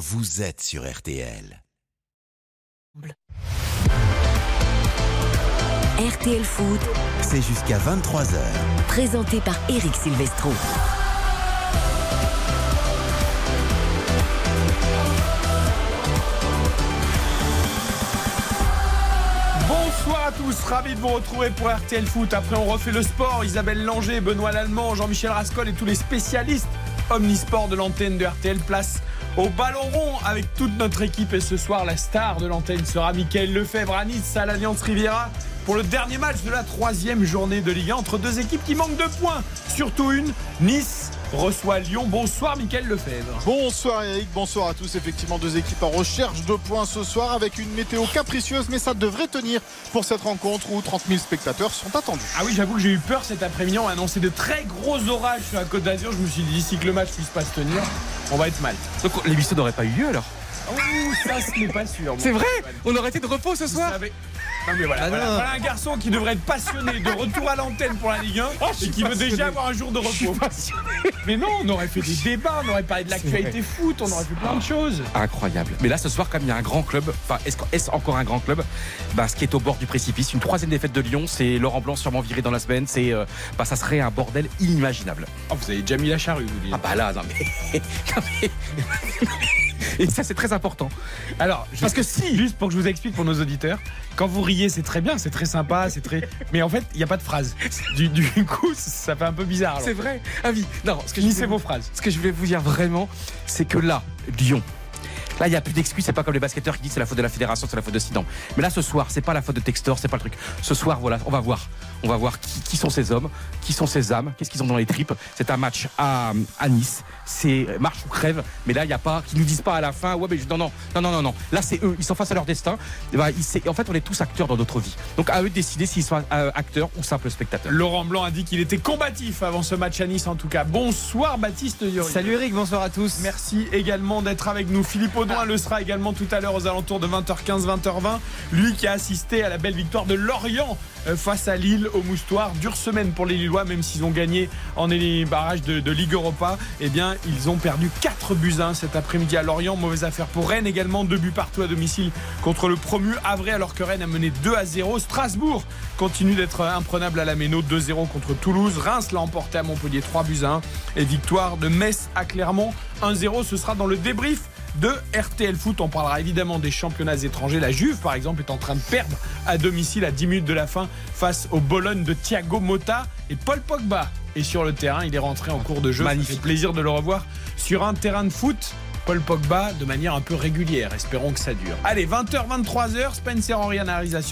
vous êtes sur RTL. RTL Foot, C'est jusqu'à 23h. présenté par Eric Silvestro. Bonsoir à tous, ravi de vous retrouver pour RTL Foot. Après, on refait le sport. Isabelle Langer, Benoît Lallemand, Jean-Michel Rascol et tous les spécialistes omnisport de l'antenne de RTL. Place au ballon rond avec toute notre équipe. Et ce soir, la star de l'antenne sera Mickaël Lefebvre à Nice à l'Alliance Riviera pour le dernier match de la troisième journée de Ligue 1 entre deux équipes qui manquent de points. Surtout une, Nice reçoit Lyon. Bonsoir, Mickaël Lefebvre. Bonsoir Eric, bonsoir à tous. Effectivement, deux équipes en recherche de points ce soir avec une météo capricieuse, mais ça devrait tenir pour cette rencontre où 30 000 spectateurs sont attendus. Ah oui, j'avoue que j'ai eu peur cet après-midi. On a annoncé de très gros orages sur la Côte d'Azur. Je me suis dit, d'ici que le match puisse pas se tenir, on va être mal. Donc l'émission n'aurait pas eu lieu alors? Ouh, ça, ce n'est pas sûr. C'est vrai? On aurait été de repos ce Vous soir? savez- Non mais voilà, Ah voilà, un garçon qui devrait être passionné de retour à l'antenne pour la Ligue 1 Oh, je et qui veut déjà avoir un jour de repos. Mais non, on aurait fait des débats, on aurait parlé de l'actualité foot, on aurait fait plein de choses. Incroyable. Mais là ce soir, comme il y a un grand club, enfin est-ce est-ce encore un grand club? Bah, Ce qui est au bord du précipice, une troisième défaite de Lyon, c'est Laurent Blanc sûrement viré dans la semaine, c'est euh, bah, ça serait un bordel inimaginable. Oh, vous avez déjà mis la charrue, vous dites. Ah bah là, non mais. non, mais- Et ça c'est très important. Alors, je- Parce que si juste pour que je vous explique pour nos auditeurs, quand vous riez, c'est très bien, c'est très sympa, c'est très. Mais en fait, il n'y a pas de phrase. Du, du coup, ça fait un peu bizarre. C'est vrai Ah oui, non, ce que voulais- vos phrases. Ce que je voulais vous dire vraiment, c'est que là, Lyon. Là, il n'y a plus d'excuses, c'est pas comme les basketteurs qui disent c'est la faute de la fédération, c'est la faute de Sidan. Mais là, ce soir, c'est pas la faute de Textor, c'est pas le truc. Ce soir, voilà, on va voir. On va voir qui, qui sont ces hommes, qui sont ces âmes, qu'est-ce qu'ils ont dans les tripes. C'est un match à, à Nice, c'est marche ou crève. Mais là, il n'y a pas, qui nous disent pas à la fin, ouais, mais je- non, non, non, non, non, non. Là, c'est eux, ils sont face à leur destin. Et bah, ils- en fait, on est tous acteurs dans notre vie. Donc, à eux de décider s'ils sont euh, acteurs ou simples spectateurs. Laurent Blanc a dit qu'il était combatif avant ce match à Nice, en tout cas. Bonsoir, Baptiste Durier. Salut Eric, bonsoir à tous. Merci également d'être avec nous. Philippe Audouin le sera également tout à l'heure aux alentours de 20h15, 20h20. Lui qui a assisté à la belle victoire de Lorient face à Lille au Moustoir. Dure semaine pour les Lillois, même s'ils ont gagné en les barrages de, Ligue Europa. Eh bien, ils ont perdu 4 buts à 1 cet après-midi à Lorient. Mauvaise affaire pour Rennes également. Deux buts partout à domicile contre le promu Havre, alors que Rennes a mené 2 à 0. Strasbourg continue d'être imprenable à la Méno. 2-0 contre Toulouse. Reims l'a emporté à Montpellier 3 buts à 1. Et victoire de Metz à Clermont 1-0. Ce sera dans le débrief de RTL Foot. On parlera évidemment des championnats étrangers. La Juve, par exemple, est en train de perdre à domicile à 10 minutes de la fin face au Bologne de Thiago Motta et Paul Pogba. est sur le terrain, il est rentré en cours de jeu. Ça Magnifique. fait plaisir de le revoir sur un terrain de foot. Paul Pogba de manière un peu régulière. Espérons que ça dure. Allez, 20h, 23h, Spencer Henry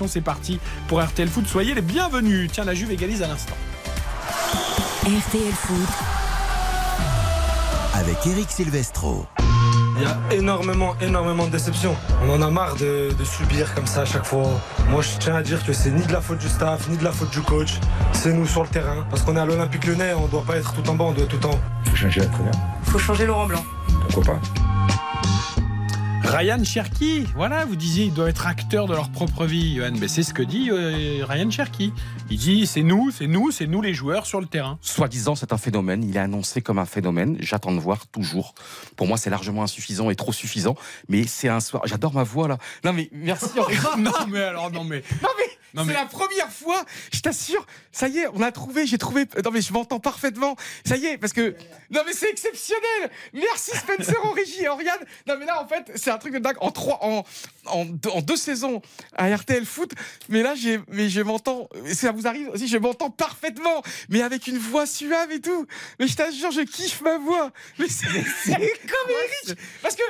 c'est parti pour RTL Foot. Soyez les bienvenus. Tiens, la Juve égalise à l'instant. RTL Foot, Avec Eric Silvestro. Il y a énormément, énormément de déceptions. On en a marre de, de subir comme ça à chaque fois. Moi, je tiens à dire que c'est ni de la faute du staff, ni de la faute du coach. C'est nous sur le terrain. Parce qu'on est à l'Olympique Lyonnais, on doit pas être tout en bas, on doit être tout en haut. faut changer l'entraîneur. Faut changer Laurent Blanc. Pourquoi pas? Ryan Cherky, voilà, vous disiez, ils doivent être acteurs de leur propre vie, Johan. Mais c'est ce que dit euh, Ryan Cherky. Il dit, c'est nous, c'est nous, c'est nous les joueurs sur le terrain. Soi-disant, c'est un phénomène. Il est annoncé comme un phénomène. J'attends de voir toujours. Pour moi, c'est largement insuffisant et trop suffisant. Mais c'est un soir. J'adore ma voix là. Non mais merci. Non mais alors, non mais... Non mais, c'est mais- la première fois, je t'assure. Ça y est, on a trouvé, j'ai trouvé. Non mais je m'entends parfaitement. Ça y est, parce que non mais c'est exceptionnel. Merci Spencer en régie et Oriane. Non mais là en fait, c'est un truc de dingue. En trois, en en deux, en deux saisons à RTL Foot. Mais là j'ai, mais je m'entends. Ça vous arrive aussi, je m'entends parfaitement, mais avec une voix suave et tout. Mais je t'assure, je kiffe ma voix. Mais c'est comme Eric. Parce que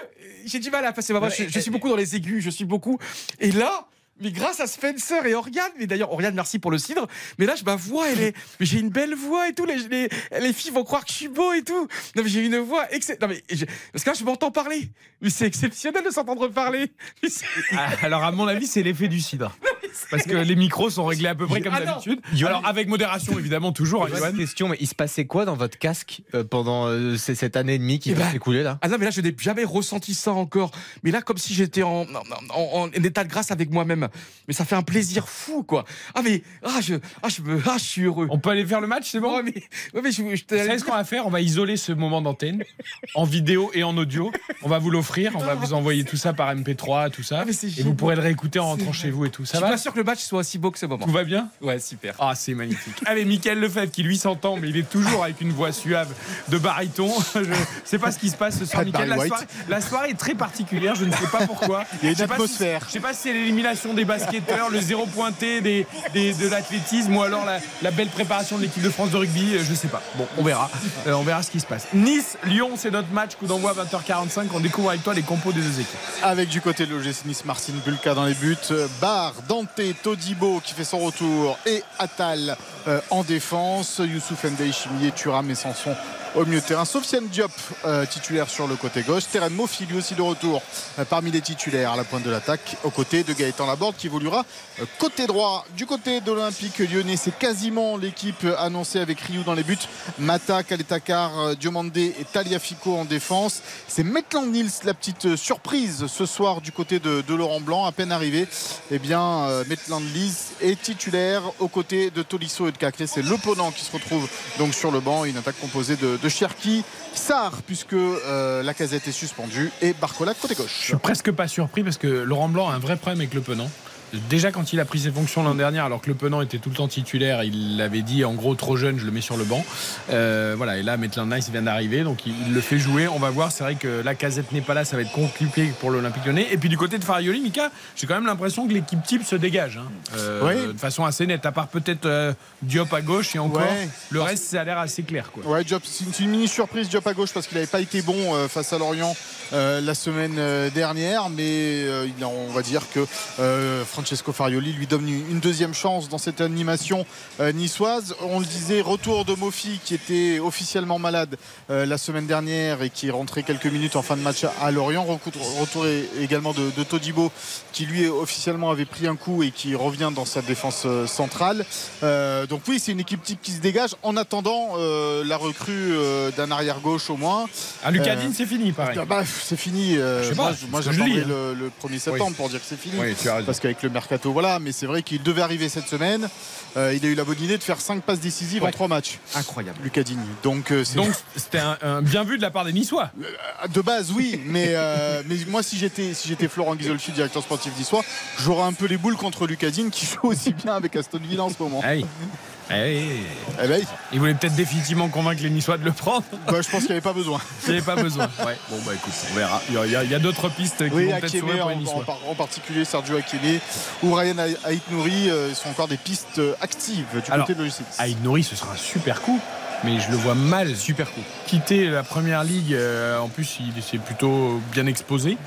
j'ai du mal à passer ma voix. Je, je suis beaucoup dans les aigus, je suis beaucoup. Et là. Mais grâce à Spencer et Oriane, mais d'ailleurs Oriane merci pour le cidre, mais là je ma voix elle est, mais j'ai une belle voix et tout, les, les, les filles vont croire que je suis beau et tout. Non mais j'ai une voix excellente, non mais je- parce que là je m'entends parler, mais c'est exceptionnel de s'entendre parler. Ah, Alors à mon avis, c'est l'effet du cidre. parce que les micros sont réglés à peu près comme Ah non. d'habitude. Alors avec modération évidemment toujours. hein, Une Johan. question, mais il se passait quoi dans votre casque euh, pendant euh, cette année et demie qui Eh va ben, s'écouler là? Ah non, mais là, je n'ai jamais ressenti ça encore. Mais là, comme si j'étais en, en, en- en état de grâce avec moi-même. Mais ça fait un plaisir fou, quoi. Ah, mais, ah, je, ah, je, me, ah, je suis heureux. On peut aller faire le match, c'est bon Ouais, mais, ouais, mais je, je Vous t'ai- savez ce qu'on va faire? On va isoler ce moment d'antenne en vidéo et en audio. On va vous l'offrir. On va vous envoyer tout ça par MP3, tout ça. Ah, Et vous pourrez le réécouter en rentrant chez vous et tout. je Ça suis va? pas sûr que le match soit aussi beau que ce moment. Tout va bien? Ouais, super. Ah, c'est magnifique. Allez, Michael Lefebvre qui lui s'entend, mais il est toujours avec une voix suave de baryton. Je sais pas ce qui se passe ce soir, Michael. La soirée, la soirée est très particulière, je ne sais pas pourquoi. Il y a une Je atmosphère. je sais pas si c'est l'élimination des basketteurs, le zéro pointé des, de l'athlétisme ou alors la, belle préparation de l'équipe de France de rugby. euh, Je sais pas. Bon, on verra. Euh, on verra ce qui se passe. Nice, Lyon, c'est notre match. Coup d'envoi à 20h45. On découvre avec toi les compos des deux équipes. Avec du côté de l'OGC Nice, Marcin Bulka dans les buts, Bar, Dante, Todibo qui fait son retour et Atal euh, en défense, Youssouf Ndei, Chimier, Thuram et Sanson au milieu de terrain. Sofiane Diop euh, titulaire sur le côté gauche. Terren Mofi lui aussi de retour euh, parmi les titulaires à la pointe de l'attaque aux côtés de Gaëtan Laborde qui évoluera euh, côté droit. Du côté de l'Olympique lyonnais, c'est quasiment l'équipe annoncée avec Ryu dans les buts. Mata, Kaletakar, Diomandé et Taliafico en défense. C'est Maitland Niels, la petite surprise ce soir du côté de, Laurent Blanc, à peine arrivé. Eh bien, Maitland Niels est titulaire aux côtés de Tolisso et de Cacré. C'est l'opponent qui se retrouve donc sur le banc. Une attaque composée de, de Cherki, Sarr, puisque euh, la casette est suspendue, et Barcola côté Je gauche. suis presque pas surpris parce que Laurent Blanc a un vrai problème avec Le Penant. Déjà quand il a pris ses fonctions l'an dernier, alors que Le Penant était tout le temps titulaire, il l'avait dit en gros trop jeune, je le mets sur le banc. Euh, voilà, et là Maitland Nice vient d'arriver, donc il, il le fait jouer. On va voir. C'est vrai que la casette n'est pas là, ça va être compliqué pour l'Olympique Lyonnais. Et puis du côté de Farioli, Mika, j'ai quand même l'impression que l'équipe type se dégage hein. Euh, Oui. de façon assez nette. À part peut-être euh, Diop à gauche et encore, Ouais. le reste ça a l'air assez clair quoi. Ouais, Diop, c'est une, une mini surprise Diop à gauche parce qu'il n'avait pas été bon face à Lorient la semaine dernière, mais on va dire que Francesco Farioli lui donne une, deuxième chance dans cette animation euh, niçoise. On le disait, retour de Mofi qui était officiellement malade euh, la semaine dernière et qui est rentré quelques minutes en fin de match à, à Lorient. Retour, également de, de Todibo qui lui officiellement avait pris un coup et qui revient dans sa défense euh, centrale. Euh, donc oui, c'est une équipe type qui se dégage en attendant euh, la recrue euh, d'un arrière gauche au moins. Ah, Lucas Euh, Digne, c'est fini pareil. Ah bah, c'est fini. Je sais moi, pas, le, le 1er septembre pour dire que c'est fini. Oui, tu as raison. Parce qu'avec le mercato, voilà. Mais c'est vrai qu'il devait arriver cette semaine. Euh, il a eu la bonne idée de faire 5 passes décisives en Ouais. 3 matchs. Incroyable. Donc, euh, Donc c'était un, un bien vu de la part des Niçois. de base, oui. Mais, euh, mais moi, si j'étais si j'étais Florent Ghisolfi, directeur sportif d'Issois, j'aurais un peu les boules contre Lucas Digne qui joue aussi bien avec Aston Villa en ce moment. Oui. Eh ben, Il voulait peut-être définitivement convaincre les Niçois de le prendre. bah, je pense qu'il n'y avait pas besoin. Il n'y avait pas besoin. Ouais. Bon, bah écoute, on verra. Il y a, d'autres pistes qui Oui, vont peut-être pour en, les Niçois. en par- en particulier Sergio Akeme ou Ryan Aït Nouri euh, sont encore des pistes euh, actives du Alors, côté de l'OGC. Aïd Nouri, ce sera un super coup. Mais je le vois mal, super coup. Quitter la première ligue, euh, en plus, il s'est plutôt bien exposé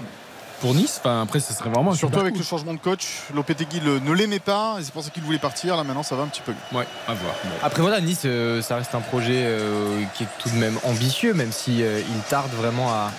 pour Nice. Enfin, après, ce serait vraiment un Surtout super avec coup. le changement de coach, Lopetegui le- ne l'aimait pas et c'est pour ça qu'il voulait partir. Là maintenant ça va un petit peu mieux. Ouais, à voir. Bon. Après voilà, Nice, euh, ça reste un projet euh, qui est tout de même ambitieux, même si euh, il tarde vraiment à,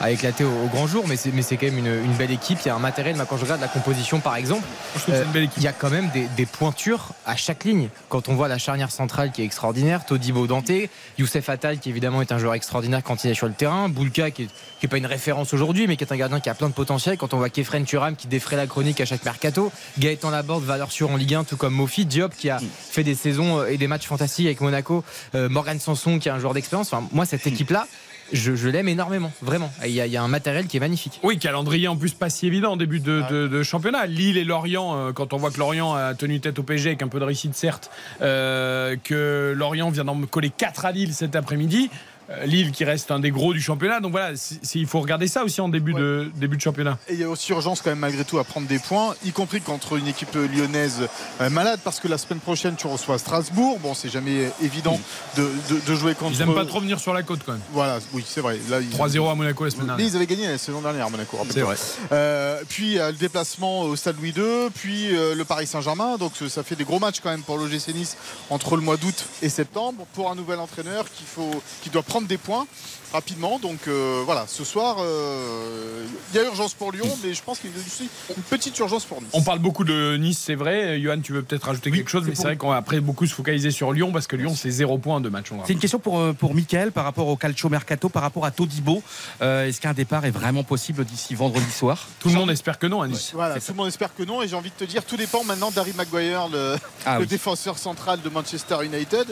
à éclater au, au grand jour. Mais c'est, mais c'est quand même une, une belle équipe. Il y a un matériel. Quand je regarde la composition, par exemple, équipe. il y a quand même des, des pointures à chaque ligne. Quand on voit la charnière centrale qui est extraordinaire, Todibo Dante, Youssef Attal qui évidemment est un joueur extraordinaire quand il est sur le terrain, Boulka qui est, qui est pas une référence aujourd'hui mais qui est un gardien qui a plein de potentiel. Quand on voit Kefren Turam qui défrait la chronique à chaque mercato, Gaëtan Laborde valeur sûre en Ligue 1 tout comme Mofi, Diop qui a fait des saisons euh, et des matchs fantastiques avec Monaco, euh, Morgan Sanson qui est un joueur d'expérience. Enfin, moi cette équipe là, je, l'aime énormément, vraiment. Il y, a, un matériel qui est magnifique. Oui, calendrier en plus pas si évident en début de championnat. Lille et Lorient, euh, quand on voit que Lorient a tenu tête au PSG avec un peu de réussite certes, euh, que Lorient vient d'en coller 4 à Lille cet après-midi. Euh, Lille qui reste un des gros du championnat. Donc voilà, il faut regarder ça aussi en début, de, début de championnat. Et il y a aussi urgence quand même malgré tout à prendre des points, y compris contre une équipe lyonnaise euh, malade parce que la semaine prochaine tu reçois Strasbourg. Bon c'est jamais évident de, de- de jouer contre. Ils n'aiment pas trop venir sur la côte quand même. Voilà, oui c'est vrai. Là, ils- 3-0 à Monaco la semaine Mais dernière. ils avaient gagné la saison dernière à Monaco. C'est vrai. Euh, puis le déplacement au Stade Louis II, puis le Paris Saint-Germain. Donc ça fait des gros matchs quand même pour l'OGC Nice entre le mois d'août et septembre pour un nouvel entraîneur qui faut, qui doit prendre des points rapidement. Donc euh, voilà, ce soir, euh, il y a urgence pour Lyon, mais je pense qu'il y a aussi une petite urgence pour Nice. On parle beaucoup de Nice, c'est vrai. Johan, tu veux peut-être rajouter quelque chose, mais c'est vrai qu'on va après beaucoup se focaliser sur Lyon parce que Lyon, c'est zéro point de match. C'est une question pour, euh, pour Mickaël par rapport au Calcio Mercato, par rapport à Todibo. Euh, Est-ce qu'un départ est vraiment possible d'ici vendredi soir? Tout le monde espère que non à Nice. Voilà, tout le monde espère que non, et j'ai envie de te dire, tout dépend maintenant d'Harry Maguire, le, Ah le oui. défenseur central de Manchester United,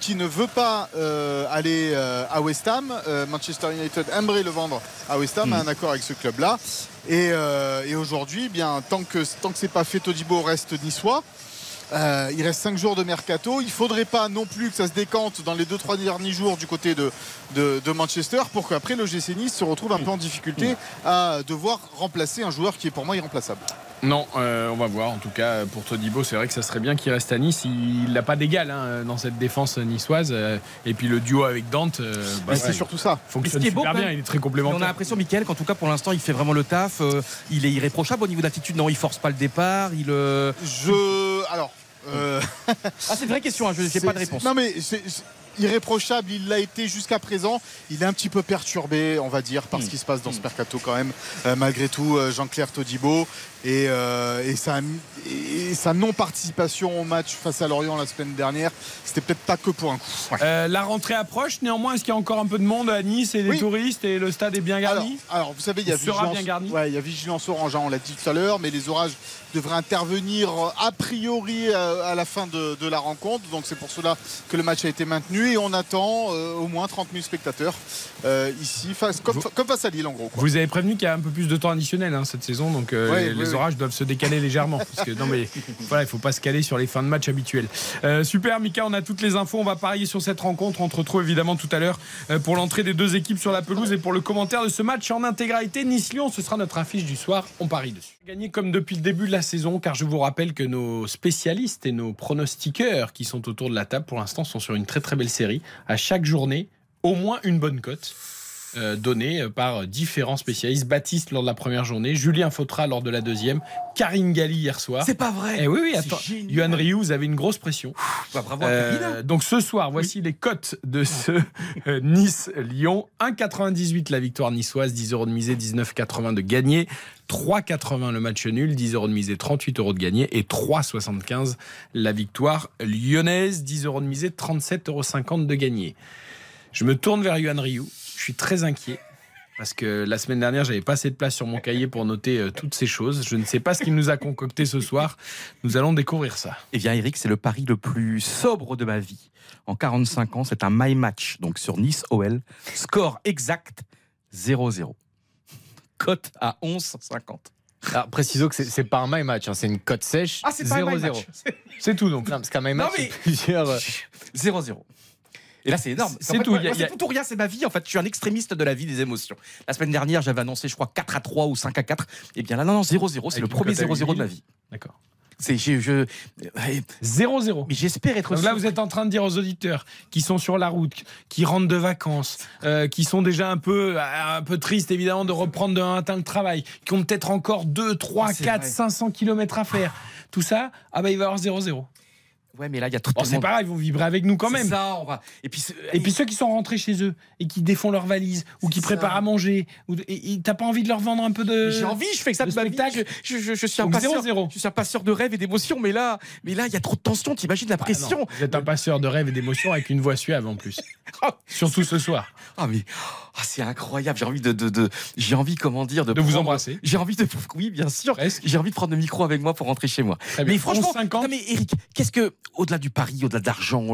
qui ne veut pas euh, aller euh, à West Ham. Euh, Manchester United aimerait le vendre à West Ham, a un accord avec ce club-là. Et, euh, et aujourd'hui, eh bien, tant que, tant que c'est pas fait, Todibo reste niçois. Euh, il reste 5 jours de mercato. Il faudrait pas non plus que ça se décante dans les 2-3 derniers jours du côté de, de, de Manchester pour qu'après le GC Nice se retrouve un peu en difficulté à devoir remplacer un joueur qui est pour moi irremplaçable. Non, euh, on va voir. En tout cas, pour Todibo, c'est vrai que ça serait bien qu'il reste à Nice. Il n'a pas d'égal hein, dans cette défense niçoise. Euh, Et puis le duo avec Dante, euh, bah, Mais c'est ouais, surtout ça. fonctionne Mais ce qui est beau, super bien. Il est très on a complémentaire. l'impression, Mickaël, qu'en tout cas pour l'instant il fait vraiment le taf. euh, il est irréprochable au niveau d'attitude. Non, il force pas le départ. Il. euh, Je. Alors. euh, Ah, c'est une vraie question. hein, Je n'ai pas de réponse. Non, mais c'est irréprochable. Il l'a été jusqu'à présent. Il est un petit peu perturbé, on va dire, par Hmm. ce qui se passe dans ce mercato quand même. Euh, malgré tout, euh, Jean-Claire Todibo et, euh, et sa, non-participation au match face à Lorient la semaine dernière, c'était peut-être pas que pour un coup. Euh, la rentrée approche. Néanmoins, est-ce qu'il y a encore un peu de monde à Nice et des Oui. touristes et le stade est bien garni alors, vous savez, il y a vigilance, ouais, il y a vigilance orange, hein, on l'a dit tout à l'heure, mais les orages devraient intervenir a priori à la fin de, de la rencontre. Donc c'est pour cela que le match a été maintenu et on attend euh, au moins 30 000 spectateurs euh, ici, face, comme, comme face à Lille en gros. quoi. Vous avez prévenu qu'il y a un peu plus de temps additionnel hein, cette saison, donc euh, Ouais, les, orages doivent se décaler légèrement. Parce que non mais voilà, il faut pas se caler sur les fins de match habituelles. Super, Mika, on a toutes les infos. On va parier sur cette rencontre. On te retrouve évidemment tout à l'heure pour l'entrée des deux équipes sur la pelouse et pour le commentaire de ce match en intégralité. Nice-Lyon, ce sera notre affiche du soir. On parie dessus. Gagné comme depuis le début de la saison, car je vous rappelle que nos spécialistes et nos pronostiqueurs qui sont autour de la table pour l'instant sont sur une très très belle série. À chaque journée, au moins une bonne cote. Euh, donnée par différents spécialistes. Baptiste lors de la première journée, Julien Fautra lors de la deuxième, Karine Galli hier soir. C'est pas vrai. Eh oui, oui, attends. Yuan Ryu, vous avez une grosse pression. Bah, bravo Euh, donc ce soir, voici les cotes de ce euh, Nice-Lyon. 1,98 la victoire niçoise, 10 euros de misée, 19,80 de gagné. 3,80 le match nul, 10 euros de misée, 38 euros de gagné. Et 3,75 la victoire lyonnaise, 10 euros de misée, 37,50 euros de gagné. Je me tourne vers Yuan Ryu. Je suis très inquiet. Parce que la semaine dernière, j'avais pas assez de place sur mon cahier pour noter euh, toutes ces choses. Je ne sais pas ce qu'il nous a concocté ce soir. Nous allons découvrir ça. Eh bien, Eric, c'est le pari le plus sobre de ma vie. En 45 ans, c'est un my match, donc sur Nice OL. Score exact 0-0. Cote à 11,50. Alors, précisons que c'est- pas un my match, hein, c'est une cote sèche. Ah, c'est pas un my 0-0. match. C'est tout donc. Non, parce qu'un my match, mais- c'est plusieurs. euh, 0-0. Et là, c'est énorme. C'est tout, moi, a- C'est tout ou rien, c'est ma vie. En fait, je suis un extrémiste de la vie des émotions. La semaine dernière, j'avais annoncé, je crois, 4 à 3 ou 5 à 4. Eh bien là, non, non, 0-0. C'est le premier cote à 0-0 de ma vie. D'accord. C'est, je, je- 0-0. mais j'espère être. Donc là, vous êtes en train de dire aux auditeurs qui sont sur la route, qui rentrent de vacances, euh, qui sont déjà un peu, un peu tristes évidemment de reprendre d'un matin le travail, qui ont peut-être encore 2, 3, Ah, c'est 4, vrai. 500 km à faire. Tout ça, ah bah il va y avoir 0-0. Ouais, mais là, il y a tout Bon, c'est pas grave, ils vont vibrer avec nous quand même. ça, on va. Et puis, c'est- Et puis ceux qui sont rentrés chez eux et qui défont leurs valises ou qui préparent à manger, ou, et, et t'as pas envie de leur vendre un peu de. J'ai envie, je fais que ça de spectacle. Je, je- je suis un passeur, 0-0. je suis un passeur de rêve et d'émotion, mais là, mais là, il y a trop de tension. T'imagines la Ah non, pression vous êtes un passeur de rêve et d'émotion avec une voix suave en plus. Surtout ce soir. Ah mais ah, c'est incroyable. J'ai envie de, de, de- j'ai envie comment dire de, De vous embrasser. J'ai envie de oui bien sûr. J'ai envie de prendre le micro avec moi pour rentrer chez moi. Très bien. Mais franchement, 11,50. non mais Eric, qu'est-ce que au-delà du pari, au-delà de l'argent,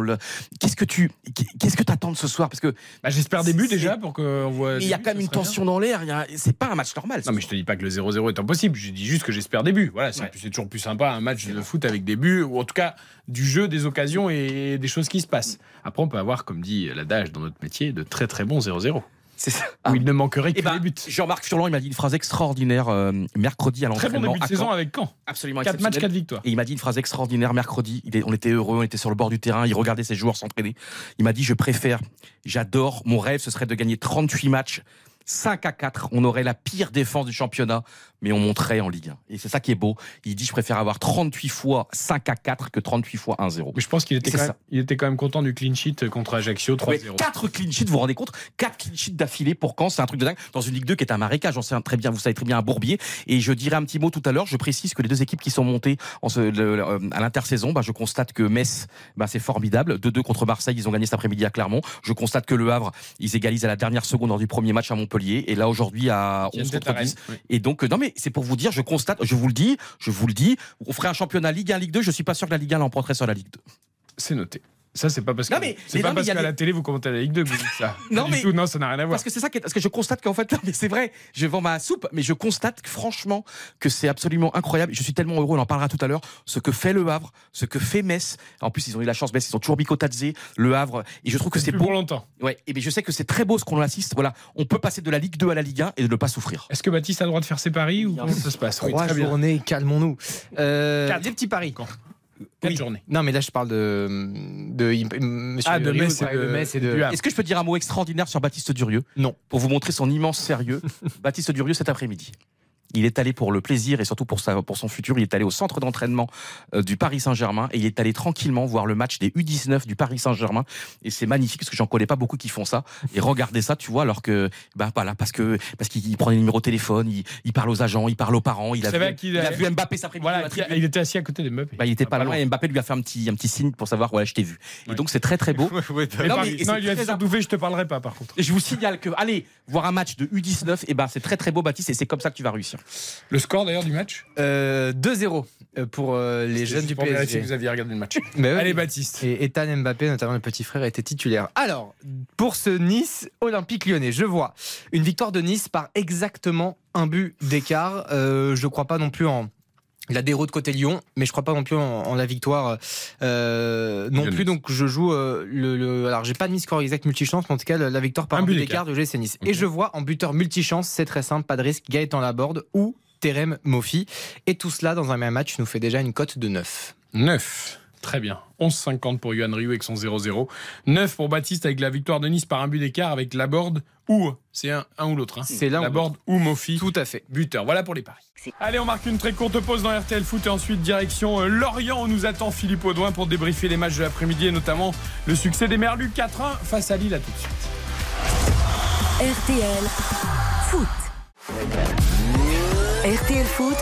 qu'est-ce que tu qu'est-ce que t'attends de ce soir? Parce que Bah, J'espère des buts C'est- déjà pour qu'on voit. mais il y a quand même une bien. tension dans l'air. a- C'est pas un match normal. Non, mais je te dis pas que le 0-0 est impossible. Je dis juste que j'espère des buts. Voilà, c'est Ouais. c'est toujours plus sympa un match de foot avec des buts, ou en tout cas du jeu, des occasions et des choses qui se passent. Après, on peut avoir, comme dit l'adage dans notre métier, de très très bons 0-0. C'est ça. Où il ne manquerait que Eh ben, les buts. Jean-Marc Furlan, il m'a dit une phrase extraordinaire euh, mercredi à Très bon l'entraînement. début de saison avec Caen. Absolument 4 matchs, exceptionnel. 4 victoires. Et il m'a dit une phrase extraordinaire mercredi. Il est- on était heureux, on était sur le bord du terrain, il regardait ses joueurs s'entraîner. Il m'a dit Je préfère, j'adore, mon rêve, ce serait de gagner 38 matchs 5 à 4. On aurait la pire défense du championnat, mais on monterait en Ligue 1. Et c'est ça qui est beau. Il dit je préfère avoir 38 fois 5 à 4 que 38 fois 1-0. Mais je pense qu'il était, quand même- il était quand même content du clean sheet contre Ajaccio 3-0. 4 clean sheets, vous vous rendez compte? 4 clean sheets d'affilée pour Caen, c'est un truc de dingue. Dans une Ligue 2 qui est un marécage, j'en sais un très bien, vous savez très bien, un bourbier. Et je dirais un petit mot tout à l'heure, je précise que les deux équipes qui sont montées en ce- le- euh, à l'intersaison, bah, je constate que Metz, bah, c'est formidable. 2-2 contre Marseille, ils ont gagné cet après-midi à Clermont. Je constate que Le Havre, ils égalisent à la dernière seconde lors du premier match à Montpellier. Et là, aujourd'hui, à Qui 11 viennent d'être contre à 10. Rennes, oui. Et donc, euh, non, mais c'est pour vous dire, je constate, je vous le dis, je vous le dis, on ferait un championnat Ligue 1, Ligue 2, je suis pas sûr que la Ligue 1 l'emporterait sur la Ligue 2. C'est noté. Ça, c'est pas parce que, Non, mais- c'est mais pas non, mais parce qu'à des- la télé, vous commentez la Ligue 2 que vous dites ça. Non, du mais- tout, non, ça n'a rien à voir. Parce que c'est ça, qui est- parce que je constate qu'en fait, non, mais c'est vrai, je vends ma soupe, mais je constate que, franchement que c'est absolument incroyable. Je suis tellement heureux, on en parlera tout à l'heure, ce que fait le Havre, ce que fait Metz. En plus, ils ont eu la chance, Metz, ils ont toujours Bicotadze, le Havre, et je trouve que c'est beau. pour longtemps. Ouais, et bien je sais que c'est très beau ce qu'on assiste. Voilà, on peut passer de la Ligue 2 à la Ligue 1 et de ne pas souffrir. Est-ce que Baptiste a le droit de faire ses paris ou comment ça se passe? Oui, Trois bien. journées, calmons-nous. Euh, les petits paris. Quatre Oui. journées. Non, mais là, je parle de. de, monsieur Ah, de Riou, Metz et de-. Est-ce que je peux dire un mot extraordinaire sur Baptiste Durieux? Non. Pour vous montrer son immense sérieux. Baptiste Durieux cet après-midi. Il est allé pour le plaisir et surtout pour, sa, pour son futur. Il est allé au centre d'entraînement euh, du Paris Saint-Germain et il est allé tranquillement voir le match des U19 du Paris Saint-Germain. Et c'est magnifique parce que j'en connais pas beaucoup qui font ça. Et regardez ça, tu vois, alors que, bah, voilà, parce que, parce qu'il prend les numéros de téléphone, il, il parle aux agents, il parle aux parents, il a, C'est vu, vrai qu'il il a vu Mbappé à Voilà, il était assis à côté de Mbappé. Bah, il était Ah, pas loin et Mbappé lui a fait un petit, un petit signe pour savoir, voilà, je t'ai vu. Et donc c'est très très beau. Non, mais il lui a dit je te parlerai pas par contre. Et je vous signale que, allez, voir un match de U19, et ben c'est très très beau, Baptiste, et c'est comme ça que tu vas réussir. Le score d'ailleurs du match Euh, 2-0 euh, pour euh, les jeunes du PSG. vous aviez regardé le match. Mais. Allez, Baptiste. Et Ethan Mbappé, notamment le petit frère, était titulaire. Alors, pour ce Nice Olympique lyonnais, je vois une victoire de Nice par exactement un but d'écart. Euh, je ne crois pas non plus en la déroute de côté Lyon, mais je crois pas non plus en, en la victoire euh, non plus. Donc je joue euh, le, le- alors j'ai pas mis score exact multichance, mais en tout cas la, victoire par Un un, but d'écart. de GC Nice. Ok. Et je vois en buteur multichance, c'est très simple, pas de risque, Gaëtan Laborde ou Terem Mofi. Et tout cela dans un même match nous fait déjà une cote de 9. 9. Très bien. 11,50 pour Yohan Ryu avec son 0-0. 9 pour Baptiste avec la victoire de Nice par un but d'écart avec Laborde ou. C'est un, un ou l'autre. Hein. C'est l'un ou Laborde ou Mofi. Tout à fait. Buteur. Voilà pour les paris. Allez, on marque une très courte pause dans RTL Foot et ensuite direction euh, Lorient. On nous attend Philippe Audouin pour débriefer les matchs de l'après-midi et notamment le succès des Merlus 4-1 face à Lille. À tout de suite. RTL Foot. RTL Foot,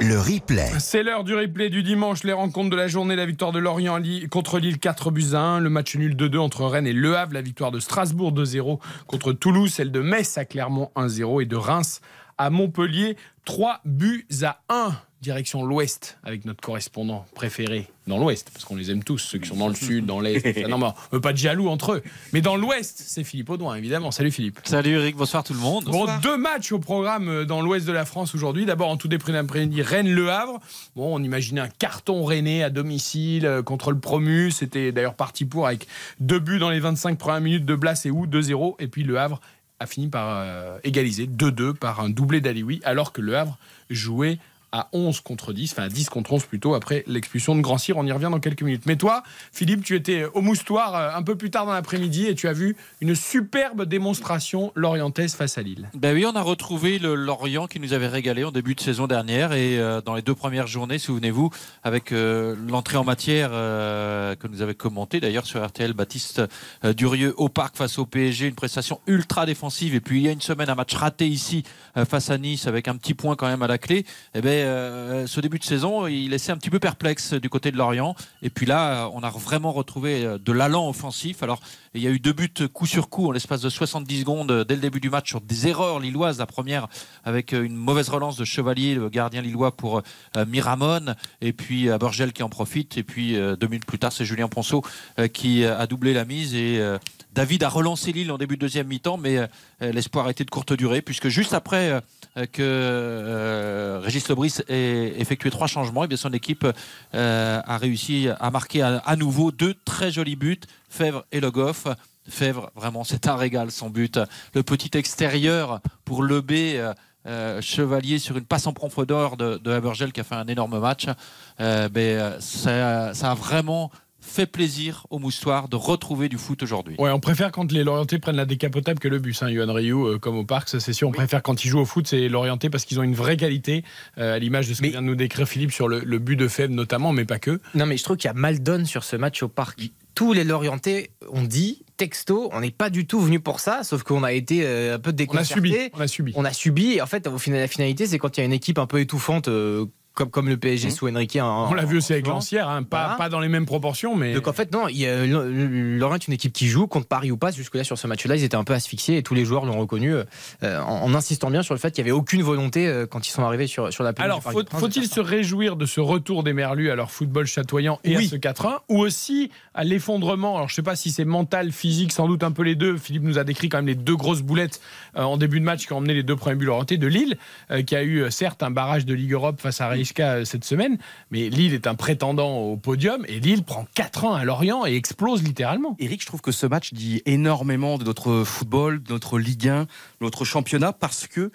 Le replay. C'est l'heure du replay du dimanche, les rencontres de la journée, la victoire de Lorient contre Lille 4 buts à 1, le match nul 2-2 entre Rennes et Le Havre, la victoire de Strasbourg 2-0 contre Toulouse, celle de Metz à Clermont 1-0 et de Reims à Montpellier 3 buts à 1. Direction l'ouest avec notre correspondant préféré dans l'ouest, parce qu'on les aime tous, ceux qui sont dans le sud, dans l'est. Non, mais on veut pas de jaloux entre eux. Mais dans l'ouest, c'est Philippe Audouin, évidemment. Salut Philippe. Salut Eric, bonsoir tout le monde. Bon, deux matchs au programme euh, dans l'ouest de la France aujourd'hui. D'abord, en tout début d'après-midi, Rennes-Le Havre. Bon, on imaginait un carton rennais à domicile euh, contre le promu. C'était d'ailleurs parti pour avec deux buts dans les 25 premières minutes de Blas et Ou, 2-0. Et puis Le Havre a fini par euh, égaliser 2-2 par un doublé d'Alioui, alors que Le Havre jouait à 11 contre 10, enfin à 10 contre 11 plutôt, après l'expulsion de Grand Cyr. On y revient dans quelques minutes. Mais toi, Philippe, tu étais au Moustoir euh, un peu plus tard dans l'après-midi et tu as vu une superbe démonstration lorientaise face à Lille. Ben oui, on a retrouvé le Lorient qui nous avait régalé en début de saison dernière et euh, dans les deux premières journées, souvenez-vous, avec euh, l'entrée en matière que nous avait commenté d'ailleurs sur RTL, Baptiste Durieux au parc face au PSG, une prestation ultra défensive et puis il y a une semaine un match raté ici face à Nice avec un petit point quand même à la clé. Et ben euh, ce début de saison, il laissait un petit peu perplexe du côté de Lorient et puis là, euh, on a vraiment retrouvé euh, de l'allant offensif. Alors il y a eu deux buts coup sur coup en l'espace de 70 secondes euh, dès le début du match sur des erreurs lilloises. La première avec une mauvaise relance de Chevalier, le gardien lillois pour Miramon, et puis Borgel qui en profite. Et puis deux minutes plus tard, c'est Julien Ponceau qui a doublé la mise. Et David a relancé Lille en début de deuxième mi-temps, mais l'espoir a été de courte durée, puisque juste après que euh, Régis Lebris ait effectué trois changements, et bien son équipe euh, a réussi à marquer à, nouveau deux très jolis buts, Fèvre et Le Goff. Fèvre, vraiment, c'est un régal son but. Le petit extérieur pour Le B. euh, euh, Chevalier sur une passe en profondeur de, de Habergel qui a fait un énorme match. Euh, ben, euh, ça a vraiment fait plaisir aux moustoirs de retrouver du foot aujourd'hui. Ouais, on préfère quand les Lorientais prennent la décapotable que le bus, hein, Yohan Ryu, euh, comme au parc, ça c'est sûr. On préfère quand ils jouent au foot, c'est Lorientais parce qu'ils ont une vraie qualité, euh, à l'image de ce que vient de nous décrire Philippe sur le, le but de Feb notamment, mais pas que. Non, mais je trouve qu'il y a mal donne sur ce match au parc. Tous les Lorientais ont dit, texto, on n'est pas du tout venu pour ça, sauf qu'on a été euh, un peu On a déconcerté. subi. On a subi. On a subi, et en fait, au final, la finalité, c'est quand il y a une équipe un peu étouffante, euh, comme, comme le PSG sous Enrique. en- Mmh. On l'a vu aussi avec Lancière, hein, pas, Voilà. pas dans les mêmes proportions, mais. Donc en fait, non, Lorient est une équipe qui joue contre Paris ou pas. Jusque-là, sur ce match-là, ils étaient un peu asphyxiés et tous les joueurs l'ont reconnu euh, en, en insistant bien sur le fait qu'il n'y avait aucune volonté euh, quand ils sont arrivés sur, sur la pelouse Alors, faut- faut-il se réjouir de ce retour des Merlus à leur football chatoyant et Oui. à ce 4-1 Ou aussi à l'effondrement? Alors, je ne sais pas si c'est mental, physique, sans doute un peu les deux. Philippe nous a décrit quand même les deux grosses boulettes euh, en début de match qui ont emmené les deux premiers buts orientés de Lille, euh, qui a eu euh, certes un barrage de Ligue Europe face à Rijeka euh, cette semaine, mais Lille est un prétendant au podium et Lille prend 4-1 à Lorient et explose littéralement. Eric, je trouve que ce match dit énormément de notre football, de notre Ligue 1, de notre championnat, parce que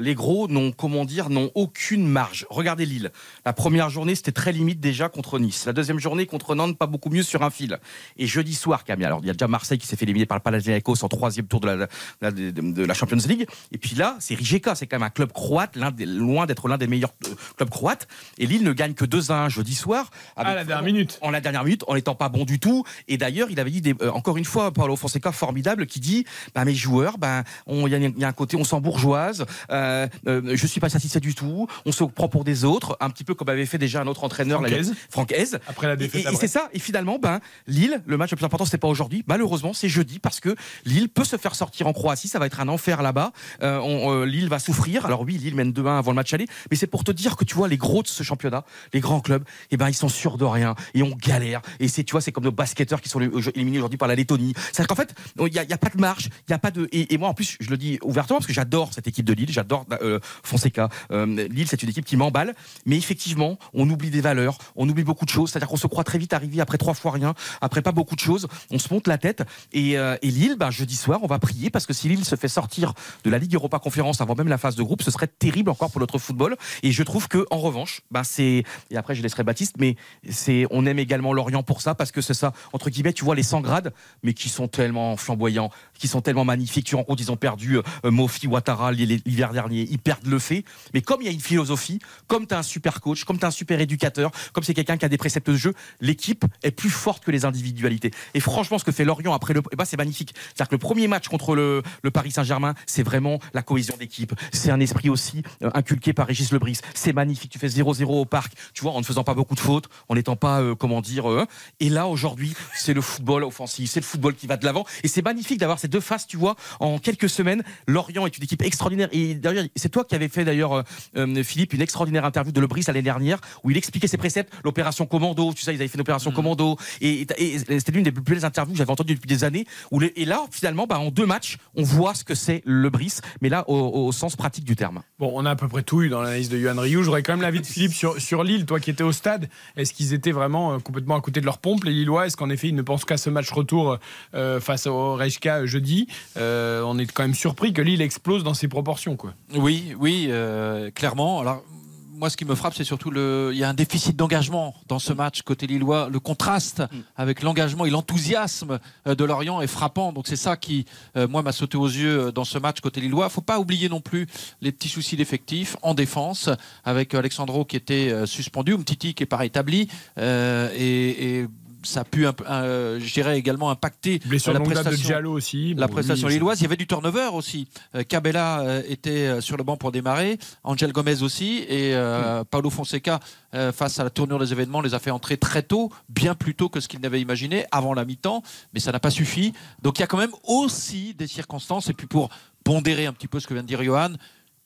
les gros n'ont, comment dire, n'ont aucune marge. Regardez Lille. La première journée, c'était très limite déjà contre Nice. La deuxième journée contre Nantes, pas beaucoup mieux sur un fil. Et jeudi soir, Camille. Alors, il y a déjà Marseille qui s'est fait éliminer par le Panathinaikos en troisième tour de la, la- de, de la Champions League. Et puis là, c'est Rijeka. C'est quand même un club croate, l'un des- loin d'être l'un des meilleurs euh, clubs croates. Et Lille ne gagne que 2-1 jeudi soir. À avec- la dernière minute. en la dernière minute, en n'étant pas bon du tout. Et d'ailleurs, il avait dit des- euh, encore une fois, Paulo Fonseca, formidable, qui dit bah, mes joueurs, ben, on- il y, a- il y a un côté, on s'embourgeoise, euh, euh, je suis pas satisfait du tout, on se prend pour des autres, un petit peu comme avait fait déjà un autre entraîneur, Francaise. Francaise. Après la Et, défaite et- et c'est ça. Et finalement, ben, Lille, le match le plus important, c'était pas aujourd'hui. Malheureusement, c'est jeudi parce que Lille peut se faire sortir en Croatie. Ça va être un enfer là-bas. Euh, on- euh, Lille va souffrir. Alors oui, Lille mène 2-1 avant le match aller, mais c'est pour te dire que tu vois les gros de ce championnat, les grands clubs, eh ben ils sont sûrs de rien et on galère. Et c'est tu vois, c'est comme nos basketteurs qui sont éliminés aujourd'hui par la Lettonie. C'est qu'en fait, il y, a- pas de marche, il y a pas de. Et, et moi en plus, je le dis ouvertement parce que j'adore cette équipe de Lille, j'adore euh, Fonseca. Euh, Lille, c'est une équipe qui m'emballe, mais effectivement, on oublie des valeurs, on oublie beaucoup de choses. C'est-à-dire qu'on se croit très vite arrivé après trois fois rien, après pas beaucoup de choses, on se monte la tête. Et, euh, et Lille, ben, jeudi soir, on va prier parce que si Lille se fait sortir de la Ligue Europa Conférence avant même la phase de groupe, ce serait terrible encore pour notre football. Et je trouve que en revanche, ben, c'est et après je laisserai Baptiste, mais c'est on aime également Lorient pour ça parce que c'est ça entre guillemets, tu vois les 100 grades, mais qui sont tellement flamboyants, qui sont tellement magnifiques. Tu rencontres, ils ont perdu euh, Mofi Ouattara l'hiver dernier, ils perdent le fait. Mais comme il y a une philosophie, comme tu as un super coach, comme tu as un super éducateur, comme c'est quelqu'un qui a des préceptes de jeu, l'équipe est plus forte que les individualités. Et franchement, ce que fait Lorient après le, eh ben, c'est magnifique. C'est-à-dire que le premier match contre le, Paris Saint-Germain, c'est vraiment la cohésion d'équipe. C'est un esprit aussi euh, inculqué par Régis Lebris. C'est magnifique. Tu fais 0-0 au parc, tu vois, en ne faisant pas beaucoup de fautes, en n'étant pas, euh, comment dire. euh, et là, aujourd'hui, c'est le football offensif, c'est le football qui va de l'avant. Et c'est magnifique d'avoir ces deux faces, tu vois, en quelques semaines. Lorient est une équipe extraordinaire. Et d'ailleurs, c'est toi qui avais fait d'ailleurs, euh, euh, Philippe, une extraordinaire interview de Lebris l'année dernière où il expliquait ses préceptes, l'opération commando. Tu sais, ils avaient fait une opération commando. Et, et- et c'était l'une des plus belles interviews que j'avais entendues depuis des années. Où les- et là, finalement, bah, en deux matchs, on voit ce que c'est Lebris, mais là, au, au sens pratique du terme. Bon, on a à peu près tout eu dans l'analyse de Yohan Ryu. J'aurais quand même l'avis de Philippe sur, sur Lille, toi qui étais au stade. Est-ce qu'ils étaient vraiment euh, complètement à côté de leur pompe, les Lillois? Est-ce qu'en effet, ils ne pensent qu'à ce match retour euh, face au Rejka jeudi? On est quand même surpris que Lille explose dans ses proportions. Quoi. Oui, oui, euh, clairement. Alors, moi, ce qui me frappe, c'est surtout le. Il y a un déficit d'engagement dans ce match côté Lillois. Le contraste avec l'engagement et l'enthousiasme euh, de Lorient est frappant. Donc, c'est ça qui, euh, moi, m'a sauté aux yeux dans ce match côté Lillois. Faut pas oublier non plus les petits soucis d'effectifs en défense avec Alexandro qui était suspendu, Umtiti qui est pas rétabli et, et ça a pu, euh, je dirais, également impacter Blessure la date de prestation Diallo aussi. la prestation oui, lilloise. Il y avait du turnover aussi. Euh, Cabella euh, était euh, sur le banc pour démarrer, Angel Gomez aussi, et euh, Paulo Fonseca, euh, face à la tournure des événements, les a fait entrer très tôt, bien plus tôt que ce qu'il n'avait imaginé avant la mi-temps, mais ça n'a pas suffi. Donc il y a quand même aussi des circonstances, et puis pour pondérer un petit peu ce que vient de dire Johan,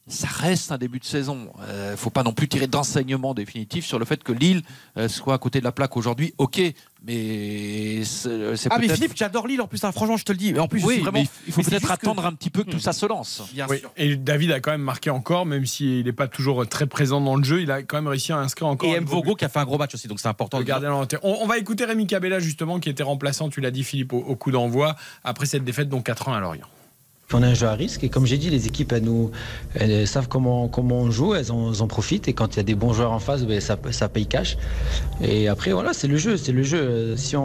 ça reste un début de saison. Il ne faut pas non plus tirer d'enseignement définitif sur le fait que Lille euh, soit à côté de la plaque aujourd'hui. Ok, mais c'est c'est Ah, mais Philippe, j'adore Lille en plus, hein, franchement, je te le dis. Et en plus, oui, vraiment. mais il faut mais peut-être que- attendre un petit peu que tout ça se lance. Bien Oui. sûr. Et David a quand même marqué encore, même s'il n'est pas toujours très présent dans le jeu, il a quand même réussi à inscrire encore. Et un M. Vogo qui a fait un gros match aussi, donc c'est important. De gardien orienté. On, on va écouter Rémi Cabella justement qui était remplaçant, tu l'as dit Philippe, au, au coup d'envoi après cette défaite donc 4 ans à Lorient. On a un jeu à risque et comme j'ai dit, les équipes elles nous, elles savent comment, comment on joue, elles en, elles en profitent et quand il y a des bons joueurs en face, ben, ça, ça paye cash. Et après voilà, c'est le jeu, c'est le jeu. Si on,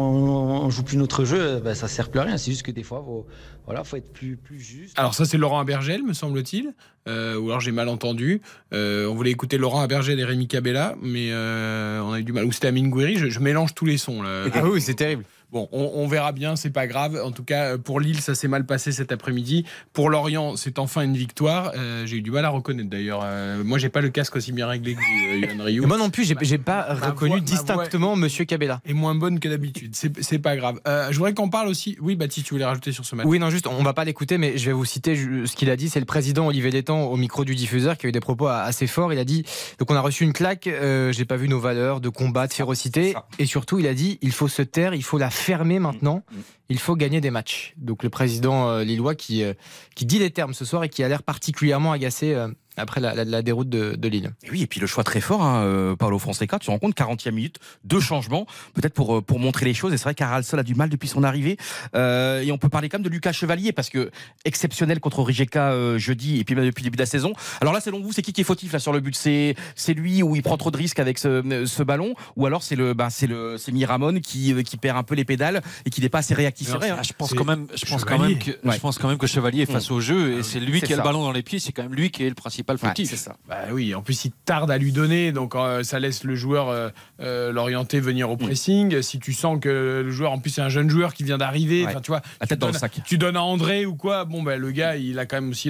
on joue plus notre jeu, ben, ça sert plus à rien. C'est juste que des fois, faut, voilà, faut être plus, plus juste. Alors ça c'est Laurent Abergel, me semble-t-il, euh, ou alors j'ai mal entendu. Euh, on voulait écouter Laurent Abergel et Rémi Cabella, mais euh, on a eu du mal. Ou c'était Amine Gouiri, je, je mélange tous les sons là. Ah oui, c'est terrible. Bon, on, on verra bien, c'est pas grave. En tout cas, pour Lille, ça s'est mal passé cet après-midi. Pour Lorient, c'est enfin une victoire. Euh, j'ai eu du mal à reconnaître d'ailleurs. Euh, moi, j'ai pas le casque aussi bien réglé que euh, Rioux. Et moi non plus, j'ai j'ai pas Ma reconnu voix- distinctement Monsieur Cabella. est moins bonne que d'habitude. C'est c'est pas grave. Euh, je voudrais qu'on parle aussi. Oui, Baptiste, tu voulais rajouter sur ce match Oui, non, juste, on va pas l'écouter, mais je vais vous citer ce qu'il a dit. C'est le président Olivier Létang au micro du diffuseur qui a eu des propos assez forts. Il a dit donc on a reçu une claque. euh, J'ai pas vu nos valeurs de combat, de férocité, et surtout il a dit il faut se taire, il faut la fermer maintenant. Il faut gagner des matchs. Donc le président euh, lillois qui euh, qui dit les termes ce soir et qui a l'air particulièrement agacé euh, après la, la- la déroute de, de Lille. Et oui, et puis le choix très fort, hein, euh, Paolo Fonseca, tu te rends compte, 40e minute, deux changements, peut-être pour, euh, pour montrer les choses. Et c'est vrai qu'Aralsol a du mal depuis son arrivée. Euh, et on peut parler quand même de Lucas Chevalier, parce que exceptionnel contre Rijeka euh, jeudi, et puis même depuis le début de la saison. Alors là, selon vous, c'est qui qui est fautif là sur le but? C'est c'est lui où il prend trop de risques avec ce, ce ballon, ou alors c'est le bah, c'est le c'est Miramon qui, euh, qui perd un peu les pédales et qui n'est pas assez réactif. C'est vrai, hein. Ah, je pense C'est quand même, je pense quand même que, Ouais. je pense quand même que Chevalier est face au jeu et c'est lui c'est qui a ça. le ballon dans les pieds. C'est quand même lui qui est le principal Ouais, fautif. c'est ça. Bah oui, en plus il tarde à lui donner, donc euh, ça laisse le joueur euh, euh, l'orienter venir au pressing. Si tu sens que le joueur, en plus c'est un jeune joueur qui vient d'arriver, Ouais. tu vois, La tu tête dans le donnes- sac. Tu donnes à André ou quoi, bon ben le gars il a quand même aussi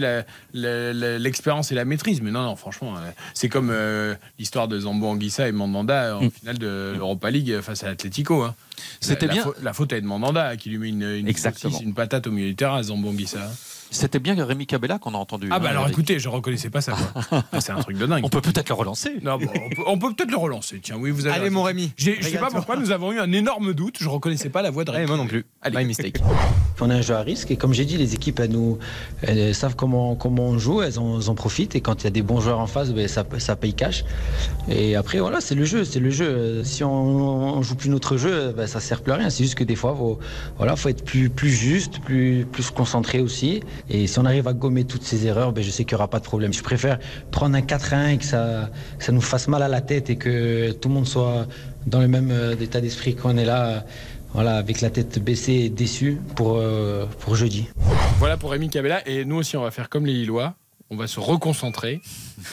l'expérience et la maîtrise. Mais non, non, franchement, c'est comme euh, l'histoire de Zambo Anguissa et Mandanda en Mm. finale de l'Europa League face à l'Atlético. Hein. C'était bien. faute- la faute est de Mandanda qui lui met une, une, saucisse, une patate au milieu du terrain à Zambo Anguissa. C'était bien Rémi Cabella qu'on a entendu. Ah bah hein, alors Eric. écoutez, je reconnaissais pas ça. Ah, c'est un truc de dingue. on peut peut-être le relancer. Non, bon, on peut, on peut peut-être le relancer. Tiens, oui, vous avez. Allez raison. mon Rémi. Je sais pas pourquoi nous avons eu un énorme doute. Je reconnaissais pas la voix de Allez, Rémi. moi non plus. Allez. My mistake. On a un jeu à risque et comme j'ai dit, les équipes elles nous, elles savent comment, comment on joue, elles en, elles en profitent et quand il y a des bons joueurs en face, ben, ça, ça paye cash. Et après voilà, c'est le jeu, c'est le jeu. Si on, on joue plus notre jeu, ben, ça sert plus à rien. C'est juste que des fois, faut, voilà, faut être plus, plus juste, plus, plus concentré aussi. Et si on arrive à gommer toutes ces erreurs, ben, je sais qu'il n'y aura pas de problème. Je préfère prendre un 4-1 et que ça, ça nous fasse mal à la tête et que tout le monde soit dans le même euh, état d'esprit qu'on est là. Voilà, avec la tête baissée et déçu pour, euh, pour jeudi. Voilà pour Rémi Cabella. Et nous aussi, on va faire comme les Lillois. On va se reconcentrer.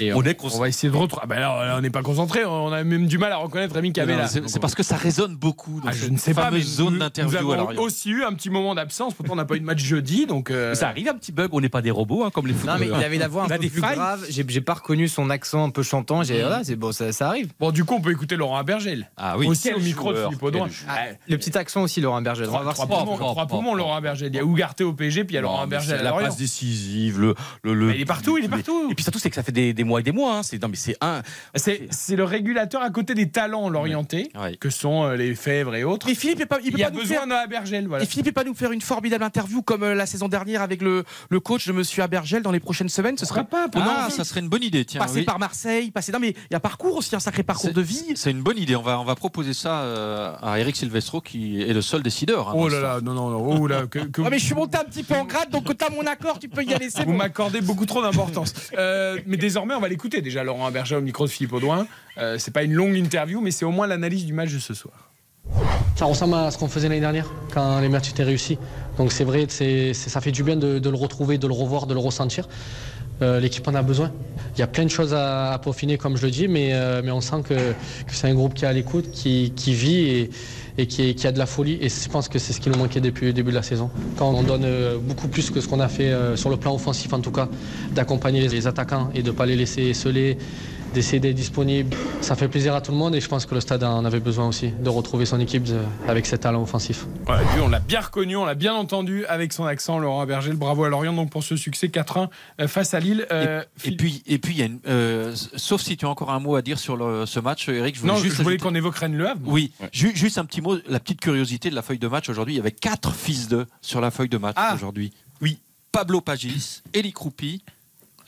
Et On on, est on va essayer de retrouver. Ah ben là, on n'est pas concentré. On a même du mal à reconnaître Rémi Cabella. Non, C'est parce que ça résonne beaucoup dans Ah, je ne sais pas, mais fameuse zone d'interview Nous avons aussi eu un petit moment d'absence. Pourtant, on n'a pas eu de match jeudi. Donc, euh, Ça arrive un petit bug, on n'est pas des robots hein, comme les Non mais footballeurs. il avait la voix un peu des plus failles. grave. J'ai j'ai pas reconnu son accent un peu chantant. J'ai voilà, c'est bon, ça, ça arrive. Bon, du coup, on peut écouter Laurent Abergel. Ah oui. aussi au micro de Philippe. Ah, Le petit accent aussi, Laurent va Trois, voir trois trois poumons, Laurent Abergel. Il y a Ougarté au PSG, puis il y a Laurent Abergel la passe décisive, le, le, le- Mais il est partout, il est partout. Et puis surtout, c'est que ça fait des, des mois et des mois. Hein. C'est non, mais c'est un. C'est c'est le régulateur à côté des talents l'orienté, Ouais. que sont euh, les Fèvres et autres. Mais Philippe, il, peut pas- il Il peut a pas nous besoin faire. d'un Abergel, voilà. Et Philippe, il peut pas nous faire une formidable interview comme euh, la saison dernière avec le, le coach de Monsieur Abergel dans les prochaines semaines. Ce serait pas, a Ah, ça serait une bonne idée. Tiens, passer oui. par Marseille, passer. Non, mais il y a parcours aussi, un sacré parcours C'est- de vie. C'est une bonne idée. On va, on va proposer ça euh, à Eric Silvestro, qui est le seul décideur. hein, Oh là là, non, non, non, oh là, que, que Ouais, mais je suis monté un petit peu en grade, donc tu as mon accord, tu peux y aller, c'est vous bon. m'accordez beaucoup trop Euh, mais désormais, on va l'écouter déjà, Laurent Abergel au micro de Philippe Audouin. Euh, c'est pas une longue interview, mais c'est au moins l'analyse du match de ce soir. Ça ressemble à ce qu'on faisait l'année dernière quand les matchs étaient réussis. Donc c'est vrai, ça fait du bien de, le retrouver, de le revoir, de le ressentir. Euh, L'équipe en a besoin. Il y a plein de choses à, peaufiner, comme je le dis, mais, euh, on sent que, que c'est un groupe qui est à l'écoute, qui, qui vit et, et qui, a de la folie. Et je pense que c'est ce qui nous manquait depuis le début de la saison. Quand on donne euh, beaucoup plus que ce qu'on a fait euh, sur le plan offensif, en tout cas, d'accompagner les, les attaquants et de ne pas les laisser esseler, d'essayer d'être disponible, ça fait plaisir à tout le monde et je pense que le stade en avait besoin aussi, de retrouver son équipe de- avec ses talents offensifs. Voilà, lui, on l'a bien reconnu, on l'a bien entendu avec son accent, Laurent Abergel. Bravo à Lorient donc pour ce succès 4-1 euh, face à Lille. Euh, Et Phil- puis, et puis, y a une, euh, sauf si tu as encore un mot à dire sur le- ce match, Eric, je voulais non, juste je voulais ajouter- qu'on évoque Rennes Le Havre. Oui, ju- juste un petit mot, la petite curiosité de la feuille de match aujourd'hui. Il y avait quatre fils de sur la feuille de match Ah. aujourd'hui. Oui, Pablo Pagis, Eli Croupi,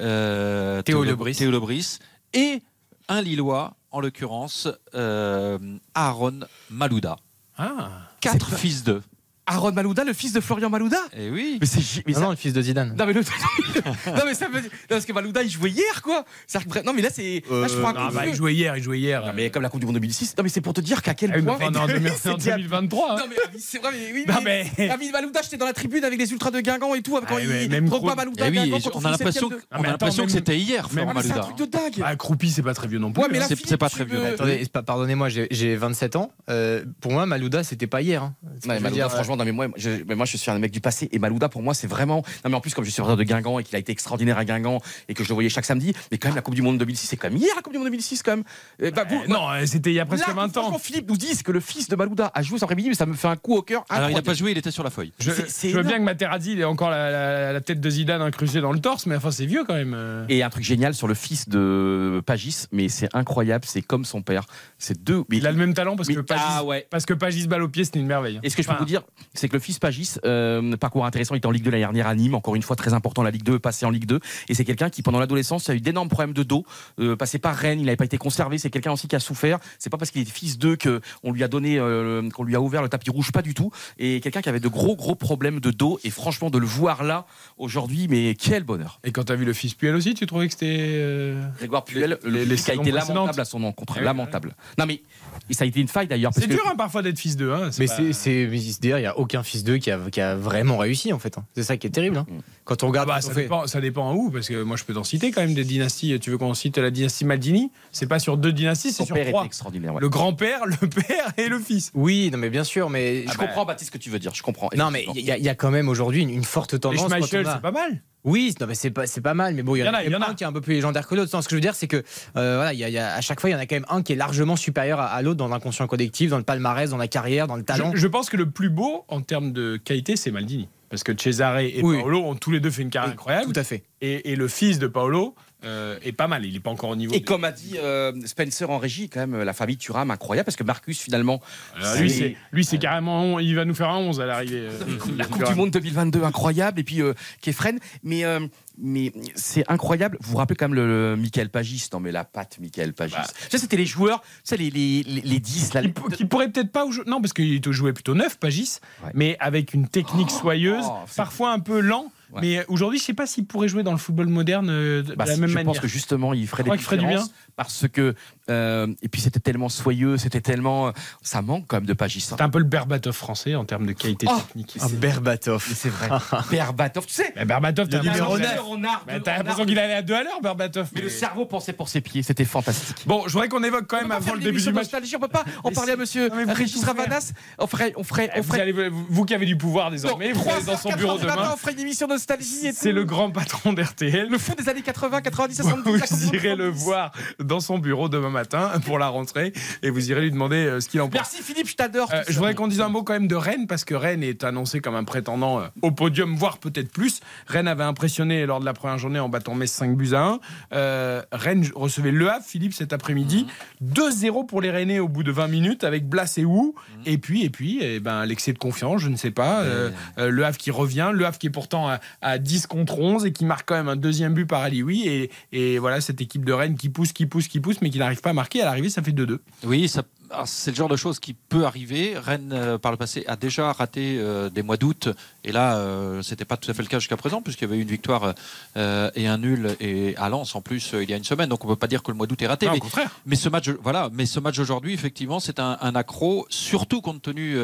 euh, Théo Le- Lebris. Théo Lebris et un Lillois, en l'occurrence euh, Aaron Malouda. Ah. Quatre fils de. Aaron Malouda, le fils de Florian Malouda Et oui. Mais c'est mais Non, ça- non, le fils de Zidane. Non mais, le- non mais ça veut dire non, parce que Malouda il jouait hier quoi. C'est-à-dire que vra- Non mais là c'est là je prends un Ah coup bah, de il vieux. jouait hier, il jouait hier. Non, mais comme la Coupe du Monde 2006. Non mais c'est pour te dire qu'à quel Ah mais point. enfin, on est en demi- C'est en dia- 2023. hein. Non mais c'est vrai mais oui. Non, mais, mais- Ami Malouda j'étais dans la tribune avec les ultras de Guingamp et tout quand Ah, il même Drogba. Malouda Eh oui, Guingamp on on a l'impression de- Ah, on mais a attends, l'impression que même- c'était hier, Florent Ah, mais c'est un Malouda. truc de dingue. Ah, Croupi, c'est pas très vieux non plus. Ouais, mais hein. là, C'est- pas très vieux, non. Attendez, c'est pas- pardonnez-moi, j'ai- j'ai 27 ans. Euh, pour moi, Malouda, c'était pas hier. hein. Que Malouda, dire, franchement, non, mais moi, je, mais moi, je suis un mec du passé. Et Malouda, pour moi, c'est vraiment. Non, mais en plus, comme je suis supporter de Guingamp et qu'il a été extraordinaire à Guingamp et que je le voyais chaque samedi, mais quand même, la Coupe du Monde 2006, c'est quand même hier, la Coupe du Monde 2006, quand même. Euh, bah, vous- Euh, non, c'était il y a presque Là, 20 ans. franchement, Philippe nous dit que le fils de Malouda a joué cet après-midi, mais ça me fait un coup au cœur. Alors il n'a pas joué, il était sur la feuille. Je, C'est- c'est je veux bien que Materazzi il ait encore la, la- la tête de Zidane incrustée dans le torse, mais enfin c'est vieux quand même. Et un truc génial sur le fils de Pagis, mais c'est incroyable, c'est comme son père. C'est deux. Mais, Il a le même talent parce mais- que Pagis, ah ouais. parce que Pagis balle au pied, c'était une merveille. Et ce que je peux Enfin, vous dire, c'est que le fils Pagis, euh, parcours intéressant, il était en Ligue 2 l'année dernière à Nîmes, encore une fois très important la Ligue 2, passé en Ligue 2. Et c'est quelqu'un qui, pendant l'adolescence, a eu d'énormes problèmes de dos, euh, passé par Rennes, il n'avait pas été conservé. C'est quelqu'un aussi qui a souffert. C'est pas parce qu'il est fils d'eux qu'on lui a donné, euh, qu'on lui a ouvert le tapis rouge, pas du tout. Et quelqu'un qui avait de gros gros problèmes de dos. Et franchement, de le voir là aujourd'hui, mais quel bonheur. Et quand t'as vu le fils Puel aussi, tu trouvais que c'était. euh, Grégoire Puel, Les- le les fils qui a été lamentable à son encontre, Ah oui, lamentable. Non mais ça a été une faille d'ailleurs. C'est que- dur hein, parfois d'être fils d'eux. Hein, Mais pas- c'est, il n'y a aucun fils d'eux qui a, qui a vraiment réussi, en fait. hein. C'est ça qui est terrible. hein. Quand on Ah regarde. bah, quand ça, on fait- dépend, ça dépend où, parce que moi je peux t'en citer quand même des dynasties. Tu veux qu'on cite la dynastie Maldini? C'est pas sur deux dynasties, c'est sur trois. extraordinaire. ouais. Le grand-père, le père et le fils. Oui, non, mais bien sûr, mais. Je comprends Baptiste ce que tu veux dire, je comprends. Non, mais il y, a- il y a quand même aujourd'hui une, une forte Et tendance. quand Schmeichel, a- c'est pas mal. Oui, non, mais c'est pas, c'est pas mal, mais bon, il y en a, il y en a. un qui est un peu plus légendaire que l'autre. Non, Ce que je veux dire, c'est que euh, voilà, il y a, il y a- à chaque fois, il y en a quand même un qui est largement supérieur à, à l'autre dans l'inconscient collectif, dans le palmarès, dans la carrière, dans le talent. Je, je pense que le plus beau en termes de qualité, c'est Maldini. Parce que Cesare et Oui. Paolo ont tous les deux fait une carrière Oui, incroyable. Tout à fait. Et, et le fils de Paolo euh, est pas mal. Il est pas encore au niveau. Et de- comme a dit euh, Spencer en régie, quand même, la famille Thuram incroyable, parce que Marcus, finalement, Alors, c'est- lui, c'est, lui, c'est carrément. on- Il va nous faire un 11 à l'arrivée. euh, la Coupe du Monde 2022 incroyable, et puis euh, Kefren, mais, euh, mais c'est incroyable. Vous vous rappelez quand même le, le Michael Pagis Non, mais la patte, Michael Pagis. Bah. Ça, c'était les joueurs, ça, les, les, les, les 10, là. Qui, qui pourrait peut-être pas jouer. Non, parce qu'il te jouait plutôt neuf, Pagis, Ouais. mais avec une technique soyeuse, oh, parfois un peu lent. Ouais. Mais aujourd'hui, je sais pas s'il pourrait jouer dans le football moderne euh, de, Bah, la même je manière. pense que justement, il ferait Je des ferait du différences parce que euh, et puis c'était tellement soyeux, c'était tellement, ça manque quand même de Pagis. hein. C'est un peu le Berbatov français en termes de qualité Oh technique. Un Berbatov. C'est vrai. Berbatov, tu sais. Mais Berbatov, t'as l'impression un qu'il allait à deux à l'heure, Berbatov. Mais le cerveau pensait pour ses pieds, c'était fantastique. Bon, je voudrais qu'on évoque quand même avant le début du match. On peut pas en parler à si- monsieur Régis. Ravanas. On ferait, on ferait, on Vous, ferait. allez- vous- qui avez du pouvoir désormais, vous allez dans son bureau demain. On ferait une émission nostalgie et C'est le grand patron d'RTL. le fond des années 80, 90, 70. la Coupe du Vous irez le 70. voir dans son bureau demain matin pour la rentrée et vous irez lui demander euh, ce qu'il en pense. Merci Philippe, je t'adore. Euh, je voudrais qu'on dise un mot quand même de Rennes parce que Rennes est annoncé comme un prétendant euh, au podium, voire peut-être plus. Rennes avait impressionné lors de la première journée en battant Metz 5 buts à 1. Euh, Rennes recevait Le Havre, Philippe, cet après-midi. 2-0 pour les Rennais au bout de 20 minutes avec Blas et Wu. Et puis, et puis eh ben, l'excès de confiance, je ne sais pas. Euh, le Havre qui revient, Le Havre qui est pourtant à, à 10 contre 11 et qui marque quand même un deuxième but par Alioui. Et, et voilà cette équipe de Rennes qui pousse, qui pousse, qui pousse, mais qui n'arrive pas à marquer. À l'arrivée, ça fait 2-2. Oui, ça- ah, c'est le genre de choses qui peut arriver. Rennes, euh, par le passé, a déjà raté euh, des mois d'août. Et là, euh, c'était pas tout à fait le cas jusqu'à présent, puisqu'il y avait eu une victoire euh, et un nul et à Lens en plus il y a une semaine. Donc on peut pas dire que le mois d'août est raté. Non, au mais, contraire. mais ce match, voilà, mais ce match aujourd'hui, effectivement, c'est un, un accro, surtout compte tenu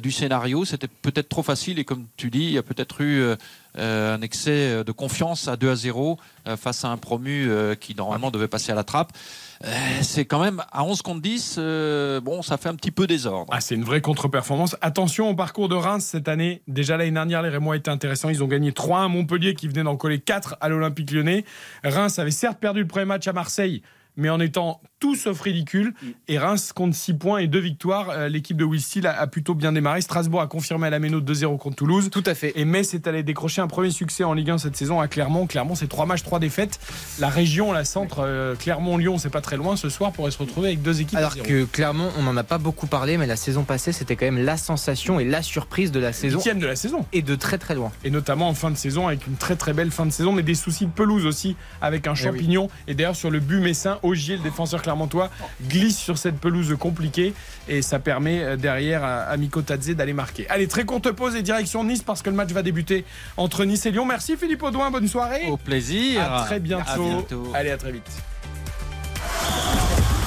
du scénario. C'était peut-être trop facile et comme tu dis, il y a peut-être eu un excès de confiance à 2 à 0 euh, face à un promu euh, qui normalement devait passer à la trappe. Euh, c'est quand même à 11 contre 10, euh, bon, ça fait un petit peu désordre. Ah, c'est une vraie contre-performance. Attention au parcours de Reims cette année. Déjà l'année dernière, les Rémois étaient intéressants. Ils ont gagné 3-1 à Montpellier qui venait d'en coller 4 à l'Olympique lyonnais. Reims avait certes perdu le premier match à Marseille, mais en étant tout sauf ridicule. Et Reims compte 6 points et 2 victoires. Euh, L'équipe de Will Steele a, plutôt bien démarré. Strasbourg a confirmé à la Méno 2-0 contre Toulouse. Tout à fait. Et Metz est allé décrocher un premier succès en Ligue 1 cette saison à Clermont. Clermont, c'est 3 matchs, 3 défaites. La région, la centre, euh, Clermont-Lyon, c'est pas très loin. Ce soir, pourrait se retrouver avec deux équipes. Alors que clairement, on n'en a pas beaucoup parlé, mais la saison passée, c'était quand même la sensation et la surprise de la saison. Huitième de la saison. Et de très très loin. et notamment en fin de saison avec une très très belle fin de saison, mais des soucis de pelouse aussi avec un Eh oui. champignon. Et d'ailleurs sur le but messin, Ogier, le défenseur clermontois, glisse sur cette pelouse compliquée et ça permet euh, derrière à, à Miko Tadze d'aller marquer. Allez, très courte pause et direction Nice parce que le match va débuter entre Nice et Lyon. Merci Philippe Audouin, bonne soirée. Au plaisir. À très bientôt. À bientôt. Allez, à très vite.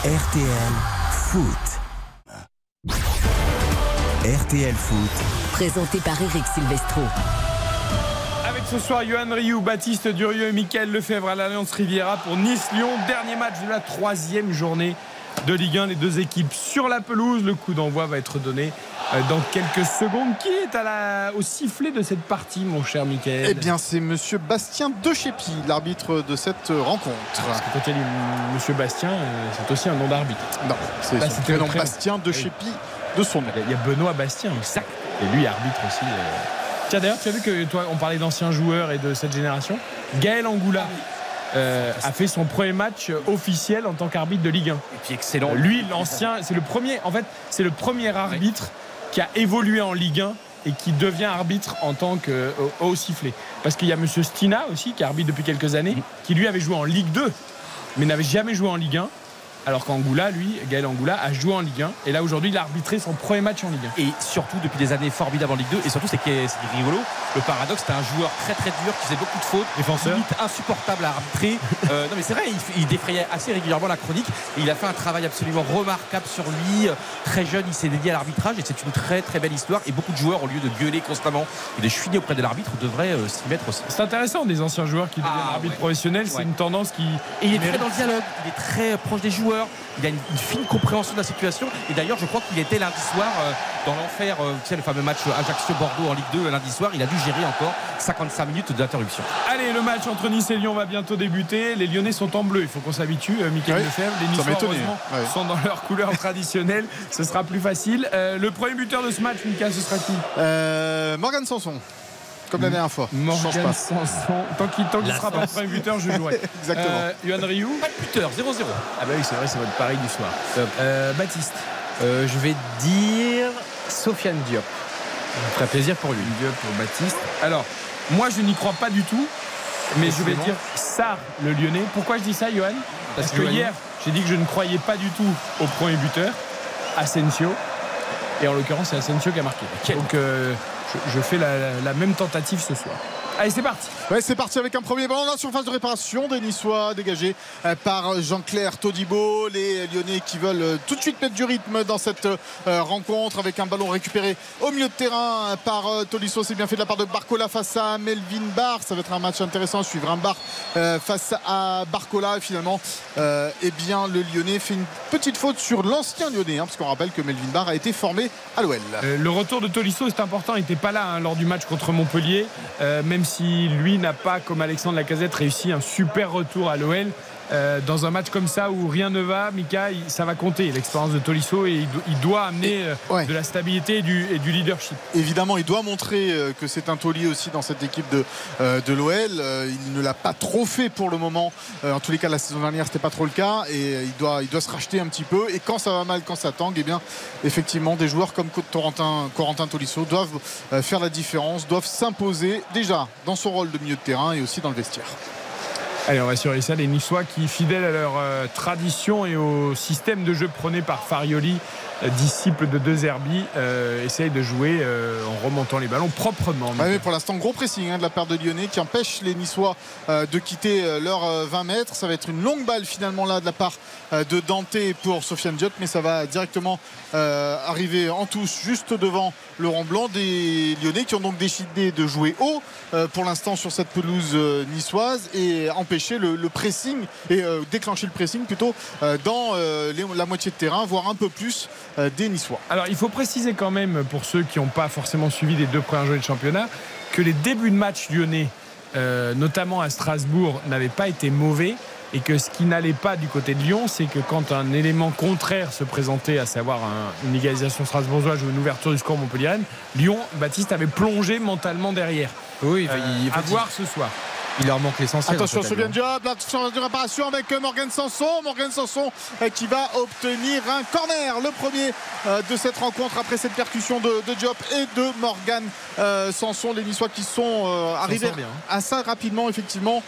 RTL Foot. RTL Foot. Présenté par Eric Silvestro. Ce soir, Johan Rioux, Baptiste Durieux et Mickaël Lefebvre à l'Alliance Riviera pour Nice-Lyon. Dernier match de la troisième journée de Ligue 1. Les deux équipes sur la pelouse. Le coup d'envoi va être donné euh, dans quelques secondes. Qui est à la, au sifflet de cette partie, mon cher Mickaël Eh bien, c'est monsieur Bastien Dechepi, l'arbitre de cette rencontre. Parce que quand il y a Monsieur Bastien, euh, c'est aussi un nom d'arbitre. Non, c'est Bah, son prénom. Bastien Dechepi de son nom. Il y a Benoît Bastien, exact. Et lui, arbitre aussi. euh. Tiens, d'ailleurs, tu as vu que toi, on parlait d'anciens joueurs et de cette génération. Gaël Angoula euh, a fait son premier match euh, officiel en tant qu'arbitre de Ligue 1. Et puis excellent. Lui, l'ancien, c'est le premier. En fait, c'est le premier arbitre qui a évolué en Ligue 1 et qui devient arbitre en tant que au, au sifflet. Parce qu'il y a Monsieur Stina aussi qui arbitre depuis quelques années, qui lui avait joué en Ligue 2, mais n'avait jamais joué en Ligue 1. Alors qu'Angoula, lui, Gaël Angoula, a joué en Ligue 1. Et là, aujourd'hui, il a arbitré son premier match en Ligue 1. Et surtout depuis des années formidables en Ligue 2. Et surtout, c'est c'est rigolo. Le paradoxe, c'était un joueur très très dur qui faisait beaucoup de fautes. Défenseur. Limite insupportable à arbitrer. Euh, non, mais c'est vrai, il, il défrayait assez régulièrement la chronique. Et il a fait un travail absolument remarquable sur lui. Euh, Très jeune, il s'est dédié à l'arbitrage. Et c'est une très très belle histoire. Et beaucoup de joueurs, au lieu de gueuler constamment et de chouiner auprès de l'arbitre, devraient euh, s'y mettre aussi. C'est intéressant, des anciens joueurs qui deviennent Ah, arbitres ouais. professionnels. C'est Ouais. une tendance qui. Et il est très dans le dialogue, il est très proche des joueurs, il a une, une fine compréhension de la situation. Et d'ailleurs, je crois qu'il était lundi soir euh, dans l'enfer, euh, tu sais, le fameux match Ajaccio-Bordeaux en Ligue 2 lundi soir. Il a dû gérer encore 55 minutes d'interruption. Allez, le match entre Nice et Lyon va bientôt débuter. Les Lyonnais sont en bleu. Il faut qu'on s'habitue. Euh, Mickaël Oui, Lefebvre, les Niçois, heureusement, ouais. sont dans leur couleur traditionnelle. Ce sera plus facile. Euh, le premier buteur de ce match, Mika, ce sera qui? Euh, Morgan Sanson, comme la dernière fois. Je change Morgan pas. Sanson. Tant qu'il ne sera pas le premier buteur, je jouerai. Exactement. Euh, Yohan Ryu. Pas de buteur, 0-0. Ah bah oui, c'est vrai, c'est votre pari du soir. Euh, Baptiste. Euh, je vais dire Sofiane Diop. Ça me ferait plaisir pour lui. Dieu pour Baptiste. Alors, moi, je n'y crois pas du tout. Mais je vais dire Sarr, le Lyonnais. Pourquoi je dis ça, Johan? Parce que hier, j'ai dit que je ne croyais pas du tout au premier buteur, Asensio. Et en l'occurrence, c'est Asensio qui a marqué. Donc, euh, je, je fais la, la même tentative ce soir. Allez, c'est parti. Ouais, c'est parti avec un premier ballon dans la surface de réparation des Niçois dégagé euh, par Jean-Claire Todibo. Les Lyonnais qui veulent euh, tout de suite mettre du rythme dans cette euh, rencontre avec un ballon récupéré au milieu de terrain euh, par euh, Tolisso. C'est bien fait de la part de Barcola face à Melvin Barr. Ça va être un match intéressant à suivre. Un Barr euh, face à Barcola. Et finalement, euh, eh bien, le Lyonnais fait une petite faute sur l'ancien Lyonnais. hein, parce qu'on rappelle que Melvin Barr a été formé à l'OL. Euh, le retour de Tolisso, c'est important. Il n'était pas là hein, lors du match contre Montpellier. Euh, même si lui n'a pas, comme Alexandre Lacazette, réussi un super retour à l'OL. Euh, dans un match comme ça où rien ne va, Mika, ça va compter l'expérience de Tolisso et il, do- il doit amener euh, ouais. de la stabilité et du, et du leadership. Évidemment, il doit montrer euh, que c'est un taulier aussi dans cette équipe de, euh, de l'OL. Il ne l'a pas trop fait pour le moment. En tous les cas, la saison dernière, c'était pas trop le cas. Et il doit, il doit se racheter un petit peu. Et quand ça va mal, quand ça tangue, eh bien, effectivement, des joueurs comme Corentin, Corentin Tolisso doivent faire la différence, doivent s'imposer déjà dans son rôle de milieu de terrain et aussi dans le vestiaire. Allez, on va surveiller ça. Les Niçois qui, fidèles à leur euh, tradition et au système de jeu prôné par Farioli, disciple de De Zerbi, euh, essayent de jouer euh, en remontant les ballons proprement. Pour l'instant, gros pressing hein, de la part de Lyonnais qui empêche les Niçois euh, de quitter leurs euh, 20 mètres. Ça va être une longue balle finalement là de la part de Dante pour Sofiane Diop, mais ça va directement arriver en touche juste devant le rond blanc des Lyonnais qui ont donc décidé de jouer haut pour l'instant sur cette pelouse niçoise et empêcher le, le pressing et déclencher le pressing plutôt dans les- la moitié de terrain, voire un peu plus des Niçois. Alors, il faut préciser quand même, pour ceux qui n'ont pas forcément suivi les deux premières journées de championnat, que les débuts de match lyonnais, euh, notamment à Strasbourg, n'avaient pas été mauvais. Et que ce qui n'allait pas du côté de Lyon, c'est que quand un élément contraire se présentait, à savoir un- une égalisation strasbourgeoise ou une ouverture du score montpelliéraine, Lyon, Baptiste avait plongé mentalement derrière. Oui, Euh, il, à voir ce soir. Il leur manque l'essentiel. Attention, Sofiane Diop, la de réparation avec euh, Morgan Sanson. Morgan Sanson euh, qui va obtenir un corner, le premier euh, de cette rencontre après cette percussion de, de Diop et de Morgan Sanson. Les Niçois qui sont arrivés bien. assez rapidement, effectivement,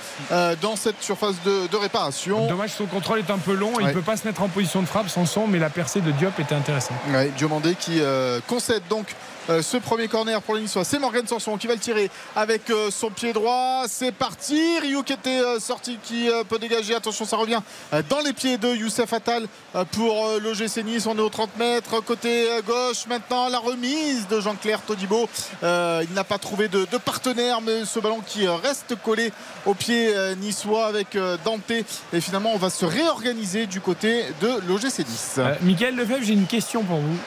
dans cette surface de, de réparation. Dommage, son contrôle est un peu long. Il Ouais. ne peut pas se mettre en position de frappe sans son, mais la percée de Diop était intéressante. Ouais, Diomandé qui euh, concède donc ce premier corner pour les Niçois. C'est Morgan Sanson qui va le tirer avec euh, son pied droit. C'est parti. Ryu qui était euh, sorti qui euh, peut dégager. Attention, ça revient euh, dans les pieds de Youssef Attal euh, pour euh, l'OGC Nice. On est aux 30 mètres. Côté euh, gauche maintenant, la remise de Jean-Claire Todibo. Euh, il n'a pas trouvé de, de partenaire, mais ce ballon qui euh, reste collé au pied euh, niçois avec euh, Dante. Et finalement, on va se réorganiser du côté de l'OGC Nice. Euh, Michael Lefebvre, j'ai une question pour vous.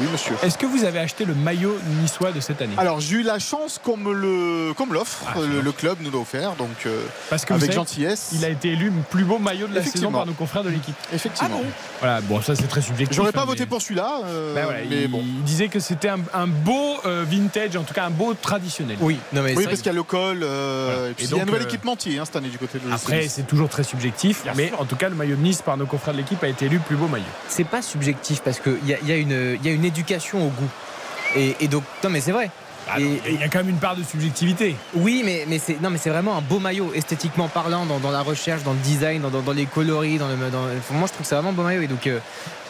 Oui, monsieur. Est-ce que vous avez acheté le maillot niçois de cette année Alors j'ai eu la chance qu'on me le qu'on me l'offre, Ah, le, le club nous l'a offert, donc euh, Parce que vous avec savez, gentillesse. il a été élu plus beau maillot de la saison par nos confrères de l'équipe. Effectivement. Voilà, bon, ça c'est très subjectif. J'aurais pas hein, voté mais- pour celui-là, euh, Ben voilà, mais il, bon. il disait que c'était un, un beau euh, vintage, en tout cas un beau traditionnel. Oui, non mais Oui, parce qu'il y a le col, euh, Voilà. et puis Et il y a un nouvel équipementier hein, cette année du côté de Après, c'est toujours très subjectif, mais en tout cas, le maillot de Nice par nos confrères de l'équipe a été élu plus beau maillot. c'est pas subjectif parce qu'il y a, y, a une- il y a une éducation au goût. Et, donc, non mais c'est vrai. Ah il y a quand même une part de subjectivité. Oui, mais, mais c'est non, mais c'est vraiment un beau maillot esthétiquement parlant dans, dans la recherche, dans le design, dans, dans- dans les coloris, dans le. Moi, je trouve que c'est vraiment un beau maillot et donc euh,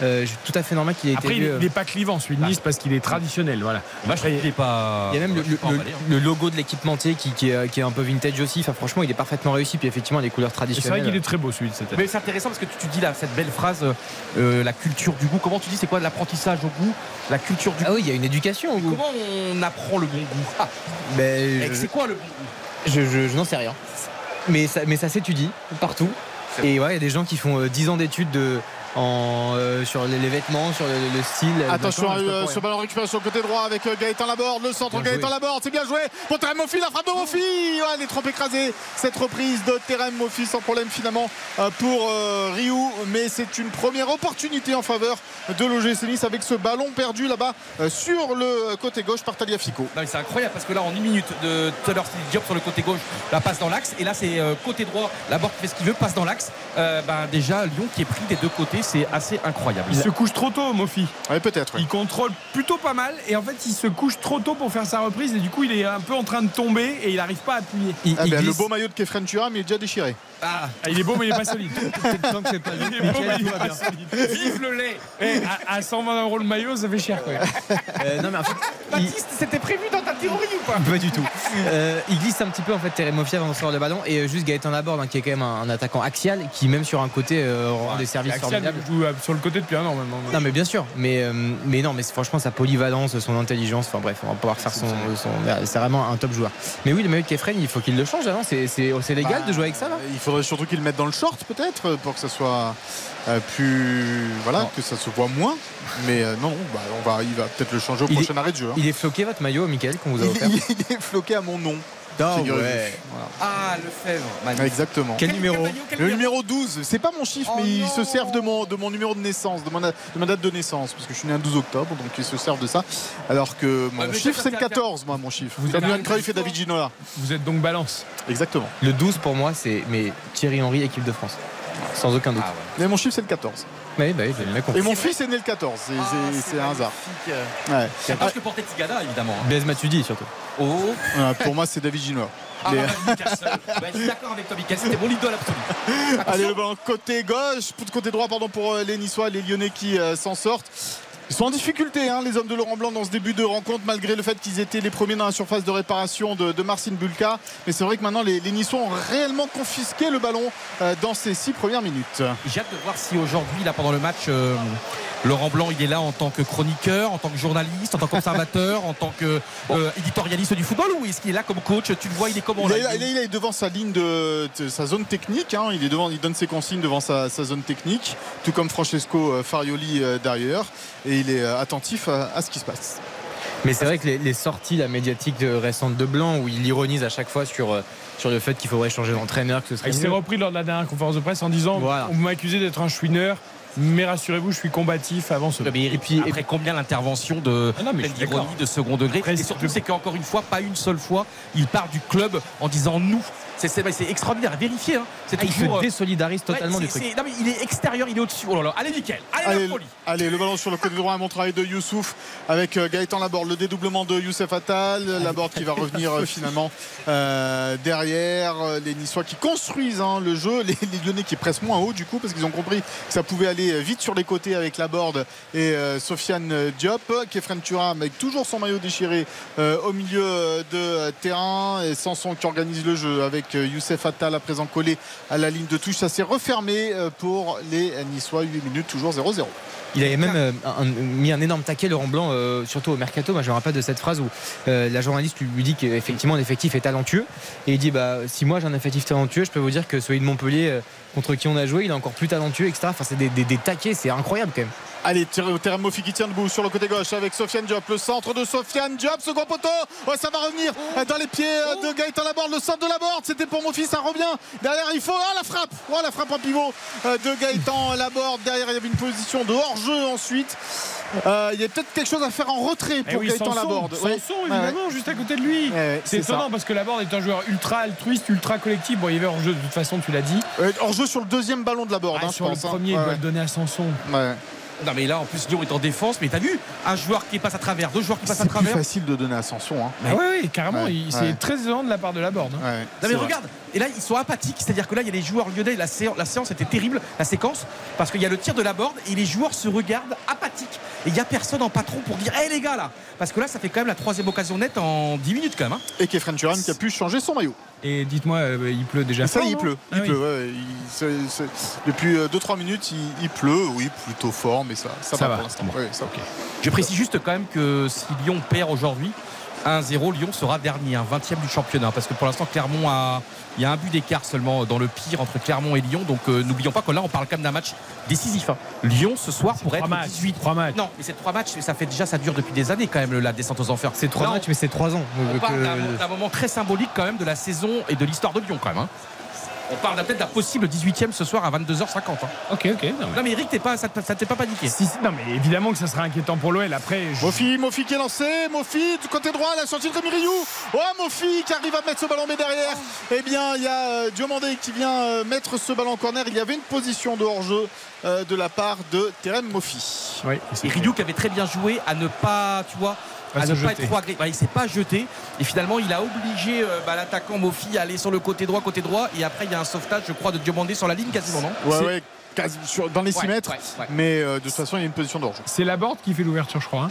euh, c'est tout à fait normal qu'il ait Après, été il élu, euh, n'est pas clivant celui de Nice parce qu'il est traditionnel. Voilà. Moi, je trouve qu'il est pas. Il y a même le, hein. le logo de l'équipementier qui, qui, est, qui est un peu vintage aussi. Enfin, franchement, il est parfaitement réussi. Puis effectivement, les couleurs Et C'est vrai traditionnelles. qu'il est très beau celui de cette année. Mais c'est intéressant parce que tu, tu dis là cette belle phrase, euh, euh, la culture du goût. Comment tu dis c'est quoi l'apprentissage au goût? La culture du Ah goût. oui, il y a une éducation au goût. Comment on apprend le bon goût Ah, Ben, je, C'est quoi le bon goût je, je- je n'en sais rien. Mais ça, mais ça s'étudie partout. Et ouais, il y a des gens qui font euh, 10 ans d'études de, en, euh, sur les, les vêtements, sur le, le style. le Attention à euh, ce ballon récupéré sur le côté droit avec euh, Gaëtan Laborde, le centre Bien Gaëtan joué. Laborde, c'est bien joué pour Terem Moffi, la frappe de Moffi Ouais, Elle est trop écrasée cette reprise de Terem Moffi sans problème finalement euh, pour euh, Ryu mais c'est une première opportunité en faveur de l'OGC Nice avec ce ballon perdu là-bas sur le côté gauche par Taliafico. C'est incroyable parce que là en une minute de tout à l'heure c'était Diop sur le côté gauche la passe dans l'axe et là c'est côté droit la qui fait ce qu'il veut passe dans l'axe Euh, ben, déjà Lyon qui est pris des deux côtés c'est assez incroyable Il se couche trop tôt, Mofi. Ouais, peut-être. Il contrôle plutôt pas mal et en fait, il se couche trop tôt pour faire sa reprise et du coup, il est un peu en train de tomber et il n'arrive pas à appuyer. Il, Ah il ben, le beau maillot de Kefren Turam il est déjà déchiré. ah il est beau, mais il est pas solide. Tant que c'est pas Il est beau, mais il est pas bien. solide. vive le lait Eh, à, à 120 euros le maillot, ça fait cher quand même. Euh, non, mais en fait, il- Baptiste c'était prévu dans ta théorie ou pas? Pas du tout. Euh, il glisse un petit peu en fait Terem Moffi avant de recevoir le ballon et euh, juste Gaëtan Laborde hein, qui est quand même un, un attaquant axial qui même sur un côté euh, rend des services Formidables. joue euh, sur le côté depuis un an maintenant. Non mais bien sûr, mais, euh, mais non mais c'est- franchement sa polyvalence, son intelligence, enfin bref, on va pouvoir faire son, son- c'est vraiment un top joueur. Mais oui le maillot de Kefren il faut qu'il le change avant, c'est, c'est, c'est légal de jouer avec ça là? Il faudrait surtout qu'il le mette dans le short peut-être pour que ça soit euh, plus voilà Non. que ça se voit moins. Mais euh, non, bah, on va, il va peut-être le changer au Il prochain arrêt de jeu. hein. Il est floqué votre maillot Michael qu'on vous a offert Il, il est floqué à mon nom. Ah ah le fèvre Ouais, Exactement. Quel numéro Le numéro 12, c'est pas mon chiffre, Oh mais ils se servent de mon, de mon numéro de naissance, de, mon, de ma date de naissance, parce que je suis né un 12 octobre, donc ils se servent de ça. Alors que mon mais chiffre, c'est le c'est 14, moi, mon chiffre. Vous Comme Johan Cruyff et. David Ginola. Vous êtes donc balance. Exactement. Le 12 pour moi c'est mais Thierry Henry équipe de France. Sans aucun doute. Ah ouais. Mais mon chiffre, c'est le 14. Oui, bah oui, j'ai bien compris. Et mon fils est né le 14. C'est Ah, c'est- c'est un hasard. magnifique. Ouais. c'est pas ce que portait Tigana évidemment hein. Blaise Matuidi surtout. oh pour moi, c'est David Ginola. ah, Les- bah, Newcastle. Ouais, je suis d'accord avec toi c'était mon idole absolu Allez, le ballon côté gauche, côté droit, pardon, pour euh, les Niçois, les Lyonnais qui euh, s'en sortent. Ils sont en difficulté, hein, les hommes de Laurent Blanc, dans ce début de rencontre, malgré le fait qu'ils étaient les premiers dans la surface de réparation de, de Marcin Bulka. Mais c'est vrai que maintenant, les, les Niçois ont réellement confisqué le ballon euh, dans ces six premières minutes. J'ai hâte de voir si aujourd'hui, là, pendant le match, euh, Laurent Blanc, il est là en tant que chroniqueur, en tant que journaliste, en tant qu'observateur, en tant que euh, éditorialiste du football, ou est-ce qu'il est là comme coach? Tu le vois, il est comment Il là? est, il est- il est devant sa ligne de, de sa zone technique. hein. Il est devant, il donne ses consignes devant sa, sa zone technique, tout comme Francesco euh, Farioli euh, derrière. Et il est attentif à, à ce qui se passe. Mais c'est vrai que les, les sorties la médiatique récentes de Blanc, où il ironise à chaque fois sur, sur le fait qu'il faudrait changer d'entraîneur, que ce serait Il s'est repris lors de la dernière conférence de presse en disant Voilà. On m'a accusé d'être un chouineur, mais rassurez-vous, je suis combatif avant ce. Et puis, après combien l'intervention de Ah non, mais de second degré Après, Et surtout, c'est qu'encore une fois, pas une seule fois, il part du club en disant nous. C'est extraordinaire, à vérifier. Hein. C'est Ah, il toujours. se euh, désolidarise totalement ouais, du c'est- truc. c'est- non, mais il est extérieur, il est au-dessus. Oh là là, allez nickel, allez, Allez, la folie. allez, le ballon sur le côté droit, un bon travail de Youssouf avec euh, Gaëtan Laborde, le dédoublement de Youssef Attal, Laborde qui va revenir euh, finalement euh, derrière, les Niçois qui construisent hein, le jeu, les, les Lyonnais qui pressent moins haut du coup parce qu'ils ont compris que ça pouvait aller vite sur les côtés avec Laborde et euh, Sofiane Diop, Kefren Turam avec toujours son maillot déchiré euh, au milieu de terrain et Sanson qui organise le jeu avec Youssef Attal à présent collé à la ligne de touche, ça s'est refermé euh, pour les Niçois, 8 minutes toujours 0-0. Il avait même euh, mis un énorme taquet Laurent Blanc, euh, surtout au mercato. Moi, je me rappelle de cette phrase où la journaliste lui, dit qu'effectivement l'effectif est talentueux et il dit bah si moi j'ai un effectif talentueux, je peux vous dire que celui de Montpellier contre qui on a joué, il est encore plus talentueux, etc. Enfin, c'est des taquets, c'est incroyable quand même. Allez, tiré au qui tient debout sur le côté gauche avec Sofiane Diop. Le centre de Sofiane Diop, second poteau. Ouais, ça va revenir dans les pieds euh, de Gaëtan Laborde. Le centre de Laborde, c'était pour Mofi, ça revient. Derrière, il faut. Ah, la frappe. Oh, la frappe en pivot euh, de Gaëtan Laborde. Derrière, il y avait une position de hors-jeu ensuite. Euh, il y a peut-être quelque chose à faire en retrait Eh pour oui, Gaëtan Laborde. Sanson, évidemment, Ouais. juste à côté de lui. Ouais, c'est ça. étonnant parce que Laborde est un joueur ultra altruiste, ultra collectif. Bon, il y avait hors jeu de toute façon, tu l'as dit. Euh, hors-jeu sur le deuxième ballon de Laborde, Ah, hein, je sur le pense. hein. premier, il doit ouais. le donner à Sanson. Ouais. Non, mais là, en plus, Lyon est en défense. Mais t'as vu un joueur qui passe à travers, deux joueurs qui passent à C'est plus travers. facile de donner à Sanson. Hein. Ah ouais, ouais, carrément. Ouais, il- ouais. C'est très étonnant de la part de hein. Ouais, Non c'est mais regarde, et là ils sont apathiques, c'est-à-dire que là il y a les joueurs lyonnais, la séance, la séance était terrible, la séquence, parce qu'il y a le tir de la borde et les joueurs se regardent apathiques. Et il n'y a personne en patron pour dire hé les gars là Parce que là ça fait quand même la troisième occasion nette en 10 minutes quand même. hein. Et Kefren Turam qui a pu changer son maillot. Et dites-moi, euh, il pleut déjà ça, fort, il pleut. Ah Il oui. pleut. ouais, il- c'est- c'est- depuis 2-3 minutes, il, il pleut. Oui, plutôt fort, mais ça, ça, Ça va, va. pour l'instant. Bon. Ouais. Je précise juste quand même que si Lyon perd aujourd'hui, 1-0, Lyon sera dernier, un 20e du championnat. Parce que pour l'instant, Clermont a. Il y a un but d'écart seulement dans le pire entre Clermont et Lyon. Donc euh, n'oublions pas que là, on parle quand même d'un match décisif. hein. Lyon ce soir pourrait être matchs. 18. Trois matchs. Non, mais c'est trois matchs, ça fait déjà, ça dure depuis des années quand même la descente aux enfers. C'est trois Là, on- matchs, mais c'est trois ans. On parle euh, d'un d'un moment très symbolique quand même de la saison et de l'histoire de Lyon quand même. hein. On parle d'un- peut-être d'un possible 18e ce soir à 22h50. hein. Ok, ok. non, mais- Non mais Eric, t'es pas, ça ça t'est pas paniqué Si, si, non, mais évidemment que ça sera inquiétant pour l'OL. Après, je- Mofi, Mofi qui est lancé, Mofi du côté droit, la sortie de Rémi Rioux. Oh, Mofi qui arrive à mettre ce ballon, mais derrière, eh bien, il y a euh, Diomandé qui vient euh, mettre ce ballon en corner. Il y avait une position de hors-jeu euh, de la part de Terem Mofi. Oui, Et Rioux qui avait très bien joué à ne pas, tu vois, Pas à ne pas jeter. être trop agressif. Ouais, il s'est pas jeté et finalement il a obligé euh, bah, l'attaquant Mofi à aller sur le côté droit, côté droit et après il y a un sauvetage, je crois, de Diomandé sur la ligne quasiment, non Ouais, C'est- ouais, quasi- sur- dans les 6 Ouais, mètres. ouais, ouais. Mais euh, de toute façon, il y a une position hors-jeu. c'est Laborde qui fait l'ouverture, je crois. hein.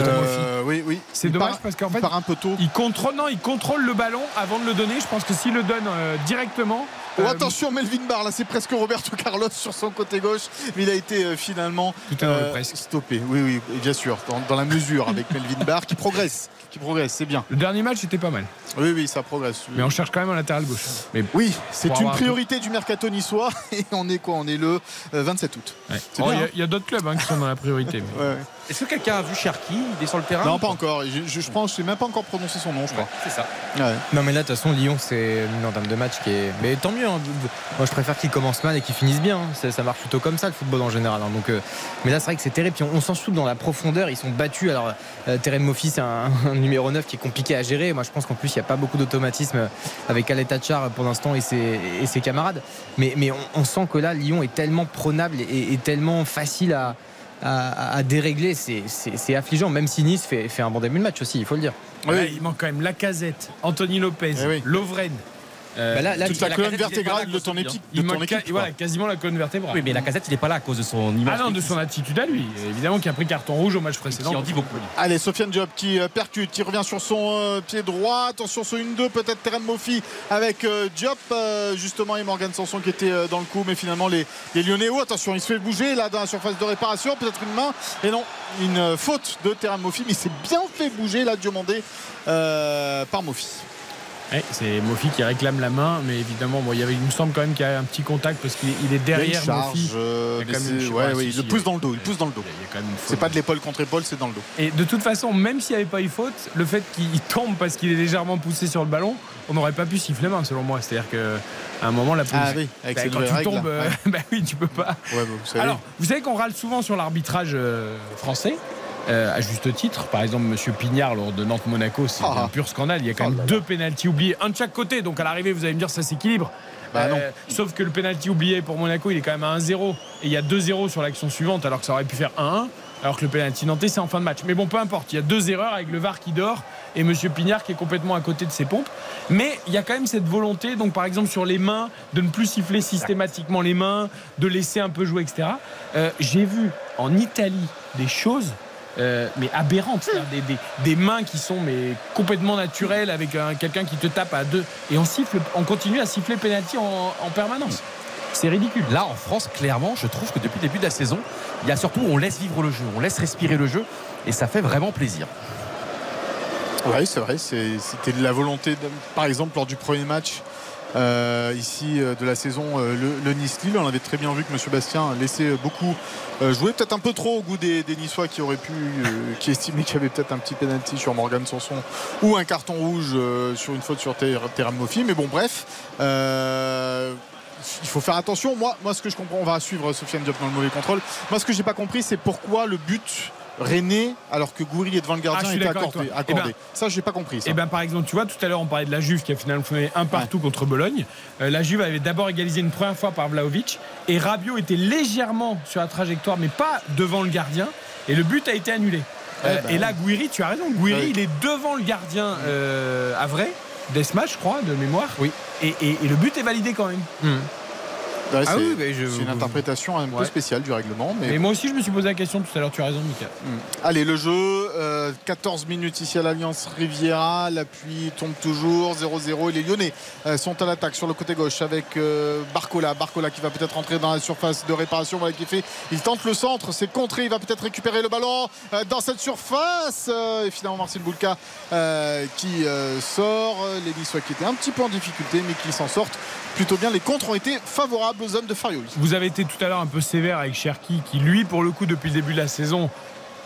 Euh, oui, oui. C'est dommage part- parce qu'en il fait, part un peu tôt. il contrôle, non, il contrôle le ballon avant de le donner. Je pense que s'il le donne euh, directement. Oh, euh, attention, Melvin Barr, là c'est presque Roberto Carlos sur son côté gauche, mais il a été euh, finalement Tout à l'heure, presque. stoppé. Oui, oui, bien sûr, dans, dans la mesure avec Melvin Barr qui progresse, qui progresse, c'est bien. Le dernier match était pas mal. Oui, oui, ça progresse. Mais on cherche quand même un latéral gauche. Mais Oui, c'est une un priorité du mercato niçois et on est quoi? On est le euh, 27 août. Ouais. C'est Oh, bien, Il y a- hein il y a, d'autres clubs hein, qui sont dans la priorité. mais- Ouais, ouais. Est-ce que quelqu'un a vu Cherki? Il est sur le terrain Non, pas encore. Je, je, je pense, je sais même pas encore prononcer son nom, je crois. C'est ça. Ouais. Non mais là de toute façon Lyon c'est une entame de match qui est mais tant mieux hein. moi je préfère qu'ils commencent mal et qu'ils finissent bien ça, ça marche plutôt comme ça le football en général hein. donc euh, mais là c'est vrai que c'est terrible Puis on, on s'en soupe dans la profondeur ils sont battus alors euh, Terem Moffi c'est un, un numéro 9 qui est compliqué à gérer moi je pense qu'en plus il n'y a pas beaucoup d'automatisme avec Ale Tachar pour l'instant et ses, et ses camarades mais, mais on, on sent que là Lyon est tellement prenable et, et tellement facile à à, à dérégler, c'est- affligeant, même si Nice fait, fait un bon début de match aussi, il faut le dire. Là, il manque quand même Lacazette, Anthony Lopez, Eh oui. Lovren. Euh, Bah là- là, Toute la la colonne vertébrale de ton équipe. il De ton manque équipe ca- voilà, quasiment la colonne vertébrale. Oui, mais la casette, il n'est pas là à cause de son image. Ah non, de son attitude à lui. Évidemment qui a pris carton rouge au match précédent. qui en dit beaucoup. Allez, Sofiane Diop qui euh, percute, qui revient sur son euh, pied droit. Attention, ce 1-2, peut-être Terem Mofi avec euh, Diop, euh, justement, et Morgan Sanson qui était euh, dans le coup. Mais finalement, les, les Lyonnais, oh, attention, il se fait bouger là dans la surface de réparation. Peut-être une main. Et non, une euh, faute de Terem Mofi, mais il s'est bien fait bouger là, Diomandé, euh, par Mofi. Ouais, c'est Mofi qui réclame la main, mais évidemment, bon, il, y avait, il me semble quand même qu'il y a un petit contact parce qu'il est, derrière Mofi. euh, ouais, il le pousse dans le dos. Il pousse dans le dos. C'est pas de l'épaule contre épaule, c'est dans le dos. Et de toute façon, même s'il n'y avait pas eu faute, le fait qu'il tombe parce qu'il est légèrement poussé sur le ballon, on n'aurait pas pu siffler main selon moi. C'est-à-dire qu'à un moment, la position. Ah oui, avec Bah, quand tu tombes, euh, bah oui, tu peux pas. Ouais, bah, vous savez. Alors, vous savez qu'on râle souvent sur l'arbitrage euh, français. Euh, à juste titre. Par exemple, Monsieur Pignard lors de Nantes-Monaco, c'est Ah. un pur scandale. Il y a quand Oh même là deux pénalties oubliés, un de chaque côté. Donc à l'arrivée, vous allez me dire ça s'équilibre. Bah non. Euh, sauf que le pénalty oublié pour Monaco, il est quand même à 1-0 et il y a 2-0 sur l'action suivante, alors que ça aurait pu faire 1-1. Alors que le pénalty nantais, c'est en fin de match. Mais bon, peu importe. Il y a deux erreurs avec le VAR qui dort et Monsieur Pignard qui est complètement à côté de ses pompes. Mais il y a quand même cette volonté, donc par exemple sur les mains, de ne plus siffler systématiquement les mains, de laisser un peu jouer, etc. Euh, J'ai vu en Italie des choses. Euh, mais aberrantes, c'est-à-dire des, des- des mains qui sont mais complètement naturelles avec un- quelqu'un qui te tape à deux et on siffle, on continue à siffler penalty en, en permanence. C'est ridicule. Là, en France, clairement, je trouve que depuis le début de la saison, il y a surtout, on laisse vivre le jeu, on laisse respirer le jeu, et ça fait vraiment plaisir. Oui, c'est vrai. c'est- C'était de la volonté, de- par exemple, lors du premier match. Euh, ici euh, de la saison euh, le, le Nice-Lille on avait très bien vu que M. Bastien laissait beaucoup jouer peut-être un peu trop au goût des, des Niçois qui auraient pu qui estimaient qu'il y avait peut-être un petit penalty sur Morgan Sanson ou un carton rouge sur une faute sur Ter- Terram Moffi mais bon bref il faut faire attention. Moi, moi, ce que je comprends, on va suivre Sofiane Diop dans le mauvais contrôle. Moi, ce que j'ai pas compris, c'est pourquoi le but René, alors que Gouiri est devant le Ah, gardien, je suis était accordé. Eh ben- ça, j'ai pas compris. Ça. Et bien par exemple, tu vois, tout à l'heure on parlait de la Juve qui a finalement fait un partout contre Bologne. Euh, la Juve avait d'abord égalisé une première fois par Vlaovic et Rabiot était légèrement sur la trajectoire, mais pas devant le gardien. Et le but a été annulé. Euh, Ouais, bah et là, Gouiri, tu as raison, Gouiri, il est devant le gardien euh, à vrai, Desma, je crois, de mémoire. Oui. Et, et- et le but est validé quand même. Ouais, Ah c'est oui, mais je- c'est une interprétation un peu spéciale du règlement. Mais, Mais moi aussi, je me suis posé la question tout à l'heure, tu as raison, Mika. Allez, le jeu, euh, 14 minutes ici à l'Alliance Riviera. L'appui tombe toujours, 0-0. Et les Lyonnais euh, sont à l'attaque sur le côté gauche avec euh, Barcola. Barcola qui va peut-être entrer dans la surface de réparation. Voilà qui fait. Il tente le centre, c'est contré. Il va peut-être récupérer le ballon euh, dans cette surface. Euh, et finalement, Marcel Boulka euh, qui euh, sort. Les Niçois qui étaient un petit peu en difficulté, mais qui s'en sortent plutôt bien. Les contres ont été favorables Vous avez été tout à l'heure un peu sévère avec Cherki, qui lui, pour le coup, depuis le début de la saison,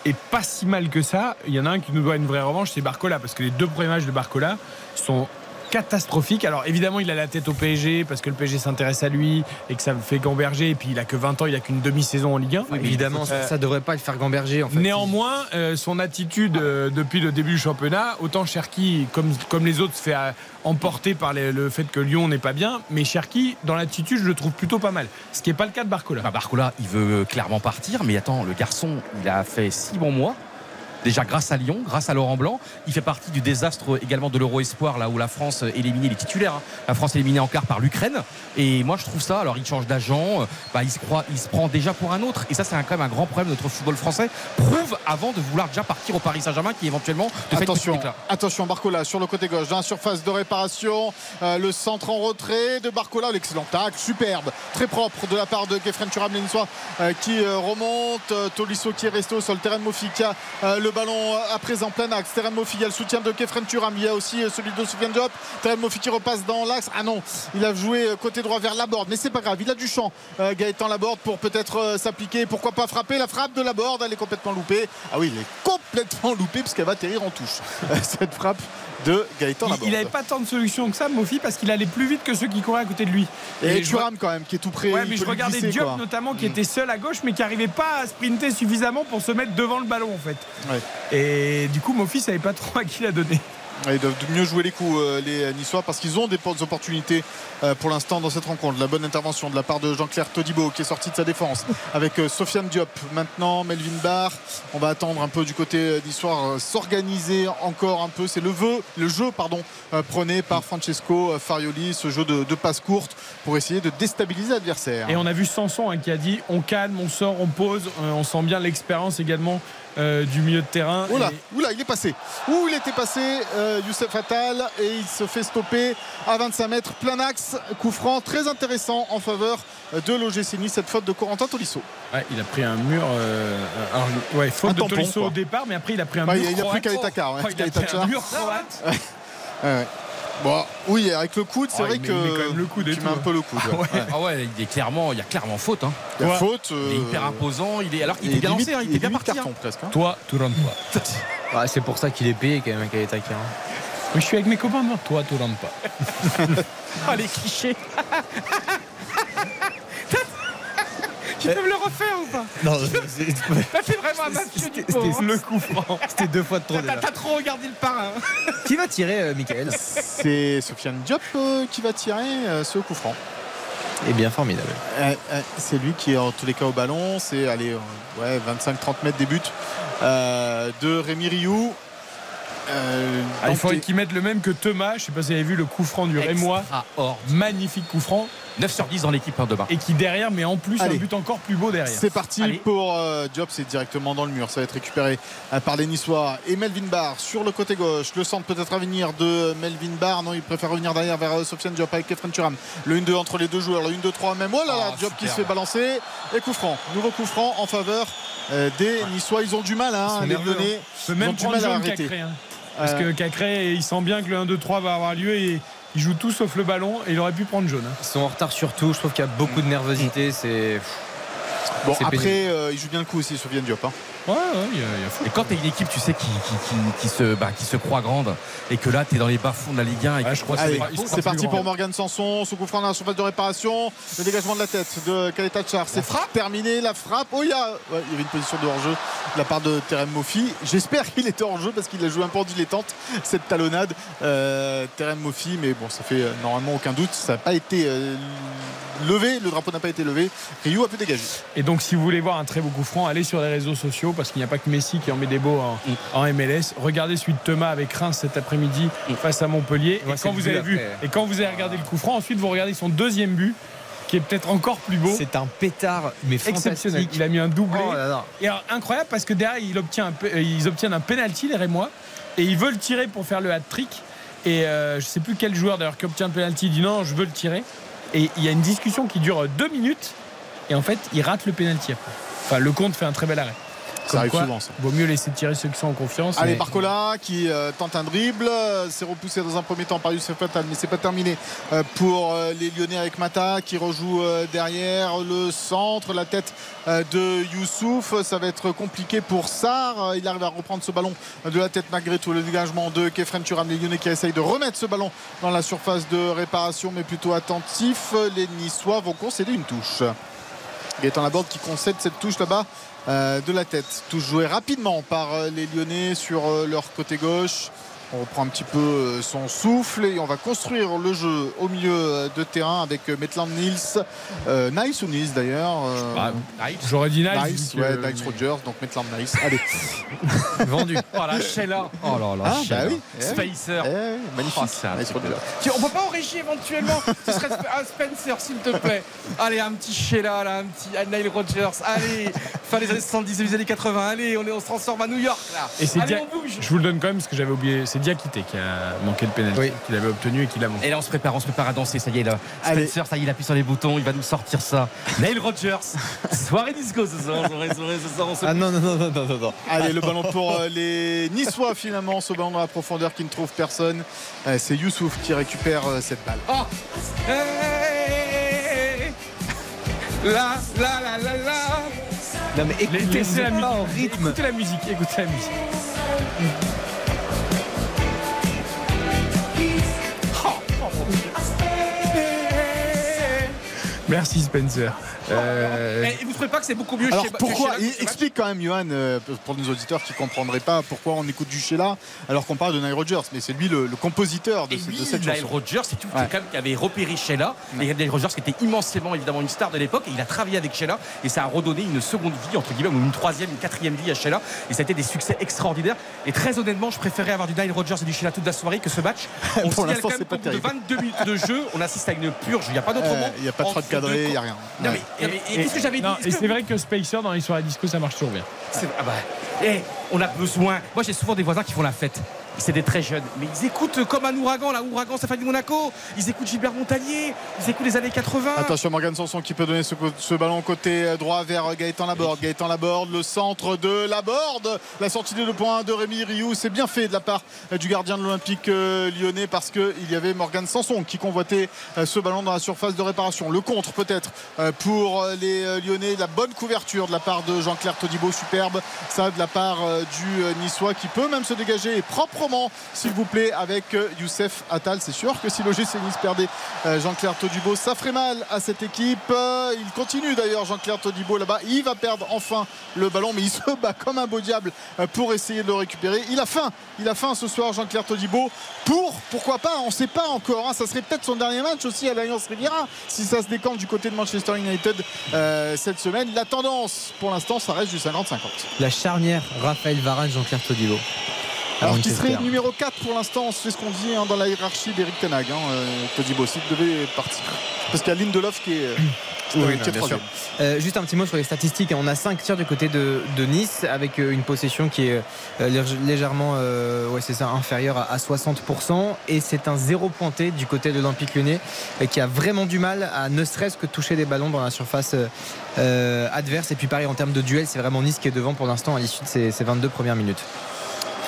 est pas si mal que ça. Il y en a un qui nous doit une vraie revanche, c'est Barcola, parce que les deux premiers matchs de Barcola sont catastrophiques. Alors évidemment, il a la tête au PSG parce que le PSG s'intéresse à lui et que ça le fait gamberger. Et puis il a que 20 ans, il a qu'une demi-saison en Ligue 1. Évidemment, ça, Euh, ça devrait pas le faire gamberger en fait. Néanmoins, euh, son attitude euh, depuis le début du championnat, autant Cherki, comme, comme les autres, se fait emporter par les- le fait que Lyon n'est pas bien, mais Cherki, dans l'attitude, je le trouve plutôt pas mal. Ce qui n'est pas le cas de Barcola. Bah, Barcola, il veut clairement partir, mais attends, le garçon, il a fait six bons mois. Déjà grâce à Lyon, grâce à Laurent Blanc. Il fait partie du désastre également de l'Euro Espoir, là où la France éliminée les titulaires. hein. La France éliminée en quart par l'Ukraine. Et moi, je trouve ça. Alors, il change d'agent. euh, Bah, il se croit, il se prend déjà pour un autre. Et ça, c'est quand même un grand problème de notre football français. Prouve avant de vouloir déjà partir au Paris Saint-Germain, qui éventuellement te Attention, attention Barcola sur le côté gauche dans la surface de réparation. Euh, le centre en retrait de Barcola, l'excellent tac, superbe, très propre de la part de Gefren Turam, euh, qui euh, remonte. Tolisso qui est resté au sol. Terren Mofi qui a euh, le ballon à présent plein axe. Terren Mofi, il y a le soutien de Gefren Turam. Il y a aussi euh, celui de Soufiane Diop. Terren Mofi qui repasse dans l'axe. Ah non, il a joué euh, côté droit vers Laborde, mais c'est pas grave. Il a du champ. Euh, Gaëtan Laborde pour peut-être euh, s'appliquer. Pourquoi pas frapper La frappe de Laborde, elle est complètement loupée. Ah oui, il est complètement loupée puisqu'elle va atterrir en touche. Cette frappe de Gaëtan Il- Laborde. Il n'avait pas tant de solutions que ça, Mofi, parce qu'il allait plus vite que ceux qui couraient à côté de lui. Et, Thuram quand même qui est tout près. Ouais, mais je regardais glisser, Diop quoi. notamment qui Mm. était seul à gauche mais qui n'arrivait pas à sprinter suffisamment pour se mettre devant le ballon en fait. Ouais. Et du coup, Mofi savait pas trop à qui la donner. Ils doivent mieux jouer les coups, euh, les Niçois, parce qu'ils ont des po- opportunités euh, pour l'instant dans cette rencontre. La bonne intervention de la part de Jean-Claire Todibo qui est sorti de sa défense avec euh, Sofiane Diop. Maintenant, Melvin Barr. On va attendre un peu du côté euh, niçois euh, s'organiser encore un peu. C'est le, vœu, le jeu pardon, euh, prôné par Francesco euh, Farioli, ce jeu de, de passe courte pour essayer de déstabiliser l'adversaire. Et on a vu Sanson hein, qui a dit on calme, on sort, on pose. Euh, on sent bien l'expérience également euh, du milieu de terrain. Oula, Et- oula, il est passé. Où il était passé, euh, Youssef Attal, et il se fait stopper à 25 mètres, plein axe, coup franc très intéressant en faveur de l'OGC Nice, cette faute de Corentin Tolisso. Ouais, il a pris un mur. euh, alors, ouais, faute Un de tampon, Tolisso quoi. au départ, mais après il a pris un Ouais, mur. il a pris croate. Kaletakar, ouais, Oh, il a pris un mur croate. Ouais, ouais. Bon, oui, avec le coude, c'est Oh, vrai il met- que il met quand même le coude tu tout, mets un hein. peu le coude. Ah ouais. ouais. Ah ouais, il est clairement, il y a clairement faute. Hein. La Toi, faute. Il est euh, hyper imposant. Il est alors il et était bien lancé, hein, il était bien parti. hein. carton presque. hein. Toi, tu rentres pas. Ouais, c'est pour ça qu'il est payé quand même, Kayetaka. Mais je suis avec mes copains, moi. Toi, tu rentres pas. Ah les clichés. Tu peux me le refaire ou pas Non, c'est vraiment un match du pauvre. Le coup franc. c'était deux fois de trop T'as trop regardé le parrain. Qui va tirer, euh, Michael C'est Sofiane Diop euh, qui va tirer euh, ce coup franc. Eh bien, formidable. Euh, euh, c'est lui qui est en tous les cas au ballon. C'est allez, euh, ouais, 25-30 mètres des buts euh, de Rémi Rioux. Euh, Ah, il faudrait qu'ils mettent le même que Thomas. Je sais pas si vous avez vu le coup franc du Rémois. Or, Magnifique coup franc. 9 sur 10 dans l'équipe hein, demain. Et qui derrière, mais en plus, Allez. un but encore plus beau derrière. C'est parti Allez. pour euh, Diop, c'est directement dans le mur. Ça va être récupéré euh, par les Niçois. Et Melvin Barr sur le côté gauche. Le centre peut-être à venir de Melvin Barr. Non, il préfère revenir derrière vers euh, Sofiane Diop avec Kefren Turam. Le 1-2 entre les deux joueurs. Le 1-2-3 même. Oh là là, Oh, Diop qui se fait balancer. Et coup franc. Nouveau coup franc en faveur euh, des Niçois. Ils ont du mal, hein, sont les. On peut Ils ont même du mal à arrêter. Cacré. hein. Parce Euh, que Cacré, il sent bien que le 1-2-3 va avoir lieu et il joue tout sauf le ballon et il aurait pu prendre jaune. hein. Ils sont en retard surtout. Je trouve qu'il y a beaucoup de nervosité. C'est. Bon, après, euh, il joue bien le coup aussi, Sofiane Diop. hein. Ouais, ouais, il y a, il y a fou. Et quand t'es une équipe, tu sais, qui, qui, qui- qui se, bah, qui se croit grande, et que là, t'es dans les bas-fonds de la Ligue 1, et Ouais, que je crois Allez, c'est parti pour Morgan Sanson. Ce coup franc dans la surface de réparation. Le dégagement de la tête de Kaleta Char. C'est terminé. La frappe. Oh, il y, a... ouais, il y avait une position de hors-jeu de la part de Terem Moffi. J'espère qu'il était hors-jeu parce qu'il a joué un peu en dilettante cette talonnade. Euh, Terem Moffi, mais bon, ça fait euh, normalement aucun doute. Ça n'a pas été euh, levé. Le drapeau n'a pas été levé. Ryu a pu dégager. Et donc, si vous voulez voir un très beau coup franc, allez sur les réseaux sociaux parce qu'il n'y a pas que Messi qui en met des beaux en, en MLS. Regardez celui de Thomas avec Reims cet après-midi face à Montpellier. Et quand vous avez vu, et quand vous avez regardé le coup franc, ensuite vous regardez son deuxième but qui est peut-être encore plus beau. C'est un pétard, mais exceptionnel. fantastique. Il a mis un doublé. Oh là là. Et alors, incroyable parce que derrière, il obtient un ils obtiennent un penalty, les Rémois, et ils veulent tirer pour faire le hat-trick. Et euh, je sais plus quel joueur d'ailleurs qui obtient le penalty dit non, je veux le tirer. Et il y a une discussion qui dure deux minutes, et en fait, il rate le penalty après. Enfin, le compte fait un très bel arrêt. Ça arrive quoi, souvent, ça. Vaut mieux laisser tirer ceux qui sont en confiance. Allez, mais- Barcola qui euh, tente un dribble. Euh, C'est repoussé dans un premier temps par Youssef Fatal, mais c'est pas terminé euh, pour euh, les Lyonnais avec Mata qui rejoue euh, derrière le centre, la tête euh, de Youssouf. Ça va être compliqué pour. Euh, Il arrive à reprendre ce ballon de la tête malgré tout. Le dégagement de Kefren Turam, les Lyonnais qui essayent de remettre ce ballon dans la surface de réparation, mais plutôt attentif. Les Niçois vont concéder une touche. Gaëtan Laborde qui concède cette touche là-bas euh, de la tête. Touche jouée rapidement par euh, les Lyonnais sur euh, leur côté gauche. On reprend un petit peu euh, son souffle et on va construire le jeu au milieu euh, de terrain avec euh, Maitland Niels. Euh, nice ou Nice d'ailleurs euh, Bah, J'aurais dit nice. Nice, Rogers, donc Maitland Nice. Allez. Vendu. Oh la Sheila Oh là là, Ah, bah oui. Eh oui. Spacer Eh, magnifique. Oh, c'est un nice Rogers. Tiens, on peut pas en régie éventuellement Ce serait un Spencer, s'il te plaît. Allez, un petit Sheila, là, un petit Nile Rogers. Allez, fin des années 70, début des années 80. Allez, on, est, on se transforme à New York, là. Et c'est Allez, Dia- on bouge. Je vous le donne quand même parce que j'avais oublié. C'est Diakité qui a manqué le penalty Oui. qu'il avait obtenu et qu'il a manqué. Et là, on se prépare, on se prépare à danser. Ça y est, là. Allez. Spencer, ça y est, il appuie sur les boutons. Il va nous sortir ça. Neil Rogers. soirée disco ce soir. Soirée, soirée, ce soir. On se Ah non, non, non, non, non, non, non. Allez, le ballon pour euh, les Niçois finalement, ce ballon dans la profondeur qui ne trouve personne. Euh, C'est Youssouf qui récupère euh, cette balle. Oh Hey La, la, la, la, la. Non, mais écoutez, la en rythme. Écoutez la musique. Écoutez la musique. Merci Spencer. Euh, Eh, vous trouvez pas que c'est beaucoup mieux Alors chez pourquoi chez Explique quand même, Johan, euh, pour nos auditeurs qui ne comprendraient pas pourquoi on écoute du Sheila alors qu'on parle de Nile Rogers, mais c'est lui le, le compositeur de, Et ce- lui, de cette Nile chanson. Rogers, c'est tout Ouais. qui avait repéré Sheila. Et Nile Rogers qui était immensément évidemment une star de l'époque. Et il a travaillé avec Sheila. Et ça a redonné une seconde vie, entre guillemets, ou une troisième, une quatrième vie à Sheila. Et ça a été des succès extraordinaires. Et très honnêtement, je préférais avoir du Nile Rogers et du Sheila toute la soirée que ce match. On Pour l'instant, c'est pas de terrible. 22 minutes de jeu, on assiste à une purge. Il n'y a pas d'autre Euh, mot. Il n'y a pas de cadré, il n'y a rien. Non, Ouais. mais, et qu'est-ce que j'avais dit non, Est-ce et c'est vrai que Spacer dans les soirées disco ça marche toujours bien. ah bah, eh, on a besoin. Moi, j'ai souvent des voisins qui font la fête. C'est des très jeunes, mais ils écoutent comme un ouragan, là, ouragan, ça fait du Monaco. Ils écoutent Gilbert Montagnier, ils écoutent les années 80. Attention Morgan Sanson qui peut donner ce, ballon côté droit vers Gaëtan Laborde. Gaëtan Laborde, le centre de Laborde. La sortie de 2 points de Rémi Rioux. C'est bien fait de la part du gardien de l'Olympique euh, lyonnais parce qu'il y avait Morgan Sanson qui convoitait euh, ce ballon dans la surface de réparation. Le contre peut-être euh, pour les lyonnais. La bonne couverture de la part de Jean-Claire Todibo. Superbe. Ça de la part du niçois qui peut même se dégager et proprement proprement, s'il vous plaît, avec euh, Youssef Attal. C'est sûr que si l'OGC Nice perdait euh, Jean-Claire Todibo, ça ferait mal à cette équipe. Euh, il continue d'ailleurs, Jean-Claire Todibo là-bas. Il va perdre enfin le ballon, mais il se bat comme un beau diable pour essayer de le récupérer. Il a faim, il a faim ce soir, Jean-Claire Todibo. Pour, pourquoi pas, on ne sait pas encore. hein. ça serait peut-être son dernier match aussi à l'Alliance Riviera si ça se décante du côté de Manchester United cette semaine. La tendance, pour l'instant, ça reste du 50-50. La charnière Raphaël Varane, Jean-Claire Todibo. Alors qui serait numéro 4 pour l'instant, c'est ce qu'on dit hein, dans la hiérarchie d'Eric Tenag, hein, euh, Todibo, s'il devait partir. Parce qu'il y a Lindelof qui est, euh, qui est Oui, non, bien sûr. Euh, juste un petit mot sur les statistiques. On a 5 tirs du côté de, de Nice avec une possession qui est lég- légèrement euh, ouais, c'est ça, inférieure à, à 60%. Et c'est un zéro pointé du côté de l'Olympique lyonnais qui a vraiment du mal à ne serait-ce que toucher des ballons dans la surface euh, adverse. Et puis pareil en termes de duel, c'est vraiment Nice qui est devant pour l'instant à l'issue de ces, ces 22 premières minutes.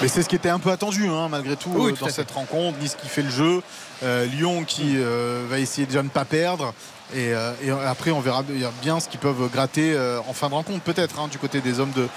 Mais c'est ce qui était un peu attendu hein, malgré tout Oui, euh, tout dans fait. cette rencontre. Nice qui fait le jeu, euh, Lyon qui euh, va essayer déjà de ne pas perdre. Et, et après, on verra bien ce qu'ils peuvent gratter en fin de rencontre, peut-être, hein, du côté des hommes de,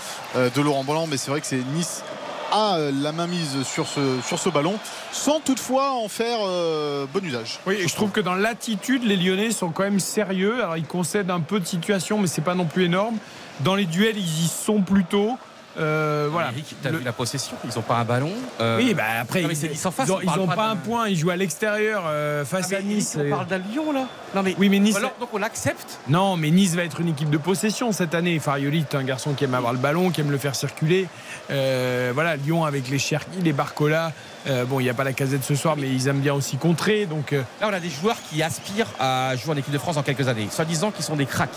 de Laurent Blanc. Mais c'est vrai que c'est Nice a la main mise sur ce, sur ce ballon, sans toutefois en faire euh, bon usage. Oui, et je trouve que dans l'attitude, les Lyonnais sont quand même sérieux. Alors, ils concèdent un peu de situation, mais c'est pas non plus énorme. Dans les duels, ils y sont plutôt. Euh, voilà. Eric, t'as Le- vu la possession? Ils n'ont pas un ballon. Euh, Oui, bah après, non, mais ils, c'est Nice en face, ils ont, on parle ils ont pas un point. Ils jouent à l'extérieur euh, face Ah, à Nice. Eric, On parle d'un Lyon là. Non mais Oui, mais Nice. alors, donc on accepte. Non, mais Nice va être une équipe de possession cette année. Farioli est un garçon qui aime avoir le ballon, qui aime le faire circuler. Euh, voilà, Lyon avec les Cherki, les Barcola. Euh, bon, il n'y a pas la casette ce soir, mais ils aiment bien aussi contrer. Donc, Là, on a des joueurs qui aspirent à jouer en équipe de France dans quelques années, soi-disant qu'ils sont des cracks.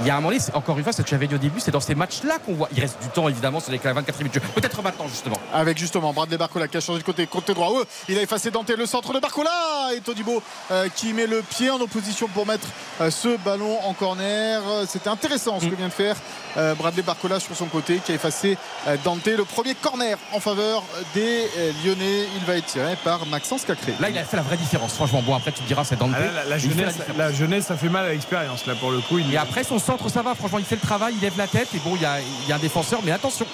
Il y a un moment donné, c'est- encore une fois, ce que tu avais dit au début, c'est dans ces matchs-là qu'on voit. Il reste du temps, évidemment, sur les 24 minutes. Peut-être maintenant, justement. Avec justement Bradley Barcola qui a changé de côté, côté droit. Ouais, il a effacé Dante le centre de Barcola et Todibo euh, qui met le pied en opposition pour mettre euh, ce ballon en corner. C'était intéressant ce que vient de faire euh, Bradley Barcola sur son côté qui a effacé euh, Dante. Le premier corner en faveur des euh, Lyonnais. Il va être tiré par Maxence Cacré. Là, il a fait la vraie différence, franchement. Bon, après, tu diras, c'est Dante. ah là, la, jeunesse, la jeunesse, ça fait mal à l'expérience. Là, pour le coup, il Et après, son centre, ça va. Franchement, il fait le travail, il lève la tête. Et bon, il y a, il y a un défenseur, mais attention.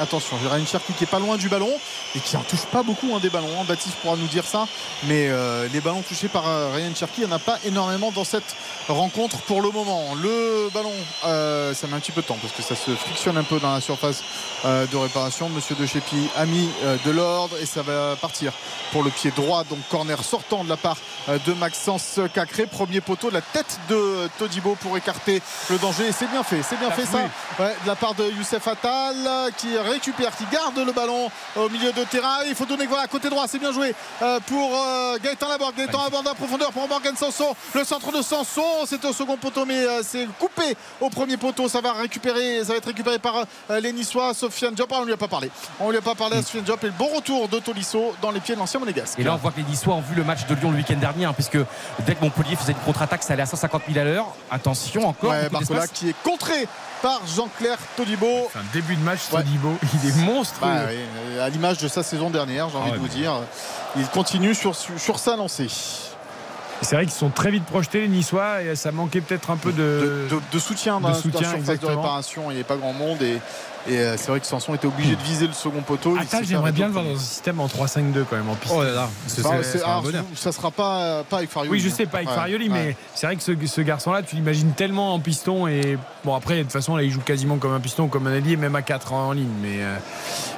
Attention, Ryan Cherki qui est pas loin du ballon et qui en touche pas beaucoup hein, des ballons. hein. Baptiste pourra nous dire ça. Mais euh, les ballons touchés par euh, Ryan Cherki, il n'y en a pas énormément dans cette rencontre pour le moment. Le ballon, euh, ça met un petit peu de temps parce que ça se frictionne un peu dans la surface de réparation. Monsieur De Chepi a mis de l'ordre et ça va partir pour le pied droit. Donc corner sortant de la part de Maxence Cacré. Premier poteau, la tête de Todibo pour écarter le danger. Et c'est bien fait, c'est bien fait ça. Ouais, de la part de Youssef Attal qui récupère, qui garde le ballon au milieu de terrain. Il faut donner voilà, côté droit, c'est bien joué euh, pour euh, Gaëtan Laborde. Gaëtan Laborde en profondeur pour Morgan Sanson. Le centre de Sanson, c'est au second poteau, mais euh, c'est coupé au premier poteau. Ça va récupérer, ça va être récupéré par les Niçois. Sofiane Diop, Ah, on lui a pas parlé. On lui a pas parlé à Sofiane Diop et le bon retour de Tolisso dans les pieds de l'ancien monégasque. Et là, on voit que les Niçois ont vu le match de Lyon le week-end dernier, hein, puisque dès que Montpellier faisait une contre-attaque, ça allait à 150 000 à l'heure. Attention encore. Ouais, Barcola qui est contré par Jean-Claire Todibo. C'est un début de match, Ouais. Todibo. Il est monstrueux. Bah oui, à l'image de sa saison dernière, j'ai envie Ah ouais, de vous dire. Il continue sur, sur sa lancée. C'est vrai qu'ils sont très vite projetés, les Niçois, et ça manquait peut-être un peu de. de, de- de soutien de dans, la- soutien, dans la surface exactement. de réparation. Il n'y avait pas grand monde et, et, euh, c'est vrai que Sanson était obligé de viser le second poteau. Attal, j'aimerais bien le voir dans un système en 3-5-2 quand même en piste. Oh là ce serait- ça sera pas, pas avec Farioli. Oui, je hein. sais, pas avec Ouais, Farioli, ouais. mais c'est vrai que ce, ce garçon-là, tu l'imagines tellement en piston. Et bon, après, de toute façon, là, il joue quasiment comme un piston, comme un allié, même à 4 en ligne. Mais euh,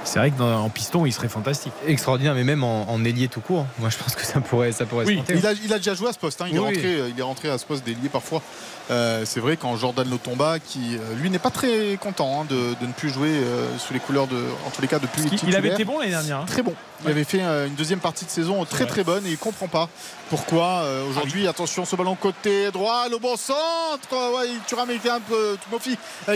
c'est vrai qu'en piston, il serait fantastique. Extraordinaire, mais même en, en ailier tout court. Moi, je pense que ça pourrait, ça pourrait Oui. se tenter. Il a, il a déjà joué à ce poste. hein. Il, est rentré, euh, il est rentré à ce poste d'ailier parfois. Euh, c'est vrai quand Jordan Lotomba, qui euh, lui n'est pas très content hein, de, de ne plus jouer euh, sous les couleurs de, en tous les cas depuis Il, il avait été bon l'année dernière. hein. Très bon. Il avait fait euh, une deuxième partie de saison très très bonne et il comprend pas pourquoi euh, aujourd'hui. Attention, ce ballon côté droit, le bon centre. Ouais, Thuram était un peu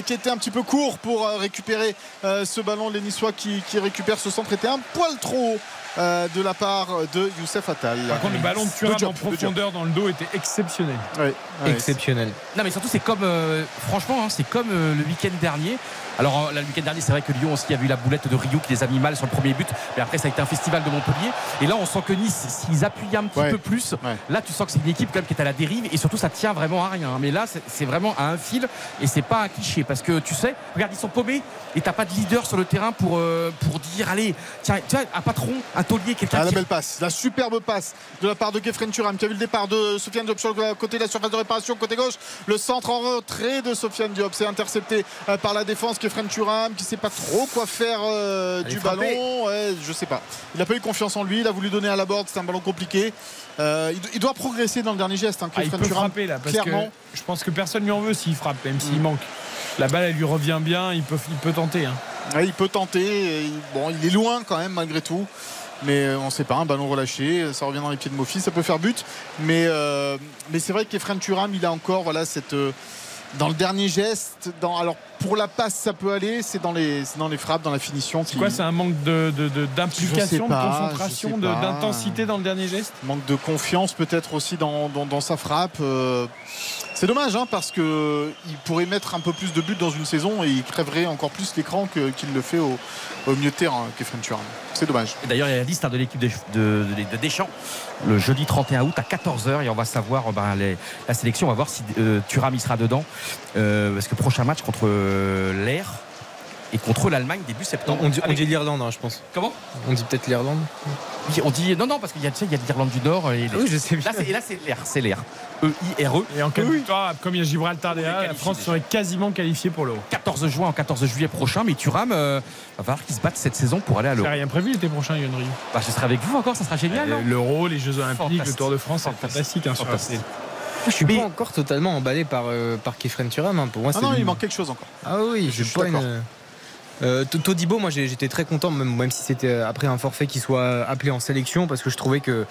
qui était un petit peu court pour récupérer ce ballon. Les Niçois qui, qui récupèrent ce centre était un poil trop haut. Euh, de la part de Youssef Attal. Par contre, le ballon de Thuram en profondeur dans le dos était exceptionnelle. Ouais, ouais, Exceptionnel. Non mais surtout c'est comme euh, franchement hein, c'est comme euh, le week-end dernier. Alors euh, le week-end dernier c'est vrai que Lyon aussi a vu la boulette de Rio qui les a mis mal sur le premier but. Mais après ça a été un festival de Montpellier. Et là on sent que Nice s'ils appuyaient un petit Ouais. peu plus, Ouais. là tu sens que c'est une équipe quand même qui est à la dérive et surtout ça tient vraiment à rien. Mais là c'est- vraiment à un fil et c'est pas un cliché parce que tu sais, regarde ils sont paumés et t'as pas de leader sur le terrain pour euh, pour dire allez tiens tu vois un patron, un taulier, quelqu'un Ah, la qui belle passe, la superbe passe de la part de Kefren Turam qui a vu le départ de Sofiane Diop sur le côté de la surface de réparation, côté gauche. Le centre en retrait de Sofiane Diop, c'est intercepté euh, par la défense Kefren Turam qui sait pas trop quoi faire euh, du ballon. Ouais, je sais pas. Il a pas eu confiance en lui, il a voulu donner à la board, c'est un ballon compliqué. Euh, il, il doit progresser dans le dernier geste, hein, Ah, il peut Turam. frapper là, parce clairement. que je pense que personne lui en veut s'il frappe, même s'il Mm. manque. La balle, elle lui revient bien, il peut, il peut tenter. hein. Ouais, il peut tenter. Il- Bon, il est loin quand même malgré tout. Mais euh, on ne sait pas, un ballon relâché, ça revient dans les pieds de Mofi, ça peut faire but. Mais, euh, mais c'est vrai qu'Efren Turam, il a encore voilà, cette, euh, dans le dernier geste. Dans, alors pour la passe, ça peut aller, c'est dans les, dans les frappes, dans la finition. C'est quoi C'est un manque de, de- de- d'implication, de concentration, d'intensité dans le dernier geste? Manque de confiance peut-être aussi dans, dans- dans sa frappe. Euh, c'est dommage hein, parce que il pourrait mettre un peu plus de buts dans une saison et il crèverait encore plus l'écran qu'il le fait au, au milieu de terrain, Kefren Turam. C'est dommage. Et D'ailleurs, il y a la liste hein, de l'équipe de, de- de- de Deschamps le jeudi 31 août à 14h et on va savoir euh, ben, les- la sélection. On va voir si euh, Thuram y sera dedans. Euh, parce que prochain match contre euh, l'Air et contre l'Allemagne début septembre. On dit, on Avec- dit l'Irlande, hein, je pense. Comment? On dit peut-être l'Irlande. Oui, On dit non non parce qu'il y a tu sais, il y a l'Irlande du Nord et les- Ah oui, je sais bien. là c'est et là c'est l'air c'est l'air E I R E Et en cas de victoire, comme il y a Gibraltar derrière, la France déjà. serait quasiment qualifiée pour l'Euro. 14 juin en 14 juillet prochain mais Thuram euh, va falloir qu'il se batte cette saison pour aller à l'Euro. rien prévu l'été prochain, Ryu. Bah, je serai avec vous encore ça sera génial. L'Euro, les Jeux Olympiques, le. Tour de France, c'est fantastique. hein, Fantastique. Je suis Mais- pas encore totalement emballé par, euh, par Kefren Turam. hein. Pour moi, Ah non, il manque quelque chose encore. Ah oui, Je j'ai suis pas une. Euh, Todibo, moi j'étais très content, même, même si c'était euh, après un forfait qui soit appelé en sélection, parce que je trouvais que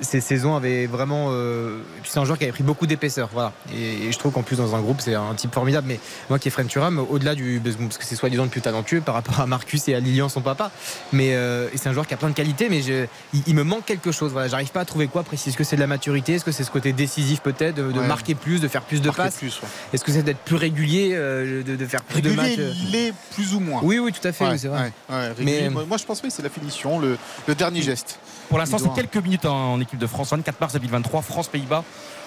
ces saisons avaient vraiment. euh, c'est un joueur qui avait pris beaucoup d'épaisseur, voilà. Et, et je trouve qu'en plus dans un groupe c'est un type formidable. Mais moi qui est Fred Thuram, au-delà du. parce que c'est soi-disant le plus talentueux par rapport à Marcus et à Lilian, son papa. Mais euh, c'est un joueur qui a plein de qualités, mais je- il, il me manque quelque chose. Voilà, j'arrive pas à trouver quoi précis. Est-ce que c'est de la maturité? Est-ce que c'est ce côté décisif peut-être, de, de Ouais. marquer plus, de faire plus de Marquer passes? ouais. Est-ce que c'est d'être plus régulier, euh, de, de faire plus de matchs? Régulier, il est plus ou moins. Oui, oui, tout à fait, Ouais, oui, c'est vrai. Mais- moi, je pense oui, c'est la finition, le, le dernier geste. Pour l'instant, c'est quelques minutes en, en équipe de France. 24 mars 2023, France-Pays-Bas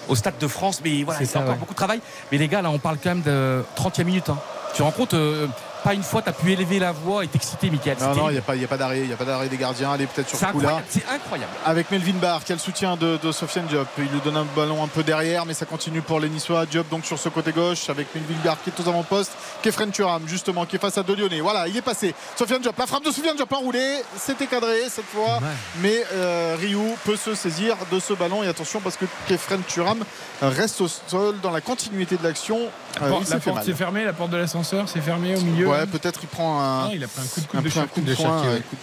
au Stade de France. Mais voilà, C'est encore ouais. beaucoup de travail. Mais les gars, là, on parle quand même de 30e minute. hein. Tu te rends compte, euh, pas une fois, tu as pu élever la voix et t'exciter, Michael. Non, non, il n'y a pas, il y a pas d'arrêt. Il n'y a pas d'arrêt des gardiens. Allez, peut-être sur C'est ce coup-là. incroyable. C'est incroyable. Avec Melvin Barr qui a le soutien de, de Sofiane Diop? Il lui donne un ballon un peu derrière, mais ça continue pour les Niçois. Diop donc sur ce côté gauche avec Melvin Barr qui est aux avant-postes. Kefren Turam justement qui est face à De Lyonnais. Voilà, il est passé. Sofiane Diop, la frappe de Sofiane Diop enroulée. C'était cadré cette fois. Mais euh, Ryu peut se saisir de ce ballon. Et attention parce que Kefren Turam reste au sol dans la continuité de l'action. La Euh, la porte s'est fermée, la porte de l'ascenseur s'est fermée au milieu. Ouais, peut-être il prend un. Ah, il a pris un coup de un un coup de De poing, Cherki, un ouais. coup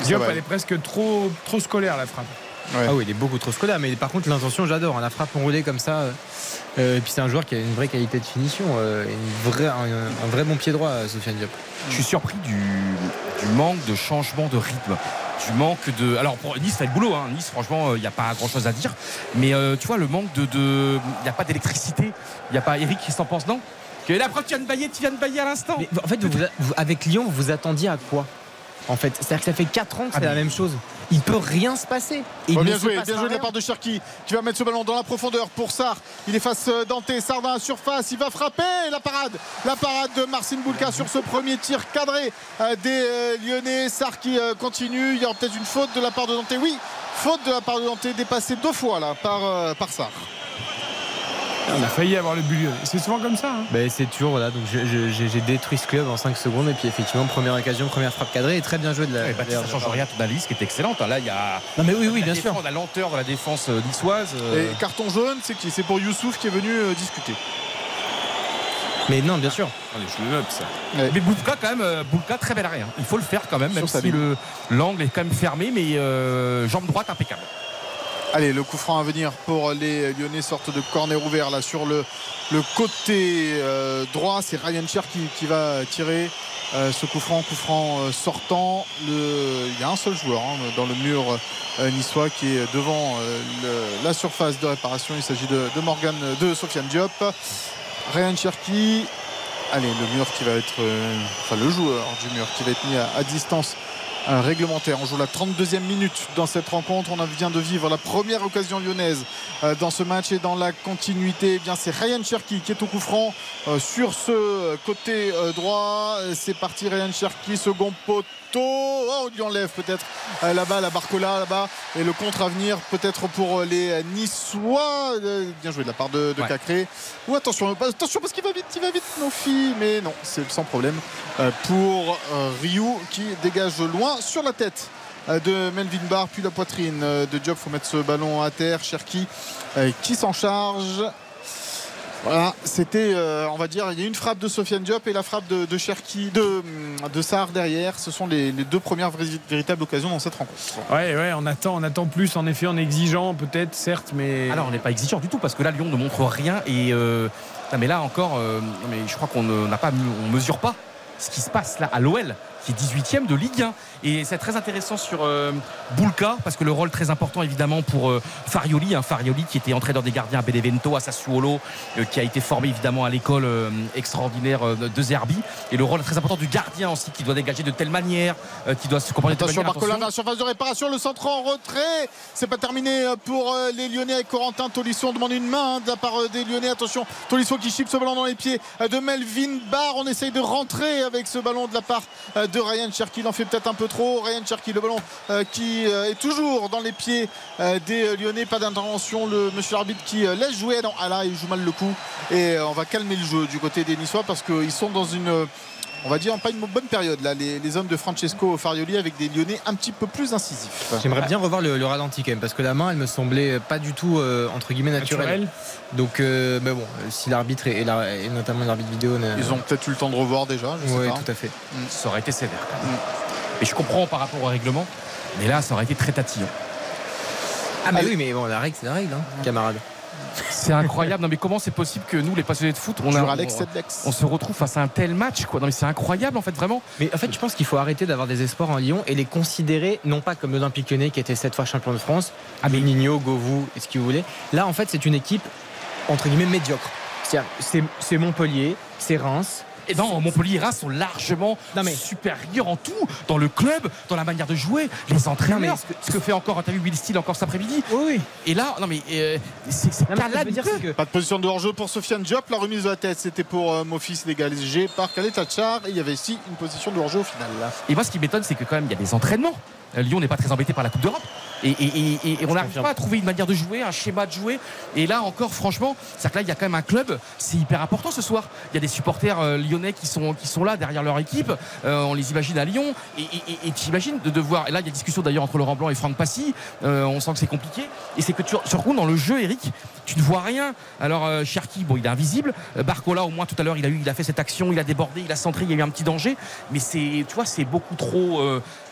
de Diop, elle est presque trop, trop scolaire la frappe. Ouais. Ah oui, il est beaucoup trop scolaire, mais par contre l'intention j'adore, hein, la frappe enroulée comme ça. euh, euh, et puis c'est un joueur qui a une vraie qualité de finition, euh, et une vraie, un, un vrai bon pied droit, Sofiane Diop. Je suis surpris du, du manque de changement de rythme. Du manque de. Alors pour Nice, fait le boulot. hein. Nice, franchement, il n'y a pas grand chose à dire. Mais euh, tu vois, le manque de. de- Il n'y a pas d'électricité. Il n'y a pas Eric qui s'en pense, non? Que la preuve, tu viens de bailler, tu viens de bailler à l'instant. Mais en fait, vous- vous- avec Lyon, vous vous attendiez à quoi En fait, c'est-à-dire que ça fait 4 ans que c'est Ah, la mais- même chose. Il peut rien se passer. Il Oh, ne bien joué, bien joué de la part de Cherki qui va mettre ce ballon dans la profondeur pour Sarr. Il efface euh, Dante, Sarr dans la surface, il va frapper la parade. La parade de Marcin Boulka sur ce premier tir cadré euh, des euh, Lyonnais. Sarr qui continue. Il y aura peut-être une faute de la part de Dante. Oui, faute de la part de Dante dépassée deux fois là par, par Sarr. On a failli avoir le but. C'est souvent comme ça. hein. Ben, c'est toujours voilà donc j'ai détruit ce club en 5 secondes et puis effectivement première occasion première frappe cadrée et très bien joué de la d'ailleurs, ça de change rien. Ton analyse qui est excellente. hein. Là, il y a. non mais oui oui la bien sûr La lenteur de la défense euh, niçoise. euh, Et carton jaune, c'est qui? C'est pour Youssouf qui est venu euh, discuter. mais non bien sûr Allez, je le note ça. Mais Boulka, quand même, Boulka, très bel arrêt. hein. Il faut le faire quand même, même si l'angle est quand même fermé, mais euh, jambe droite impeccable. Allez, le coup franc à venir pour les Lyonnais, sorte de corner ouvert là sur le, côté euh, droit. C'est Ryan Cher qui, va tirer euh, ce coup franc, coup franc euh, sortant. Il y a un seul joueur hein, dans le mur niçois qui est devant la surface de réparation. Il s'agit de, Morgan, de Sofiane Diop. Ryan Cherki. Allez, le mur qui va être. enfin, le joueur du mur qui va être mis à, distance réglementaire. On joue la 32e minute dans cette rencontre. On vient de vivre la première occasion lyonnaise euh, dans ce match et dans la continuité. Eh bien, c'est Ryan Cherki qui est au coup franc euh, sur ce côté euh, droit. C'est parti, Ryan Cherki, second poteau. Oh, on lui enlève peut-être euh, là-bas la Barcola là-bas et le contre à venir peut-être pour euh, les Niçois. Euh, Bien joué de la part de, de Ouais. Cacré. Ou attention, attention parce qu'il va vite, il va vite, nos filles. Mais non, c'est sans problème pour Ryu qui dégage loin sur la tête de Melvin Barr, puis la poitrine de Diop. faut mettre ce ballon à terre. Cherki qui s'en charge. Voilà, c'était, euh, on va dire, il y a une frappe de Sofiane Diop et la frappe de, de Cherki, de, de Sarr derrière. Ce sont les, les deux premières véritables occasions dans cette rencontre. Ouais, ouais, on attend, on attend plus, en effet, en exigeant, peut-être, certes, mais. Alors on n'est pas exigeant du tout parce que là Lyon ne montre rien et euh, non, mais là encore euh, non, mais je crois qu'on ne- n'a pas on mesure pas ce qui se passe là à l'OL qui est 18e de Ligue 1 et c'est très intéressant sur euh, Boulka parce que le rôle très important évidemment pour euh, Farioli hein, Farioli qui était entraîneur des gardiens à Benevento à Sassuolo euh, qui a été formé évidemment à l'école euh, extraordinaire de Zerbi et le rôle très important du gardien aussi qui doit dégager de telle manière qui doit se comporter de telle Attention, manière la surface de réparation, le centre en retrait. C'est pas terminé pour les Lyonnais avec Corentin Tolisso. On demande une main hein, de la part des Lyonnais. Attention, Tolisso qui chipe ce ballon dans les pieds de Melvin Barr. On essaye de rentrer avec ce ballon de la part euh, de Ryan Cherki. Il en fait peut-être un peu trop. Ryan Cherki, le ballon euh, qui euh, est toujours dans les pieds euh, des Lyonnais. Pas d'intervention. Le monsieur l'arbitre qui laisse jouer. Non, ah là, il joue mal le coup. Et on va calmer le jeu du côté des Niçois parce qu'ils sont dans une. On va dire pas une bonne période là, les, les hommes de Francesco Farioli avec des Lyonnais un petit peu plus incisifs. J'aimerais bien revoir le, le ralenti quand même parce que la main elle me semblait pas du tout euh, entre guillemets naturelle. Naturel. Donc euh, mais bon si l'arbitre et, la- et notamment l'arbitre vidéo n'a- Ils ont peut-être eu le temps de revoir déjà, je sais Ouais, pas. tout à fait. ça aurait été sévère quand même. et je comprends par rapport au règlement mais là ça aurait été très tatillon Ah mais oui mais bon la règle c'est la règle hein, camarade. C'est incroyable. Non mais comment c'est possible que nous les passionnés de foot, on, a, Sur Alex on, Sedlex. on se retrouve face à un tel match quoi. Non mais c'est incroyable en fait vraiment. Mais en fait, je pense qu'il faut arrêter d'avoir des espoirs en Lyon et les considérer non pas comme l'Olympique Lyonnais qui était sept fois champion de France, Ah, mais- Nino, Govou, et ce que vous voulez. Là, en fait, c'est une équipe entre guillemets médiocre. C'est Montpellier, c'est Reims. Et non, Montpellier et Reims sont largement Non, mais- supérieurs en tout, dans le club, dans la manière de jouer, les entraîneurs, Non, mais- ce, que, ce que fait encore, t'as vu Will Steele encore cet après-midi. Oui, oui. Et là, non mais euh, c'est que Pas de position de hors-jeu pour Sofiane Diop. La remise de la tête, c'était pour euh, Mofis légalisé par Khaled Tachar. Et il y avait ici une position de hors-jeu au final. là. Et moi, ce qui m'étonne, c'est que quand même, il y a des entraînements. Lyon n'est pas très embêté par la Coupe d'Europe. Et, et- et- et- et on n'arrive pas à trouver une manière de jouer, un schéma de jouer. Et là encore, franchement, c'est que là, il y a quand même un club. C'est hyper important ce soir. Il y a des supporters euh, lyonnais qui sont, qui sont là derrière leur équipe. Euh, on les imagine à Lyon. Et- tu imagines de devoir. Et là, il y a discussion d'ailleurs entre Laurent Blanc et Franck Passy. Euh, on sent que c'est compliqué. Et c'est que tu, surtout dans le jeu, Eric, tu ne vois rien. Alors, Cherki, bon, il est invisible. Barcola, au moins tout à l'heure, il a eu, il a fait cette action, il a débordé, il a centré, il y a eu un petit danger. Mais c'est, tu vois, c'est beaucoup trop,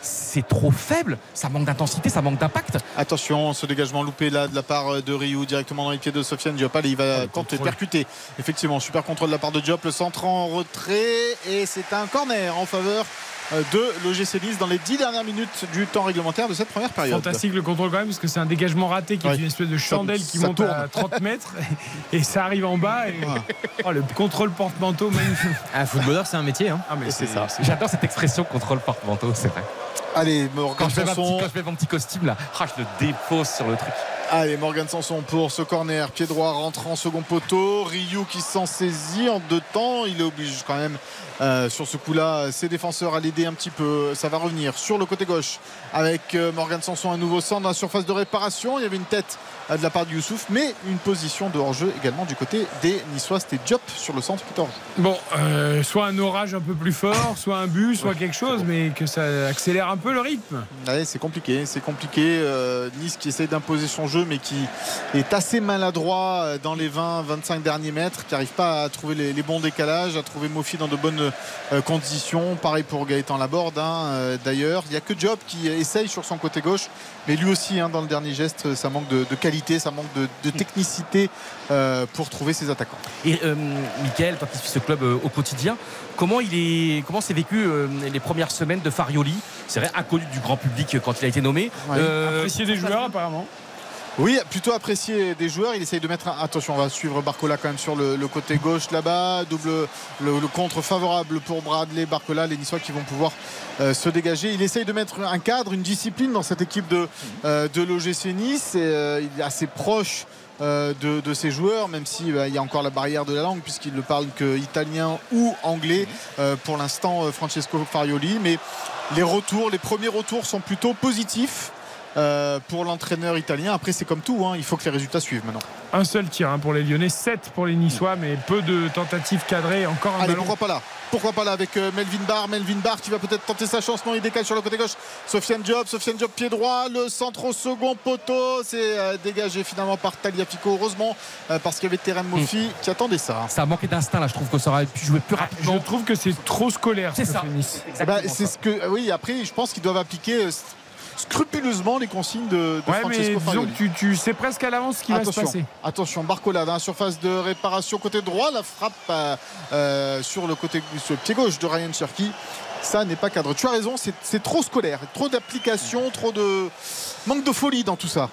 c'est trop faible. Ça manque d'intensité, ça manque d'impact. Attention, ce dégagement loupé là de la part de Ryu directement dans les pieds de Sofiane Diop. Allez, il va tenter de percuter. Effectivement, super contrôle de la part de Diop. Le centre en retrait. Et c'est un corner en faveur de l'OGC Nice dans les 10 dernières minutes du temps réglementaire de cette première période. Fantastique le contrôle quand même parce que c'est un dégagement raté qui Ouais. est une espèce de chandelle qui ça monte tourne. à 30 mètres et ça arrive en bas et oh, le contrôle porte-manteau magnifique. un footballeur, c'est un métier. Hein. Ah mais c'est ça. J'adore cette expression contrôle porte-manteau, c'est vrai. Allez, Quand Morgan je, ma Sanson. quand je mets mon petit costume là, ah, je le dépose sur le truc. Allez, Morgan Sanson pour ce corner. Pied droit rentrant second poteau. Ryu qui s'en saisit en deux temps. Il est obligé quand même euh, sur ce coup-là ses défenseurs à l'aider un petit peu. Ça va revenir sur le côté gauche avec euh, Morgan Sanson un nouveau centre dans la surface de réparation. Il y avait une tête euh, de la part de Youssouf, mais une position de hors-jeu également du côté des Niçois. C'était Diop sur le centre qui. Bon, euh, soit un orage un peu plus fort, soit un but, soit quelque chose, mais que ça accélère un peu le rythme. Ouais, c'est compliqué, c'est compliqué. Euh, nice qui essaye d'imposer son jeu. mais qui est assez maladroit dans les 20-25 derniers mètres, qui n'arrive pas à trouver les, les bons décalages, à trouver Mofi dans de bonnes euh, conditions. Pareil pour Gaëtan Laborde, hein, euh, d'ailleurs. Il n'y a que Job qui essaye sur son côté gauche, mais lui aussi, hein, dans le dernier geste, ça manque de, de qualité, ça manque de, de technicité euh, pour trouver ses attaquants. Et euh, Michael, toi qui suis ce club euh, au quotidien, comment il est, comment s'est vécu euh, les premières semaines de Farioli? C'est vrai, inconnu du grand public quand il a été nommé. Ouais. Euh, Apprécié des joueurs apparemment. Oui, plutôt apprécié des joueurs. Il essaye de mettre. Attention, on va suivre Barcola quand même sur le, côté gauche là-bas. Double le, contre favorable pour Bradley Barcola. Les Niçois qui vont pouvoir euh, se dégager. Il essaye de mettre un cadre, une discipline dans cette équipe de, euh, de l'OGC Nice. Euh, il est assez proche. euh, de, ses joueurs, même si bah, il y a encore la barrière de la langue, puisqu'il ne parle que italien ou anglais pour l'instant, Francesco Farioli. Mais les retours, les premiers retours sont plutôt positifs euh, pour l'entraîneur italien. Après, c'est comme tout, hein, il faut que les résultats suivent maintenant. Un seul tir hein, pour les Lyonnais, 7 pour les Niçois, mais peu de tentatives cadrées. Encore un Allez, ballon. pourquoi pas là? Pourquoi pas là avec euh, Melvin Barr? Melvin Barr qui va peut-être tenter sa chance. Non, il décale sur le côté gauche. Sofiane Job, Sofiane Job pied droit. Le centre au second poteau. C'est euh, dégagé finalement par Taliafico. Heureusement, euh, parce qu'il y avait Terem Moffi qui attendait ça. Ça a manqué d'instinct là, je trouve que ça aurait pu jouer plus rapidement. Je trouve que c'est trop scolaire. C'est ce ça. Nice. Eh ben, c'est ce que. Oui, après, je pense qu'ils doivent appliquer scrupuleusement les consignes de, de Ouais, mais Francesco disons que tu, tu sais presque à l'avance ce qui va se Attention, passer. attention, Barcola dans la surface de réparation côté droit, la frappe euh, euh, sur le côté sur le pied gauche de Ryan Cherky. Ça n'est pas cadre. Tu as raison, c'est- c'est trop scolaire, trop d'application, trop de manque de folie dans tout ça.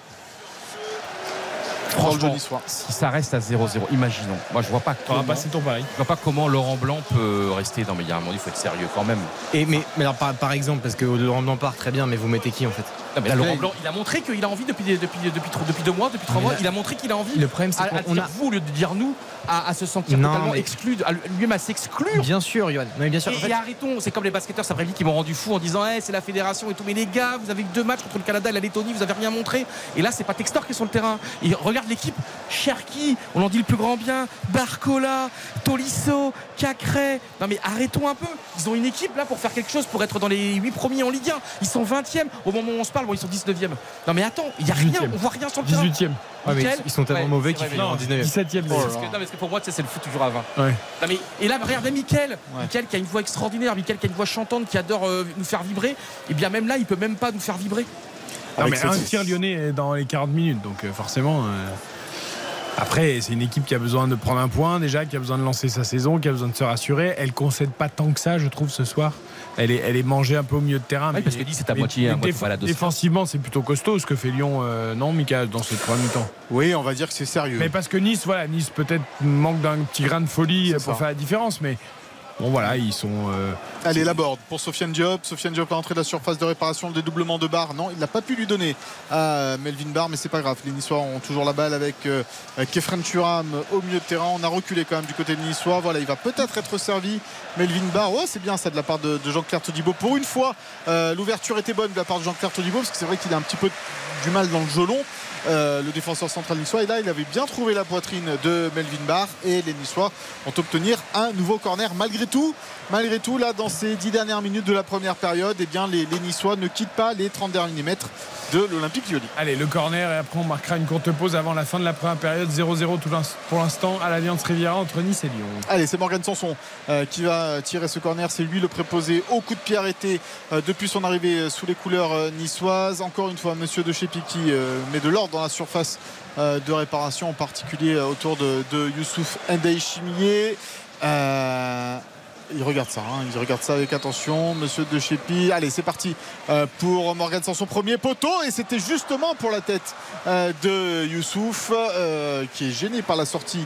Franchement, si ça reste à 0-0, imaginons. Moi, je vois pas Tu comment, passer ton pari. je vois pas comment Laurent Blanc peut rester. Non, mais il y a un moment, il faut être sérieux quand même. Et mais, mais alors par, par exemple, parce que Laurent Blanc part très bien, mais vous mettez qui en fait? Non, mais là, Laurent Blanc, il a montré qu'il a envie depuis, depuis, depuis, deux mois, depuis trois mois. là- Il a montré qu'il a envie. Le problème, c'est qu'on a. vous au lieu de dire nous, à, à se sentir Non, totalement mais- exclu, lui-même à s'exclure. Bien sûr, Yoann. Non, mais bien sûr. Et, En fait, et arrêtons, c'est comme les basketteurs cet après-midi qui m'ont rendu fou en disant Eh, c'est la fédération et tout. Mais les gars, vous avez deux matchs contre le Canada et la Lettonie, vous avez rien montré. Et là, c'est pas Textor qui est sur le terrain. Et regarde l'équipe Cherki, on en dit le plus grand bien, Barcola, Tolisso, Cacré. Non mais arrêtons un peu. Ils ont une équipe là pour faire quelque chose, pour être dans les 8 premiers en Ligue 1. Ils sont 20e. Au moment où on se parle, bon, ils sont 19e. Non mais attends, il y a rien, 18e. on voit rien sur le terrain. 18ème. ouais, mais Mickaël ils sont tellement Ouais, mauvais qu'ils finiront en 19 17ème. Parce que, non, parce que pour moi, tu sais, c'est le foot toujours à 20. Ouais. Non, mais, et là, regarde, même Mickaël, Mickaël qui a une voix extraordinaire, Mickaël qui a une voix chantante, qui adore euh, nous faire vibrer, et bien même là, il peut même pas nous faire vibrer. Non, mais cette- un tir lyonnais est dans les 40 minutes, donc euh, forcément. euh, Après, c'est une équipe qui a besoin de prendre un point déjà, qui a besoin de lancer sa saison, qui a besoin de se rassurer. Elle concède pas tant que ça, je trouve, ce soir. Elle est, elle est mangée un peu au milieu de terrain. Oui, parce que Nice est à mais- moitié- à mais moitié balade aussi. Défensivement, c'est plutôt costaud ce que fait Lyon, euh, non, Mika, dans cette première mi-temps. Oui, on va dire que c'est sérieux. Mais parce que Nice, voilà, Nice peut-être manque d'un petit grain de folie C'est pour ça. faire la différence, mais bon, voilà, ils sont. euh, Allez, la board pour Sofiane Diop. Sofiane Diop à l'entrée de la surface de réparation, le dédoublement de barre. Non, il n'a pas pu lui donner à Melvin Barr, mais c'est pas grave. Les Niçois ont toujours la balle avec euh, Kefren Turam au milieu de terrain. On a reculé quand même du côté de Niçois. Voilà, il va peut-être être servi. Melvin Barr, ouais, c'est bien ça de la part de, de Jean-Claire Todibo. Pour une fois, euh, l'ouverture était bonne de la part de Jean-Claire Todibo, parce que c'est vrai qu'il a un petit peu du mal dans le gelon. Euh, le défenseur central niçois. Et là, il avait bien trouvé la poitrine de Melvin Barr. Et les Niçois ont obtenir un nouveau corner. Malgré tout, malgré tout, là, dans ces dix dernières minutes de la première période, eh bien, les, les Niçois ne quittent pas les 30 derniers mètres de l'Olympique Lyonnais. Allez, le corner, et après on marquera une courte pause avant la fin de la première période. 0-0 tout l'ins- pour l'instant à l'Alliance Riviera entre Nice et Lyon. Allez, c'est Morgan Sanson euh, qui va tirer ce corner. C'est lui le préposé au coup de pied arrêté euh, depuis son arrivée euh, sous les couleurs euh, niçoises. Encore une fois, Monsieur De Chepi qui met de l'ordre dans la surface de réparation, en particulier autour de, de Youssouf Ndei Chimier. Euh, il regarde ça, hein, il regarde ça avec attention, Monsieur De Chepi. Allez, c'est parti euh, pour Morgan Sanson, premier poteau, et c'était justement pour la tête euh, de Youssouf, euh, qui est gêné par la sortie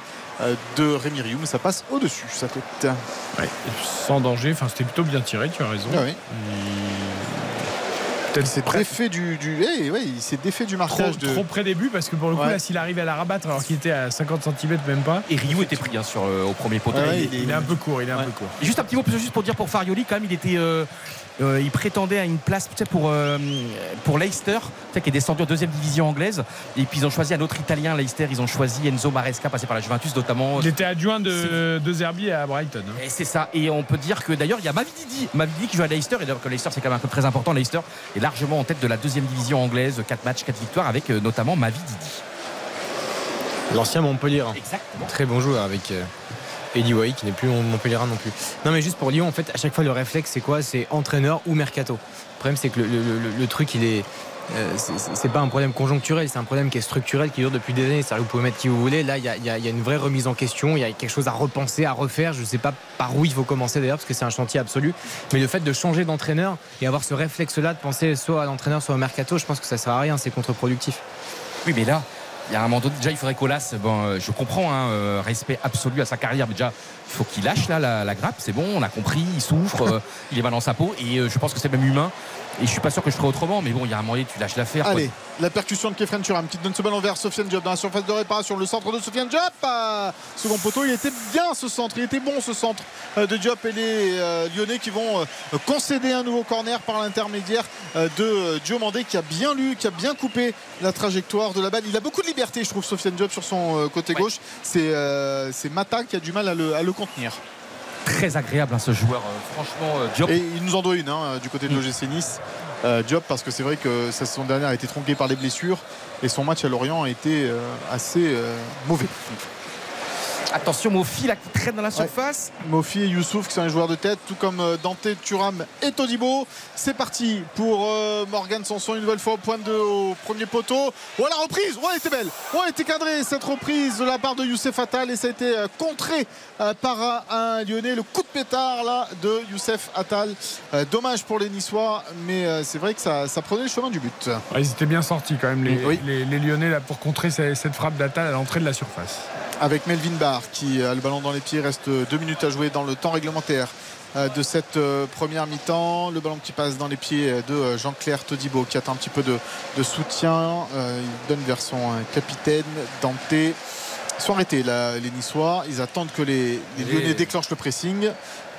de Rémi Rioux, mais ça passe au-dessus, sa tête. Sans danger, enfin c'était plutôt bien tiré, tu as raison. Ah oui. Peut-être C'est du, du eh, ouais, il s'est défait du trop, marquage de. trop près des buts parce que pour le coup Ouais. là s'il arrive à la rabattre alors qu'il était à 50 cm même pas Et Rio était pris hein, sur, euh, au premier poteau. Ouais, il il est un peu court il est un peu court Et Juste un petit mot juste pour dire pour Farioli quand même il était euh, euh, il prétendait à une place peut-être pour euh, pour Leicester tu sais, qui est descendu en deuxième division anglaise et puis ils ont choisi un autre italien Leicester ils ont choisi Enzo Maresca passé par la Juventus notamment il était adjoint de, de Zerbi à Brighton hein. et c'est ça et on peut dire que d'ailleurs il y a Mavididi Mavididi qui joue à Leicester et d'ailleurs que Leicester c'est quand même un club très important Leicester là largement en tête de la deuxième division anglaise, 4 matchs, 4 victoires, avec euh, notamment Mavi Didi. L'ancien Montpellier. Exactement. Très bon joueur avec euh, Eddie Way qui n'est plus Montpellierin non plus. Non mais juste pour Lyon, en fait, à chaque fois le réflexe c'est quoi? C'est entraîneur ou mercato. Le problème c'est que le, truc il est. euh, c'est- pas un problème conjoncturel, c'est un problème qui est structurel, qui dure depuis des années. Vous pouvez mettre qui vous voulez. Là, il y a, une vraie remise en question. Il y a quelque chose à repenser, à refaire. Je sais pas par où il faut commencer d'ailleurs, parce que c'est un chantier absolu. Mais le fait de changer d'entraîneur et avoir ce réflexe-là de penser soit à l'entraîneur, soit au mercato, je pense que ça sert à rien. C'est contre-productif. Oui, mais là, il y a un moment donné, déjà, il faudrait qu'Olas, bon, euh, je comprends, hein, euh, respect absolu à sa carrière, mais déjà, il faut qu'il lâche là, la, grappe, c'est bon, on a compris, il souffre, euh, il est mal dans sa peau, et je pense que c'est même humain. Et je suis pas sûr que je ferais autrement, mais bon, il y a un donné, tu lâches l'affaire. quoi. Allez, la percussion de Kefren Turam qui donne ce ballon vers Sofiane Diop dans la surface de réparation. Le centre de Sofiane Diop. ah, second poteau, il était bien ce centre. Il était bon ce centre euh, de Diop et les euh, Lyonnais qui vont euh, concéder un nouveau corner par l'intermédiaire euh, de euh, Diomandé qui a bien lu, qui a bien coupé la trajectoire de la balle. Il a beaucoup de liberté, je trouve, Sofiane Diop sur son euh, côté gauche. C'est euh, c'est Mata qui a du mal à le, à le contenir. Très agréable, hein, ce joueur, euh, franchement, euh, Diop. Et il nous en doit une hein, du côté de l'OGC Nice. Euh, Diop parce que c'est vrai que sa saison dernière a été tronquée par les blessures et son match à Lorient a été euh, assez euh, mauvais. Attention, Mofi là qui traîne dans la surface. Mofi et Youssouf qui sont les joueurs de tête, tout comme euh, Dante, Turam et Todibo. C'est parti pour euh, Morgan Sanson une nouvelle fois au point de au premier poteau. Oh la reprise, oh elle était belle, oh elle était cadrée cette reprise de la part de Youssef Attal et ça a été euh, contré euh, par un, Lyonnais. Le coup de pétard là de Youssef Attal. Euh, dommage pour les Niçois, mais euh, c'est vrai que ça, ça prenait le chemin du but. Ouais, ils étaient bien sortis quand même, les, Oui. les- les Lyonnais, là, pour contrer cette, cette frappe d'Atal à l'entrée de la surface. avec Melvin Barr qui a le ballon dans les pieds. Reste deux minutes à jouer dans le temps réglementaire euh, de cette euh, première mi-temps. Le ballon qui passe dans les pieds de euh, Jean-Claire Todibo qui attend un petit peu de, de soutien. Euh, il donne vers son euh, capitaine Dante. Ils sont arrêtés là, les Niçois. Ils attendent que les, les Lyonnais déclenchent le pressing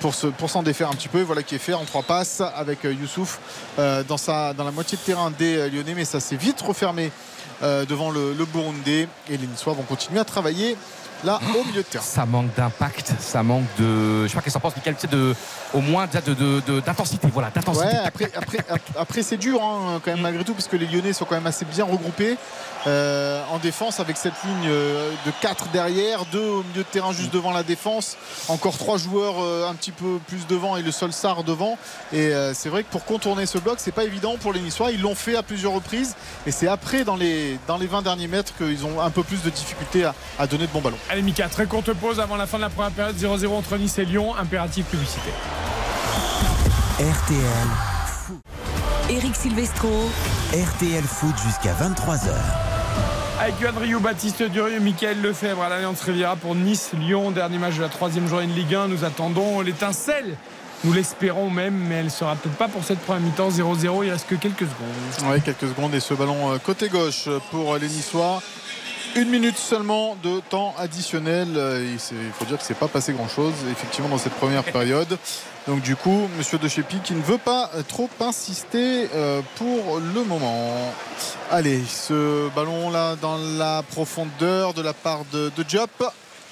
pour se- pour s'en défaire un petit peu. Voilà qui est fait en trois passes avec euh, Youssouf euh, dans, sa, dans la moitié de terrain des euh, Lyonnais. Mais ça s'est vite refermé euh, devant le, le Burundais. Et les Niçois vont continuer à travailler là au milieu de terrain. Ça manque d'impact, ça manque de. Je sais pas qu'est-ce qu'on pense, Michael, tu sais, de, au moins déjà de, de- d'intensité. Voilà, d'intensité. Ouais, après, après, ap- après c'est dur hein, quand même malgré tout parce que les Lyonnais sont quand même assez bien regroupés euh, en défense avec cette ligne euh, de 4 derrière, 2 au milieu de terrain juste devant la défense, encore 3 joueurs euh, un petit peu plus devant et le seul Sar devant et euh, c'est vrai que pour contourner ce bloc c'est pas évident pour les Niçois, ils l'ont fait à plusieurs reprises et c'est après dans les, dans les 20 derniers mètres qu'ils ont un peu plus de difficulté à, à donner de bons ballons. Allez Mika, très courte pause avant la fin de la première période, 0-0 entre Nice et Lyon, impératif publicité. RTL, Eric Silvestro. RTL Foot jusqu'à 23h. Avec Rioux, Baptiste Durieux, Michael Lefebvre à l'Alliance Riviera pour Nice-Lyon, dernier match de la troisième journée de Ligue 1. Nous attendons l'étincelle. Nous l'espérons même, mais elle sera peut-être pas pour cette première mi-temps. 0-0, il reste que quelques secondes. Ouais, quelques secondes et ce ballon euh, côté gauche pour les Niçois. Une minute seulement de temps additionnel. Euh, Il faut dire que c'est pas passé grand chose effectivement dans cette première période. Donc du coup, Monsieur De qui ne veut pas trop insister euh, pour le moment. Allez, ce ballon là dans la profondeur de la part de, de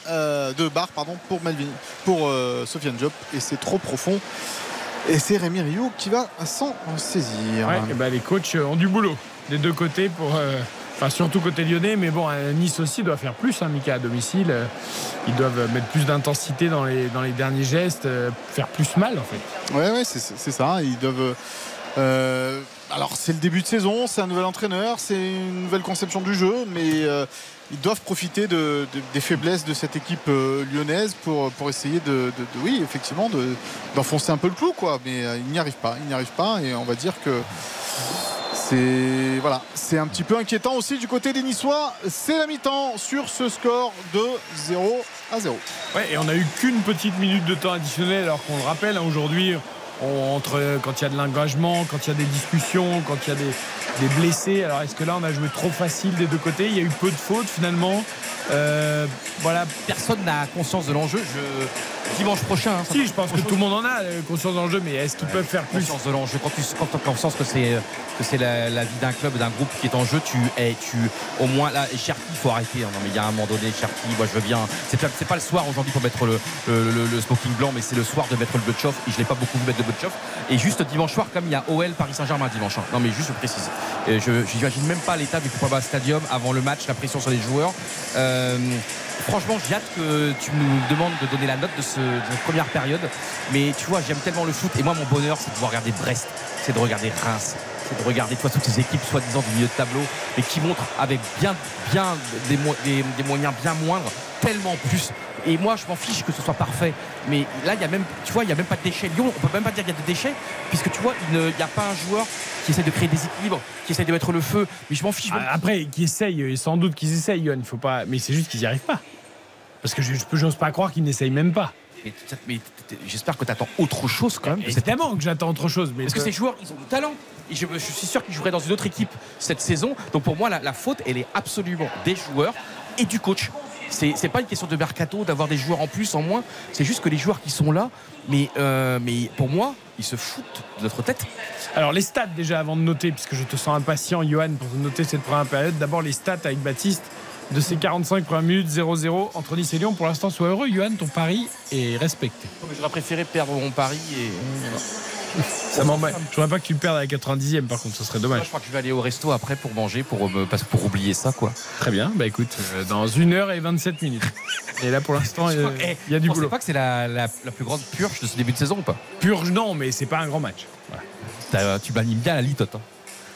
euh, de Barre pardon pour Melvin pour Sofiane Diop et c'est trop profond et c'est Rémi Rioux qui va s'en saisir ben, les coachs ont du boulot des deux côtés pour. Enfin, surtout côté lyonnais, mais bon, euh, Nice aussi doit faire plus, hein, Mika, à domicile. Euh, Ils doivent mettre plus d'intensité dans les, dans les derniers gestes, euh, faire plus mal, en fait. Ouais, ouais, c'est ça. Ils doivent. alors, c'est le début de saison, c'est un nouvel entraîneur, c'est une nouvelle conception du jeu, mais ils doivent profiter de- de- des faiblesses de cette équipe lyonnaise pour, pour essayer de, de- oui, effectivement, de- d'enfoncer un peu le clou, quoi. Mais ils n'y arrivent pas, ils n'y arrivent pas, et on va dire que. C'est un petit peu inquiétant aussi du côté des Niçois. C'est la mi-temps sur ce score de 0 à 0. Ouais, et on n'a eu qu'une petite minute de temps additionnel, alors qu'on le rappelle, hein, aujourd'hui, entre quand il y a de l'engagement, quand il y a des discussions, quand il y a des blessés. Alors est-ce que là, on a joué trop facile des deux côtés? Il y a eu peu de fautes finalement. Euh, voilà. Personne n'a conscience de l'enjeu. Je... Dimanche prochain. hein, Si, je pense que tout le monde en a euh, conscience d'enjeu, mais est-ce qu'ils peuvent faire plus conscience de l'enjeu. Quand tu quand as conscience que c'est que c'est la, la vie d'un club, d'un groupe qui est en jeu, tu es tu au moins là. Cherki, il faut arrêter. hein. Non mais il y a un moment donné, Cherki, moi je veux bien. C'est pas, c'est pas le soir aujourd'hui pour mettre le, le, le- le smoking blanc, mais c'est le soir de mettre le Butchoff. Et je l'ai pas beaucoup vu mettre de Butchoff. Et juste dimanche soir, comme il y a OL Paris Saint-Germain dimanche. hein. Non mais juste je précise. Et je j'imagine même pas l'état du Groupama Stadium avant le match, la pression sur les joueurs. Euh, Franchement, j'ai hâte que tu nous demandes de donner la note de, ce, de cette première période. Mais tu vois, j'aime tellement le foot. Et moi, mon bonheur, c'est de pouvoir regarder Brest, c'est de regarder Reims, c'est de regarder toi, toutes ces équipes, soi-disant du milieu de tableau, mais qui montrent avec bien, des moyens bien moindres, tellement plus. Et moi, je m'en fiche que ce soit parfait. Mais là, il y a même, tu vois, il y a même pas de déchets. Lyon, on peut même pas dire qu'il y a des déchets, puisque tu vois, il n'y a pas un joueur qui essaie de créer des équilibres, qui essaie de mettre le feu. Mais je m'en fiche. Ah, Après, qu'ils essayent, et sans doute qu'ils essayent, il faut pas. Mais c'est juste qu'ils n'y arrivent pas. Parce que je j'ose pas croire qu'ils n'essayent même pas. Mais, j'espère que tu attends autre chose quand même. Évidemment que j'attends autre chose. Mais Parce que ces joueurs, ils ont du talent. Et je, je suis sûr qu'ils joueraient dans une autre équipe cette saison. Donc pour moi, la, la faute, elle est absolument des joueurs et du coach. C'est pas une question de mercato, d'avoir des joueurs en plus, en moins. C'est juste que les joueurs qui sont là, mais, euh, mais pour moi, ils se foutent de notre tête. Alors les stats déjà avant de noter, puisque je te sens impatient, Johan, pour noter cette première période. D'abord les stats avec Baptiste de ces 45 premières minutes 0-0 entre Nice et Lyon. Pour l'instant, sois heureux, Johan, ton pari est respecté. J'aurais préféré perdre mon pari et. Ça m'embête. Je voudrais pas que tu perdes à la 90e, par contre, ce serait Moi, dommage. je crois que je vais aller au resto après pour manger, pour, me, parce- pour oublier ça, quoi. Très bien, bah écoute, euh, dans 1 heure et 27 minutes. Et là pour l'instant, euh, eh, il y a du boulot. pas que c'est la, la- la plus grande purge de ce début de saison ou pas Purge, non, mais c'est pas un grand match. Voilà. T'as- Tu bannis bien la litote. hein.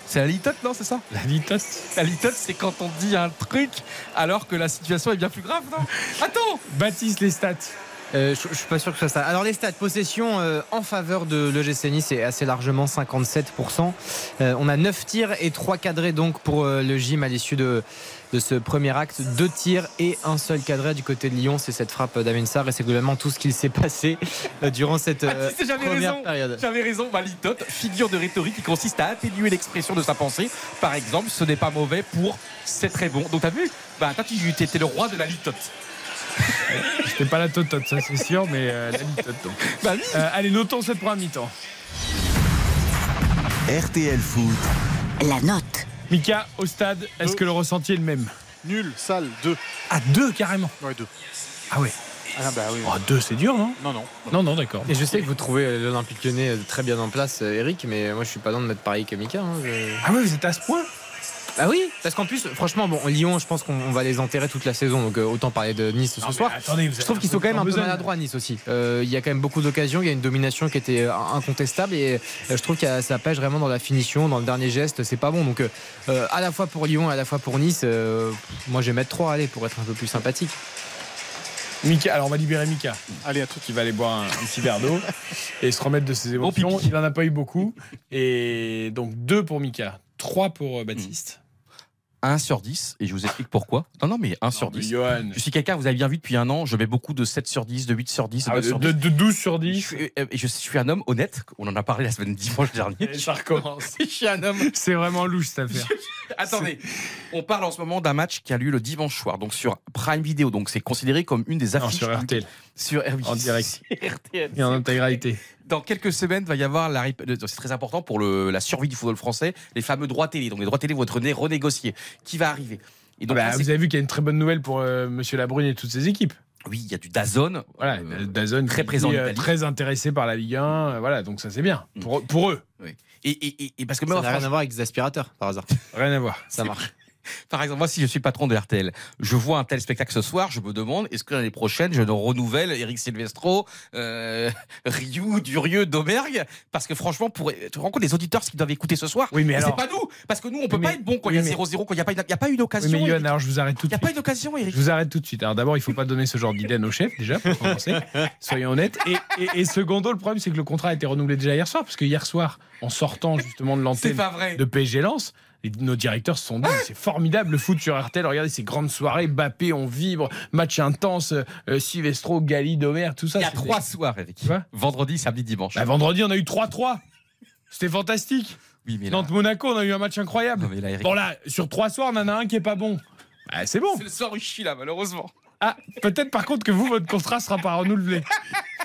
C'est la litote, non C'est ça La litote La litote, c'est quand on dit un truc alors que la situation est bien plus grave, non Attends Baptiste, les stats. Euh, je, je suis pas sûr que ce soit ça. Alors les stats, possession euh, en faveur de l'EGC Nice c'est assez largement 57%. Euh, on a 9 tirs et 3 cadrés donc pour euh, le gym à l'issue de, de ce premier acte. 2 tirs et un seul cadré du côté de Lyon. C'est cette frappe d'Amin Sarr et c'est globalement tout ce qu'il s'est passé euh, durant cette euh, première raison. période. J'avais raison, litote, figure de rhétorique qui consiste à atténuer l'expression de sa pensée. Par exemple, ce n'est pas mauvais pour c'est très bon. Donc t'as vu? Bah toi tu étais le roi de la litote. C'était pas la totote, ça c'est sûr, mais euh, la litote. donc. Bah oui. Euh, allez, notons cette première mi-temps. RTL Foot. La note. Mika, au stade, est-ce que le ressenti est le même? Nul, sale, 2. À deux carrément. Ouais, 2. Ah ouais. Ah bah oui. Oh, deux, c'est dur, non? Non, non. Non, non, d'accord. Et je sais que vous trouvez l'Olympique lyonnais très bien en place, euh, Eric, mais moi je suis pas dans de mettre pareil que Mika. hein, je- Ah ouais, vous êtes à ce point? Ah oui, parce qu'en plus, franchement, bon, Lyon, je pense qu'on on va les enterrer toute la saison, donc euh, autant parler de Nice ce Non, soir. attendez, vous Je trouve qu'ils sont quand même un peu maladroits Nice aussi. Euh, Il y a quand même beaucoup d'occasions, il y a une domination qui était euh, incontestable et euh, je trouve que ça pêche vraiment dans la finition, dans le dernier geste, c'est pas bon. Donc à la fois pour Lyon, à la fois pour Nice, moi je vais mettre 3 allez pour être un peu plus sympathique. Mika, alors on va libérer Mika, Allez, à tout. qui va aller boire un, un petit verre d'eau et se remettre de ses émotions. pipi. Il n'en a pas eu beaucoup. Et donc deux pour Mika, trois pour euh, Baptiste. 1 sur 10, et je vous explique pourquoi. Non, non, mais 1 sur Non, mais 10. Johan. Je suis quelqu'un, vous avez bien vu depuis un an, je mets beaucoup de 7 sur 10, de 8 sur 10, de Ah, 9 de, sur de- 10. de 12 sur Je 10. suis, euh, je suis un homme honnête, on en a parlé la semaine dimanche dernier. Et ça recommence. Je suis un homme C'est vraiment louche cette affaire. Attendez, on parle en ce moment d'un match qui a lieu le dimanche soir, donc sur Prime Video, donc c'est considéré comme une des Non, affiches sur RTL, sur oui, En direct. RTL. et en intégralité. Dans quelques semaines, va y avoir la rép- c'est très important pour le- la survie du football français, les fameux droits télé. Donc les droits télé vont être né- renégociés. Qui va arriver? Et donc Bah, là, vous avez vu qu'il y a une très bonne nouvelle pour euh, Monsieur Labrune et toutes ses équipes. oui, il y a du Dazone. Voilà, Euh, Dazone très qui présent en est, euh, très intéressé par la Ligue 1. euh, Voilà, donc ça c'est bien pour, pour eux. Et, et- et- et parce que Ça moi, n'a rien à voir avec des aspirateurs, par hasard. Rien à voir. Ça marche. Par exemple, moi, si je suis patron de RTL, je vois un tel spectacle ce soir, je me demande, est-ce que l'année prochaine, je ne renouvelle Eric Silvestro, euh, Ryu, Durieux, Domergue? Parce que franchement, pour, tu te rends compte des auditeurs ce qu'ils doivent écouter ce soir? Oui, mais alors. C'est pas nous, parce que nous, on peut Oui, pas mais- être bon quand oui, il y a 0-0, quand il n'y a, pas une- il y a pas eu Oui, d'occasion. mais alors je vous arrête tout Il de n'y a suite. pas eu d'occasion, Eric. Je vous arrête tout de suite. Alors d'abord, il faut pas donner ce genre d'idée à nos chefs, déjà, pour commencer. Soyons honnêtes. Et, et, et secondo, le problème, c'est que le contrat a été renouvelé déjà hier soir, parce que hier soir, en sortant justement de l'antenne de PSG Lens, nos directeurs se sont dit c'est formidable le foot sur RTL. Regardez ces grandes soirées, Bappé, on vibre, match intense, euh, Silvestro, Gali, Domer, tout ça. Il y a trois soirs, Eric. Vendredi, samedi, dimanche. Bah, vendredi, on a eu 3-3. C'était fantastique. oui, mais là, Nantes-Monaco, on a eu un match incroyable. non, mais là, Eric, Bon là, sur trois soirs, on en a un qui est pas bon. Ah, c'est bon. C'est le je suis là, malheureusement. Ah, peut-être par contre que vous, votre contrat sera pas renouvelé.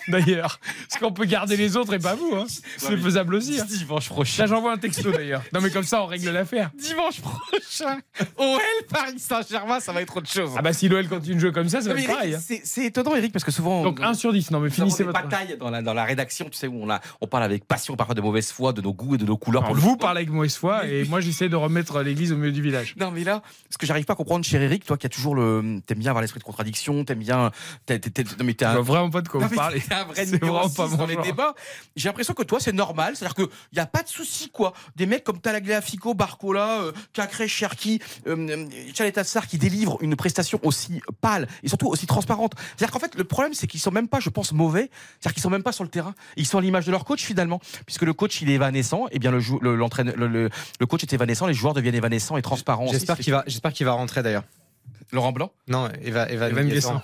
D'ailleurs, parce qu'on peut garder les autres et pas vous. Hein. C'est faisable aussi. Hein. Dimanche prochain. Là, j'envoie un texto d'ailleurs. Non, mais comme ça, on règle l'affaire. Dimanche prochain. OL Paris Saint-Germain, ça va être autre chose. Ah bah si l'OL continue de jouer comme ça, ça va Mais être Eric, pareil. hein. c'est- étonnant, Eric, parce que souvent. Donc 1 sur 10. Non, mais finissez votre. batailles dans la, dans la rédaction, tu sais, où on, a, on parle avec passion, parfois de mauvaise foi, de nos goûts et de nos couleurs. Alors, pour vous parlez avec mauvaise foi et moi j'essaie de remettre l'église au milieu du village. Non, mais là, ce que j'arrive pas à comprendre chez Eric, toi qui as toujours le. T'aimes bien avoir l'esprit de contradiction, t'aimes bien. non, mais t'es Je vois vraiment pas de quoi vous parlez. T'es un vrai C'est numéro vraiment six pas mon dans les genre. débats. J'ai l'impression que toi, c'est normal. C'est-à-dire qu'il n'y a pas de souci, quoi. Des mecs comme Talagliafico, Barcola, euh, Cacré, Cherki, euh, euh, Chalet Tassar qui délivrent une prestation aussi pâle et surtout aussi transparente. C'est-à-dire qu'en fait, le problème, c'est qu'ils sont même pas, je pense, mauvais. C'est-à-dire qu'ils sont même pas sur le terrain. Ils sont à l'image de leur coach, finalement. Puisque le coach, il est évanescent. Et bien, le, jou- le, l'entraîneur- le, le- le coach est évanescent. Les joueurs deviennent évanescents et transparents. J'espère C'est- qu'il va, j'espère qu'il va rentrer d'ailleurs. Laurent Blanc? Non, Eva, Eva. Guessant.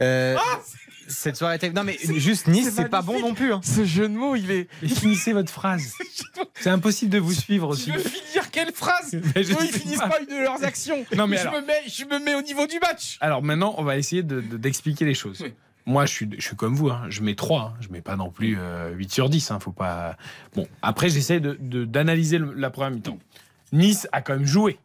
Euh, cette soirée était. Non, mais juste Nice, c'est pas bon non plus. hein. Ce jeu de mots, il est. Mais finissez votre phrase. C'est impossible de vous suivre aussi. Tu veux finir quelle phrase Mais je Eux, ils sais finissent pas. pas une de leurs actions. Non, mais je, alors- me mets, je me mets au niveau du match. Alors maintenant, on va essayer de- de- d'expliquer les choses. Oui. Moi, je suis, je suis comme vous. hein. Je mets 3. hein. Je mets pas non plus euh, 8 sur 10. Hein. Faut pas... Bon, après, j'essaie de- de- d'analyser le- la première mi-temps. Nice a quand même joué.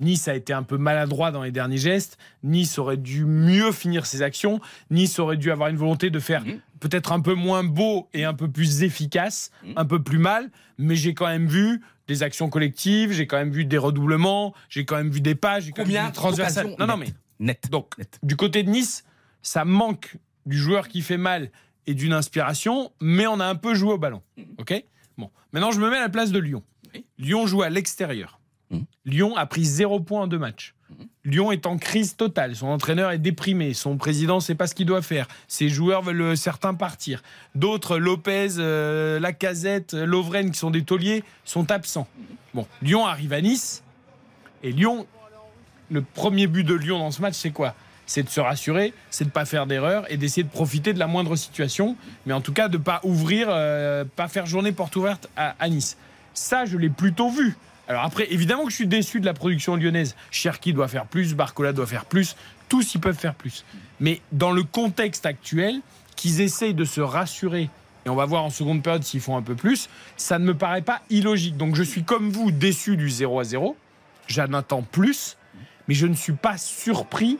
Nice a été un peu maladroit dans les derniers gestes. Nice aurait dû mieux finir ses actions. Nice aurait dû avoir une volonté de faire Mhm. peut-être un peu moins beau et un peu plus efficace, Mhm. un peu plus mal. Mais j'ai quand même vu des actions collectives, j'ai quand même vu des redoublements, j'ai quand même vu des pages, j'ai quand même vu Combien des transversales. Non, non, mais Net. donc, Net. du côté de Nice, ça manque du joueur qui fait mal et d'une inspiration, mais on a un peu joué au ballon. Ok? Bon. Maintenant, je me mets à la place de Lyon. Oui. Lyon joue à l'extérieur. Mhm. Lyon a pris zéro point en deux matchs. Lyon est en crise totale. Son entraîneur est déprimé. Son président ne sait pas ce qu'il doit faire. Ses joueurs veulent euh, certains partir. D'autres, Lopez, euh, Lacazette, euh, Lovren, qui sont des tauliers, sont absents. Bon, Lyon arrive à Nice. Et Lyon, le premier but de Lyon dans ce match, c'est quoi? C'est de se rassurer, c'est de pas faire d'erreur et d'essayer de profiter de la moindre situation, mais en tout cas de pas ouvrir, euh, pas faire journée porte ouverte à, à Nice. Ça, je l'ai plutôt vu. Alors après, évidemment que je suis déçu de la production lyonnaise. Cherki doit faire plus, Barcola doit faire plus, tous ils peuvent faire plus. Mais dans le contexte actuel, qu'ils essayent de se rassurer, et on va voir en seconde période s'ils font un peu plus, ça ne me paraît pas illogique. Donc je suis comme vous déçu du 0 à 0. J'en attends plus, mais je ne suis pas surpris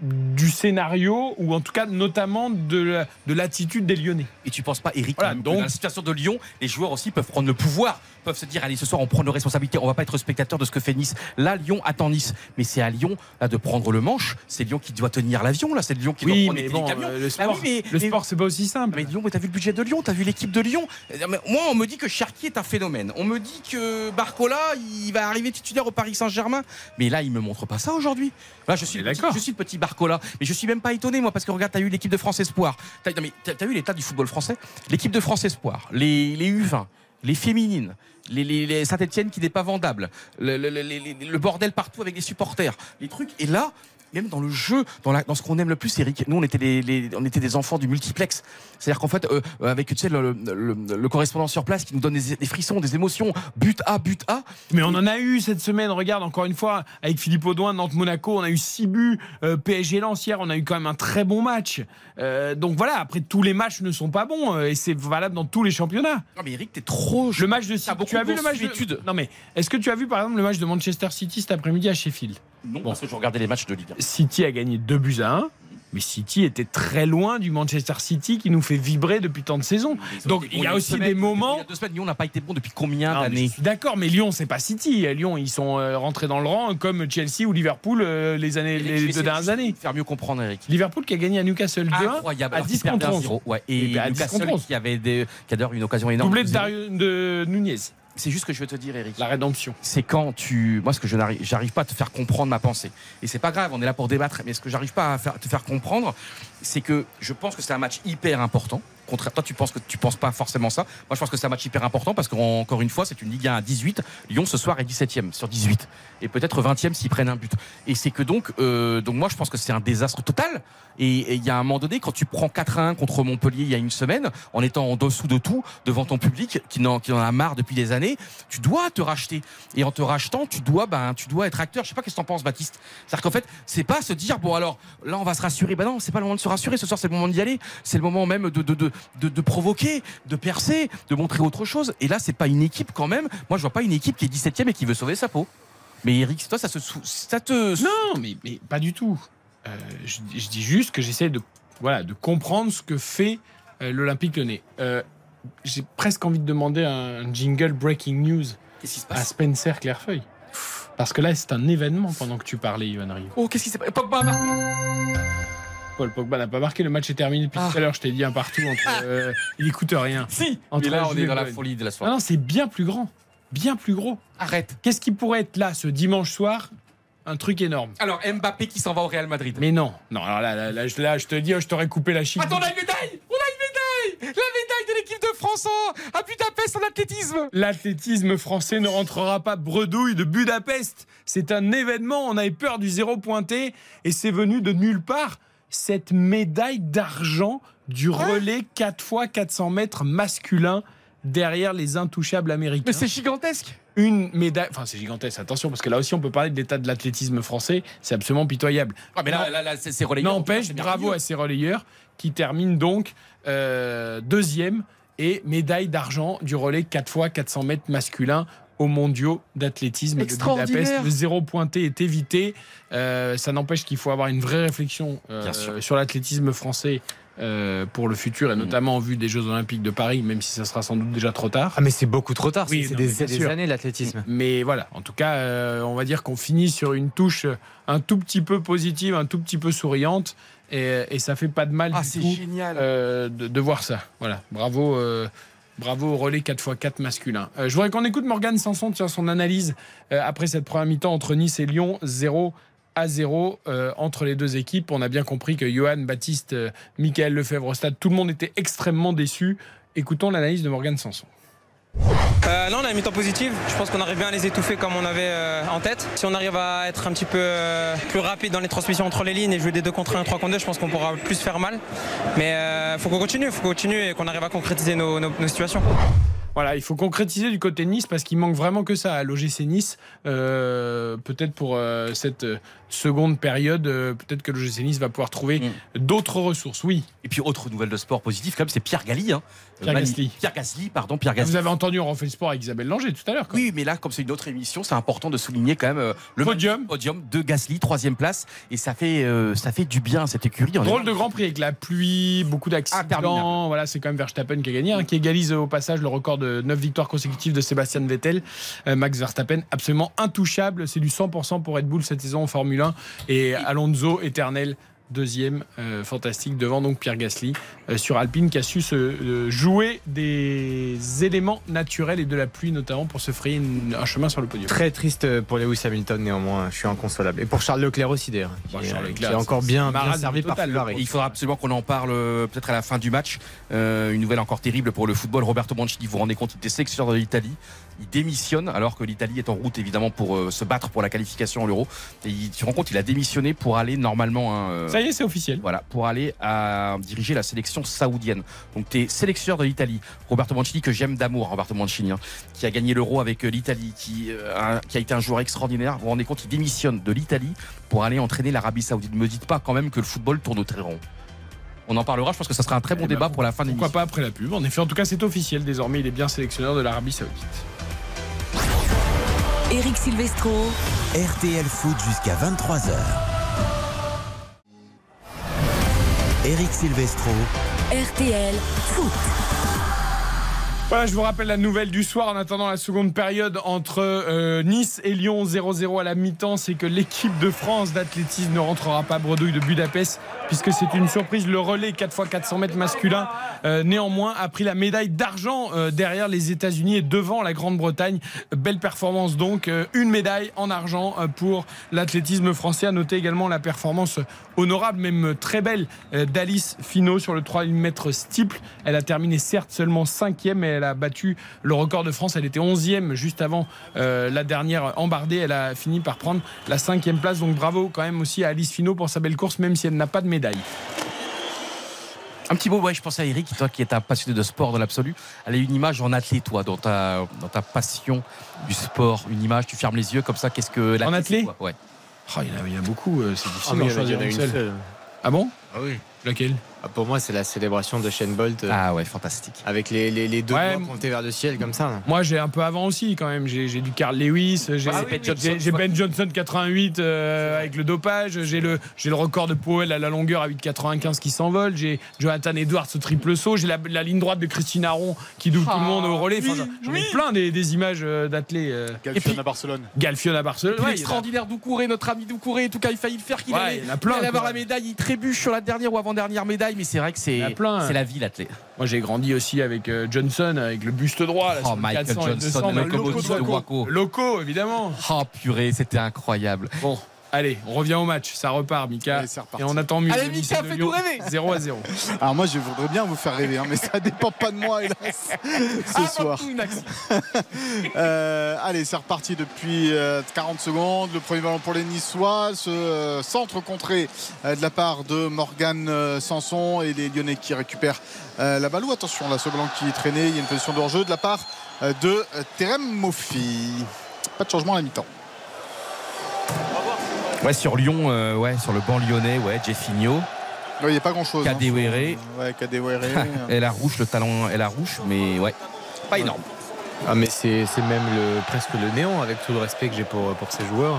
du scénario, ou en tout cas notamment de de l'attitude des Lyonnais. Et tu penses pas, Eric, Voilà, donc- dans la situation de Lyon, les joueurs aussi peuvent prendre le pouvoir, peuvent se dire allez, ce soir on prend nos responsabilités, on va pas être spectateur de ce que fait Nice. Là, Lyon attend Nice, mais c'est à Lyon là, de prendre le manche. C'est Lyon qui doit tenir l'avion, là, c'est Lyon qui doit Oui, prendre mais les bon, camions. euh, le Ah sport, oui, mais- mais- sport c'est pas aussi simple. Mais Lyon, mais t'as vu le budget de Lyon, t'as vu l'équipe de Lyon? Euh, Moi, on me dit que Cherki est un phénomène. On me dit que Barcola, il va arriver titulaire au Paris Saint-Germain. Mais là, il me montre pas ça aujourd'hui. Là, je suis, le petit, je suis le petit Mais je suis même pas étonné, moi, parce que regarde, t'as eu l'équipe de France Espoir. T'as, t'as vu l'état du football français L'équipe de France Espoir, les, les U20, les féminines. Les, Saint-Etienne qui n'est pas vendable, le, le bordel partout avec les supporters, les trucs. Et là, même dans le jeu, dans, la- dans ce qu'on aime le plus, Eric, nous on était, les, les- on était des enfants du multiplex. C'est-à-dire qu'en fait, euh, avec tu sais, le, le- le- le correspondant sur place qui nous donne des, des frissons, des émotions, but A, but A. Mais on en a eu cette semaine, regarde encore une fois, avec Philippe Audouin, Nantes-Monaco, on a eu 6 buts, euh, PSG Lens hier, on a eu quand même un très bon match. Euh, donc voilà, après tous les matchs ne sont pas bons, et c'est valable dans tous les championnats. Non mais Eric, t'es trop. Le match de tu as vu le match d'études. de... Non mais, est-ce que tu as vu par exemple le match de Manchester City cet après-midi à Sheffield? Non, parce que je regardais les matchs de Ligue 1. City a gagné 2 buts à 1. Mais City était très loin du Manchester City qui nous fait vibrer depuis tant de saisons. Donc il y a aussi des moments. Il y a deux semaines, Lyon n'a pas été bon depuis combien mais d'années d'accord, mais Lyon, c'est pas City. Lyon, ils sont euh, rentrés dans le rang comme Chelsea ou Liverpool euh, les, années, Eric, les deux dernières de années. Faire mieux comprendre, Eric. Liverpool qui a gagné à Newcastle 2 Incroyable. à Alors 10 qu'ils perdent contre 1-0. 11. Ouais. Et Et, ben, à 10 Newcastle contre 11. qui avait des, qui a d'ailleurs une occasion énorme. Doublé de, de Nunez, C'est juste ce que je veux te dire, Eric. la rédemption. c'est quand tu. Moi, ce que je n'arrive, j'arrive pas à te faire comprendre ma pensée. Et c'est pas grave, on est là pour débattre. Mais ce que j'arrive pas à faire, te faire comprendre, c'est que je pense que c'est un match hyper important. Contraire, toi tu penses que tu penses pas forcément ça. Moi je pense que c'est un match hyper important parce qu'encore une fois c'est une Ligue 1 à 18. Lyon ce soir est 17e sur 18 et peut-être 20e s'ils prennent un but. Et c'est que donc euh, donc moi je pense que c'est un désastre total. Et il y a un moment donné quand tu prends 4-1 contre Montpellier il y a une semaine en étant en dessous de tout devant ton public qui n'en en a marre depuis des années, tu dois te racheter. Et en te rachetant tu dois ben tu dois être acteur. Je sais pas qu'est-ce que t'en penses Baptiste. C'est-à-dire qu'en fait c'est pas se dire bon alors là on va se rassurer. Ben non c'est pas le moment de se rassurer. Ce soir c'est le moment d'y aller. C'est le moment même de, de, de provoquer, de percer, de montrer autre chose. Et là c'est pas une équipe quand même. Moi je vois pas une équipe qui est 17e et qui veut sauver sa peau. Mais Eric, toi, ça, se, ça te. Non, mais, mais pas du tout. Euh, je, je dis juste que j'essaie de, voilà, de comprendre ce que fait euh, l'Olympique Lyonnais. Euh, J'ai presque envie de demander un jingle breaking news à Spencer Clairefeuille. Parce que là, c'est un événement pendant que tu parlais, Yohan Rio. Oh, qu'est-ce qui s'est passé Pogba. Paul Pogba n'a pas marqué, le match est terminé depuis Ah. tout à l'heure. Je t'ai dit un partout entre. euh, il écoute rien. Si Entre Mais là, on est dans la folie de la Ah soirée. non, c'est bien plus grand. Bien plus gros. Arrête. Qu'est-ce qui pourrait être là ce dimanche soir? Un truc énorme. Alors, Mbappé qui s'en va au Real Madrid. Mais non. Non, alors là, là, là, je, là, je te dis, je t'aurais coupé la chiffre. Attends, on a une médaille On a une médaille La médaille de l'équipe de France en- à Budapest en athlétisme L'athlétisme français ne rentrera pas bredouille de Budapest. C'est un événement, on avait peur du zéro pointé et c'est venu de nulle part. Cette médaille d'argent du relais 4 x 400 mètres masculin derrière les intouchables américains. Mais c'est gigantesque une médaille, enfin c'est gigantesque, attention, parce que là aussi on peut parler de l'état de l'athlétisme français, c'est absolument pitoyable. Ah, mais là, là, là, c'est c'est relayeur. N'empêche, C'est bravo à ces relayeurs qui terminent donc euh, deuxième et médaille d'argent du relais 4 x 400 mètres masculin aux mondiaux d'athlétisme de. Budapest. Le zéro pointé est évité. Euh, ça n'empêche qu'il faut avoir une vraie réflexion euh, sur l'athlétisme français euh, pour le futur et Mm. notamment en vue des Jeux Olympiques de Paris, même si ça sera sans doute déjà trop tard. Ah, mais c'est beaucoup trop tard. Oui, c'est des, années l'athlétisme. Mais voilà, en tout cas, euh, on va dire qu'on finit sur une touche un tout petit peu positive, un tout petit peu souriante, et, et ça fait pas de mal Ah, du tout génial. euh, de, de voir ça. Voilà, bravo, euh, bravo au relais 4x4 masculin. Euh, je voudrais qu'on écoute Morgane Sanson, tiens, son analyse euh, après cette première mi-temps entre Nice et Lyon, 0 à 0 euh, entre les deux équipes. On a bien compris que Johan, Baptiste, Michael Lefebvre au stade, tout le monde était extrêmement déçu. Écoutons l'analyse de Morgane Sanson. Euh, non, on a une mi-temps positive. Je pense qu'on arrive bien à les étouffer comme on avait euh, en tête. Si on arrive à être un petit peu euh, plus rapide dans les transmissions entre les lignes et jouer des 2 contre 1, 3 contre 2, je pense qu'on pourra plus faire mal. Mais il faut qu'on continue, faut qu'on continue et qu'on arrive à concrétiser nos, situations. Voilà, il faut concrétiser du côté de Nice parce qu'il manque vraiment que ça à l'OGC Nice. Peut-être pour cette seconde période, euh, peut-être que l'OGC Nice va pouvoir trouver d'autres ressources. Oui. Et puis, autre nouvelle de sport positive, quand même, c'est Pierre Galli. Hein. Pierre Gasly. Pierre Gasly, pardon, Pierre Ah, Gasly. Vous avez entendu, on refait le sport avec Isabelle Langer tout à l'heure. Oui, mais là, comme c'est une autre émission, c'est important de souligner quand même euh, le Podium. podium de Gasly, troisième place, et ça fait euh, ça fait du bien à cette écurie. Drôle de Grand Prix avec la pluie, beaucoup d'accidents. Interminable. Voilà, c'est quand même Verstappen qui a gagné, hein, qui égalise au passage le record de 9 victoires consécutives de Sébastien Vettel. Max Verstappen, absolument intouchable. C'est du 100% pour Red Bull cette saison en Formule 1. Et Alonso, éternel. Deuxième, euh, fantastique, devant donc Pierre Gasly euh, sur Alpine qui a su se euh, jouer des éléments naturels et de la pluie notamment pour se frayer une- un chemin sur le podium. Très triste pour Lewis Hamilton, néanmoins. Je suis inconsolable. Et pour Charles Leclerc aussi, d'ailleurs. Bon, qui, Charles est- Leclerc, qui est encore bien, servi par Ferrari. Il faudra absolument qu'on en parle peut-être à la fin du match. Euh, une nouvelle encore terrible pour le football. Roberto Mancini, vous vous rendez compte, il était sélectionneur de l'Italie. Il démissionne alors que l'Italie est en route évidemment pour euh, se battre pour la qualification à l'Euro. Et il, tu te rends compte, il a démissionné pour aller normalement. hein, euh, Ça y est, c'est officiel. Voilà, pour aller à diriger la sélection saoudienne. Donc tu es sélectionneur de l'Italie. Roberto Mancini, que j'aime d'amour, Roberto Mancini, hein, qui a gagné l'Euro avec euh, l'Italie, qui, euh, a, qui a été un joueur extraordinaire. Vous vous rendez compte, il démissionne de l'Italie pour aller entraîner l'Arabie Saoudite. Ne me dites pas quand même que le football tourne au très rond. On en parlera, je pense que ça sera un très bon Eh ben, débat pour la fin de Pourquoi pas après la pub En effet, en tout cas, c'est officiel. Désormais, il est bien sélectionneur de l'Arabie Saoudite. Eric Silvestro. RTL Foot jusqu'à 23h. Eric Silvestro. RTL Foot. Voilà, je vous rappelle la nouvelle du soir en attendant la seconde période entre euh, Nice et Lyon 0-0 à la mi-temps, c'est que l'équipe de France d'athlétisme ne rentrera pas à bredouille de Budapest puisque c'est une surprise. Le relais 4x400 mètres masculin, euh, néanmoins, a pris la médaille d'argent euh, derrière les États-Unis et devant la Grande-Bretagne. Belle performance donc, une médaille en argent pour l'athlétisme français. À noter également la performance honorable, même très belle, d'Alice Finot sur le 3000 mètres steeple. Elle a terminé certes seulement 5e, mais elle a battu le record de France. Elle était 11e juste avant euh, la dernière embardée. Elle a fini par prendre la 5e place. Donc bravo quand même aussi à Alice Finot pour sa belle course, même si elle n'a pas de médaille. Un petit mot, ouais, je pensais à Eric, toi qui es un passionné de sport dans l'absolu. Elle a une image en athlète, toi, dans ta, dans ta passion du sport. Une image, tu fermes les yeux comme ça. Qu'est-ce que En quoi? Ouais. Oh, il, y en a, il y en a beaucoup, euh, c'est difficile Ah, il y en a- une seule. Ah bon? Ah oui. Laquelle? Ah, Pour moi, c'est la célébration de Shane Bolt. euh, Ah ouais, fantastique. Avec les, les, les deux Ouais, doigts pointés vers le ciel comme ça. Moi, j'ai un peu avant aussi, quand même. J'ai j'ai du Carl Lewis, j'ai Ah oui, j'ai- oui, j'ai- j'ai Ben Johnson 88 euh, avec le dopage, j'ai le, j'ai le record de Powell à la longueur à 8,95 qui s'envole, j'ai Jonathan Edwards au triple saut, j'ai la, la ligne droite de Christine Aron qui double tout le monde au relais. Enfin, oui, J'en ai plein des, des images euh, d'athlètes. euh, Galfion à Barcelone. Galfion à Barcelone. Ouais, l'extraordinaire Doucouré, notre ami Doucouré, en tout cas, il failli le faire qu'il Ouais, allait, il a plein, il allait avoir la médaille. Il trébuche sur la dernière ou avant-dernière médaille, mais c'est vrai que c'est la vie, l'athlète. Moi, j'ai grandi aussi avec euh, Johnson, avec le buste droit. Là, Oh, Michael 400 et Johnson, 200, le locomotive Loco de Waco. Loco, évidemment. Oh purée, c'était incroyable. Bon, allez, on revient au match. Ça repart, Mika. Allez. Et on attend mieux. Allez, Mika, fais-nous rêver. 0 à 0. Alors moi, je voudrais bien vous faire rêver, hein, mais ça dépend pas de moi, hélas, ce soir. Euh, allez, c'est reparti depuis euh, 40 secondes. Le premier ballon pour les Niçois. Ce euh, centre contré euh, de la part de Morgan euh, Sanson et les Lyonnais qui récupèrent euh, la balle. Ou attention, là, ce ballon qui est traîné. Il y a une position de hors-jeu de la part euh, de euh, Terem Moffi. Pas de changement à la mi-temps. Ouais, sur Lyon, euh, ouais, sur le banc lyonnais, ouais, Jeffinho, Il n'y a pas grand-chose. hein, Kadewere. sur- Ouais, Kadewere. elle a rouge, le talent, elle a rouge, mais ouais, pas énorme. Ah, mais c'est c'est même le, presque le néant, avec tout le respect que j'ai pour, pour ces joueurs.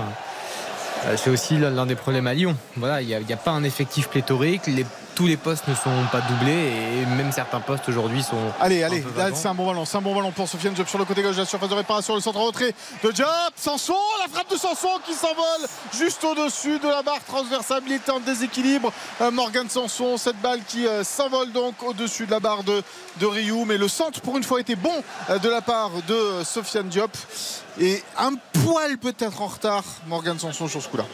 Euh, C'est aussi l'un des problèmes à Lyon. Voilà, il n'y a, il y a pas un effectif pléthorique. Les- tous les postes ne sont pas doublés et même certains postes aujourd'hui sont. Allez, allez, c'est un bon ballon, c'est un bon ballon pour Sofiane Job sur le côté gauche de la surface de réparation, le centre retrait de Job, Sanson, la frappe de Sanson qui s'envole juste au-dessus de la barre transversale, il était en déséquilibre, Euh, Morgan Sanson, cette balle qui euh, s'envole donc au-dessus de la barre de, de Ryu, mais le centre pour une fois était bon euh, de la part de euh, Sofiane Diop et un poil peut-être en retard Morgan Sanson sur ce coup-là.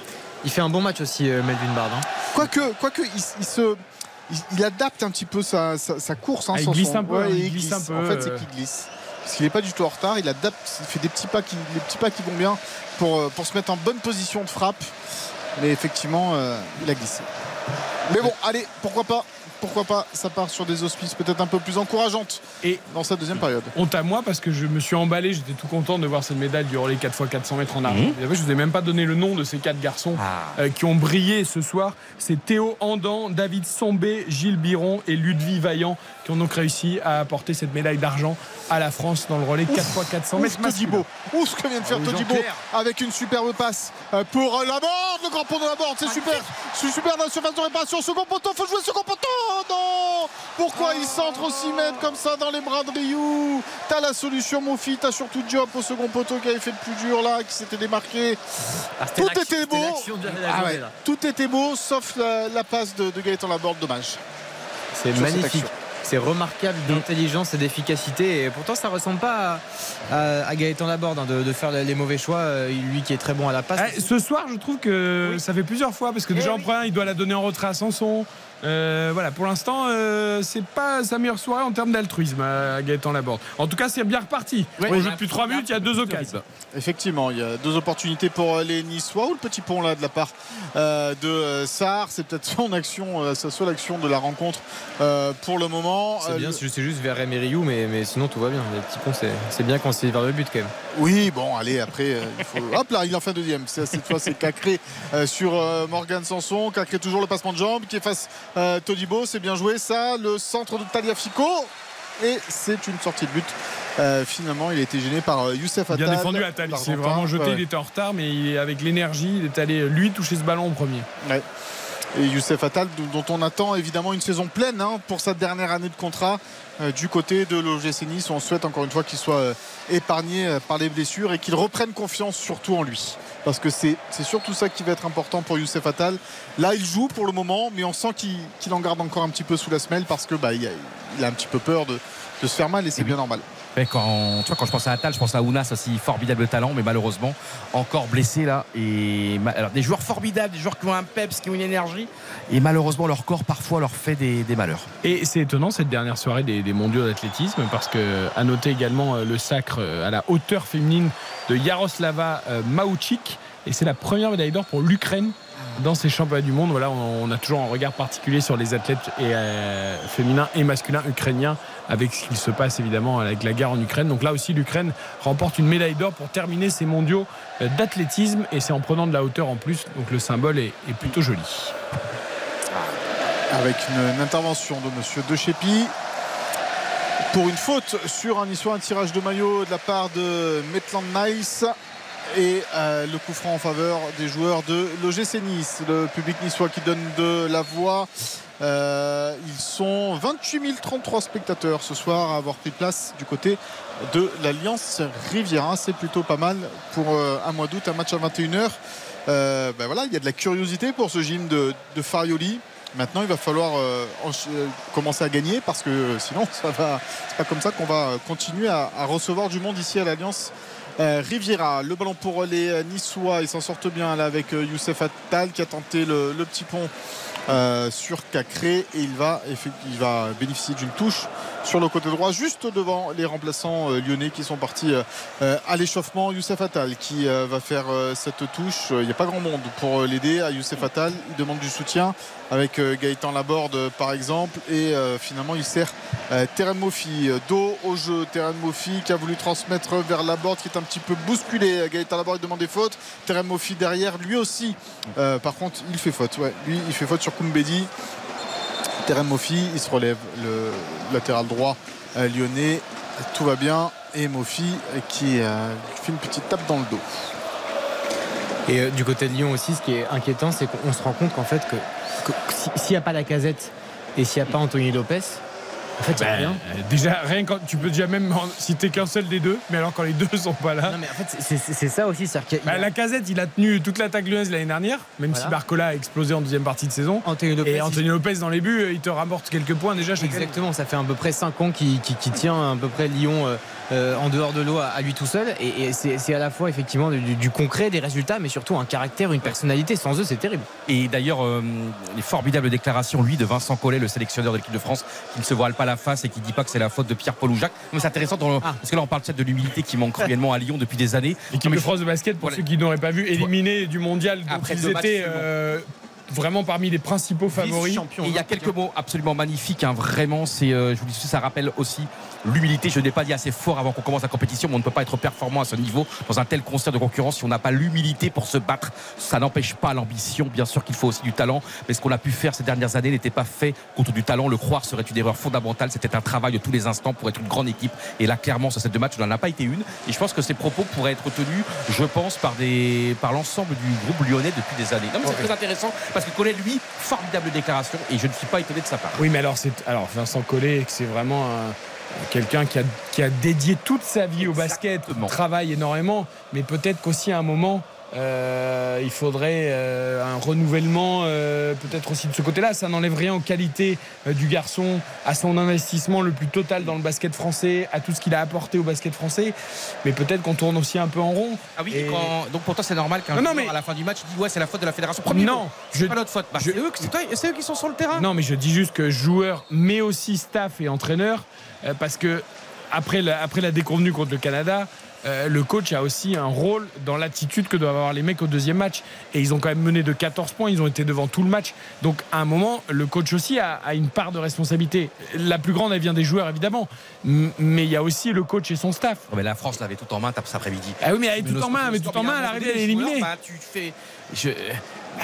Il fait un bon match aussi, Melvin Bard. hein. Quoique, quoique il, il se. Il, il adapte un petit peu sa, sa- sa course. hein, Ah, il glisse un peu, Ouais, il glisse un peu, En fait, c'est euh. qu'il glisse. Parce qu'il n'est pas du tout en retard. Il adapte, il fait des petits pas qui, des petits pas qui vont bien pour, euh, pour se mettre en bonne position de frappe. Mais effectivement, euh, il a glissé. Mais bon, allez, pourquoi pas Pourquoi pas Ça part sur des auspices peut-être un peu plus encourageantes Et dans cette deuxième période. honte à moi parce que je me suis emballé, j'étais tout content de voir cette médaille du relais 4x400 mètres en. Et après, Je vous ai même pas donné le nom de ces quatre garçons Ah. euh, qui ont brillé ce soir. C'est Théo Andan, David Sombé, Gilles Biron et Ludwig Vaillant qui ont donc réussi à apporter cette médaille d'argent à la France dans le relais 4x400 mètres. Todibo. Ouf, ce que vient de faire Ah Todibo avec une superbe passe euh, pour la board, le grand pont de la board, c'est super. C'est super dans la surface de réparation. Second poteau, faut jouer second poteau. Oh non Pourquoi il centre aussi mètres comme ça dans les bras de Ryu T'as la solution, mon fils. T'as surtout Diop au second poteau qui avait fait le plus dur là, qui s'était démarqué. Tout était beau. Ah ouais, Tout était beau, sauf la, la passe de, de Gaëtan Laborde. Dommage. C'est magnifique. C'est remarquable d'intelligence et d'efficacité. Et pourtant, ça ressemble pas à, à- à Gaëtan Laborde hein, de, de faire les mauvais choix. Euh, Lui qui est très bon à la passe. Eh, ce soir, je trouve que ça fait plusieurs fois parce que déjà en première, il doit la donner en retrait à Sanson. Euh, voilà, pour l'instant, euh, c'est pas sa meilleure soirée en termes d'altruisme à Gaëtan Laborde. En tout cas, c'est bien reparti. Oui. On joue depuis 3 minutes, il y a deux occasions. Effectivement, il y a deux opportunités pour les Niçois ou le petit pont là de la part euh, de euh, Sarr. C'est peut-être son action, euh, sa seule action de la rencontre euh, pour le moment. C'est Euh, bien, le- c'est juste vers Remeriou, mais, mais sinon tout va bien. Les petits ponts, c'est c'est bien quand c'est vers le but quand même. Oui, bon, allez, après, euh, il faut... hop là, il en fait un deuxième. C'est- Cette fois, c'est Cacré euh, sur euh, Morgan Sanson. Cacré toujours le passement de jambe qui efface euh, Todibo. C'est bien joué, ça. Le centre de Taliafico. Et c'est une sortie de but. Euh, finalement, il a été gêné par euh, Youssef Attal. Bien défendu Attal, il s'est vraiment jeté, Ouais. il était en retard, mais il avec l'énergie, il est allé lui toucher ce ballon en premier. Ouais. Et Youssef Attal, dont on attend évidemment une saison pleine hein, pour sa dernière année de contrat. euh, du côté de l'OGC Nice. On souhaite encore une fois qu'il soit euh, épargné euh, par les blessures et qu'il reprenne confiance surtout en lui. Parce que c'est surtout ça qui va être important pour Youssef Attal. Là, il joue pour le moment, mais on sent qu'il en garde encore un petit peu sous la semelle parce que bah, il, a, il a un petit peu peur de, de se faire mal et c'est bien normal. Quand, je pense à Attal, je pense à Ounas aussi, formidable talent, mais malheureusement encore blessé là. Et des joueurs formidables, des joueurs qui ont un peps, qui ont une énergie, et malheureusement leur corps parfois leur fait des, des malheurs. Et c'est étonnant cette dernière soirée des, des mondiaux d'athlétisme parce que à noter également euh, le sacre euh, à la hauteur féminine de Yaroslava euh, Mauchik et c'est la première médaille d'or pour l'Ukraine dans ces championnats du monde. On, a toujours un regard particulier sur les athlètes euh, féminins et masculins ukrainiens avec ce qui se passe évidemment avec la guerre en Ukraine. Donc là aussi, l'Ukraine remporte une médaille d'or pour terminer ces mondiaux euh, d'athlétisme et c'est en prenant de la hauteur en plus. Donc le symbole est, plutôt joli. avec une, intervention de Monsieur De Chepi pour une faute sur un niçois, un tirage de maillot de la part de Maitland Nice et euh, le coup franc en faveur des joueurs de l'OGC Nice. Le public niçois qui donne de la voix. Euh, ils sont 28 033 spectateurs ce soir à avoir pris place du côté de l'Alliance Riviera. C'est plutôt pas mal pour euh, un mois d'août, un match à 21h. Euh, ben voilà, il y a de la curiosité pour ce gym de, Farioli. Maintenant, il va falloir commencer à gagner parce que sinon, ça va. C'est pas comme ça qu'on va continuer à, à recevoir du monde ici à l'Alliance. Euh, Riviera, le ballon pour les euh, Niçois, ils s'en sortent bien là avec euh, Youssef Attal qui a tenté le, petit pont sur Cacré. Et il va, il va bénéficier d'une touche sur le côté droit juste devant les remplaçants euh, lyonnais qui sont partis euh, euh, à l'échauffement. Youssef Attal qui va faire cette touche. Il n'y a pas grand monde pour l'aider à Youssef Attal. Il demande du soutien avec Gaëtan Laborde par exemple et finalement il sert Terem Mofi dos au jeu. Terem Mofi qui a voulu transmettre vers Laborde qui est un petit peu bousculé. Gaëtan Laborde demande des fautes. Terem Mofi derrière lui aussi. Par contre il fait faute. Lui il fait faute sur Koumbedi. Terem Mofi, il se relève le latéral droit euh, lyonnais. Tout va bien. Et Mofi euh, qui euh, fait une petite tape dans le dos. Et du côté de Lyon aussi, ce qui est inquiétant, c'est qu'on se rend compte qu'en fait, que, que si- s'il n'y a pas la casette et s'il n'y a pas Anthony Lopez, en fait, il n'y a Ben, rien. euh, déjà, rien quand tu peux déjà même en citer qu'un seul des deux, mais alors quand les deux sont pas là. Non, mais en fait, c'est- ça aussi. a- Bah, la casette, il a tenu toute l'attaque lyonnaise l'année dernière, même Voilà. si Barcola a explosé en deuxième partie de saison. Anthony Lopez, Et Anthony Lopez dans les buts, il te rapporte quelques points déjà. Exactement, ça fait à peu près 5 ans qu'il qu'il- qu'il tient à peu près Lyon euh, euh, en dehors de l'eau à, à lui tout seul. Et, et c'est c'est à la fois effectivement du, du concret, des résultats, mais surtout un caractère, une personnalité. Sans eux, c'est terrible. Et d'ailleurs, euh, les formidables déclarations, lui, de Vincent Collet, le sélectionneur de l'équipe de France, qui ne se voile pas la face et qui dit pas que c'est la faute de Pierre-Paul ou Jacques. Mais c'est intéressant dans le- parce que là, on parle peut-être de l'humilité qui manque cruellement à Lyon depuis des années. L'équipe de France de basket, pour ceux qui n'auraient pas vu, éliminés du mondial, dont Après ils étaient euh, vraiment parmi les principaux favoris. Et il y a quelques mots absolument magnifiques, hein, vraiment. C'est, euh, je vous dis, ça rappelle aussi l'humilité. Je n'ai pas dit assez fort avant qu'on commence la compétition, mais on ne peut pas être performant à ce niveau dans un tel concert de concurrence si on n'a pas l'humilité pour se battre. Ça n'empêche pas l'ambition. Bien sûr qu'il faut aussi du talent, mais ce qu'on a pu faire ces dernières années n'était pas fait contre du talent. Le croire serait une erreur fondamentale. C'était un travail de tous les instants pour être une grande équipe. Et là, clairement, sur ces deux matchs, on n'en a pas été une. Et je pense que ces propos pourraient être tenus, je pense, par des, par l'ensemble du groupe lyonnais depuis des années. Non, mais c'est très intéressant parce que Collet, lui, formidable déclaration et je ne suis pas étonné de sa part. Oui, mais alors, c'est, alors Vincent Collet, c'est vraiment un- quelqu'un qui a, qui a dédié toute sa vie au basket, il travaille énormément, mais peut-être qu'aussi à un moment. euh, il faudrait euh, un renouvellement euh, peut-être aussi de ce côté-là. Ça n'enlève rien aux qualités du garçon, à son investissement le plus total dans le basket français, à tout ce qu'il a apporté au basket français. Mais peut-être qu'on tourne aussi un peu en rond. Ah oui, et quand- donc pour toi c'est normal qu'un Non, non, joueur, mais- à la fin du match dit ouais c'est la faute de la fédération. Premier Non, je- c'est pas notre faute. Bah, je- c'est eux, c'est toi- c'est eux qui sont sur le terrain. Non, mais je dis juste que joueur, mais aussi staff et entraîneur, parce que après la, après la déconvenue contre le Canada, euh, le coach a aussi un rôle dans l'attitude que doivent avoir les mecs au deuxième match. Et ils ont quand même mené de 14 points, ils ont été devant tout le match. Donc à un moment, le coach aussi a, a une part de responsabilité. La plus grande, elle vient des joueurs, évidemment. M- Mais il y a aussi le coach et son staff. Mais la France l'avait tout en main cet après-midi. Ah oui, mais elle est tout en main, mais tout en main, elle arrive à l'éliminer. Bah, tu fais. Je...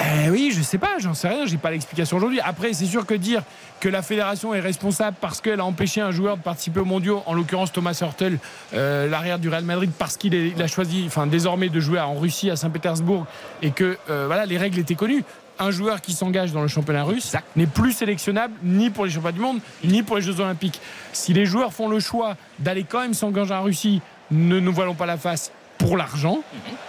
Eh oui, je sais pas, j'en sais rien, j'ai pas l'explication aujourd'hui. Après, c'est sûr que dire que la fédération est responsable parce qu'elle a empêché un joueur de participer aux mondiaux, en l'occurrence Thomas Hurtel, euh, l'arrière du Real Madrid, parce qu'il a choisi, enfin désormais, de jouer en Russie, à Saint-Pétersbourg, et que euh, voilà, les règles étaient connues. un joueur qui s'engage dans le championnat russe n'est plus sélectionnable ni pour les championnats du monde, ni pour les Jeux Olympiques. Si les joueurs font le choix d'aller quand même s'engager en Russie, ne nous voilons pas la face pour l'argent.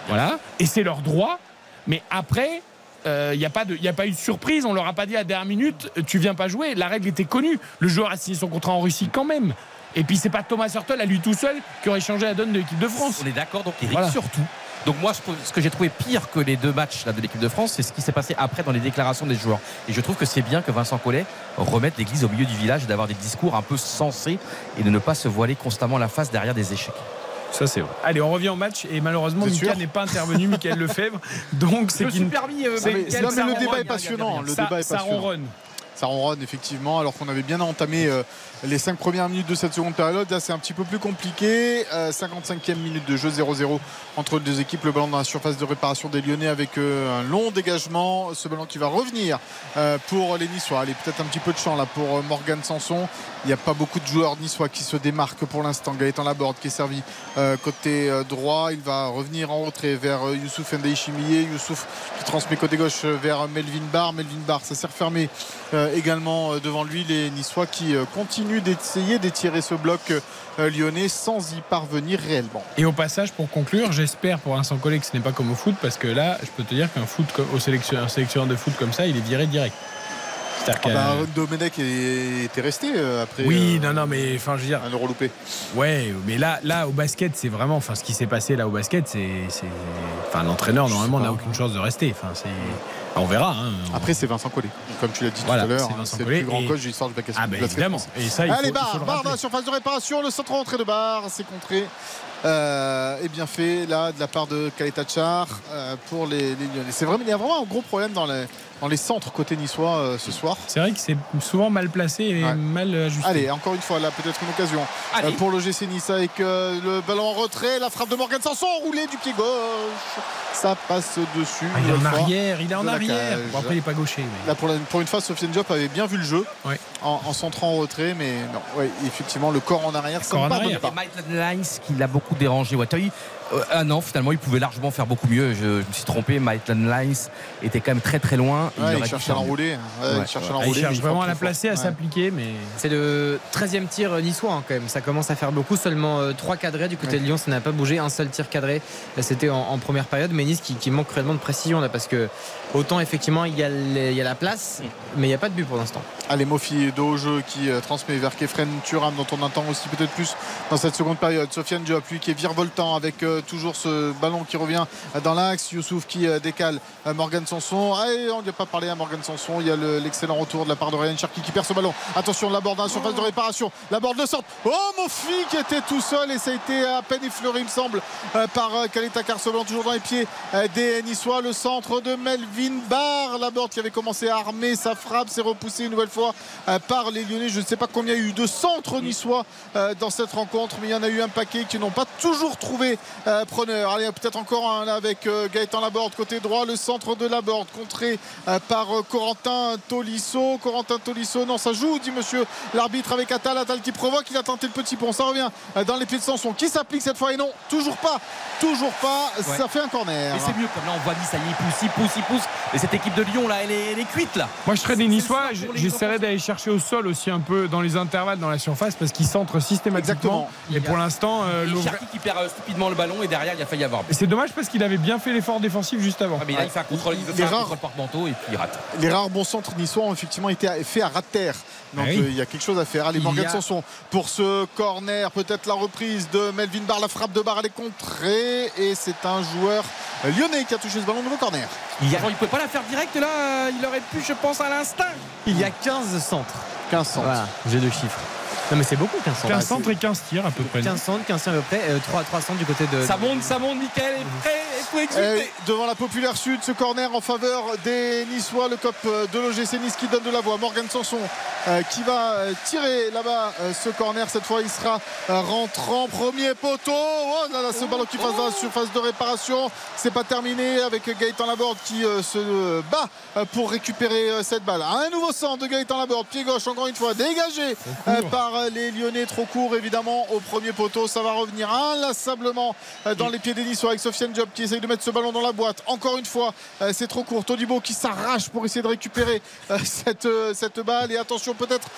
Voilà. Et c'est leur droit. Mais après, il n'y a, pas de- y a pas eu de surprise. On leur a pas dit à la dernière minute, euh, tu viens pas jouer. La règle était connue. Le joueur a signé son contrat en Russie quand même. Et puis c'est pas Thomas Hurtel à lui tout seul qui aurait changé la donne de l'équipe de France. On est d'accord, donc Eric, Voilà. surtout. Donc moi, ce que j'ai trouvé pire que les deux matchs là, de l'équipe de France, c'est ce qui s'est passé après dans les déclarations des joueurs. Et je trouve que c'est bien que Vincent Collet remette l'église au milieu du village et d'avoir des discours un peu sensés et de ne pas se voiler constamment la face derrière des échecs. Ça c'est vrai. Allez, on revient au match et malheureusement Mika n'est pas intervenu, Michael Lefebvre. Donc c'est Je qu'il suis permis, euh, c'est- Non, mais- c'est- non, mais ça le débat est passionnant. Le Ça- débat est ça passionnant. ronronne. Ça ronronne effectivement, alors qu'on avait bien entamé euh, les 5 premières minutes de cette seconde période. Là, c'est un petit peu plus compliqué. Euh, 55e minute de jeu 0-0 entre les deux équipes. Le ballon dans la surface de réparation des Lyonnais avec euh, un long dégagement. Ce ballon qui va revenir euh, pour les Niçois. Allez, peut-être un petit peu de champ là pour euh, Morgan Sanson. Il n'y a pas beaucoup de joueurs niçois qui se démarquent pour l'instant. Gaëtan Laborde qui est servi euh, côté euh, droit. Il va revenir en retrait vers euh, Youssouf Ndei Chimier. Youssouf qui transmet côté gauche euh, vers Melvin Barr. Melvin Barr, ça s'est refermé euh, également euh, devant lui. Les Niçois qui euh, continuent d'essayer d'étirer ce bloc euh, lyonnais sans y parvenir réellement. Et au passage, pour conclure, j'espère pour Vincent Collet que ce n'est pas comme au foot, parce que là, je peux te dire qu'un foot au sélectionneur, un sélectionneur de foot comme ça, il est viré direct. Ah bah, Domenech était resté euh, après oui, euh, non, non, mais enfin, je veux dire, un euro loupé. ouais, mais là, là, au basket, c'est vraiment, enfin, ce qui s'est passé là au basket, c'est, c'est- enfin, l'entraîneur normalement n'a aucune chance de rester. Enfin, c'est, on verra. hein. Après, c'est Vincent Collet. Comme tu l'as dit Voilà, tout à l'heure, c'est le plus grand et- coach de l'histoire du basket. Ah, basket évidemment. Et ça, il faut, Allez, il faut barre, le barre dans rappeler. la surface de réparation, le centre entrée de barre, c'est contré. Euh, et bien fait là de la part de Kaletachar euh, pour les, les Lyonnais. C'est vraiment, il y a vraiment un gros problème dans les, dans les centres côté niçois euh, ce soir. C'est vrai que c'est souvent mal placé et Ouais. mal ajusté. Allez, encore une fois, là, peut-être une occasion Allez. euh, pour le GC Nice avec euh, le ballon en retrait, la frappe de Morgan Sanson enroulée du pied gauche. Ça passe dessus. Ah, il est en arrière, il est en arrière. Bon, après, il n'est pas gaucher. mais- Là, pour, la- pour une fois, Sofiane Diop avait bien vu le jeu Ouais. en, en centrant en retrait, mais non, ouais, effectivement, le corps en arrière, ça Corps ne en arrière. pas. Et Maitland Lines qui l'a beaucoup dérangé. Euh, ah non, finalement, il pouvait largement faire beaucoup mieux. Je, je me suis trompé. Maitland Lines était quand même très très loin. Ouais, il cherche à l'enrouler. hein. Ouais, Ouais, il cherche à ouais. Il cherche vraiment à la placer, à s'appliquer, mais C'est le 13e tir euh, niçois hein, quand même. Ça commence à faire beaucoup. Seulement 3 cadrés du côté Ouais. de Lyon. Ça n'a pas bougé. Un seul tir cadré. Euh, C'était en, en première période. Mais Nice qui, qui manque réellement de précision là parce que autant effectivement il y a, les- il y a la place, mais il n'y a pas de but pour l'instant. Allez, Mofi jeu qui euh, transmet vers Kefren Turam, dont on attend aussi peut-être plus dans cette seconde période. Sofiane Diop, lui qui est virevoltant avec euh, toujours ce ballon qui revient dans l'axe. Youssouf qui euh, décale Morgan Sanson. Allez, on ne a pas parlé à Morgan Sanson. Il y a le- l'excellent retour de la part de Ryan Cherki qui perd ce ballon. Attention, la borde dans la surface de réparation. La borde de sorte. Oh, Mofi qui était tout seul et ça a été à peine effleuré, il me semble, euh, par euh, Kaleta Carcelan, toujours dans les pieds des Niçois. Le centre de Melvin Barr. La borde qui avait commencé à armer sa frappe s'est repoussée une nouvelle fois par les Lyonnais. Je ne sais pas combien il y a eu de centres niçois dans cette rencontre, mais il y en a eu un paquet qui n'ont pas toujours trouvé euh, preneur. Allez, peut-être encore un là avec euh, Gaëtan Laborde côté droit, le centre de Laborde contré euh, par euh, Corentin Tolisso. Corentin Tolisso, non, ça joue, dit monsieur l'arbitre avec Attal. Attal qui provoque, il a tenté le petit pont. Ça revient euh, dans les pieds de Sanson qui s'applique cette fois et non, toujours pas, toujours pas. Ça fait un corner. Mais c'est mieux comme là on voit Nice, ça y est, il pousse, il pousse, il pousse. Et cette équipe de Lyon là, elle est, elle est cuite là. Moi, je serais des Niçois. enfants. d'aller chercher au sol aussi un peu dans les intervalles, dans la surface, parce qu'ils centrent systématiquement. Exactement. Et pour l'instant, euh, Et qui perd euh, stupidement le ballon et derrière il a failli y avoir. Et c'est dommage parce qu'il avait bien fait l'effort défensif juste avant. Ah, mais là il fait un contrôle, il veut Les faire un rares- contrôle porte-manteau et puis il rate. les rares bons centres niçois ont effectivement été faits à ras de terre. Donc Ah oui. euh, il y a quelque chose à faire. Allez, Morgan a- Sanson pour ce corner, peut-être la reprise de Melvin Barr, la frappe de Barr, elle est contrée et c'est un joueur lyonnais qui a touché ce ballon, nouveau corner. Il y a... pouvait pas la faire direct là, euh, il aurait pu je pense à l'instinct. Il y a 15 centres. 15 centres. Voilà, j'ai deux chiffres. Non mais c'est beaucoup 15 centres. 15 centres et 15 tirs à peu près. 15 centres, 15 tirs à peu près. 3, 3 centres du côté de. Ça monte, ça monte, Mickaël est prêt, Et devant la populaire sud, ce corner en faveur des Niçois, le cop de l'OGC Nice qui donne de la voix. Morgan Sanson euh, qui va euh, tirer là-bas euh, ce corner. Cette fois, il sera euh, rentrant premier poteau. Oh là là, ce ballon qui passe dans la surface de réparation. C'est pas terminé avec Gaëtan Laborde qui euh, se bat euh, pour récupérer euh, cette balle. Un nouveau centre de Gaëtan Laborde, pied gauche encore une fois dégagé euh, par euh, les Lyonnais. Trop court évidemment au premier poteau. Ça va revenir inlassablement euh, dans les pieds des Niçois avec Sofiane Diop qui essaye de mettre ce ballon dans la boîte. Encore une fois, euh, c'est trop court. Todibo qui s'arrache pour essayer de récupérer euh, cette, euh, cette balle. Et attention peut-être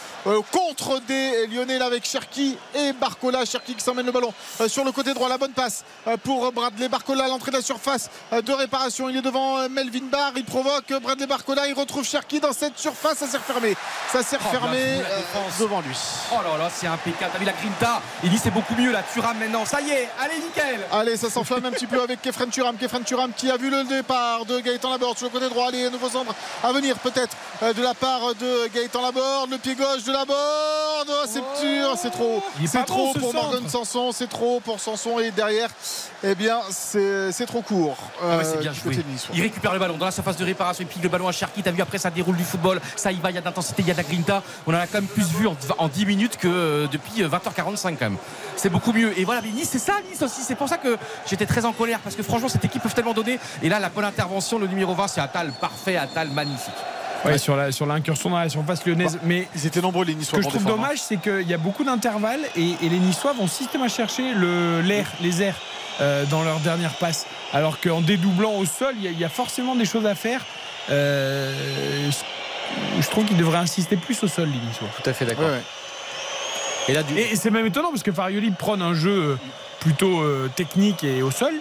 contre des Lyonnais là avec Cherki et Barcola. Cherki qui s'emmène le ballon sur le côté droit. La bonne passe pour Bradley Barcola à l'entrée de la surface de réparation. Il est devant Melvin Barr. Il provoque Bradley Barcola. Il retrouve Cherki dans cette surface. Ça s'est refermé. Ça s'est Oh, refermé la défense. devant lui. Oh là là, c'est impeccable. T'as vu la grinta Il dit c'est beaucoup mieux là. Thuram maintenant. Ça y est, allez, nickel. Allez, ça s'enflamme un petit peu avec Kefren Turam. Kefren Turam qui a vu le départ de Gaëtan Laborde sur le côté droit. Allez, un nouveau centre à venir peut-être euh, de la part de Gaëtan Laborde. Le pied gauche de Laborde. Oh, c'est dur, c'est trop. C'est trop bon, ce pour centre. Morgan Sanson. C'est trop pour Sanson. Et derrière, eh bien, c'est trop court. Ah ouais, euh, bien du joué. côté de Nice, ouais. Il récupère le ballon dans la surface de réparation. Il pique le ballon à Cherki. T'as vu après ça déroule du football. Ça y va, il y a de l'intensité, il y a de la grinta. On en a quand même plus vu en, en 10 minutes que euh, depuis euh, 20h45 quand même. C'est beaucoup mieux. Et voilà, mais Nice, c'est ça Nice aussi. C'est pour ça que j'étais très en colère parce que franchement, cette équipe peut tellement donner. Et là, la bonne intervention, le numéro 20, c'est Atal. Parfait, Atal, magnifique. Ouais, sur la sur l'incursion dans la surface lyonnaise. Mais Ils étaient nombreux les ce Niçois que je trouve défendre, hein. dommage, c'est qu'il y a beaucoup d'intervalles et, et les Niçois vont systématiquement chercher le l'air, les airs euh, dans leur dernière passe. Alors qu'en dédoublant au sol, il y, a- il y a forcément des choses à faire. Euh, je- trouve qu'ils devraient insister plus au sol, les Niçois. Tout à fait d'accord. Ouais, ouais. Et là, du... Et, et c'est même étonnant parce que Farioli prône un jeu plutôt euh, technique et au sol.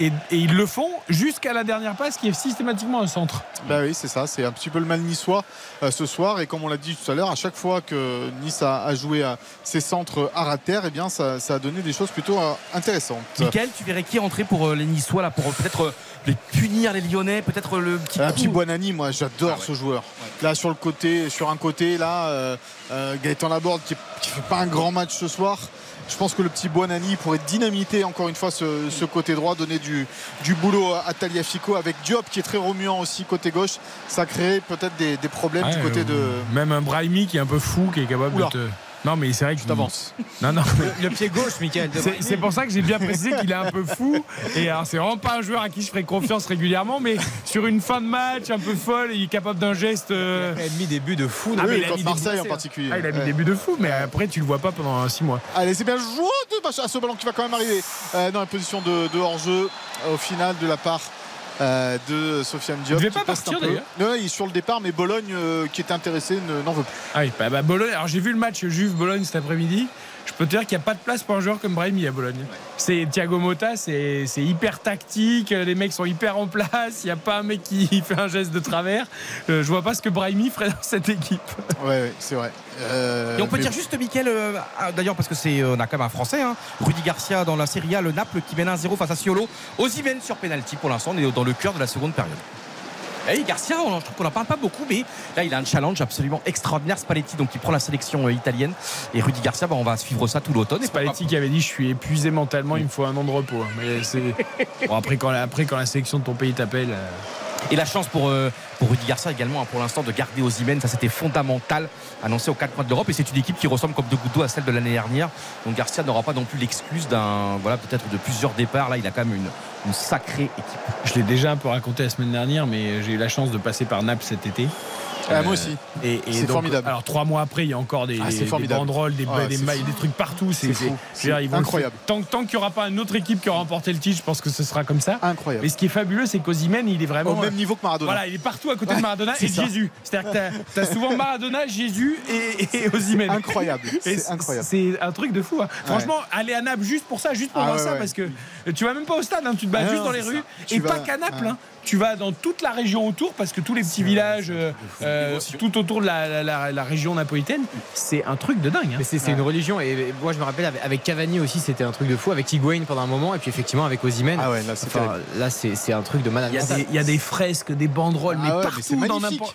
Et, et ils le font jusqu'à la dernière passe qui est systématiquement un centre. Bah oui, c'est ça, c'est un petit peu le mal niçois euh, ce soir. Et comme on l'a dit tout à l'heure, à chaque fois que Nice a, a joué à ses centres à rater, eh bien, ça, ça a donné des choses plutôt euh, intéressantes. Michael, tu verrais qui entrer pour euh, les Niçois là pour peut-être euh, les punir les Lyonnais, peut-être le petit Un coup. petit Buonani, moi j'adore Ah ouais. ce joueur. Là sur le côté, sur un côté, là, euh, euh, Gaëtan Laborde qui, qui fait pas un grand match ce soir. Je pense que le petit Buonani pourrait dynamiter encore une fois ce, ce côté droit, donner du, du boulot à Taliafico avec Diop qui est très remuant aussi côté gauche. Ça crée peut-être des, des problèmes du côté de. Même un Brahimi qui est un peu fou, qui est capable Oula. de te. Non, mais c'est vrai que Tu t'avances. Non, non. le pied gauche, Michael. C'est pour ça que j'ai bien précisé qu'il est un peu fou. Et alors, c'est vraiment pas un joueur à qui je ferai confiance régulièrement, mais sur une fin de match un peu folle, il est capable d'un geste. euh, Il a mis des buts de fou. Ah, mais Oui, il a mis Marseille en buts, particulier. Ah, il a mis Ouais. des buts de fou, mais après, tu le vois pas pendant 6 mois. Allez, c'est bien joué de Bacha- ce ballon qui va quand même arriver euh, dans la position de, de hors-jeu au final de la part euh, de Sofiane Diop. Il devait pas partir, d'ailleurs. Non, il est sur le départ, mais Bologne, euh, qui était intéressé, ne- n'en veut plus. Ah oui, bah, bah, Bologne. Alors, j'ai vu le match Juve-Bologne cet après-midi. Je peux te dire qu'il n'y a pas de place pour un joueur comme Brahimi à Bologne. C'est Thiago Motta, c'est c'est hyper tactique. Les mecs sont hyper en place. Il n'y a pas un mec qui fait un geste de travers. Euh, je vois pas ce que Brahimi ferait dans cette équipe. Ouais, ouais, c'est vrai. Euh, Et on peut mais- dire juste, Mickaël, euh, ah, d'ailleurs, parce que c'est, euh, on a quand même un Français, hein, Rudy Garcia dans la Serie A, le Naples qui mène 1-0 face à Siolo. Osimhen sur penalty pour l'instant, on est dans le cœur de la seconde période. Et Garcia, on, je trouve qu'on n'en parle pas beaucoup, mais là, il a un challenge absolument extraordinaire. Spalletti, donc, qui prend la sélection euh, italienne. Et Rudy Garcia, bah, on va suivre ça tout l'automne. Et Spalletti qui avait dit je suis épuisé mentalement, il me faut un an de repos. hein. Mais c'est bon, après quand la, après quand la sélection de ton pays t'appelle. euh, Et la chance pour, euh, Rudy Garcia également hein, pour l'instant de garder Osimhen, ça c'était fondamental, annoncé aux quatre coins de l'Europe. Et c'est une équipe qui ressemble comme deux gouttes d'eau à celle de l'année dernière. Donc Garcia n'aura pas non plus l'excuse d'un, voilà, peut-être de plusieurs départs. Là, il a quand même une sacrée équipe. Je l'ai déjà un peu raconté la semaine dernière, mais j'ai eu la chance de passer par Naples cet été. Ah, Euh, moi aussi. Et, et C'est formidable. Alors trois mois après, il y a encore des, Ah, des banderoles, des, Ah, des, des trucs partout. C'est incroyable. Tant, tant qu'il n'y aura pas une autre équipe qui aura remporté le titre, je pense que ce sera comme ça. Incroyable. Et ce qui est fabuleux, c'est qu'Ozimène, il est vraiment Au même niveau que Maradona. Voilà, il est partout à côté Ouais, de Maradona c'est et ça. Jésus. C'est-à-dire que t'as as souvent Maradona, Jésus et, et Osimhen. Incroyable. C'est incroyable. C'est un truc de fou. hein. Franchement, aller à Naples juste pour ça, juste pour Ah voir ouais, ça, ouais. parce que tu vas même pas au stade, hein, tu te bats juste dans les rues. Et pas qu'à Naples, hein. Tu vas dans toute la région autour, parce que tous les petits villages, euh, euh, tout autour de la, la- la- la région napolitaine, c'est un truc de dingue. hein. Mais c'est une religion. Et moi, je me rappelle avec- avec Cavani aussi, c'était un truc de fou. Avec Higuain pendant un moment. Et puis effectivement, avec Osimhen. Ah ouais, là, c'est Enfin, un truc de malade. Il y, a des, il y a des fresques, des banderoles, mais Ah ouais, partout c'est dans magnifique.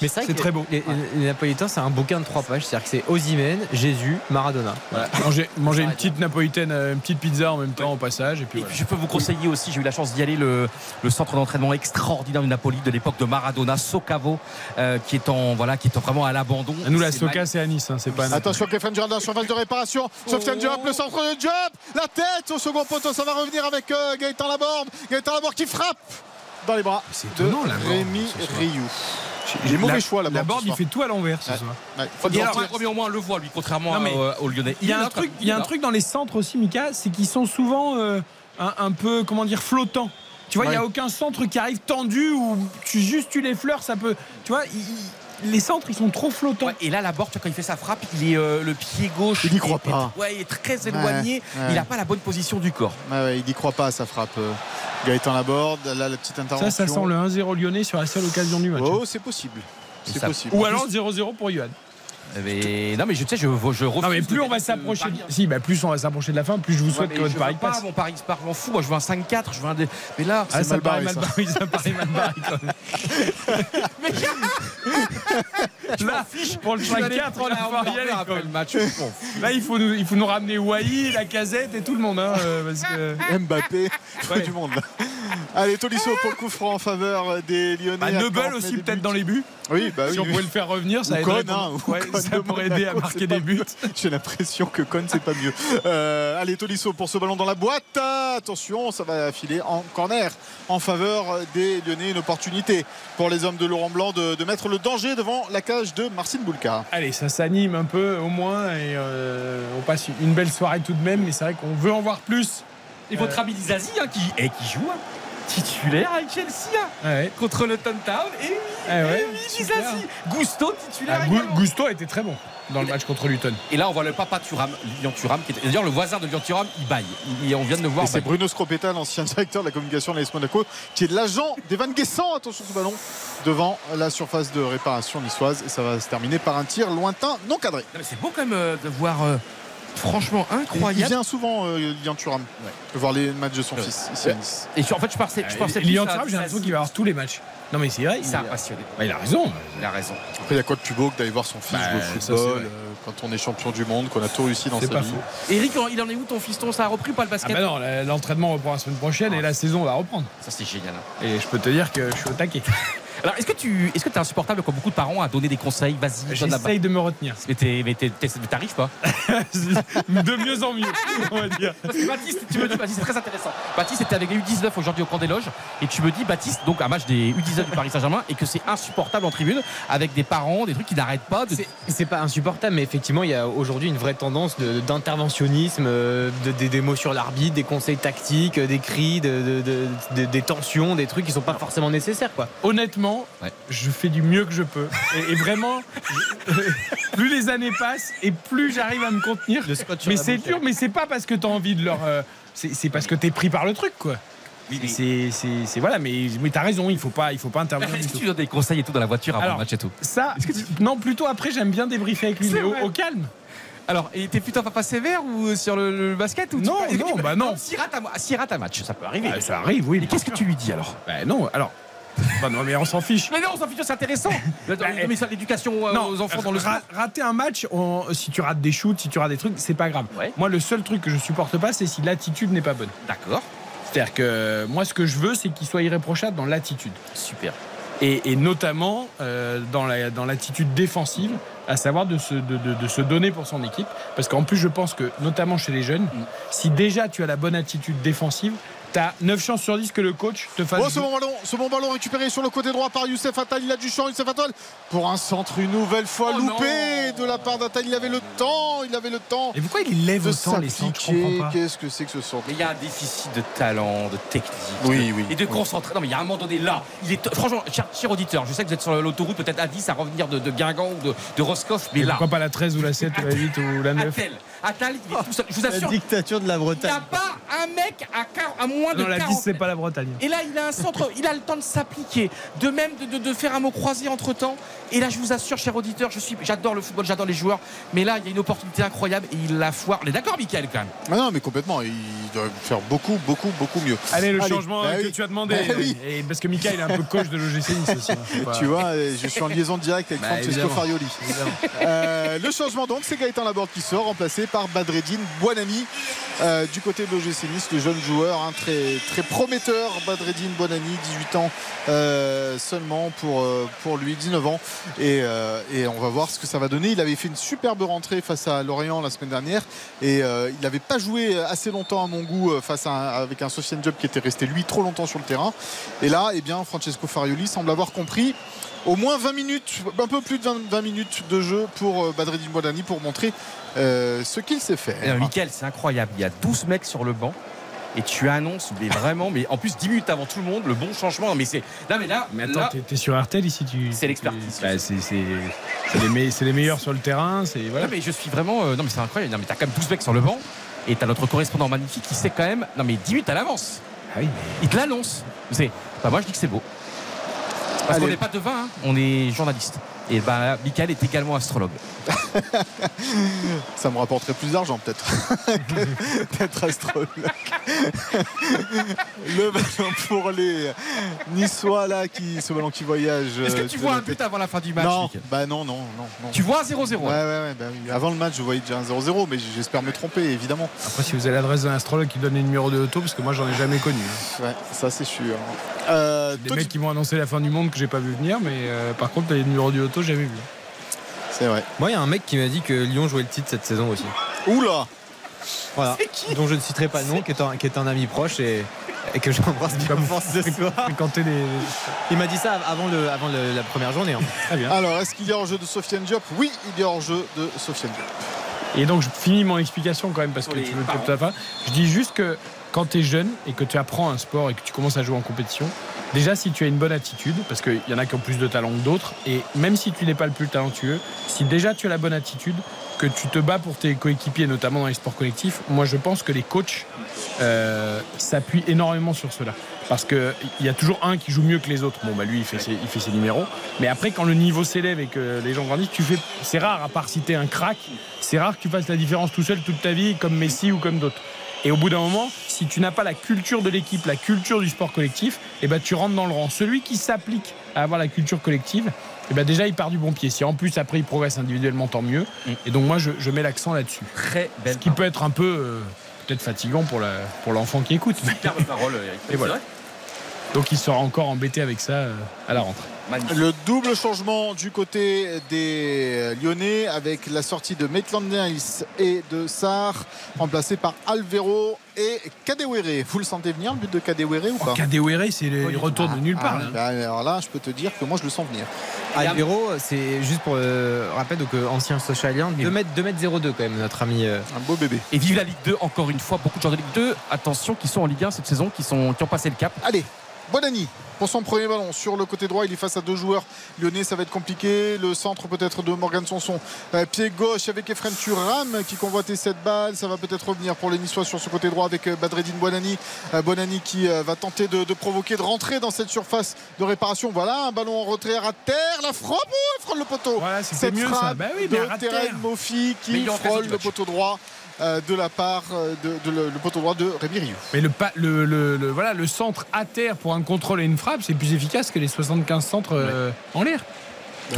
Mais c'est très beau. Les, les Napolitains, c'est un bouquin de trois pages. C'est-à-dire que c'est Osimhen, Jésus, Maradona. Voilà. Manger, manger une petite napolitaine, euh, une petite pizza en même temps au passage. Et puis Et voilà. puis je peux vous conseiller aussi, j'ai eu la chance d'y aller, le, le centre d'entraînement extraordinaire du Napoli de l'époque de Maradona, Socavo, euh, qui est en voilà, qui est vraiment à l'abandon. Nous, la C'est Soca, c'est à Nice, hein, c'est pas. Attention, Kefren Jardin sur phase de réparation. Sofiane Diop, le centre de Diop. La tête au second poteau, ça va revenir avec euh, Gaëtan Laborde. Gaëtan Laborde qui frappe dans les bras C'est de étonnant, Rémi. Rioux. J'ai mauvais La- choix là-bas. La board, il fait tout à l'envers ce Ouais. soir. Ouais, faut Et alors, au moins on le voit lui, contrairement Non, mais à- euh, aux Lyonnais. Il y a un truc, il y a un truc dans les centres aussi, Mika, c'est qu'ils sont souvent euh, un, un peu, comment dire, flottants. Tu vois, il n'y a Ouais. aucun centre qui arrive tendu ou tu, juste tu les fleurs, ça peut. Tu vois, il- les centres, ils sont trop flottants. Ouais, et là, la vois, quand il fait sa frappe, il est euh, le pied gauche. Il n'y croit est- pas. ouais, il est très éloigné. ouais. Il n'a pas la bonne position du corps. Ouais, ouais, il n'y croit pas à sa frappe. euh, Gaëtan Laborde, là la petite intervention. Ça, ça sent le 1-0 lyonnais sur la seule occasion du match. Oh, c'est possible. C'est possible. Ou alors 0-0 pour Johan. Mais, non, mais je sais, je, je refuse. Non mais plus on va s'approcher, de... si bah plus on va s'approcher de la fin, plus je vous Ouais, souhaite mais que votre je pari pas passe. mon pari se part, je m'en fous. Moi, je veux un 5-4. Je veux un. dé- Mais là, Ah, c'est ça mal paraît barré, mal ça. barré, ça paraît mal barré quand même. Là, pour le je vais aller 5-4, prendre il va un falloir y hamburger aller, après le match. Là, il faut nous, il faut nous ramener Wai, la casette et tout le monde. Hein, euh, parce que... Mbappé, Ouais. du monde. là. Allez, Tolisso pour le coup franc en faveur des Lyonnais. Bah, Neubel 49 aussi peut-être dans les buts. Oui, bah oui. si on pouvait le faire revenir, ça Ou aiderait. Hein, ça pourrait aider à marquer des buts. J'ai l'impression que Cohn, c'est pas mieux. Euh, allez, Tolisso pour ce ballon dans la boîte. Ah, Attention, ça va filer en corner en faveur des Lyonnais. Une opportunité pour les hommes de Laurent Blanc de, de mettre le danger devant la cage de Marcin Boulka. Allez, ça s'anime un peu au moins et euh, on passe une belle soirée tout de même. Mais c'est vrai qu'on veut en voir plus. Et votre ami Zazie, hein, qui, et qui joue hein, titulaire avec Chelsea hein, Ouais. contre le Town Town. Et Eh ouais, oui, super. Zazie. Gusto titulaire. Ah, Gu-. Gusto a été très bon dans le match contre Luton. Et là, on voit le papa Thuram, Lyon Thuram, qui est d'ailleurs le voisin de Lyon Thuram, il baille. Il- on vient de le voir. Et c'est bailler. Bruno Scropetta, l'ancien directeur de la communication de l'AS Monaco, qui est l'agent d'Evan Guessant. Attention ce ballon devant la surface de réparation niçoise. Et ça va se terminer par un tir lointain non cadré. C'est beau quand même euh, de voir. Franchement, Il incroyable. vient souvent, euh, Lilian Thuram, voir les matchs de son fils ici à Nice. Et sur- en fait, je pensais, je pensais plus Lilian Thuram, j'ai l'impression qu'il va avoir tous les matchs. Non mais c'est vrai. Il il s'est a- passionné. Bah, il a raison. Il a raison. Après, il y a quoi de plus beau que d'aller voir son fils Bah, jouer au football euh, quand on est champion du monde, qu'on a tout réussi dans sa pas vie. faux. Eric, il en est où ton fiston? Ça a repris ou pas le Ah basket? bah non, l'entraînement reprend la semaine prochaine et la saison va reprendre. Ça, c'est génial. hein. Et je peux te dire que je suis au taquet. Alors, est-ce que tu est-ce que es insupportable comme beaucoup de parents à donner des conseils? Vas-y, J'essaye de me retenir. Mais t'arrives pas. de mieux en mieux, on va dire. Parce que Baptiste, tu me dis, Baptiste, c'est très intéressant. Baptiste était avec les U19 aujourd'hui au camp des loges. Et tu me dis, Baptiste, donc un match des U19 du Paris Saint-Germain, et que c'est insupportable en tribune, avec des parents, des trucs qui n'arrêtent pas. De... C'est- pas insupportable, mais effectivement, il y a aujourd'hui une vraie tendance de- d'interventionnisme, euh, de, des, des mots sur l'arbitre, des conseils tactiques, euh, des cris, de- de- de- de- des tensions, des trucs qui sont pas forcément nécessaires. Quoi. Honnêtement, Ouais. je fais du mieux que je peux. Et, et vraiment, je- plus les années passent et plus j'arrive à me contenir. Mais c'est dur, mais c'est pas parce que t'as envie de leur. euh, c'est parce que t'es pris par le truc, quoi. C'est- voilà, mais, mais t'as raison, il faut pas, il faut pas intervenir. Est-ce que tu donnes des conseils et tout dans la voiture avant Alors, le match et tout Ça, non, plutôt après, j'aime bien débriefer avec lui, mais au, calme. Alors, et t'es plutôt papa sévère ou sur le, le basket ou tu- Non, non, tu peux- bah non. S'il rate, un, match, ça peut arriver. Ah, ça arrive, oui. Et qu'est-ce que tu lui dis alors? Bah non, alors. Bah non, mais on s'en fiche. Mais non, on s'en fiche, c'est intéressant. Mais mais ça, l'éducation euh, aux enfants dans le ra- sport. rater un match, on- si tu rates des shoots, si tu rates des trucs, c'est pas grave. Ouais. Moi, le seul truc que je supporte pas, c'est si l'attitude n'est pas bonne. D'accord. C'est-à-dire que moi, ce que je veux, c'est qu'il soit irréprochable dans l'attitude. Super. Et, et notamment euh, dans la- dans l'attitude défensive, à savoir de se, de, de- de se donner pour son équipe. Parce qu'en plus, je pense que, notamment chez les jeunes, si déjà tu as la bonne attitude défensive, tu as 9 chances sur 10 que le coach te fasse. Oh, ce bon ballon, ce bon ballon récupéré sur le côté droit par Youssef Attal. Il a du champ, Youssef Attal pour un centre une nouvelle fois Oh loupé de la part d'Attal. Il avait le temps, il avait le temps Et pourquoi il lève autant les centres. Qu'est-ce que c'est que ce centre Mais il y a un déficit de talent, de technique. Oui, de- oui. Et de concentration. Non, mais il y a un moment donné là. Il est franchement, cher, cher auditeur, je sais que vous êtes sur l'autoroute, peut-être à 10 à revenir de, de Guingamp ou de, de Roscoff, mais Et là. pourquoi pas la 13 ou la 7 ou la 8 ou la 9 Attal, Attal, il est tout seul. Je vous assure, dictature de la il n'y Bretagne. a pas un mec à, à moins de Non, la 10, 40 c'est pas la Bretagne. Et là, il a un centre, il a le temps de s'appliquer, de même de, de- de faire un mot croisé entre temps. Et là, je vous assure, cher auditeur, je suis, j'adore le football, j'adore les joueurs, mais là, il y a une opportunité incroyable et il la foire. On est d'accord, Michael, quand même? Ah non, mais complètement. Il doit faire beaucoup, beaucoup, beaucoup mieux. Allez, le Allez, changement bah que oui. tu as demandé. Bah oui. Et parce que Mika, il est un peu coach de l'OGC Nice aussi. hein, pas- Tu vois, euh, je suis en liaison directe avec Bah, Francesco évidemment. Farioli. Euh, le changement donc, c'est Gaëtan Laborde qui sort, remplacé par Badreddine Buonani euh, du côté de l'OGC le jeune joueur hein, très, très prometteur. Badreddine Buonani, 18 ans euh, seulement pour, euh, pour lui, 19 ans. Et, et on va voir ce que ça va donner. Il avait fait une superbe rentrée face à Lorient la semaine dernière et il n'avait pas joué assez longtemps à mon goût face à avec un Sofiane Job qui était resté lui trop longtemps sur le terrain. Et là, eh bien, Francesco Farioli semble avoir compris au moins 20 minutes, un peu plus de 20, 20 minutes de jeu pour euh, Badreddine Buonani pour montrer euh, ce qu'il sait faire. Eh, Michael, c'est incroyable. Il y a 12 mecs sur le banc et tu annonces, mais vraiment, mais en plus 10 minutes avant tout le monde, le bon changement. Non, mais c'est. Là, mais là. Mais attends, là, t'es- sur RTL ici, tu. C'est l'expertise. Bah, c'est c'est- c'est les, me- les meilleurs sur le terrain. C'est voilà. Non, mais je suis vraiment. euh, non, mais c'est incroyable. Non, mais t'as quand même 12 mecs sur le banc. Et t'as notre correspondant magnifique qui sait quand même. Non, mais 10 minutes à l'avance. Ah oui, Il te l'annonce. C'est. Bah, moi, je dis que c'est beau. Parce qu'on n'est pas devin, hein, on est journaliste. Et bah, Michael est également astrologue. Ça me rapporterait plus d'argent peut-être que d'être astrologue. Le ballon pour les Niçois là, qui, ce ballon qui voyage. Est-ce que euh, tu vois un but avant la fin du match Non, Michael? bah non, non, non. non. Tu vois un 0-0 Ouais, ouais, ouais, bah oui. Avant le match, je voyais déjà un 0-0, mais j'espère me tromper, évidemment. Après, si vous avez l'adresse d'un astrologue qui donne les numéros de auto, parce que moi, j'en ai jamais connu. hein. Ouais, ça c'est sûr. Euh, Des mecs qui m'ont annoncé la fin du monde que j'ai pas vu venir, mais euh, par contre, les numéros du auto, j'ai jamais vu. C'est vrai. Moi, il y a un mec qui m'a dit que Lyon jouait le titre cette saison aussi. Oula Voilà. Dont je ne citerai pas le nom, qui est un, qui est un ami proche et, et que j'embrasse bien fort ce soir. Les. Il m'a dit ça avant, le, avant le- la première journée. hein. Très bien. Alors, est-ce qu'il y a hors-jeu de Sofiane Diop? Oui, il y a hors-jeu de Sofiane Diop. Et donc, je finis mon explication quand même parce que Pour tu peut-être la fin. Je dis juste que quand tu es jeune et que tu apprends un sport et que tu commences à jouer en compétition, déjà si tu as une bonne attitude, parce qu'il y en a qui ont plus de talent que d'autres, et même si tu n'es pas le plus talentueux, si déjà tu as la bonne attitude, que tu te bats pour tes coéquipiers, notamment dans les sports collectifs, moi je pense que les coachs euh, s'appuient énormément sur cela. Parce qu'il y a toujours un qui joue mieux que les autres. Bon, bah lui, il fait ses, numéros. Mais après, quand le niveau s'élève et que les gens grandissent, tu fais. C'est rare, à part si t'es un crack, c'est rare que tu fasses la différence tout seul toute ta vie, comme Messi ou comme d'autres. Et au bout d'un moment, si tu n'as pas la culture de l'équipe, la culture du sport collectif, eh ben, tu rentres dans le rang. Celui qui s'applique à avoir la culture collective, eh ben, déjà, il part du bon pied. Si en plus, après, il progresse individuellement, tant mieux. Et donc, moi, je, je mets l'accent là-dessus. Très belle Ce qui peut être un peu. euh, Peut-être fatigant pour la- pour l'enfant qui écoute. Superbe parole, Eric. Et voilà. Donc il sera encore embêté avec ça euh, à la rentrée. Le double changement du côté des Lyonnais avec la sortie de Maitland Nice et de Sarr, remplacé par Alvero et Kadewere. Vous le sentez venir le but de Kadewere ou pas? Kadewere, c'est le il retourne de nulle part. Ah, là. bah, alors là, je peux te dire que moi, je le sens venir. Alvero, c'est juste pour euh, rappel, donc euh, ancien socialien, 2 mètres, 2 mètres 02 quand même, notre ami. euh, Un beau bébé. Et vive la Ligue 2, encore une fois, beaucoup de joueurs de Ligue 2, attention, qui sont en Ligue 1 cette saison, qui, sont, qui ont passé le cap. Allez, Bonani pour son premier ballon sur le côté droit. Il est face à deux joueurs lyonnais, ça va être compliqué. Le centre peut-être de Morgan Sanson. Euh, pied gauche avec Efren Turam qui convoitait cette balle. Ça va peut-être revenir pour les Niçois sur ce côté droit avec euh, Badreddine Bonani. Euh, Bonani qui euh, va tenter de, de provoquer, de rentrer dans cette surface de réparation. Voilà, un ballon en retrait à terre. La frappe, oh, frôle le poteau. Voilà, cette mieux ça. Bah oui, mais de. Terren Mofi qui frôle le poteau droit euh, de la part euh, de, de le, le poteau droit de Rémi Rioux. Mais le, pa- le, le- le- voilà, le centre à terre pour un contrôle et une frappe, c'est plus efficace que les 75 centres euh, en l'air.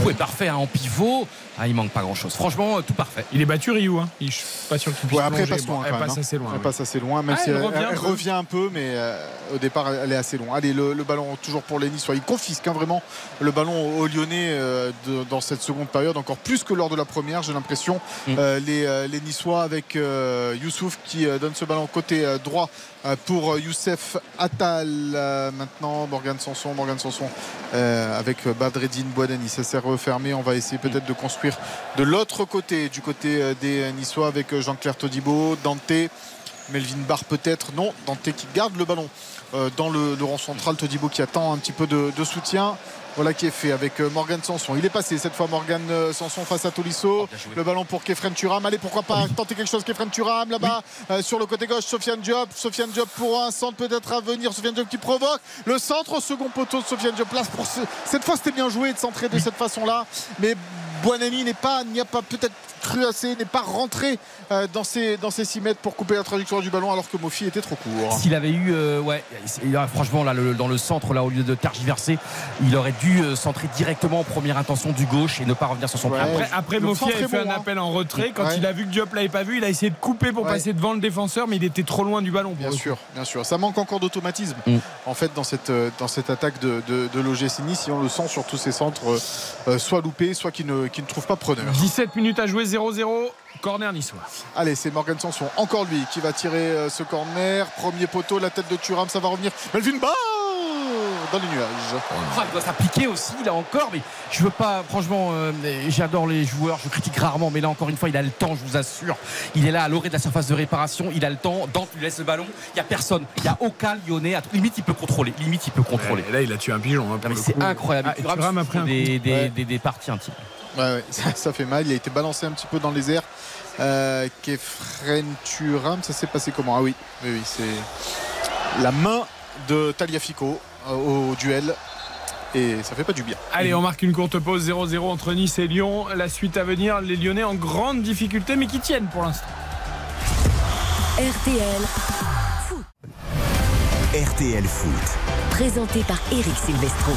Tout est parfait hein, en pivot. Ah, il manque pas grand chose. Franchement, euh, tout parfait. Il est battu Ryu, hein. Il- je suis pas sûr qu'il puisse Ouais, après, elle passe Bon, elle hein. assez loin. Elle oui. passe assez loin, même Ah, si elle elle, revient un elle peu. revient un peu, mais euh, au départ, elle est assez loin. Allez, le, le ballon toujours pour les Niçois. Ils confisquent hein, vraiment le ballon aux Lyonnais euh, de- dans cette seconde période, encore plus que lors de la première, j'ai l'impression. Mm. Euh, les, les Niçois avec euh, Youssouf qui euh, donne ce ballon côté euh, droit euh, pour Youssef Attal. Euh, maintenant, Morgan Sanson, Morgan Sanson euh, avec Badreddine Boadani. Ça s'est refermé. On va essayer peut-être de construire de l'autre côté, du côté euh, des Niçois avec euh, Jean-Claire Todibo, Dante. Melvin Barr peut-être, non, Dante qui garde le ballon euh, dans le, le rang central, Todibo qui attend un petit peu de, de soutien. Voilà qui est fait avec euh, Morgan Sanson. Il est passé cette fois Morgan euh, Sanson face à Tolisso. Le ballon pour Kefren Turam. Allez, pourquoi pas tenter quelque chose Kefren Turam là-bas euh, sur le côté gauche. Sofiane Diop. Sofiane Diop pour un centre peut-être à venir. Sofiane Diop qui provoque. Le centre au second poteau de Sofiane Diop. Place pour ce- Cette fois, c'était bien joué de centrer de cette façon-là. Mais Buonani n'est pas, n'y a pas peut-être cru assez, n'est pas rentré euh, dans ses dans ses 6 mètres pour couper la trajectoire du ballon alors que Mofi était trop court. S'il avait eu, euh, ouais, il a- franchement, là, le- dans le centre, là, au lieu de tergiverser, il aurait dû euh, centrer directement en première intention du gauche et ne pas revenir sur son pied. Après, après Mofi est fait bon, un hein. appel en retrait. Quand Ouais. il a vu que Diop l'avait pas vu, il a essayé de couper pour Ouais. passer devant le défenseur, mais il était trop loin du ballon. pour Bien sûr, bien sûr. Ça manque encore d'automatisme Mm. en fait dans cette, dans cette attaque de, de, de l'OGC Nice. Si on le sent sur tous ces centres, euh, soit loupés, soit qui ne, qui ne trouvent pas preneur. 17 minutes à jouer, 0-0. Corner niçois. Allez, c'est Morgan Sanson, encore lui, qui va tirer euh, ce corner. Premier poteau, la tête de Thuram, ça va revenir. Melvin Barr dans les nuages. Oh, il doit s'appliquer aussi là encore, mais je veux pas, franchement, euh, j'adore les joueurs, je critique rarement, mais là encore une fois, il a le temps, je vous assure. Il est là à l'orée de la surface de réparation, il a le temps, Dante lui laisse le ballon, il y a personne, il y a aucun Lyonnais, à- limite il peut contrôler, limite il peut contrôler. Et là, il a tué un pigeon. hein, c'est incroyable. Ah, Thuram a souffre pris un des, coup. des- Ouais. des- des parties intimes. Ouais, ouais, ça, ça fait mal. Il a été balancé un petit peu dans les airs. Euh, Kefren Turam, ça s'est passé comment? Ah oui, oui, oui, c'est la main de Taliafico euh, au duel. Et ça fait pas du bien. Allez, on marque une courte pause 0-0 entre Nice et Lyon. La suite à venir, les Lyonnais en grande difficulté, mais qui tiennent pour l'instant. RTL, RTL Foot. présenté par Eric Silvestro.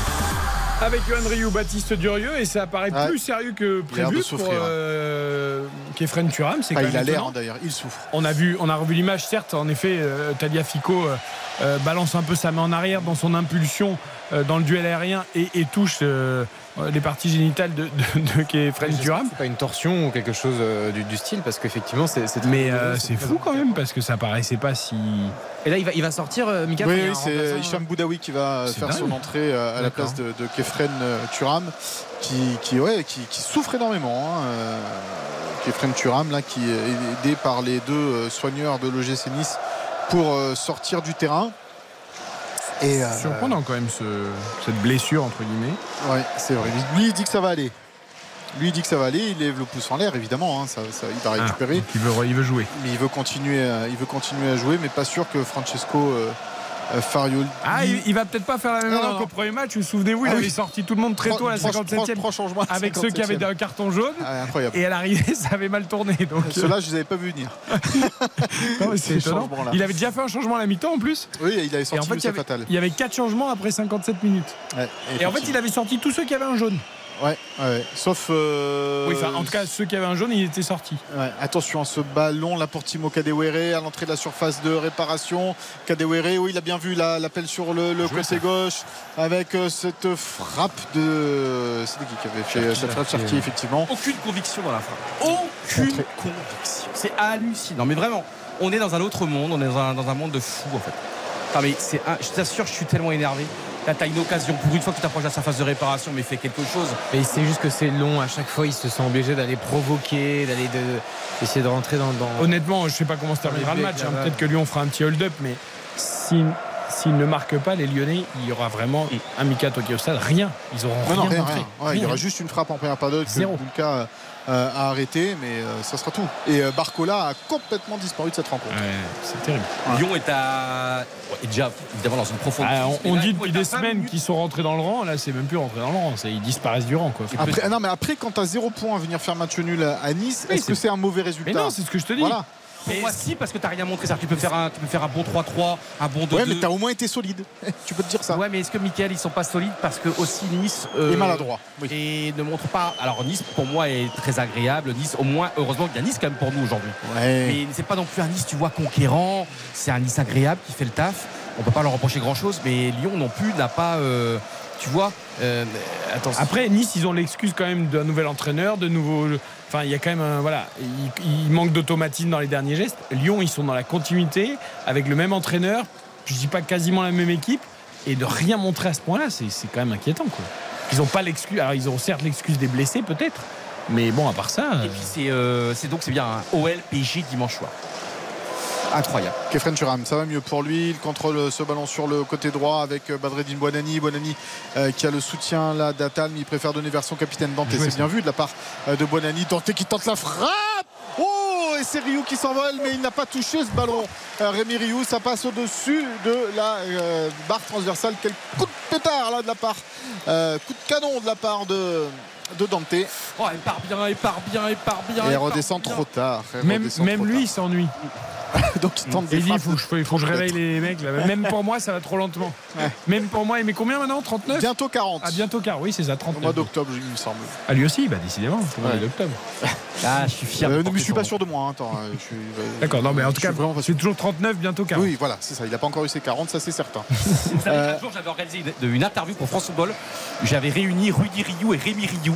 Avec Johan Rioux, Baptiste Durieux, et ça paraît Ouais. plus sérieux que prévu pour euh, Kefren Turam. C'est Ah, il a l'air d'ailleurs, il souffre. On a vu, on a revu l'image, certes. En effet, euh, Talia Fico euh, euh, balance un peu sa main en arrière dans son impulsion euh, dans le duel aérien et, et touche euh, les parties génitales de, de, de Kefren Turam. C'est pas une torsion ou quelque chose euh, du, du style parce qu'effectivement c'est c'est très Mais euh, c'est fou quand même parce que ça paraissait pas si. Et là, il va, il va sortir, euh, Mika Oui, oui, c'est Hicham Boudaoui qui va euh, C'est faire son entrée euh, à la place de, de Kefren euh, Turam, qui, qui, ouais, qui, qui souffre énormément. hein, euh, Kefren Turam, là, qui est aidé par les deux euh, soigneurs de l'OGC Nice pour euh, sortir du terrain. Et, euh, Surprenant quand même ce- cette blessure entre guillemets. Ouais, c'est vrai. Lui, il dit que ça va aller. Lui, il dit que ça va aller. Il lève le pouce en l'air, évidemment. hein, ça, ça- il va Ah, récupérer. il veut, il veut jouer. Mais il veut continuer, à, il veut continuer à jouer, mais pas sûr que Francesco euh, euh. Ah, il, il va peut-être pas faire la même erreur qu'au premier match. Vous souvenez-vous, il Ah avait oui. sorti tout le monde très tôt à la Trois- 57e. trois- trois changements à la avec ceux qui avaient 57e. un carton jaune. Ah, incroyable. Et à l'arrivée, ça avait mal tourné. Donc, euh, Ceux-là, je les avais pas vus venir. non, c'est étonnant. Il avait déjà fait un changement à la mi-temps en plus. Oui, il avait Et sorti en fait, il y, avait, Attal. il y avait 4 changements après 57 minutes. Ouais, Et en fait, il avait sorti tous ceux qui avaient un jaune. Ouais, ouais. Sauf. euh, Oui, enfin, en tout cas, ceux qui avaient un jaune, il était sorti. Ouais, attention à ce ballon là pour Timo Kadewere à l'entrée de la surface de réparation. Kadewere, oui, il a bien vu la- l'appel sur le, le côté gauche avec euh, cette frappe de. C'était qui qui avait fait euh, cette frappe Cherki, effectivement. Aucune conviction dans la frappe. Aucune conviction. C'est hallucinant. Mais vraiment, on est dans un autre monde. On est dans un, dans un monde de fou en fait. Non, mais c'est un- je t'assure, je suis tellement énervé. Là, t'as une occasion pour une fois que tu t'approches de la surface de réparation, mais fais quelque chose. Mais c'est juste que c'est long. À chaque fois, il se sent obligé d'aller provoquer, d'aller de, d'essayer de rentrer dans. dans- Honnêtement, je sais pas comment se terminera le match. hein. Peut-être que Lyon fera un petit hold-up, mais s'ils ne marquent pas, les Lyonnais, il y aura vraiment un Mika Tokyo Stade. Rien. Ils auront Non, non, rien. Ouais, il y aura juste une frappe en première période que Zéro. Bulka euh, a arrêté, mais euh, ça sera tout. Et euh, Barcola a complètement disparu de cette rencontre. Ouais, c'est terrible. Lyon est à. est déjà évidemment dans une profonde. Ah, on, là, dit depuis à des 20 semaines qu'ils sont rentrés dans le rang. Là, c'est même plus rentré dans le rang. Ils disparaissent du rang. Quoi. Après, ah non, mais après, quand tu as zéro point à venir faire match nul à à Nice, Oui, est-ce que c'est- c'est un mauvais résultat Mais non, c'est ce que je te dis. Voilà. Pour moi, si, parce que t'as rien montré. Tu peux faire un, tu peux faire un bon 3-3, un bon 2-2. Ouais, mais t'as au moins été solide. tu peux te dire ça. Ouais, mais est-ce que Michael, ils sont pas solides parce que aussi Nice euh, Et maladroit. Oui. et ne montre pas. Alors Nice, pour moi, est très agréable. Nice, au moins, heureusement qu'il y a Nice quand même pour nous aujourd'hui. Ouais. Mais c'est pas non plus un Nice, tu vois, conquérant. C'est un Nice agréable qui fait le taf. On peut pas leur reprocher grand-chose, mais Lyon non plus n'a pas, euh, tu vois. euh, attention. Après, Nice, ils ont l'excuse quand même d'un nouvel entraîneur, de nouveaux. Enfin, il y a quand même un. Voilà, il, il manque d'automatisme dans les derniers gestes. Lyon, ils sont dans la continuité, avec le même entraîneur, je dis pas quasiment la même équipe, et de rien montrer à ce point-là, c'est c'est quand même inquiétant, quoi. Ils n'ont pas l'excuse. Alors, ils ont certes l'excuse des blessés, peut-être, mais bon, à part ça. Et puis c'est euh, c'est donc c'est bien un OL PSG dimanche soir. Incroyable. Kefren Turam, ça va mieux pour lui. Il contrôle ce ballon sur le côté droit avec euh, Badreddin Bonani. Bonani euh, qui a le soutien là d'Atal, mais il préfère donner vers son capitaine Dante. C'est bien vu de la part euh, de Bonani. Dante qui tente la frappe. Oh Et c'est Rioux qui s'envole, mais il n'a pas touché ce ballon. Euh, Rémi Rioux, ça passe au-dessus de la euh, barre transversale. Quel coup de pétard là de la part, euh, coup de canon de la part de, de Dante. Oh, elle part bien, elle part bien, elle part bien. Et elle redescend bien. trop tard. Elle Même, redescend même trop lui, il s'ennuie. Donc il tente des Il dit il frappes. faut, que je- il faut que je réveille les mecs. Là. Même pour moi, ça va trop lentement. Ouais. Même pour moi, il met combien maintenant 39 Bientôt 40. Ah, bientôt car, oui, c'est ça, Au 39. mois d'octobre, il me semble. Ah, lui aussi, bah, décidément, c'est Ouais. d'octobre. Ah, je suis fier. Euh, de mais je suis pas sûr de moi. hein, attends, euh, je suis- euh, D'accord, non, mais en tout je cas, c'est toujours 39, bientôt 40. Oui, voilà, c'est ça. Il n'a pas encore eu ses 40, ça c'est certain. Vous savez Euh, qu'un jour, j'avais organisé une, une interview pour France Football. J'avais réuni Rudy Rioux et Rémi Rioux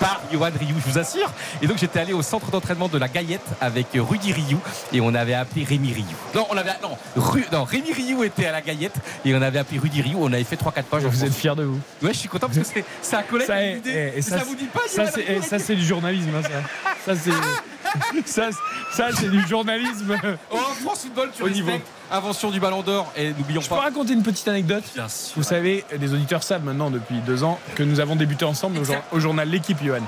par Johan Rioux, je vous assure. Et donc, j'étais allé au centre d'entraînement de la Gaillette avec Rudy Rioux et on avait appelé Rémi Rioux. Non, on avait, non, Ru- non, Rémi Rioux était à la Gaillette et on avait appelé Rudy Rioux. On avait fait 3-4 pages. Vous êtes fiers de vous? Ouais, je suis content parce que c'est- un collègue Ça, est- idée. eh, et ça, ça, vous dit pas, ça, eh, ça, c'est du journalisme. hein, ça, ça, c'est, ça, ça, c'est du journalisme. Oh, France Football, tu Au niveau. respectes. Invention du Ballon d'Or et n'oublions Je peux pas. raconter une petite anecdote? Bien sûr. Vous savez, les auditeurs savent maintenant depuis deux ans que nous avons débuté ensemble au, jour- au journal L'équipe, Johan.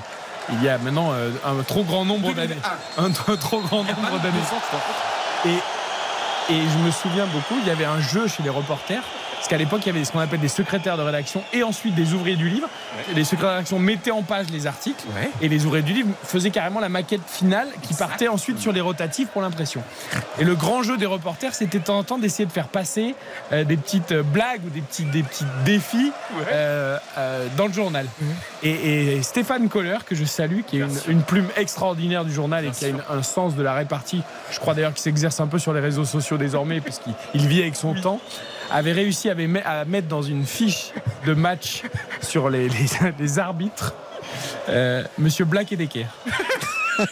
Il y a maintenant euh, un trop grand nombre d'années. Un trop, trop grand nombre d'années. Et, et je me souviens beaucoup, il y avait un jeu chez les reporters. Parce qu'à l'époque, il y avait ce qu'on appelle des secrétaires de rédaction et ensuite des ouvriers du livre. Les secrétaires de rédaction mettaient en page les articles et les ouvriers du livre faisaient carrément la maquette finale qui partait ensuite sur les rotatifs pour l'impression. Et le grand jeu des reporters, c'était de temps en temps d'essayer de faire passer euh, des petites euh, blagues ou des petits, des petits défis euh, euh, dans le journal. Et, et Stéphane Kohler, que je salue, qui est une, une plume extraordinaire du journal et qui a une- un sens de la répartie, je crois d'ailleurs qu'il s'exerce un peu sur les réseaux sociaux désormais, parce qu'il il vit avec son temps, avait réussi à, me- à mettre dans une fiche de match sur les, les- les arbitres euh, Monsieur Black et Decker.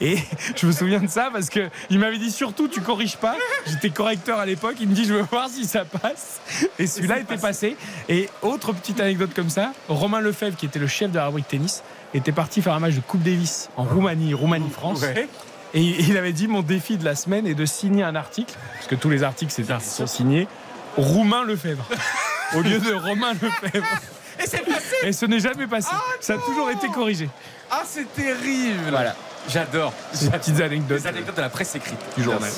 Et je me souviens de ça parce que il m'avait dit surtout tu corriges pas. J'étais correcteur à l'époque. Il me dit je veux voir si ça passe. Et celui-là était passé. Et autre petite anecdote comme ça, Romain Lefebvre qui était le chef de la rubrique tennis était parti faire un match de Coupe Davis en Roumanie, Roumanie-France. Ouais. Et il avait dit mon défi de la semaine est de signer un article parce que tous les articles c'est- sont signés Roumain Lefebvre au lieu de Romain Lefebvre. Et c'est passé Et ce n'est jamais passé. ça a toujours été corrigé. Ah, c'est terrible Voilà. J'adore. Ces petites anecdotes Les anecdotes de la presse écrite. du journal.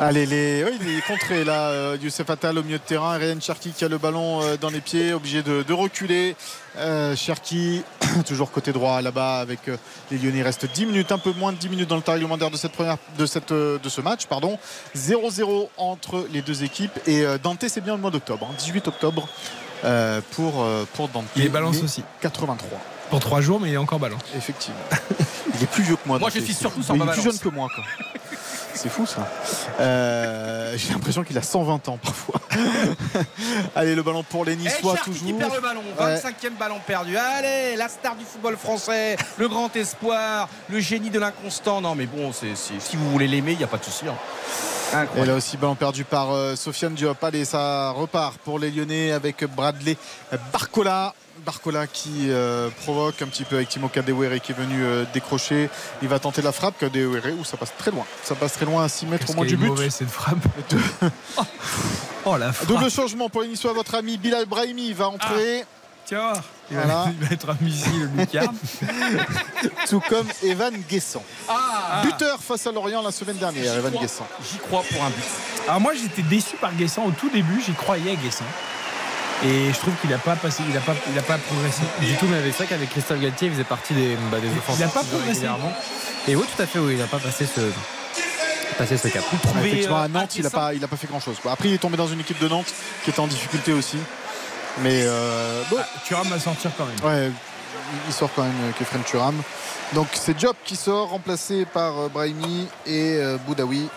Allez, les, oui, il est contré là, euh, Youssef Attal au milieu de terrain. Ryan Cherki qui a le ballon euh, dans les pieds, obligé de, de reculer. Euh, Cherki, toujours côté droit là-bas avec euh, les Lyonnais. Il reste 10 minutes, un peu moins de 10 minutes dans le temps réglementaire de, cette première, de, cette, de ce match. pardon. 0-0 entre les deux équipes. Et Dante, c'est bien le mois d'octobre, hein, 18 octobre euh, pour, pour Dante. Il est balance aussi. 83, Pour trois jours, mais il est encore ballon. effectivement. Il est plus vieux que moi. Moi, je suis surtout sur Il est plus jeune que moi. quoi. C'est fou ça. Euh, J'ai l'impression qu'il a 120 ans parfois. Allez, le ballon pour les Niçois Cherki toujours. qui perd le ballon, Ouais. 25e ballon perdu. Allez, la star du football français, le grand espoir, le génie de l'inconstant. Non, mais bon, c'est c'est- si vous voulez l'aimer, il n'y a pas de souci. hein. Et là aussi, ballon perdu par euh, Sofiane Diop. Allez, ça repart pour les Lyonnais avec Bradley Barcola. Barcola qui euh, provoque un petit peu avec Timo Kadewere qui est venu euh, décrocher. Il va tenter la frappe. Kadewere, où ça passe très loin. Ça passe très loin à 6 mètres au moins du but. mauvaise, cette frappe. Oh la frappe. Double changement pour les Niçois. Votre ami Bilal Brahimi va entrer. Tiens, voir. il va, Voilà. il va être un missile, tout comme Evan Guessant. Ah, Buteur face à Lorient la semaine dernière, Evan Guessant. J'y crois pour un but. Alors moi, j'étais déçu par Guessant au tout début. J'y croyais Guessant. Et je trouve qu'il n'a pas passé, il a pas, il a pas progressé Du tout, mais avec ça qu'avec Christophe Galtier, il faisait partie des, bah, des offensifs. Il a pas progressé. Et oui, tout à fait, oui, il n'a pas passé ce, passé ce cap. Effectivement, euh, à Nantes, il n'a pas, il a pas fait grand chose. Après, il est tombé dans une équipe de Nantes qui était en difficulté aussi. Mais euh, bon, Ah, Thuram va sortir quand même. ouais, il sort quand même euh, Kefren Turam. Donc c'est Job qui sort, remplacé par euh, Brahimi et euh, Boudaoui.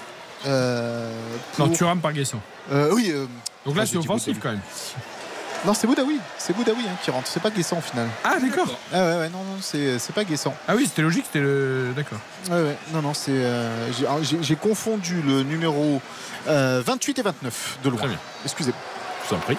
Euh, pour- Non, Thuram par Guessant. Euh, oui. euh, Donc là, ah, c'est offensif quand même. Non, c'est Boudaoui. C'est Boudaoui hein, qui rentre. C'est pas Guessant au final. Ah, d'accord. Ah ouais, ouais, non, non, c'est c'est pas Guessant. Ah oui, c'était logique, c'était le. D'accord. Ouais, ouais, non, non, c'est. euh, j'ai- confondu le numéro euh, 28 et 29 de loin. Très bien. Excusez-moi. Je vous en prie.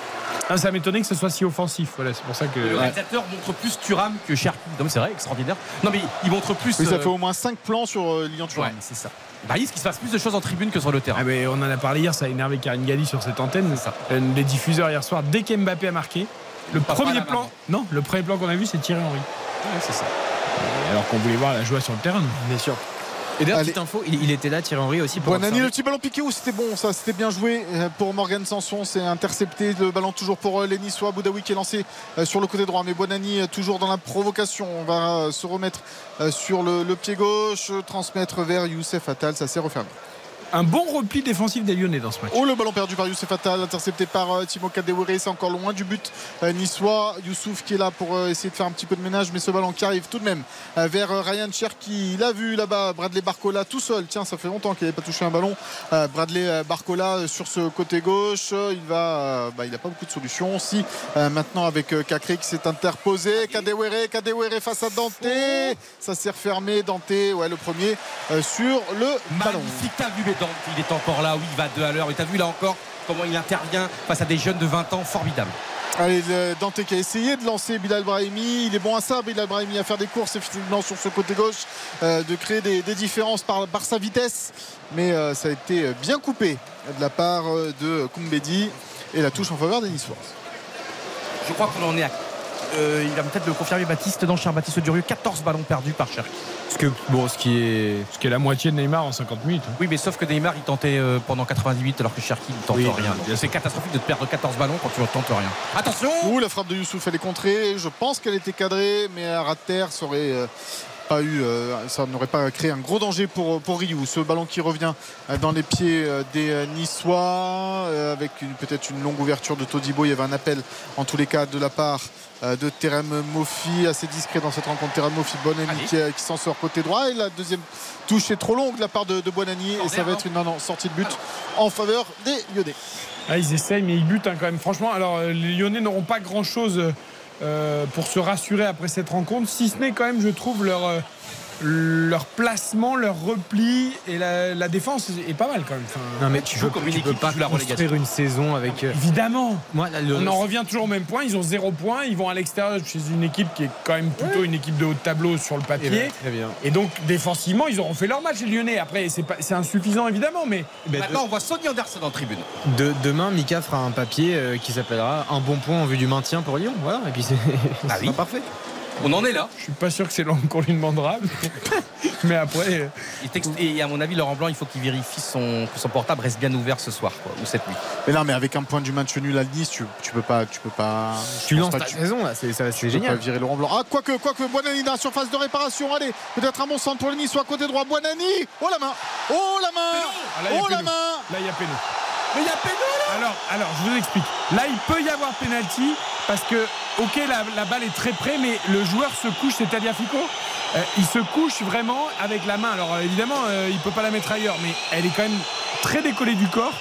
Ah, ça m'étonnait que ce soit si offensif. Voilà, c'est pour ça que. Le réalisateur montre plus Thuram que Cherki. Non, mais c'est vrai, extraordinaire. Non, mais il montre plus. Oui, ça euh, fait au moins 5 plans sur euh, Lilian. Ouais, c'est ça. Bah, il qu'il se passe plus de choses en tribune que sur le terrain. Ah, mais on en a parlé hier, ça a énervé Karine Galli sur cette antenne. ça. Euh, Les diffuseurs hier soir, dès qu'Mbappé a marqué, le premier la plan. Non, le premier plan qu'on a vu, c'est Thierry Henry. Ouais, c'est ça. Alors qu'on voulait voir la joie sur le terrain. Bien sûr. Et d'ailleurs, petite info, il, il était là, Thierry Henry aussi pour. Le petit ballon piqué, où c'était bon, ça c'était bien joué euh, pour Morgan Sanson, c'est intercepté, le ballon toujours pour euh, les Niçois, Boudaoui qui est lancé euh, sur le côté droit, mais Buonani euh, toujours dans la provocation, on va se remettre sur le, le pied gauche, transmettre vers Youssef Attal, ça s'est refermé. Un bon repli défensif des Lyonnais dans ce match. Oh le ballon perdu par Youssef Attal, intercepté par euh, Timo Kadewere, c'est encore loin du but euh, niçois. Youssouf qui est là pour euh, essayer de faire un petit peu de ménage, mais ce ballon qui arrive tout de même vers Ryan Cherki. Il a vu là-bas Bradley Barcola tout seul. Tiens, ça fait longtemps qu'il n'avait pas touché un ballon. Bradley Barcola sur ce côté gauche, il va, bah, il n'a pas beaucoup de solutions. Si maintenant avec Cacré qui s'est interposé, Kadewere, Kadewere face à Dante, ça s'est refermé. Dante, ouais, le premier sur le ballon. Magnifique, Dante, il est encore là, oui, il va deux à l'heure. Et t'as vu là encore comment il intervient face à des jeunes de 20 ans, formidable. Allez, le- Dante qui a essayé de lancer Bilal Brahimi. Il est bon à ça, Bilal Brahimi, à faire des courses effectivement sur ce côté gauche, euh, de créer des, des différences par, par sa vitesse. Mais euh, ça a été bien coupé de la part euh, de Koumbedi et la touche en faveur des Niçois. Je crois qu'on en est à. Euh, il va peut-être le confirmer Baptiste dans Cher Baptiste Durieux 14 ballons perdus par Cherki. Ce, que, bon, ce, qui est, ce qui est la moitié de Neymar en 50 minutes. hein. Oui, mais sauf que Neymar il tentait euh, pendant 98 alors que Cherki ne tente Oui, rien. C'est catastrophique de te perdre 14 ballons quand tu ne tentes rien. Attention Ouh, la frappe de Youssouf, elle est contrée. Je pense qu'elle était cadrée, mais de terre, ça aurait. euh, pas eu, ça n'aurait pas créé un gros danger pour, pour Ryu. Ce ballon qui revient dans les pieds des Niçois, avec peut-être une longue ouverture de Todibo. Il y avait un appel, en tous les cas, de la part euh, de Terem Mofi, assez discret dans cette rencontre. Terem Mofi, bon ami qui, euh, qui s'en sort côté droit. Et la deuxième touche est trop longue de la part de, de Bonani. Et ça va être une non, non, sortie de but en faveur des Lyonnais. Ah, ils essayent, mais ils butent hein, quand même. Franchement, alors euh, les Lyonnais n'auront pas grand-chose euh, pour se rassurer après cette rencontre, si ce n'est quand même, je trouve, leur, euh, leur placement, leur repli et la, la défense est pas mal quand même. Enfin, Non mais tu peux, tu peux pas construire une saison avec. euh, Évidemment. Moi, là, le- On en revient toujours au même point. Ils ont zéro point. Ils vont à l'extérieur chez une équipe qui est quand même plutôt une équipe de haut de tableau sur le Eh papier. ben, très bien. Et donc défensivement, ils auront fait leur match les Lyonnais. Après, c'est pas- c'est insuffisant évidemment, mais Ben, Maintenant, on voit Sonny Anderson en tribune. de- demain, Mika fera un papier euh, qui s'appellera Un bon point en vue du maintien pour Lyon. Voilà, et puis c'est Ah oui. parfait. On en est là. je suis pas sûr que c'est l'homme qu'on lui demandera. mais après. euh, Il texte- Et à mon avis, Laurent Blanc, il faut qu'il vérifie son, que son portable reste bien ouvert ce soir quoi, ou cette nuit. Mais non, mais avec un point du match nul à Nice, tu, tu peux pas. Tu peux pas Tu lances pas ta tu- saison là, c'est ça- c'est tu peux génial. pas virer Laurent Blanc. Ah, quoique, quoique, Buonani dans la surface de réparation. Allez, peut-être un bon centre pour le Nice, soit côté droit. Buonani Oh la main Oh la main Ah, Oh la main Là, il y a péno. Mais il y a alors, alors, je vous explique. Là, il peut y avoir pénalty parce que, ok, la, la balle est très près, mais le joueur se couche, c'est Taliafico. Euh, il se couche vraiment avec la main. Alors, évidemment, euh, il peut pas la mettre ailleurs, mais elle est quand même très décollée du corps.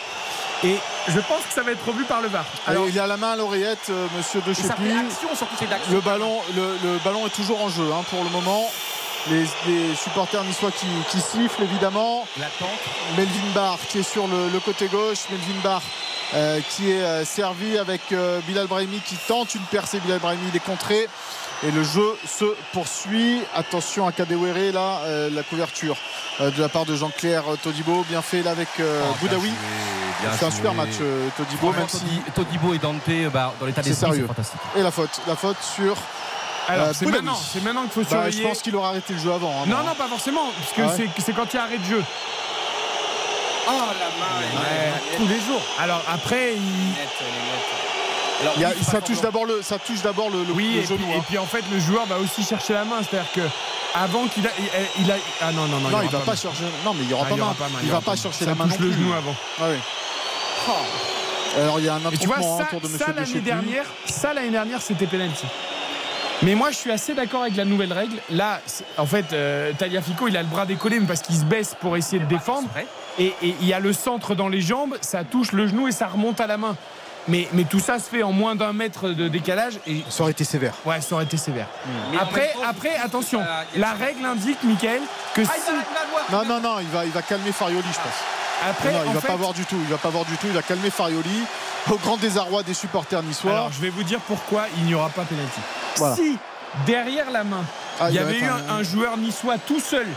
Et je pense que ça va être revu par le VAR. Alors, il a la main à l'oreillette, euh, monsieur De Et ça Chépy. fait action, surtout c'est d'action. Le ballon, le, le ballon est toujours en jeu hein, pour le moment. Les, les supporters niçois qui, qui sifflent évidemment. L'attente. Melvin Barr qui est sur le, le côté gauche. Melvin Barr euh, qui est euh, servi avec euh, Bilal Brahimi qui tente une percée. Bilal Brahimi il est contré. Et le jeu se poursuit. Attention à Kadewere là, la couverture de la part de Jean-Claire Todibo. Bien fait là avec Oh, Boudaoui. C'est un super match Todibo, même si. Todi- Todibo et Dante, bah, dans l'état d'esprit, sérieux. c'est fantastique. Et la faute. La faute sur. Alors euh, c'est maintenant, c'est maintenant qu'il faut Bah, surveiller. je pense qu'il aura arrêté le jeu avant. hein, Non, non, pas forcément, parce que Ah ouais c'est- quand il y a arrêt de jeu. Oh la main Ouais, tous les jours. Alors après, il, Il y a- ça touche d'abord le, ça touche d'abord le, le- Oui, le et genou. puis, hein. et puis en fait, le joueur va aussi chercher la main. C'est-à-dire que avant qu'il a, il, il a. Ah non, non, non. Non, y il va pas main. chercher. Non, mais il y aura Ah, pas il aura main. pas main, Il va pas main. chercher Ça la main touche non le genou avant. Ah oui. Alors il y a un Et tu vois, attroupement hein, ça, autour de ça Monsieur l'année dernière, ça l'année dernière, c'était penalty. Mais moi, je suis assez d'accord avec la nouvelle règle. Là, en fait, euh, Taliafico, il a le bras décollé, mais parce qu'il se baisse pour essayer de défendre. Et, il y a le centre dans les jambes, ça touche le genou et ça remonte à la main. Mais, mais tout ça se fait en moins d'un mètre de décalage. Et Ça aurait été sévère. ouais, ça aurait été sévère. En Après, temps, après, attention, la règle indique, Michael, que Ah, si. Non, non, non, il va, il va calmer Farioli, je pense. Après, non, il va fait, pas voir du tout. Il va pas voir du tout. Il va calmer Farioli au grand désarroi des supporters niçois. Alors, je vais vous dire pourquoi il n'y aura pas pénalty. Voilà. Si derrière la main, Ah, il y va avait eu un, un joueur niçois tout seul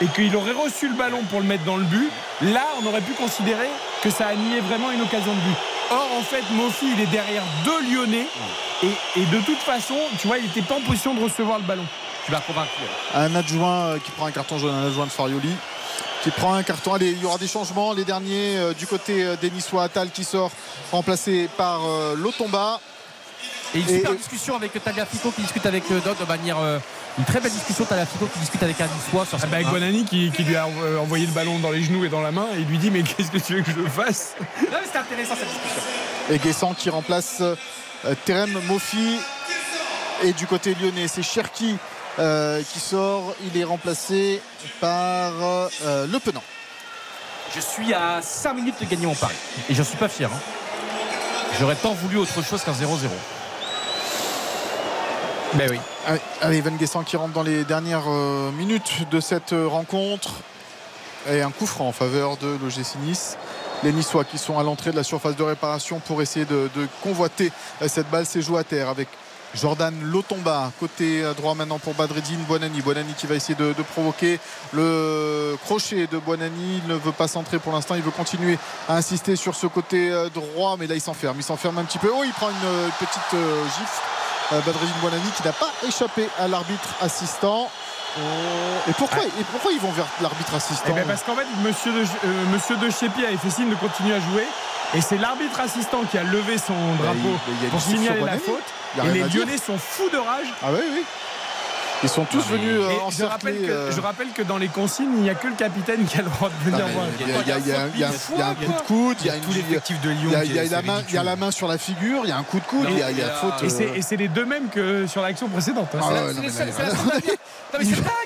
et qu'il aurait reçu le ballon pour le mettre dans le but, là, on aurait pu considérer que ça a nié vraiment une occasion de but. Or, en fait, Mofi, il est derrière deux Lyonnais et, et de toute façon, tu vois, il n'était pas en position de recevoir le ballon. Tu m'as convaincu. Un adjoint euh, qui prend un carton jaune, un adjoint de Farioli qui prend un carton. Allez, il y aura des changements. Les derniers euh, du côté euh, des Niçois, Attal qui sort remplacé par euh, Lotomba. Et une super et- discussion avec Taliafico qui discute avec Dodd de manière euh, Une très belle discussion. T'as la Fico qui discute avec un Niçois sur Ah ce bah, avec Bonani qui, qui lui a envoyé le ballon dans les genoux et dans la main et il lui dit mais qu'est-ce que tu veux que je fasse? Non, mais c'était intéressant cette discussion. Et Guessant qui remplace euh, Terem Mofi. Et du côté lyonnais, c'est Cherki euh, qui sort. Il est remplacé par euh, Le Penant. Je suis à 5 minutes de gagner mon pari. Et j'en suis pas fier. hein. J'aurais tant voulu autre chose qu'un 0-0. Ben oui. Allez, allez, Van Guessant qui rentre dans les dernières euh, minutes de cette rencontre. Et un coup franc en faveur de l'OGC Nice. Les Niçois qui sont à l'entrée de la surface de réparation pour essayer de, de convoiter cette balle. C'est joué à terre avec Jordan Lotomba. Côté euh, droit maintenant pour Badreddine Buonani. Buonani qui va essayer de, provoquer le crochet de Buonani. Il ne veut pas centrer pour l'instant. Il veut continuer à insister sur ce côté euh, droit. Mais là, il s'enferme. Il s'enferme un petit peu. Oh, il prend une euh, petite gifle. Badreddine Buonani qui n'a pas échappé à l'arbitre assistant. Et pourquoi, et pourquoi ils vont vers l'arbitre assistant Eh ben, parce qu'en fait, monsieur de, euh, monsieur de Chépi avait fait signe de continuer à jouer. Et c'est l'arbitre assistant qui a levé son drapeau il- il y a une pour signaler la faute. Et les. Lyonnais sont fous de rage. Ah oui, oui. Ils sont tous venus euh, je, rappelle que, euh, je rappelle que dans les consignes, il n'y a que le capitaine qui a le droit de venir Ah, voir. Il y a- un coup de coude, il y a une- tout l'effectif de Lyon il y a- la main- sur la figure, il y a un coup de coude, il y a, faute. Et c'est- euh, les deux mêmes que sur l'action précédente. hein. Ah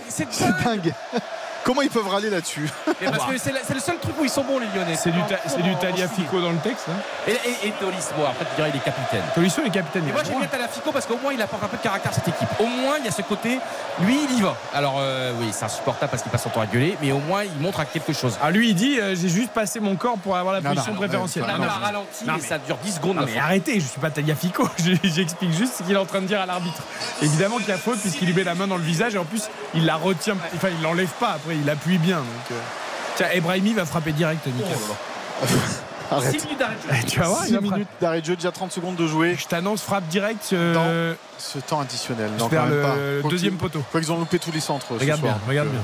C'est dingue. Comment ils peuvent râler là-dessus parce que c'est le seul truc où ils sont bons, les Lyonnais. C'est du, du Taliafico dans le texte. hein. Et, et, et Tolis, bon, après tu dirais il est capitaine. Tolisso est capitaine. Et moi j'aime bien Talafico parce qu'au moins il apporte un peu de caractère à cette équipe. Au moins il y a ce côté, lui il y va. Alors euh, oui, c'est insupportable parce qu'il passe son temps à gueuler, mais au moins il montre à quelque chose. Ah, lui, il dit euh, J'ai juste passé mon corps pour avoir la Non, position non, préférentielle. non, Non, non, non, non, ralenti, non, mais ça dure 10 secondes, mais arrêtez, je suis pas Taliafico. Je- J'explique juste ce qu'il est en train de dire à l'arbitre. Évidemment qu'il y a faute puisqu'il lui met la main dans le visage et en plus, il la retient. Enfin, il l'enlève pas après, il appuie bien. Donc, euh. Tiens, Ebrahimi va frapper direct, Nicolas. Arrête. 6 minutes d'arrêt. Eh, tu vas voir, il 6 va frapper. minutes d'arrêt de jeu, déjà 30 secondes de jouer. Je t'annonce frappe direct. euh, Ce temps additionnel. Non, quand même le pas. Deuxième poteau. Quoi qu'ils ont loupé tous les centres. ce Regarde soir. bien, regarde bien.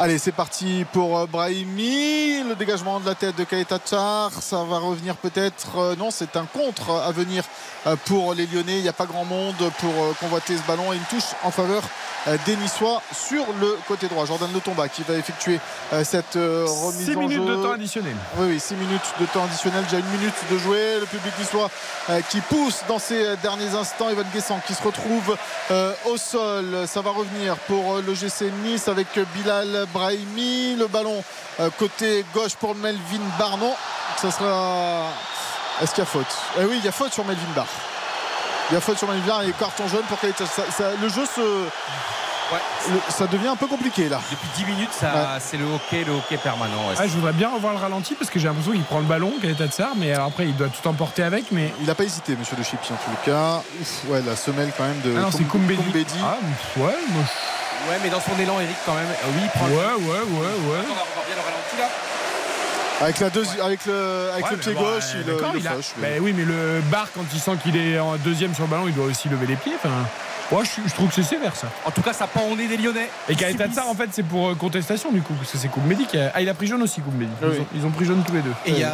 Allez, c'est parti pour euh, Brahimi. Le dégagement de la tête de Kaeta Tchar. Ça va revenir peut-être. euh, non, c'est un contre à venir euh, pour les Lyonnais. Il n'y a pas grand monde pour convoiter ce ballon. Et une touche en faveur des Niçois sur le côté droit. Jordan Letomba qui va effectuer cette remise 6 en minutes jeu. de temps additionnel. Oui, oui, 6 minutes de temps additionnel, déjà une minute de jouer. Le public niçois qui pousse dans ces derniers instants. Evan Guessant qui se retrouve au sol. Ça va revenir pour le GC Nice avec Bilal Brahimi. Le ballon euh, côté gauche pour Melvin Barnon. Ça sera. Est-ce qu'il y a faute? Eh oui, il y a faute sur Melvin Bar. Il y a faute sur Melvin Bar et carton jaune pour Kaeta. Ça- ça- le jeu se. le- ça devient un peu compliqué là. Depuis 10 minutes, ça, c'est le hockey, le hockey permanent. ouais. Ah, je voudrais bien revoir le ralenti parce que j'ai l'impression qu'il prend le ballon, qu'il est à Tsar, mais alors après il doit tout emporter avec. Mais Il n'a pas hésité, monsieur De Chipi, en tout cas. Ouf, ouais, la semelle quand même de ah non, c'est. Koumbedi. Ah, ouais, moi, Ouais, mais dans son élan, Eric, quand même. euh, Oui, il prend ouais, le- ouais, ouais, ouais. On va revoir bien le ralenti là. Avec, la deuxi- avec le, avec Ouais, le mais pied bon, gauche, euh, il, d'accord, il il le a- lui. Ben oui, mais le bar, quand il sent qu'il est en deuxième sur le ballon, il doit aussi lever les pieds. Enfin, moi, je, je trouve que c'est sévère ça. En tout cas, ça pend au nez des Lyonnais. Et Kaeta Tsar, en fait, c'est pour euh, contestation du coup, parce que c'est Koumbedi qui a. Ah, il a pris jaune aussi, Koumbedi. Ils, Oui. ont, ils ont pris jaune tous les deux. Et il y a,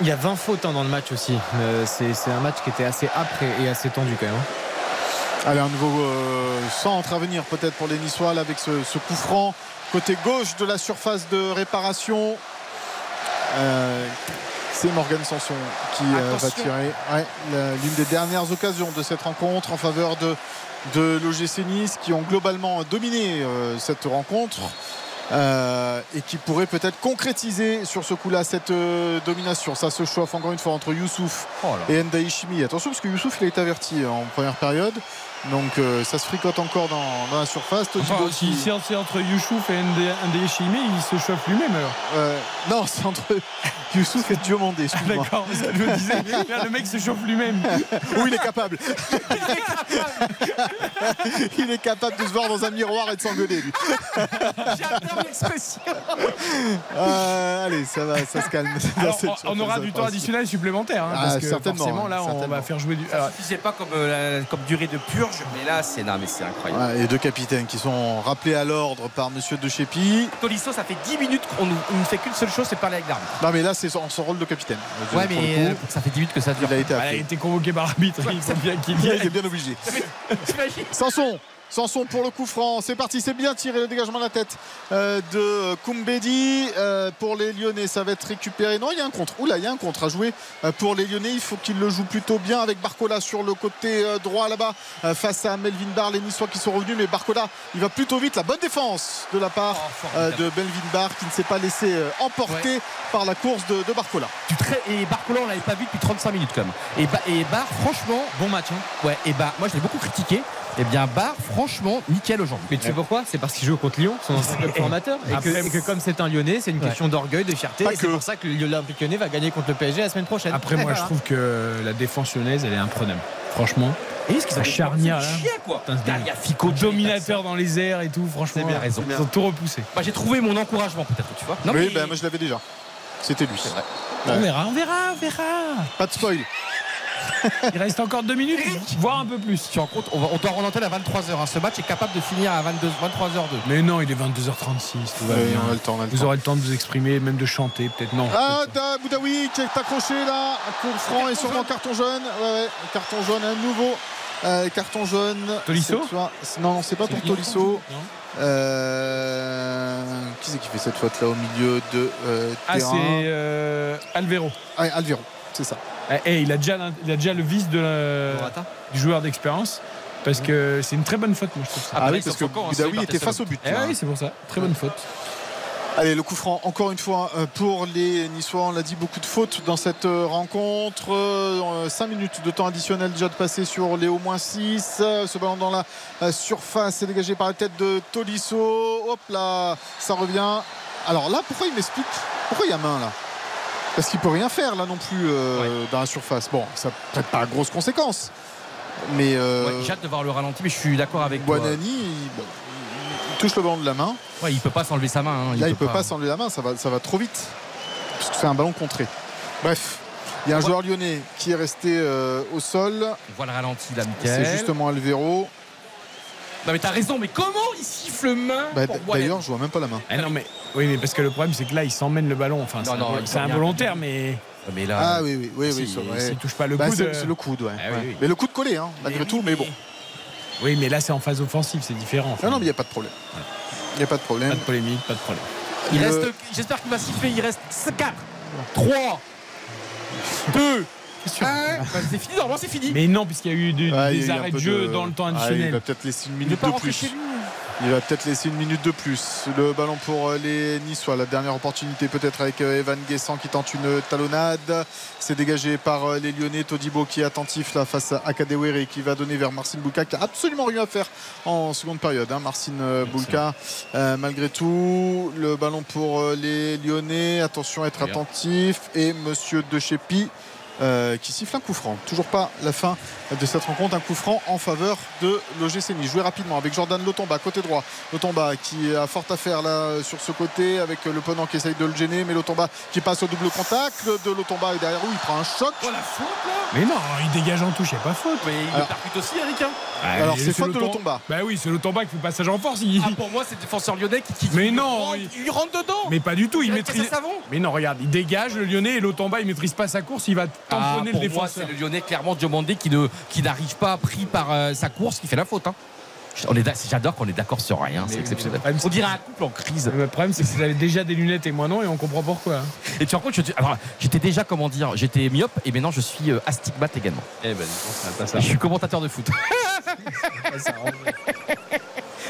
il y a 20 fautes hein, dans le match aussi. Euh, c'est c'est un match qui était assez âpre et, et assez tendu quand même. Allez, un nouveau euh, centre à venir peut-être pour les Niçois là, avec ce, ce coup franc côté gauche de la surface de réparation. Euh, c'est Morgan Sanson qui euh, va tirer Ouais, l'une des dernières occasions de cette rencontre en faveur de, de l'OGC Nice qui ont globalement dominé euh, cette rencontre. euh, et qui pourrait peut-être concrétiser sur ce coup-là cette euh, domination. Ça se chauffe encore une fois entre Youssouf Oh et Ndaï Chimi. Attention parce que Youssouf il a été averti en première période. Donc euh, ça se fricote encore dans, dans la surface. Todibo Enfin, qui- si c'est entre Youssouf et Ndé Chimé, il se chauffe lui-même alors. euh, non, c'est entre Youssouf et Diomandé. excuse-moi. D'accord, parce que je me disais, le mec se chauffe lui-même. Oui, il est capable. il est capable de se voir dans un miroir et de s'engueuler, lui. J'adore l'expression. Euh, allez, ça va, ça se calme. Alors, on- on aura du temps additionnel supplémentaire. hein, Ah, parce que certainement, forcément, là, on va faire jouer du. alors, Si c'est pas comme, euh, la- comme durée de mais là, c'est c'est incroyable. Ouais, et deux capitaines qui sont rappelés à l'ordre par Monsieur De Chepi. Tolisso, ça fait 10 minutes qu'on ne fait qu'une seule chose, c'est parler avec l'arbitre. Non, mais là, c'est son, son rôle de capitaine. Ouais, Pour mais euh, coup, ça fait 10 minutes que ça dure. il a été elle a appelé. été convoqué par l'arbitre. Il Il est bien obligé. Sanson Sanson pour le coup franc. C'est parti, c'est bien tiré le dégagement de la tête euh, de Koumbedi. Euh, pour les Lyonnais, ça va être récupéré. Non, il y a un contre. Oula, il y a un contre à jouer euh, pour les Lyonnais. Il faut qu'ils le jouent plutôt bien avec Barcola sur le côté droit là-bas face à Melvin Barr. Les Niçois qui sont revenus, mais Barcola, il va plutôt vite. La bonne défense de la part euh, de Melvin Barr qui ne s'est pas laissé emporter par la course de, de Barcola. Tu très- Et Barcola, on l'avait pas vu depuis 35 minutes quand même. Et, Ba- et Barre, franchement. Bon match. hein. Ouais, et bah, moi je l'ai beaucoup critiqué. Et bien, Barre, franchement, nickel aujourd'hui. Mais tu sais pourquoi? C'est parce qu'il joue contre Lyon, son ancien club formateur. Et que, et que comme c'est un Lyonnais, c'est une Ouais. question d'orgueil, de fierté. Pas Et c'est pour ça que l'Olympique Lyonnais va gagner contre le PSG la semaine prochaine. Après, moi, je trouve que la défense lyonnaise, elle est imprenable. Franchement, Et ce qu'ils ont charnière, là. chier, quoi. Derrière Fico, dominateur dans les airs et tout, franchement. C'est bien raison. Ils ont tout repoussé. Bah, j'ai trouvé mon encouragement peut-être, tu vois. Non, oui, mais- ben, moi je l'avais déjà. C'était lui. vrai. On verra, on verra, on verra. Pas de spoil. Il reste encore deux minutes, voire un peu plus. Tu te rends compte, on, va- on doit relancer à 23h. Ce match est capable de finir à 22, 23h02. Mais non, il est 22h36, tout va Oui, bien. on a le temps, on a le Vous temps. aurez le temps de vous exprimer, même de chanter, peut-être non. Ah, t'as Boudaoui qui est accroché là. Coup franc et sûrement carton jaune. Ouais, ouais, carton jaune à nouveau. Euh, carton jaune. Tolisso Non, non, c'est pas pour Tolisso. Non Euh, Qui c'est qui fait cette faute là au milieu de euh, Ah, c'est terrain euh, Alvero. Ah, Alviro, c'est ça. Eh, eh, il, a déjà, il a déjà le vice de la- Morata. du joueur d'expérience. Parce que c'est une très bonne faute, moi, je trouve ça. Ah, bah, oui, parce que en Boudaoui était face au but. Eh là. oui, c'est pour ça. Très bonne faute. Allez, le coup franc, encore une fois, euh, pour les Niçois. On l'a dit, beaucoup de fautes dans cette euh, rencontre. 5 minutes de temps additionnel déjà de passer sur les au moins 6. Ce ballon dans la euh, surface est dégagé par la tête de Tolisso. Hop là, ça revient. Alors là, pourquoi il m'explique? Pourquoi il y a main là? Parce qu'il peut rien faire là non plus euh, dans la surface. Bon, ça peut pas grosse conséquence. Mais euh, Ouais, J'ai hâte de voir le ralenti, mais je suis d'accord avec toi. Buonani, il, bon, il touche le ballon de la main. Ouais, il peut pas s'enlever sa main. hein, Là, il peut pas s'enlever la main, ça va, ça va trop vite. Parce que c'est un ballon contré. Bref, il y a un joueur lyonnais qui est resté euh, au sol. On voit le ralenti là. C'est justement Alvero. Non, mais t'as raison, mais comment il siffle main Bah, D'ailleurs, je vois même pas la main. Eh non, mais, oui, mais parce que le problème, c'est que là, il s'emmène le ballon. Enfin, c'est involontaire, mais Mais là, Ah oui, oui, oui, oui. s'il touche pas le Bah, coude. c'est euh, le coude, ouais. Ah oui, Ouais. oui. Mais le coup de collé, hein, malgré tout, mais bon. Oui, mais là, c'est en phase offensive, c'est différent. enfin. Non, non, mais il n'y a pas de problème. Il n'y a pas de problème. Pas de polémique, pas de problème. il Le- reste. J'espère qu'il va siffler. Il reste 4, 3, 2, 1. Bah, c'est fini, normalement c'est fini. Mais non, puisqu'il y a eu Ah, des a eu un arrêts de jeu dans le temps Ah, il additionnel. va peut-être laisser une minute de plus. Il va peut-être laisser une minute de plus. Le ballon pour euh, les Niçois. La dernière opportunité peut-être avec euh, Evan Guessant qui tente une talonnade. C'est dégagé par euh, les Lyonnais. Todibo qui est attentif là face à Akadewere qui va donner vers Marcin Boulka qui a absolument rien à faire en seconde période. Hein. Marcin Boulka euh, malgré tout. Le ballon pour les Lyonnais. Attention à être attentif. Et Monsieur De Chepi. Euh, qui siffle un coup franc. Toujours pas la fin de cette rencontre. Un coup franc en faveur de l'OGC Nice. Joué rapidement avec Jordan Lotomba, côté droit. Lotomba qui a fort à faire là sur ce côté avec le Ponant qui essaye de le gêner. Mais Lotomba qui passe au double contact de Lotomba et derrière où il prend un choc. Oh la faute là Mais non, il dégage en touche, il n'y a pas faute. Mais il Alors- percute aussi, Eric. hein. Alors Et c'est faute de Lotom- Lotomba. Bah oui, c'est Lotomba qui fait passage en force. il- Ah, pour moi, c'est le défenseur lyonnais qui. qui- Mais non, rentre- il- il rentre dedans. Mais pas du tout, il Il maîtrise. Mais non, regarde, il dégage le Lyonnais et Lotomba, il maîtrise pas sa course, il va Ah, pour le moi, c'est le Lyonnais clairement Diomandé qui ne qui n'arrive pas pris par euh, sa course qui fait la faute. hein. On est J'adore qu'on est d'accord sur rien, c'est exceptionnel. problème, On dirait un couple en crise. Le problème, c'est que vous avez déjà des lunettes et moi non, et on comprend pourquoi. hein. Et tu te rends compte, j'étais déjà, comment dire, j'étais myope et maintenant je suis euh, astigmate également. Eh ben, pas ça. Je suis commentateur de foot.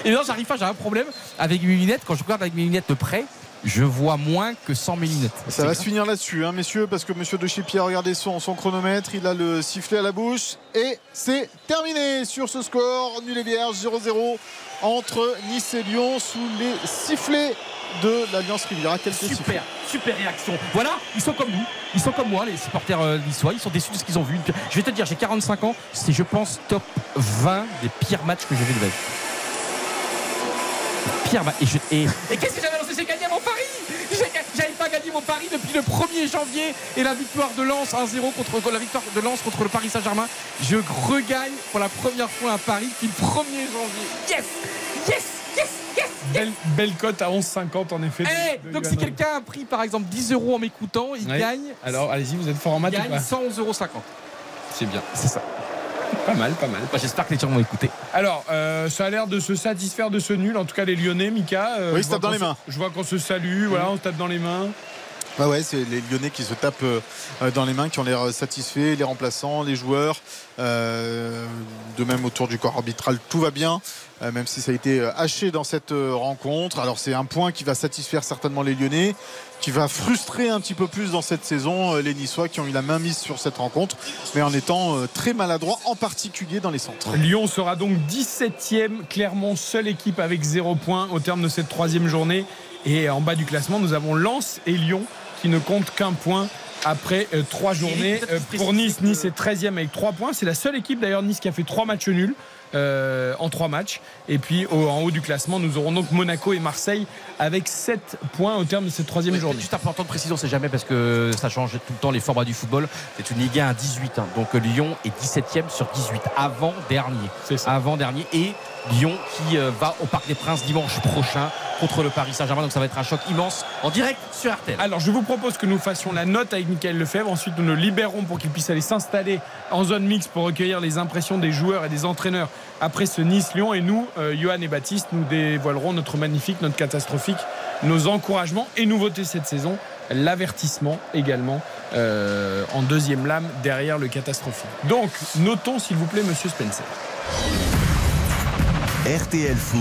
et maintenant, j'arrive pas, j'ai un problème avec mes lunettes. Quand je regarde avec mes lunettes de près, je vois moins que sans mes lunettes. Ça va se finir là-dessus, hein, messieurs, parce que Monsieur De Chipi a regardé son, son chronomètre, il a le sifflet à la bouche et c'est terminé sur ce score nul et vierge 0-0 entre Nice et Lyon sous les sifflets de l'Alliance Riviera. Super, super réaction. Voilà, ils sont comme nous, ils sont comme moi, les supporters euh, niçois, ils sont déçus de ce qu'ils ont vu. Je vais te dire, j'ai 45 ans, c'est je pense top 20 des pires matchs que j'ai vu de ma vie. Match. Et, je- et- et qu'est-ce que j'avais lancé J'ai gagné mon pari J'avais pas gagné mon pari depuis le 1er janvier et la victoire de Lens 1-0 contre la victoire de Lens contre le Paris Saint-Germain. Je regagne pour la première fois un pari depuis le 1er janvier. Yes Yes Yes Yes Belle, belle cote à 11,50 en effet. Eh, donc si quelqu'un a pris par exemple 10 euros en m'écoutant, il Ouais. gagne. Alors, allez-y, vous êtes fort en il maths ou gagne pas? 111,50 euros. C'est bien. C'est ça. Pas mal, pas mal. Bah, J'espère que les gens vont écouter. Alors, euh, ça a l'air de se satisfaire de ce nul. En tout cas, les Lyonnais, Mika. euh, Oui, je se tapent dans qu'on les se- mains. Je vois qu'on se salue, voilà, on se tape dans les mains. Ouais, ouais, c'est les Lyonnais qui se tapent euh, dans les mains, qui ont l'air satisfaits, les remplaçants, les joueurs. Euh, de même autour du corps arbitral, tout va bien, euh, même si ça a été haché dans cette rencontre. Alors c'est un point qui va satisfaire certainement les Lyonnais, qui va frustrer un petit peu plus dans cette saison euh, les Niçois qui ont eu la main mise sur cette rencontre, mais en étant euh, très maladroits, en particulier dans les centres. Lyon sera donc 17e, Clermont, seule équipe avec 0 points au terme de cette troisième journée. Et en bas du classement, nous avons Lens et Lyon qui ne comptent qu'un point après euh, trois journées. Pour Nice, Nice est 13e avec 3 points. C'est la seule équipe d'ailleurs Nice qui a fait 3 matchs nuls. Euh, en 3 matchs et puis au- en haut du classement nous aurons donc Monaco et Marseille avec 7 points au terme de cette troisième journée Juste important de précision, c'est jamais parce que ça change tout le temps les formats du football. C'est une Ligue 1 à 18. hein. Donc Lyon est 17e sur 18, avant-dernier. Avant-dernier. Et Lyon qui euh, va au Parc des Princes dimanche prochain contre le Paris Saint-Germain. Donc ça va être un choc immense en direct sur RTL. Alors, je vous propose que nous fassions la note avec Michael Lefebvre. Ensuite, nous le libérons pour qu'il puisse aller s'installer en zone mixte pour recueillir les impressions des joueurs et des entraîneurs après ce Nice-Lyon. Et nous, euh, Johan et Baptiste, nous dévoilerons notre magnifique, notre catastrophique, nos encouragements et nouveautés cette saison. L'avertissement également euh, en deuxième lame derrière le catastrophique. Donc, notons s'il vous plaît, monsieur Spencer. RTL Foot.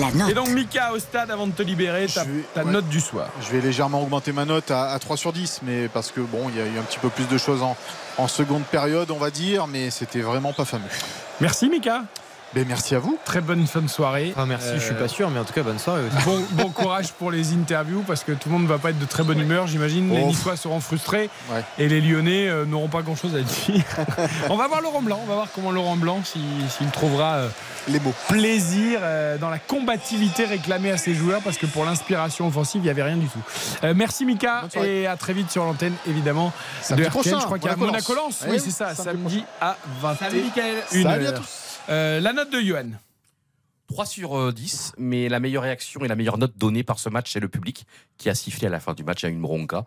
La note. Et donc, Mika, au stade, avant de te libérer, ta, ta ouais. note du soir. Je vais légèrement augmenter ma note à, à 3 sur 10, mais parce que bon, il y a eu un petit peu plus de choses en, en seconde période, on va dire, mais c'était vraiment pas fameux. Merci, Mika. Ben, merci à vous. Très bonne fin de soirée. Ah, merci, je suis Euh, pas sûr, mais en tout cas, bonne soirée aussi. Bon, bon courage pour les interviews parce que tout le monde ne va pas être de très bonne humeur, j'imagine. Les. Niçois seront frustrés Ouais. et les Lyonnais euh, n'auront pas grand chose à dire. on va voir Laurent Blanc, on va voir comment Laurent Blanc, si- s'il trouvera euh, les mots plaisir euh, dans la combativité réclamée à ses joueurs parce que pour l'inspiration offensive, il n'y avait rien du tout. Euh, merci Mika et à très vite sur l'antenne évidemment Samedi de RTL. prochain, Je crois qu'il y a Monaco-Lens. Eh Oui, oui, c'est ça, samedi samedi à 21 Salut, Mickaël. une Salut à tous. Euh, la note de Johan. 3 sur euh, 10, mais la meilleure réaction et la meilleure note donnée par ce match, c'est le public qui a sifflé à la fin du match à une bronca.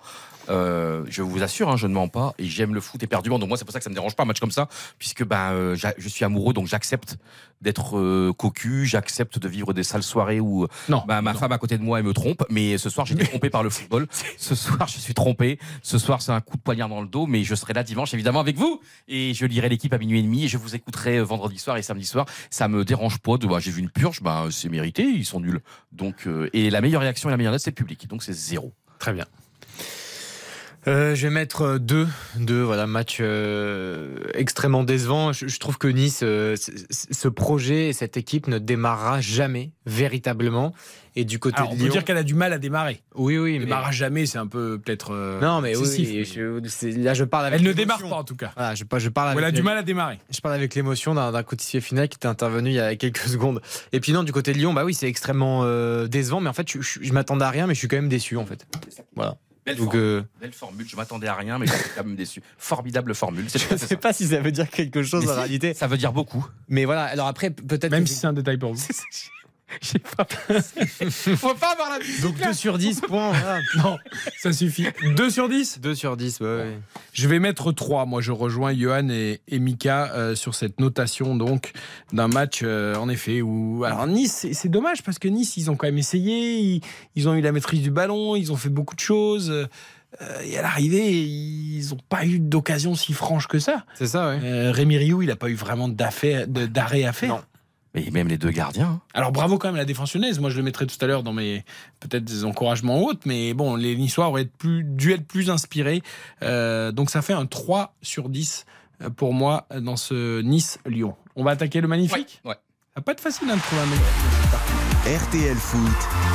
Euh, je vous assure, hein, je ne mens pas, et j'aime le foot éperdument, donc moi c'est pour ça que ça me dérange pas un match comme ça, puisque ben, euh, je suis amoureux, donc j'accepte d'être euh, cocu, j'accepte de vivre des sales soirées où Non, ben, ma femme à côté de moi elle me trompe, mais ce soir j'ai été trompé par le football, ce soir je suis trompé, ce soir c'est un coup de poignard dans le dos, mais je serai là dimanche évidemment avec vous, et je lirai l'équipe à minuit et demi, et je vous écouterai vendredi soir et samedi soir, ça me dérange pas, de, bah, j'ai vu une purge, ben, c'est mérité, ils sont nuls. Donc, et la meilleure réaction et la meilleure note c'est le public, donc c'est zéro. Très bien. Euh, je vais mettre euh, deux, deux voilà, match euh, extrêmement décevant. Je, je trouve que Nice, euh, ce projet et cette équipe ne démarrera jamais véritablement. Et du côté Alors, on peut dire qu'elle a du mal à démarrer. oui, oui, mais Démarre jamais, c'est un peu peut-être. non, mais oui, excessif, oui, je- là je parle avec. Elle ne démarre pas en tout cas. Voilà, je, je parle avec elle a du mal à démarrer. Je parle avec l'émotion d'un coéquipier final qui était intervenu il y a quelques secondes. Et puis non, du côté de Lyon, bah oui, c'est extrêmement décevant, mais en fait, je, je- je m'attendais à rien, mais je suis quand même déçu en fait. Voilà. Belle, Donc, formule, euh, belle formule, je m'attendais à rien, mais je suis quand même déçu. Formidable formule. Je fait sais ça. pas si ça veut dire quelque chose Mais en si, réalité. Ça veut dire beaucoup. Mais voilà, alors après, peut-être. Même que- si c'est un détail pour vous. Je sais pas. Faut pas avoir la musique. Donc 2 sur 10 points. Voilà. Non, ça suffit. 2 sur 10 2 sur 10, ouais, ouais. Je vais mettre 3. Moi, je rejoins Johan et, et Mika euh, sur cette notation donc d'un match, euh, en effet, où. Alors, Nice, c'est- dommage parce que Nice, ils ont quand même essayé, ils, ils ont eu la maîtrise du ballon, ils ont fait beaucoup de choses. euh, et à l'arrivée, ils n'ont pas eu d'occasion si franche que ça. C'est ça, ouais. Euh, Rémi Rioux, il n'a pas eu vraiment d'arrêt à faire. Non. Mais même les deux gardiens. hein. Alors bravo quand même à la défense lyonnaise. Moi je le mettrai tout à l'heure dans mes peut-être des encouragements ou autres, mais bon, les Niçois auraient être plus, dû être plus inspirés. Euh, donc ça fait un 3 sur 10 euh, pour moi dans ce Nice-Lyon. On va attaquer le magnifique Ouais. Ça va pas être facile hein, de trouver un magnifique. RTL Foot.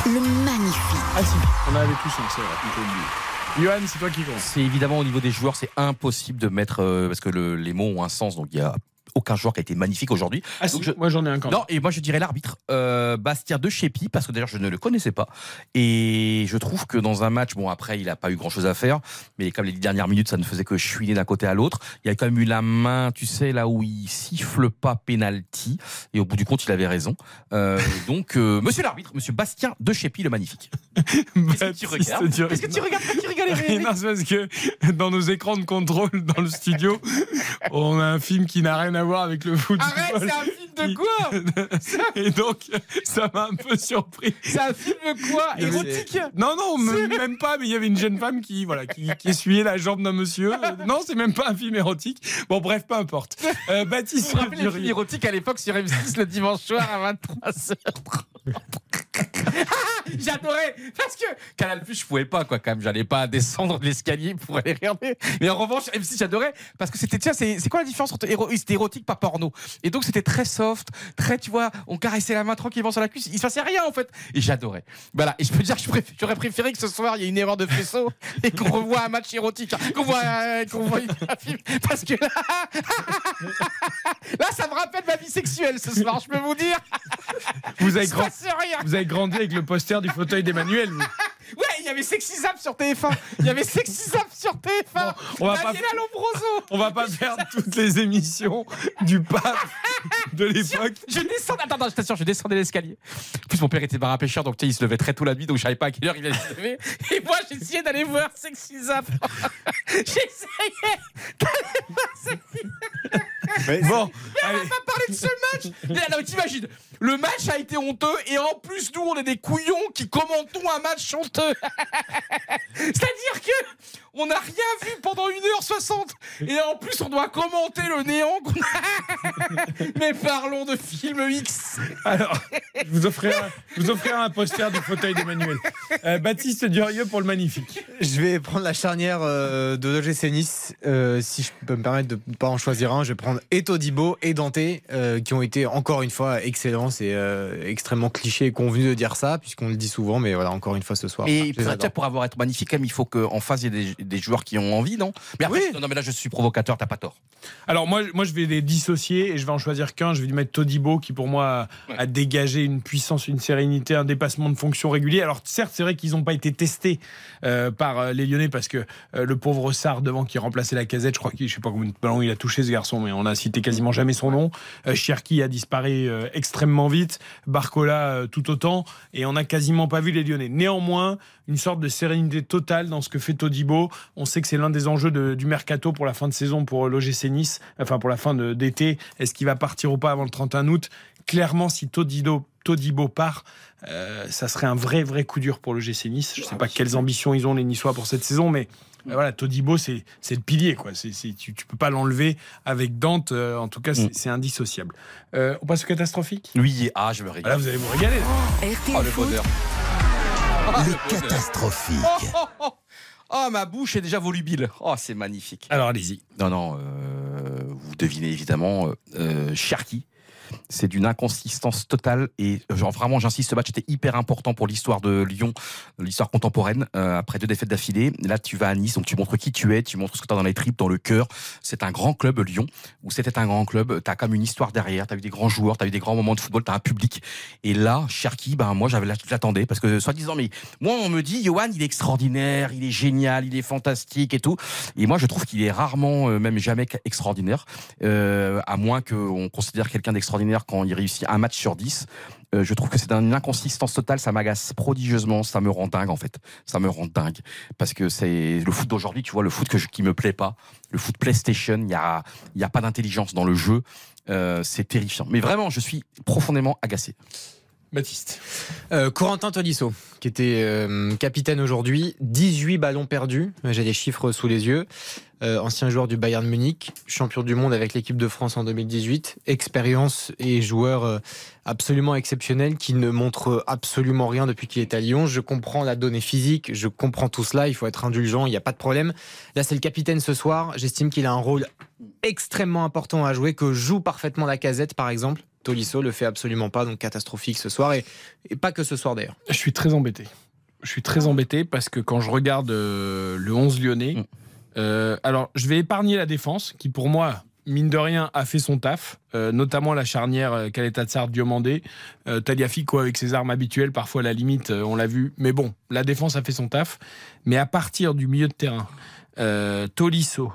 Le magnifique. Ah si, on avait tous un, c'est vrai. Johan, c'est toi qui compte. C'est évidemment au niveau des joueurs, c'est impossible de mettre euh, parce que le- les mots ont un sens. Donc il y a aucun joueur qui a été magnifique aujourd'hui. Ah Donc, si, je- moi j'en ai un quand même. Non, et moi je dirais l'arbitre, euh, Bastien de Chépi, parce que d'ailleurs je ne le connaissais pas. Et je trouve que dans un match, bon après il n'a pas eu grand chose à faire, mais comme les dix dernières minutes ça ne faisait que chouiner d'un côté à l'autre, il y a quand même eu la main, tu sais, là où il siffle pas penalty, et au bout du compte il avait raison. Euh, donc euh, monsieur l'arbitre, monsieur Bastien de Chépi le magnifique. Qu'est-ce que tu regardes Qu'est-ce que tu regardes non, c'est parce que dans nos écrans de contrôle dans le studio, on a un film qui n'a rien à voir avec le foot. Arrête, c'est un film de quoi Et donc, ça m'a un peu surpris. C'est un film de quoi Érotique Non, non, me- même pas, mais il y avait une jeune femme qui, voilà, qui, qui essuyait la jambe d'un monsieur. Non, c'est même pas un film érotique. Bon, bref, peu importe. Euh, Baptiste Vous vous rappelez les films Durieux. érotiques à l'époque sur M6 le dimanche soir à 23h J'adorais parce que Canal Plus je pouvais pas quoi quand même. J'allais pas descendre l'escalier pour aller regarder. Mais en revanche M6 j'adorais parce que c'était tiens c'est quoi la différence entre éro- c'était érotique pas porno. Et donc c'était très soft très tu vois on caressait la main tranquillement sur la cuisse il se passait rien en fait. Et j'adorais. Voilà. Et je peux dire que j'aurais préféré que ce soir il y ait une erreur de faisceau et qu'on revoie un match érotique qu'on voit euh, qu'on voit parce que là là ça me rappelle ma vie sexuelle ce soir je peux vous dire. Vous avez, grand- rien. vous avez grandi avec le poster du fauteuil d'Emmanuel. Ouais, il y avait Sexy Zap sur TF1. Il y avait Sexy Zap sur TF1. on va pas- Daniela Lombroso. On va pas faire toutes les émissions du pape de l'époque. Je descends. Attends, attends, je t'assure, je descendais l'escalier. En plus, mon père était bar à pêcheur, donc il se levait très tôt la nuit, donc je savais pas à quelle heure il allait se lever. Et moi, j'essayais d'aller voir Sexy Zap. j'essayais d'aller voir Sexy Bon, Mais on va pas parler de ce match. Mais là, t'imagines, le match a été honteux et en plus, nous, on est des couillons qui commentons un match honteux. C'est-à-dire que on n'a rien vu pendant 1h60 et en plus, on doit commenter le néant qu'on a. Mais parlons de film X. Alors, je vous offrirai un, je vous offrirai un poster du fauteuil d'Emmanuel. Euh, Baptiste Durieux pour le magnifique. Je vais prendre la charnière euh, de l'OGC Nice. Euh, si je peux me permettre de ne pas en choisir un, je vais prendre et Todibo et Dante, euh, qui ont été encore une fois excellents. C'est euh, extrêmement cliché et convenu de dire ça, puisqu'on le dit souvent, mais voilà, encore une fois ce soir. Et pour, avoir être magnifique, quand même, il faut qu'en face, il y ait des, des joueurs qui ont envie, non? Mais après, non, non, mais là, je suis provocateur, t'as pas tort. Alors moi, moi, je vais les dissocier et je vais en choisir qu'un. Je vais lui mettre Todibo qui pour moi a, a dégagé une puissance, une sérénité, un dépassement de fonction régulier. Alors certes, c'est vrai qu'ils n'ont pas été testés euh, par euh, les Lyonnais parce que euh, le pauvre Sarr devant qui remplaçait la casette, je crois qu'il, je sais pas combien de ballons il a touché ce garçon, mais on a cité quasiment jamais son nom. Euh, Cherki a disparu extrêmement vite, Barcola tout autant, et on n'a quasiment pas vu les Lyonnais. Néanmoins, une sorte de sérénité totale dans ce que fait Todibo. On sait que c'est l'un des enjeux de- du mercato pour la fin de saison pour l'OGC Nice, enfin pour la fin d'été. Est-ce qu'il va partir ou pas avant le 31 août? Clairement, si Todido, Todibo part, euh, ça serait un vrai, vrai coup dur pour le GC Nice. Je ne sais pas quelles ambitions ils ont les Niçois pour cette saison, mais euh, voilà, Todibo, c'est c'est le pilier. Quoi. Tu ne peux pas l'enlever avec Dante. euh, en tout cas, c'est c'est indissociable. Euh, on passe au catastrophique? Oui, ah, je me régale. Là, vous allez vous régaler. Oh, le Foot, bonheur. Le catastrophique. Oh, oh, oh. Oh, ma bouche est déjà volubile. Oh, c'est magnifique. Alors, allez-y. Non, non, euh, vous devinez évidemment, euh, euh, Cherki. C'est d'une inconsistance totale et genre vraiment j'insiste ce match était hyper important pour l'histoire de Lyon l'histoire contemporaine euh, après deux défaites d'affilée. Là tu vas à Nice donc tu montres qui tu es tu montres ce que tu as dans les tripes dans le cœur. C'est un grand club Lyon. Où c'était un grand club tu as comme une histoire derrière tu as eu des grands joueurs tu as eu des grands moments de football tu as un public. Et là Cherki ben moi j'avais l'attendais parce que soit disant mais moi on me dit Johan il est extraordinaire il est génial il est fantastique et tout. Et moi je trouve qu'il est rarement euh, même jamais extraordinaire. Euh, à moins qu'on considère quelqu'un d'extraordinaire quand il réussit un match sur 10. Euh, je trouve que c'est une inconsistance totale, ça m'agace prodigieusement, ça me rend dingue en fait. Ça me rend dingue. Parce que c'est le foot d'aujourd'hui, tu vois, le foot que je, qui me plaît pas, le foot PlayStation, il n'y a, y a pas d'intelligence dans le jeu. Euh, c'est terrifiant. Mais vraiment, je suis profondément agacé. Baptiste. Euh, Corentin Tolisso, qui était euh, capitaine aujourd'hui, 18 ballons perdus, j'ai les chiffres sous les yeux, Euh, ancien joueur du Bayern Munich, champion du monde avec l'équipe de France en 2018, expérience et joueur absolument exceptionnel qui ne montre absolument rien depuis qu'il est à Lyon. Je comprends la donnée physique, je comprends tout cela, il faut être indulgent, il n'y a pas de problème. Là c'est le capitaine ce soir, j'estime qu'il a un rôle extrêmement important à jouer, que joue parfaitement la casette par exemple. Tolisso le fait absolument pas, donc catastrophique ce soir, et, et pas que ce soir d'ailleurs. Je suis très embêté. Je suis très embêté parce que quand je regarde euh, le 11 lyonnais, euh, alors je vais épargner la défense qui pour moi, mine de rien, a fait son taf, euh, notamment la charnière euh, Kaleta Tsar Diomandé, euh, Taliafico avec ses armes habituelles, parfois à la limite, euh, on l'a vu. Mais bon, la défense a fait son taf. Mais à partir du milieu de terrain, euh, Tolisso,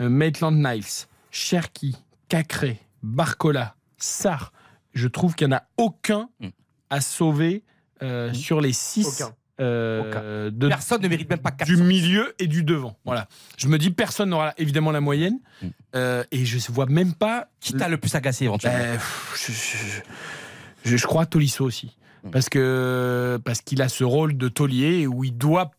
euh, Maitland Niles, Cherki, Cacré, Barcola, Sarr, je trouve qu'il n'y en a aucun à sauver euh, sur les six. Aucun. euh, de- Personne ne mérite même pas 4 du milieu et du devant. Voilà. Je me dis, personne n'aura évidemment la moyenne, Euh, et je vois même pas. Qui t'a le plus agacé éventuellement Ben, je, je- je- je crois Tolisso aussi. Parce que parce qu'il a ce rôle de taulier où il doit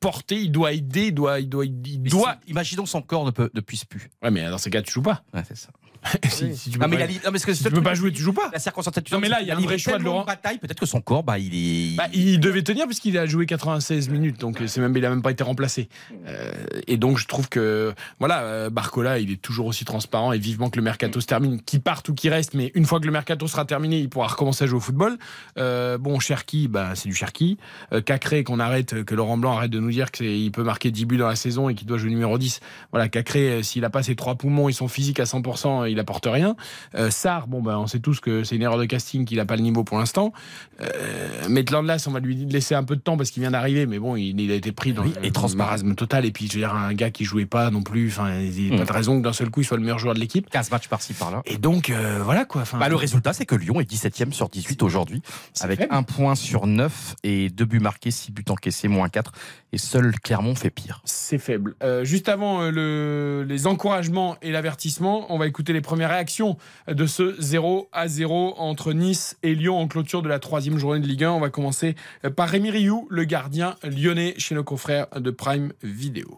porter, il doit aider, il doit. Il doit, il doit... si- imaginons son corps ne, peut, ne puisse plus. Ouais, mais dans ces cas, tu joues pas. Ouais, c'est ça. si, si tu mais non, mais que si tu peux pas jouer, tu joues pas. La circonstance Non, mais là, il y a un vrai choix de Laurent. bataille, peut-être que son corps, bah, il est. Bah, il devait tenir puisqu'il a joué 96 minutes, donc c'est même, il a même pas été remplacé. Euh, et donc je trouve que voilà, euh, Barcola, il est toujours aussi transparent et vivement que le mercato se termine, qu'il parte ou qu'il reste, mais une fois que le mercato sera terminé, il pourra recommencer à jouer au football. Euh, bon, Cherki, bah c'est du Cherki. Euh, Cacré, qu'on arrête, que Laurent Blanc arrête de nous dire qu'il peut marquer 10 buts dans la saison et qu'il doit jouer numéro 10. Voilà, Cacré, euh, s'il a pas ses trois poumons et son physique à 100%, il apporte rien. Euh, Sarr, bon ben on sait tous que c'est une erreur de casting, qu'il a pas le niveau pour l'instant. Euh, Maitland-Las, on va lui laisser un peu de temps parce qu'il vient d'arriver, mais bon, il, il a été pris dans Oui, et marasme total. Et puis, je veux dire, un gars qui jouait pas non plus, enfin, il n'y a pas de raison que d'un seul coup, il soit le meilleur joueur de l'équipe. 15 matchs par-ci par-là. Et donc, euh, voilà quoi. Bah, le résultat, c'est que Lyon est 17ème sur 18 aujourd'hui, avec faible. un point sur 9 et deux buts marqués, 6 buts encaissés, moins 4. Et seul Clermont fait pire. c'est faible. Euh, juste avant euh, le, les encouragements et l'avertissement, on va écouter les premières réactions de ce 0 à 0 entre Nice et Lyon en clôture de la troisième journée de Ligue 1. On va commencer par Rémi Rioux, le gardien lyonnais chez nos confrères de Prime Vidéo.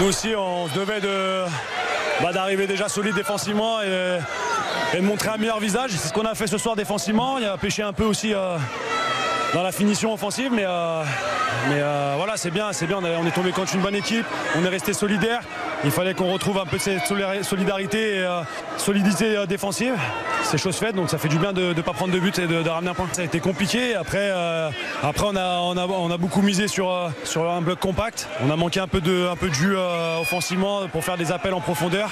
Nous aussi, on devait de, bah, d'arriver déjà solide défensivement et, de montrer un meilleur visage. C'est ce qu'on a fait ce soir défensivement. Il a pêché un peu aussi euh, dans la finition offensive, mais, euh, mais euh, voilà, c'est bien, c'est bien. On, est- tombé contre une bonne équipe, on est resté solidaire. Il fallait qu'on retrouve un peu de cette solidari- solidarité et euh, solidité défensive. C'est chose faite, donc ça fait du bien de ne pas prendre de but et de, ramener un point. Ça a été compliqué. Après, après on, a, on, a, on a beaucoup misé sur, sur un bloc compact. On a manqué un peu de, un peu de jus offensivement pour faire des appels en profondeur.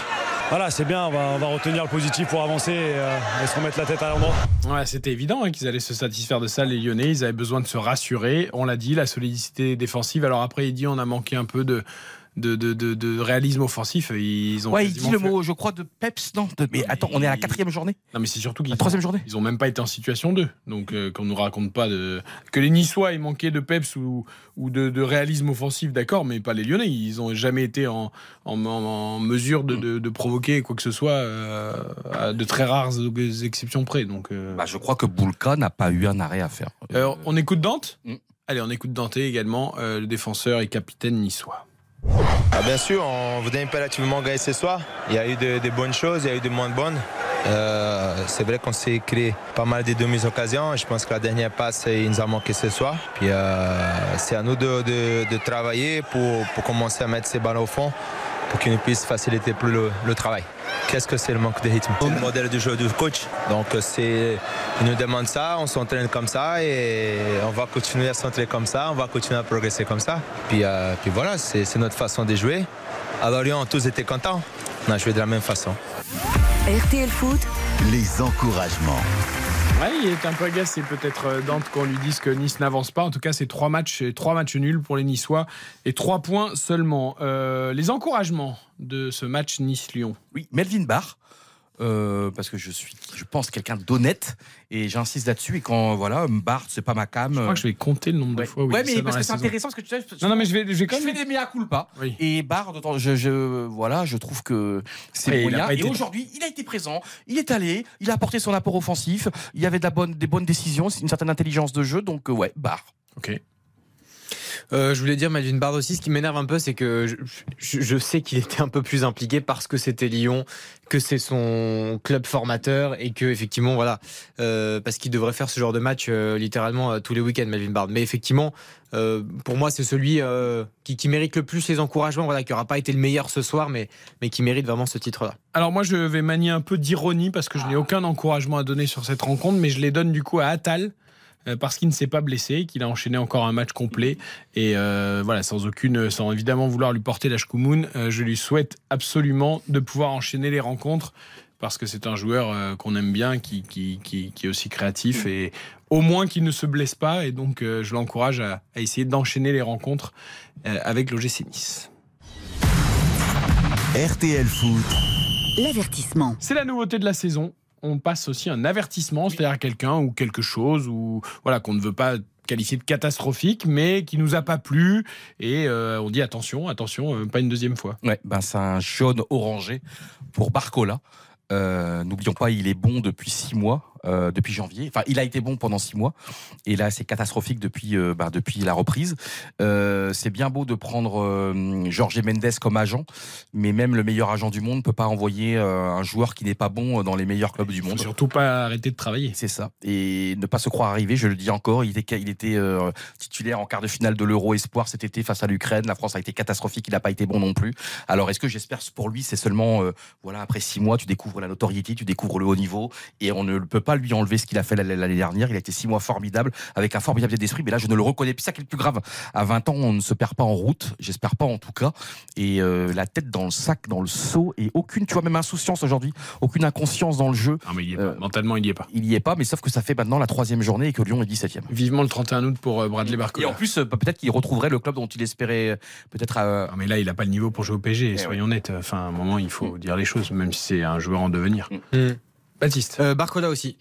Voilà, c'est bien, on va, retenir le positif pour avancer et, se remettre la tête à l'endroit. Ouais, c'était évident hein, qu'ils allaient se satisfaire de ça, les Lyonnais. Besoin de se rassurer. On l'a dit, la solidité défensive. Alors après, il dit on a manqué un peu de. De, de, de, de réalisme offensif, ils ont Ouais, il dit le fait- mot, je crois, de Peps, non de- Mais attends, on est à la quatrième journée Non, mais c'est surtout qu'ils La troisième journée Ils ont même pas été en situation 2. Donc, euh, qu'on nous raconte pas de. Que les Niçois aient manqué de peps ou, ou de, de réalisme offensif, d'accord, mais pas les Lyonnais. Ils ont jamais été en, en, en- en mesure de, de- de provoquer quoi que ce soit euh, à de très rares exceptions près. Donc, euh, Bah, je crois que Boulka n'a pas eu un arrêt à faire. euh, on écoute Dante? Mm. Allez, on écoute Dante également, euh, le défenseur et capitaine niçois. Ah, bien sûr, on voulait impérativement gagner ce soir. Il y a eu de, de bonnes choses, il y a eu de moins bonnes. Euh, c'est vrai qu'on s'est créé pas mal de demi-occasions. Je pense que la dernière passe, il nous a manqué ce soir. Puis euh, c'est à nous de travailler pour, pour commencer à mettre ces balles au fond pour qu'ils puissent faciliter plus le, le travail. Qu'est-ce que c'est le manque de rythme? C'est le modèle du jeu du coach. Donc c'est, il nous demande ça, on s'entraîne comme ça et on va continuer à s'entraîner comme ça, on va continuer à progresser comme ça. Puis, euh, puis voilà, c'est, c'est notre façon de jouer. À Lorient, tous étaient contents. On a joué de la même façon. RTL Foot, Les encouragements. Il est un peu agacé peut-être euh, Dante qu'on lui dise que Nice n'avance pas. En tout cas, c'est trois matchs, trois matchs nuls pour les Niçois et trois points seulement. Euh, les encouragements de ce match Nice-Lyon. Oui, Melvin Barr. Euh, parce que je suis, je pense, quelqu'un d'honnête et j'insiste là-dessus. Et quand voilà, Barr, c'est pas ma cam. Je crois que je vais compter le nombre de fois où il ouais, dit mais ça parce que c'est intéressant parce que tu sais, Non, non, mais je vais, je vais quand je même. fais des mea culpa. Oui. Et d'autant- je, je, voilà, je trouve que c'est Ouais, il Et été- aujourd'hui, il a été présent, il est allé, il a apporté son apport offensif, il y avait de la bonne, des bonnes décisions, une certaine intelligence de jeu. Donc, euh, ouais, Barr. Ok. Euh, je voulais dire Melvin Bard aussi, ce qui m'énerve un peu, c'est que je, sais qu'il était un peu plus impliqué parce que c'était Lyon, que c'est son club formateur et que effectivement voilà, euh, parce qu'il devrait faire ce genre de match euh, littéralement tous les week-ends, Melvin Bard. Mais effectivement, pour moi, c'est celui qui, qui mérite le plus les encouragements, voilà, qui aura pas été le meilleur ce soir, mais mais qui mérite vraiment ce titre-là. Alors moi, je vais manier un peu d'ironie parce que je n'ai aucun encouragement à donner sur cette rencontre, mais je les donne du coup à Attal. Euh, Parce qu'il ne s'est pas blessé, qu'il a enchaîné encore un match complet et euh, voilà sans aucune, sans évidemment vouloir lui porter la chkoumoun, euh, je lui souhaite absolument de pouvoir enchaîner les rencontres parce que c'est un joueur euh, qu'on aime bien, qui, qui, qui, qui est aussi créatif et au moins qu'il ne se blesse pas et donc euh, je l'encourage à, à essayer d'enchaîner les rencontres euh, avec l'OGC Nice. RTL Foot. l'avertissement. C'est la nouveauté de la saison. On passe aussi un avertissement, c'est-à-dire à quelqu'un ou quelque chose ou voilà qu'on ne veut pas qualifié de catastrophique, mais qui nous a pas plu. Et euh, on dit attention, attention, euh, pas une deuxième fois. Ouais, ben c'est un jaune orangé pour Barcola. Euh, N'oublions pas, il est bon depuis six mois. Euh, depuis janvier. Enfin, il a été bon pendant six mois. Et là, c'est catastrophique depuis, euh, bah, depuis la reprise. Euh, c'est bien beau de prendre Jorge Mendes comme agent, mais même le meilleur agent du monde ne peut pas envoyer un joueur qui n'est pas bon dans les meilleurs clubs du monde. Surtout pas arrêter de travailler. C'est ça. Et ne pas se croire arrivé, je le dis encore, il était, il était titulaire en quart de finale de l'Euro Espoir cet été face à l'Ukraine. La France a été catastrophique, il n'a pas été bon non plus. Alors est-ce que j'espère pour lui, c'est seulement, voilà, après six mois, tu découvres la notoriété, tu découvres le haut niveau, et on ne peut pas lui enlever ce qu'il a fait l'année dernière. Il a été six mois formidable, avec un formidable état d'esprit, mais là je ne le reconnais plus. Ça qui est le plus grave. À 20 ans, on ne se perd pas en route, j'espère pas en tout cas. Et euh, la tête dans le sac, dans le seau, et aucune, tu vois, même insouciance aujourd'hui, aucune inconscience dans le jeu. Non, mais il y est pas. Mentalement, il y est pas. Il y est pas, mais sauf que ça fait maintenant la troisième journée et que Lyon est 17ème. Vivement le 31 août pour euh, Bradley Barcola. Et en plus, euh, peut-être qu'il retrouverait le club dont il espérait euh, peut-être. euh, Non, mais là, il n'a pas le niveau pour jouer au PSG, Eh soyons nets. Enfin, à un moment, il faut dire les choses, même si c'est un joueur en devenir. Baptiste. Euh, Barcola aussi.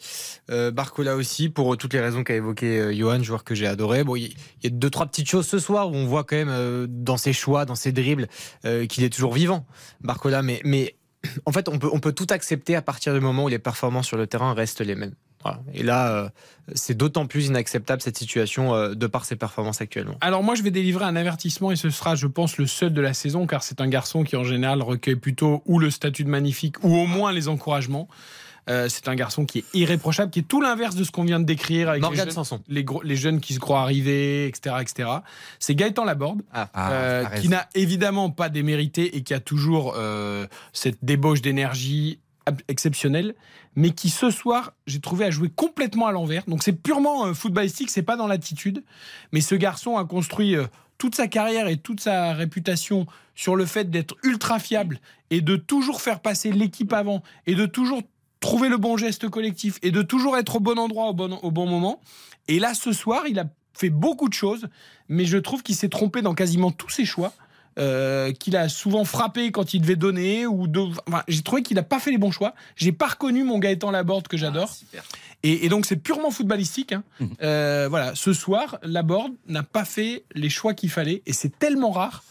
Euh, Barcola aussi, pour euh, toutes les raisons qu'a évoqué euh, Johan, joueur que j'ai adoré. Bon, il y, a deux, trois petites choses ce soir où on voit quand même dans ses choix, dans ses dribbles, qu'il est toujours vivant, Barcola. Mais, mais en fait, on peut, on peut tout accepter à partir du moment où les performances sur le terrain restent les mêmes. Voilà. Et là, euh, c'est d'autant plus inacceptable cette situation euh, de par ses performances actuellement. Alors moi, je vais délivrer un avertissement et ce sera, je pense, le seul de la saison, car c'est un garçon qui, en général, recueille plutôt ou le statut de magnifique ou au moins les encouragements. Euh, c'est un garçon qui est irréprochable, qui est tout l'inverse de ce qu'on vient de décrire avec les jeunes, Sanson. les, gros- les jeunes qui se croient arrivés, etc. etc. C'est Gaëtan Laborde, Ah, euh, t'as qui n'a évidemment pas démérité et qui a toujours euh, cette débauche d'énergie exceptionnelle, mais qui ce soir, j'ai trouvé à jouer complètement à l'envers. Donc c'est purement euh, footballistique, c'est pas dans l'attitude. Mais ce garçon a construit euh, toute sa carrière et toute sa réputation sur le fait d'être ultra fiable et de toujours faire passer l'équipe avant et de toujours trouver le bon geste collectif et de toujours être au bon endroit au bon, au bon moment. Et là, ce soir, il a fait beaucoup de choses, mais je trouve qu'il s'est trompé dans quasiment tous ses choix. euh, qu'il a souvent frappé quand il devait donner ou de... enfin, j'ai trouvé qu'il n'a pas fait les bons choix j'ai pas reconnu mon Gaëtan Laborde que j'adore et, et donc c'est purement footballistique hein. Euh, voilà ce soir Laborde n'a pas fait les choix qu'il fallait et c'est tellement rare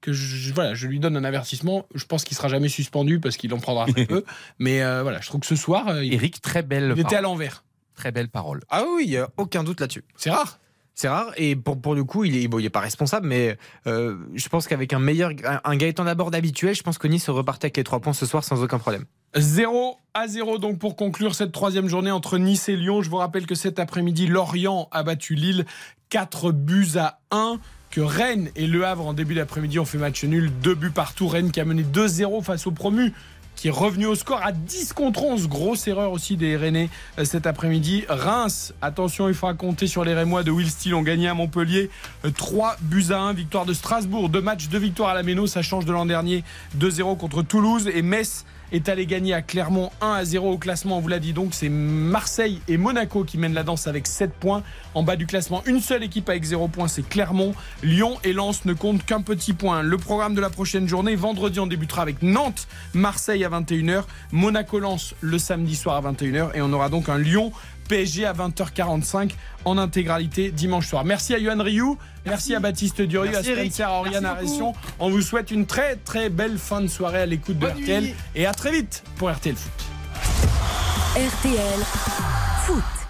que je, voilà, je lui donne un avertissement. Je pense qu'il sera jamais suspendu parce qu'il en prendra très peu. Mais euh, voilà, je trouve que ce soir, euh, il, Eric, très belle. il était à l'envers. Très belle parole. Ah oui, il n'y a aucun doute là-dessus. C'est rare. C'est rare et pour, pour le coup, il est, bon, il est pas responsable, mais euh, je pense qu'avec un meilleur, un, un Gaëtan Laborde habituel, je pense que Nice repartait avec les trois points ce soir sans aucun problème. 0 à 0 donc pour conclure cette troisième journée entre Nice et Lyon. Je vous rappelle que cet après-midi, Lorient a battu Lille 4 buts à 1. Que Rennes et Le Havre en début d'après-midi ont fait match nul, 2 buts partout. Rennes qui a mené 2-0 face au promu qui est revenu au score à 10 contre 11. Grosse erreur aussi des Rennais euh, cet après-midi. Reims, attention, il faudra compter sur les Rémois de Will Steele. ont gagné à Montpellier euh, 3 buts à 1. Victoire de Strasbourg, deux matchs, deux victoires à la Méno. Ça change de l'an dernier 2-0 contre Toulouse. Et Metz est allé gagner à Clermont 1 à 0 au classement. On vous l'a dit donc, c'est Marseille et Monaco qui mènent la danse avec 7 points. En bas du classement, une seule équipe avec 0 points, c'est Clermont. Lyon et Lens ne comptent qu'un petit point. Le programme de la prochaine journée, vendredi, on débutera avec Nantes, Marseille à 21h, Monaco-Lens le samedi soir à 21h et on aura donc un Lyon. PSG à 20h45 en intégralité dimanche soir. Merci à Yohan Rioux, merci, à Baptiste Durieux, Merci, à. Spencer, à Oriane Aression. On vous souhaite une très très belle fin de soirée à l'écoute de Bonne RTL nuit. et à très vite pour RTL Foot. RTL Foot.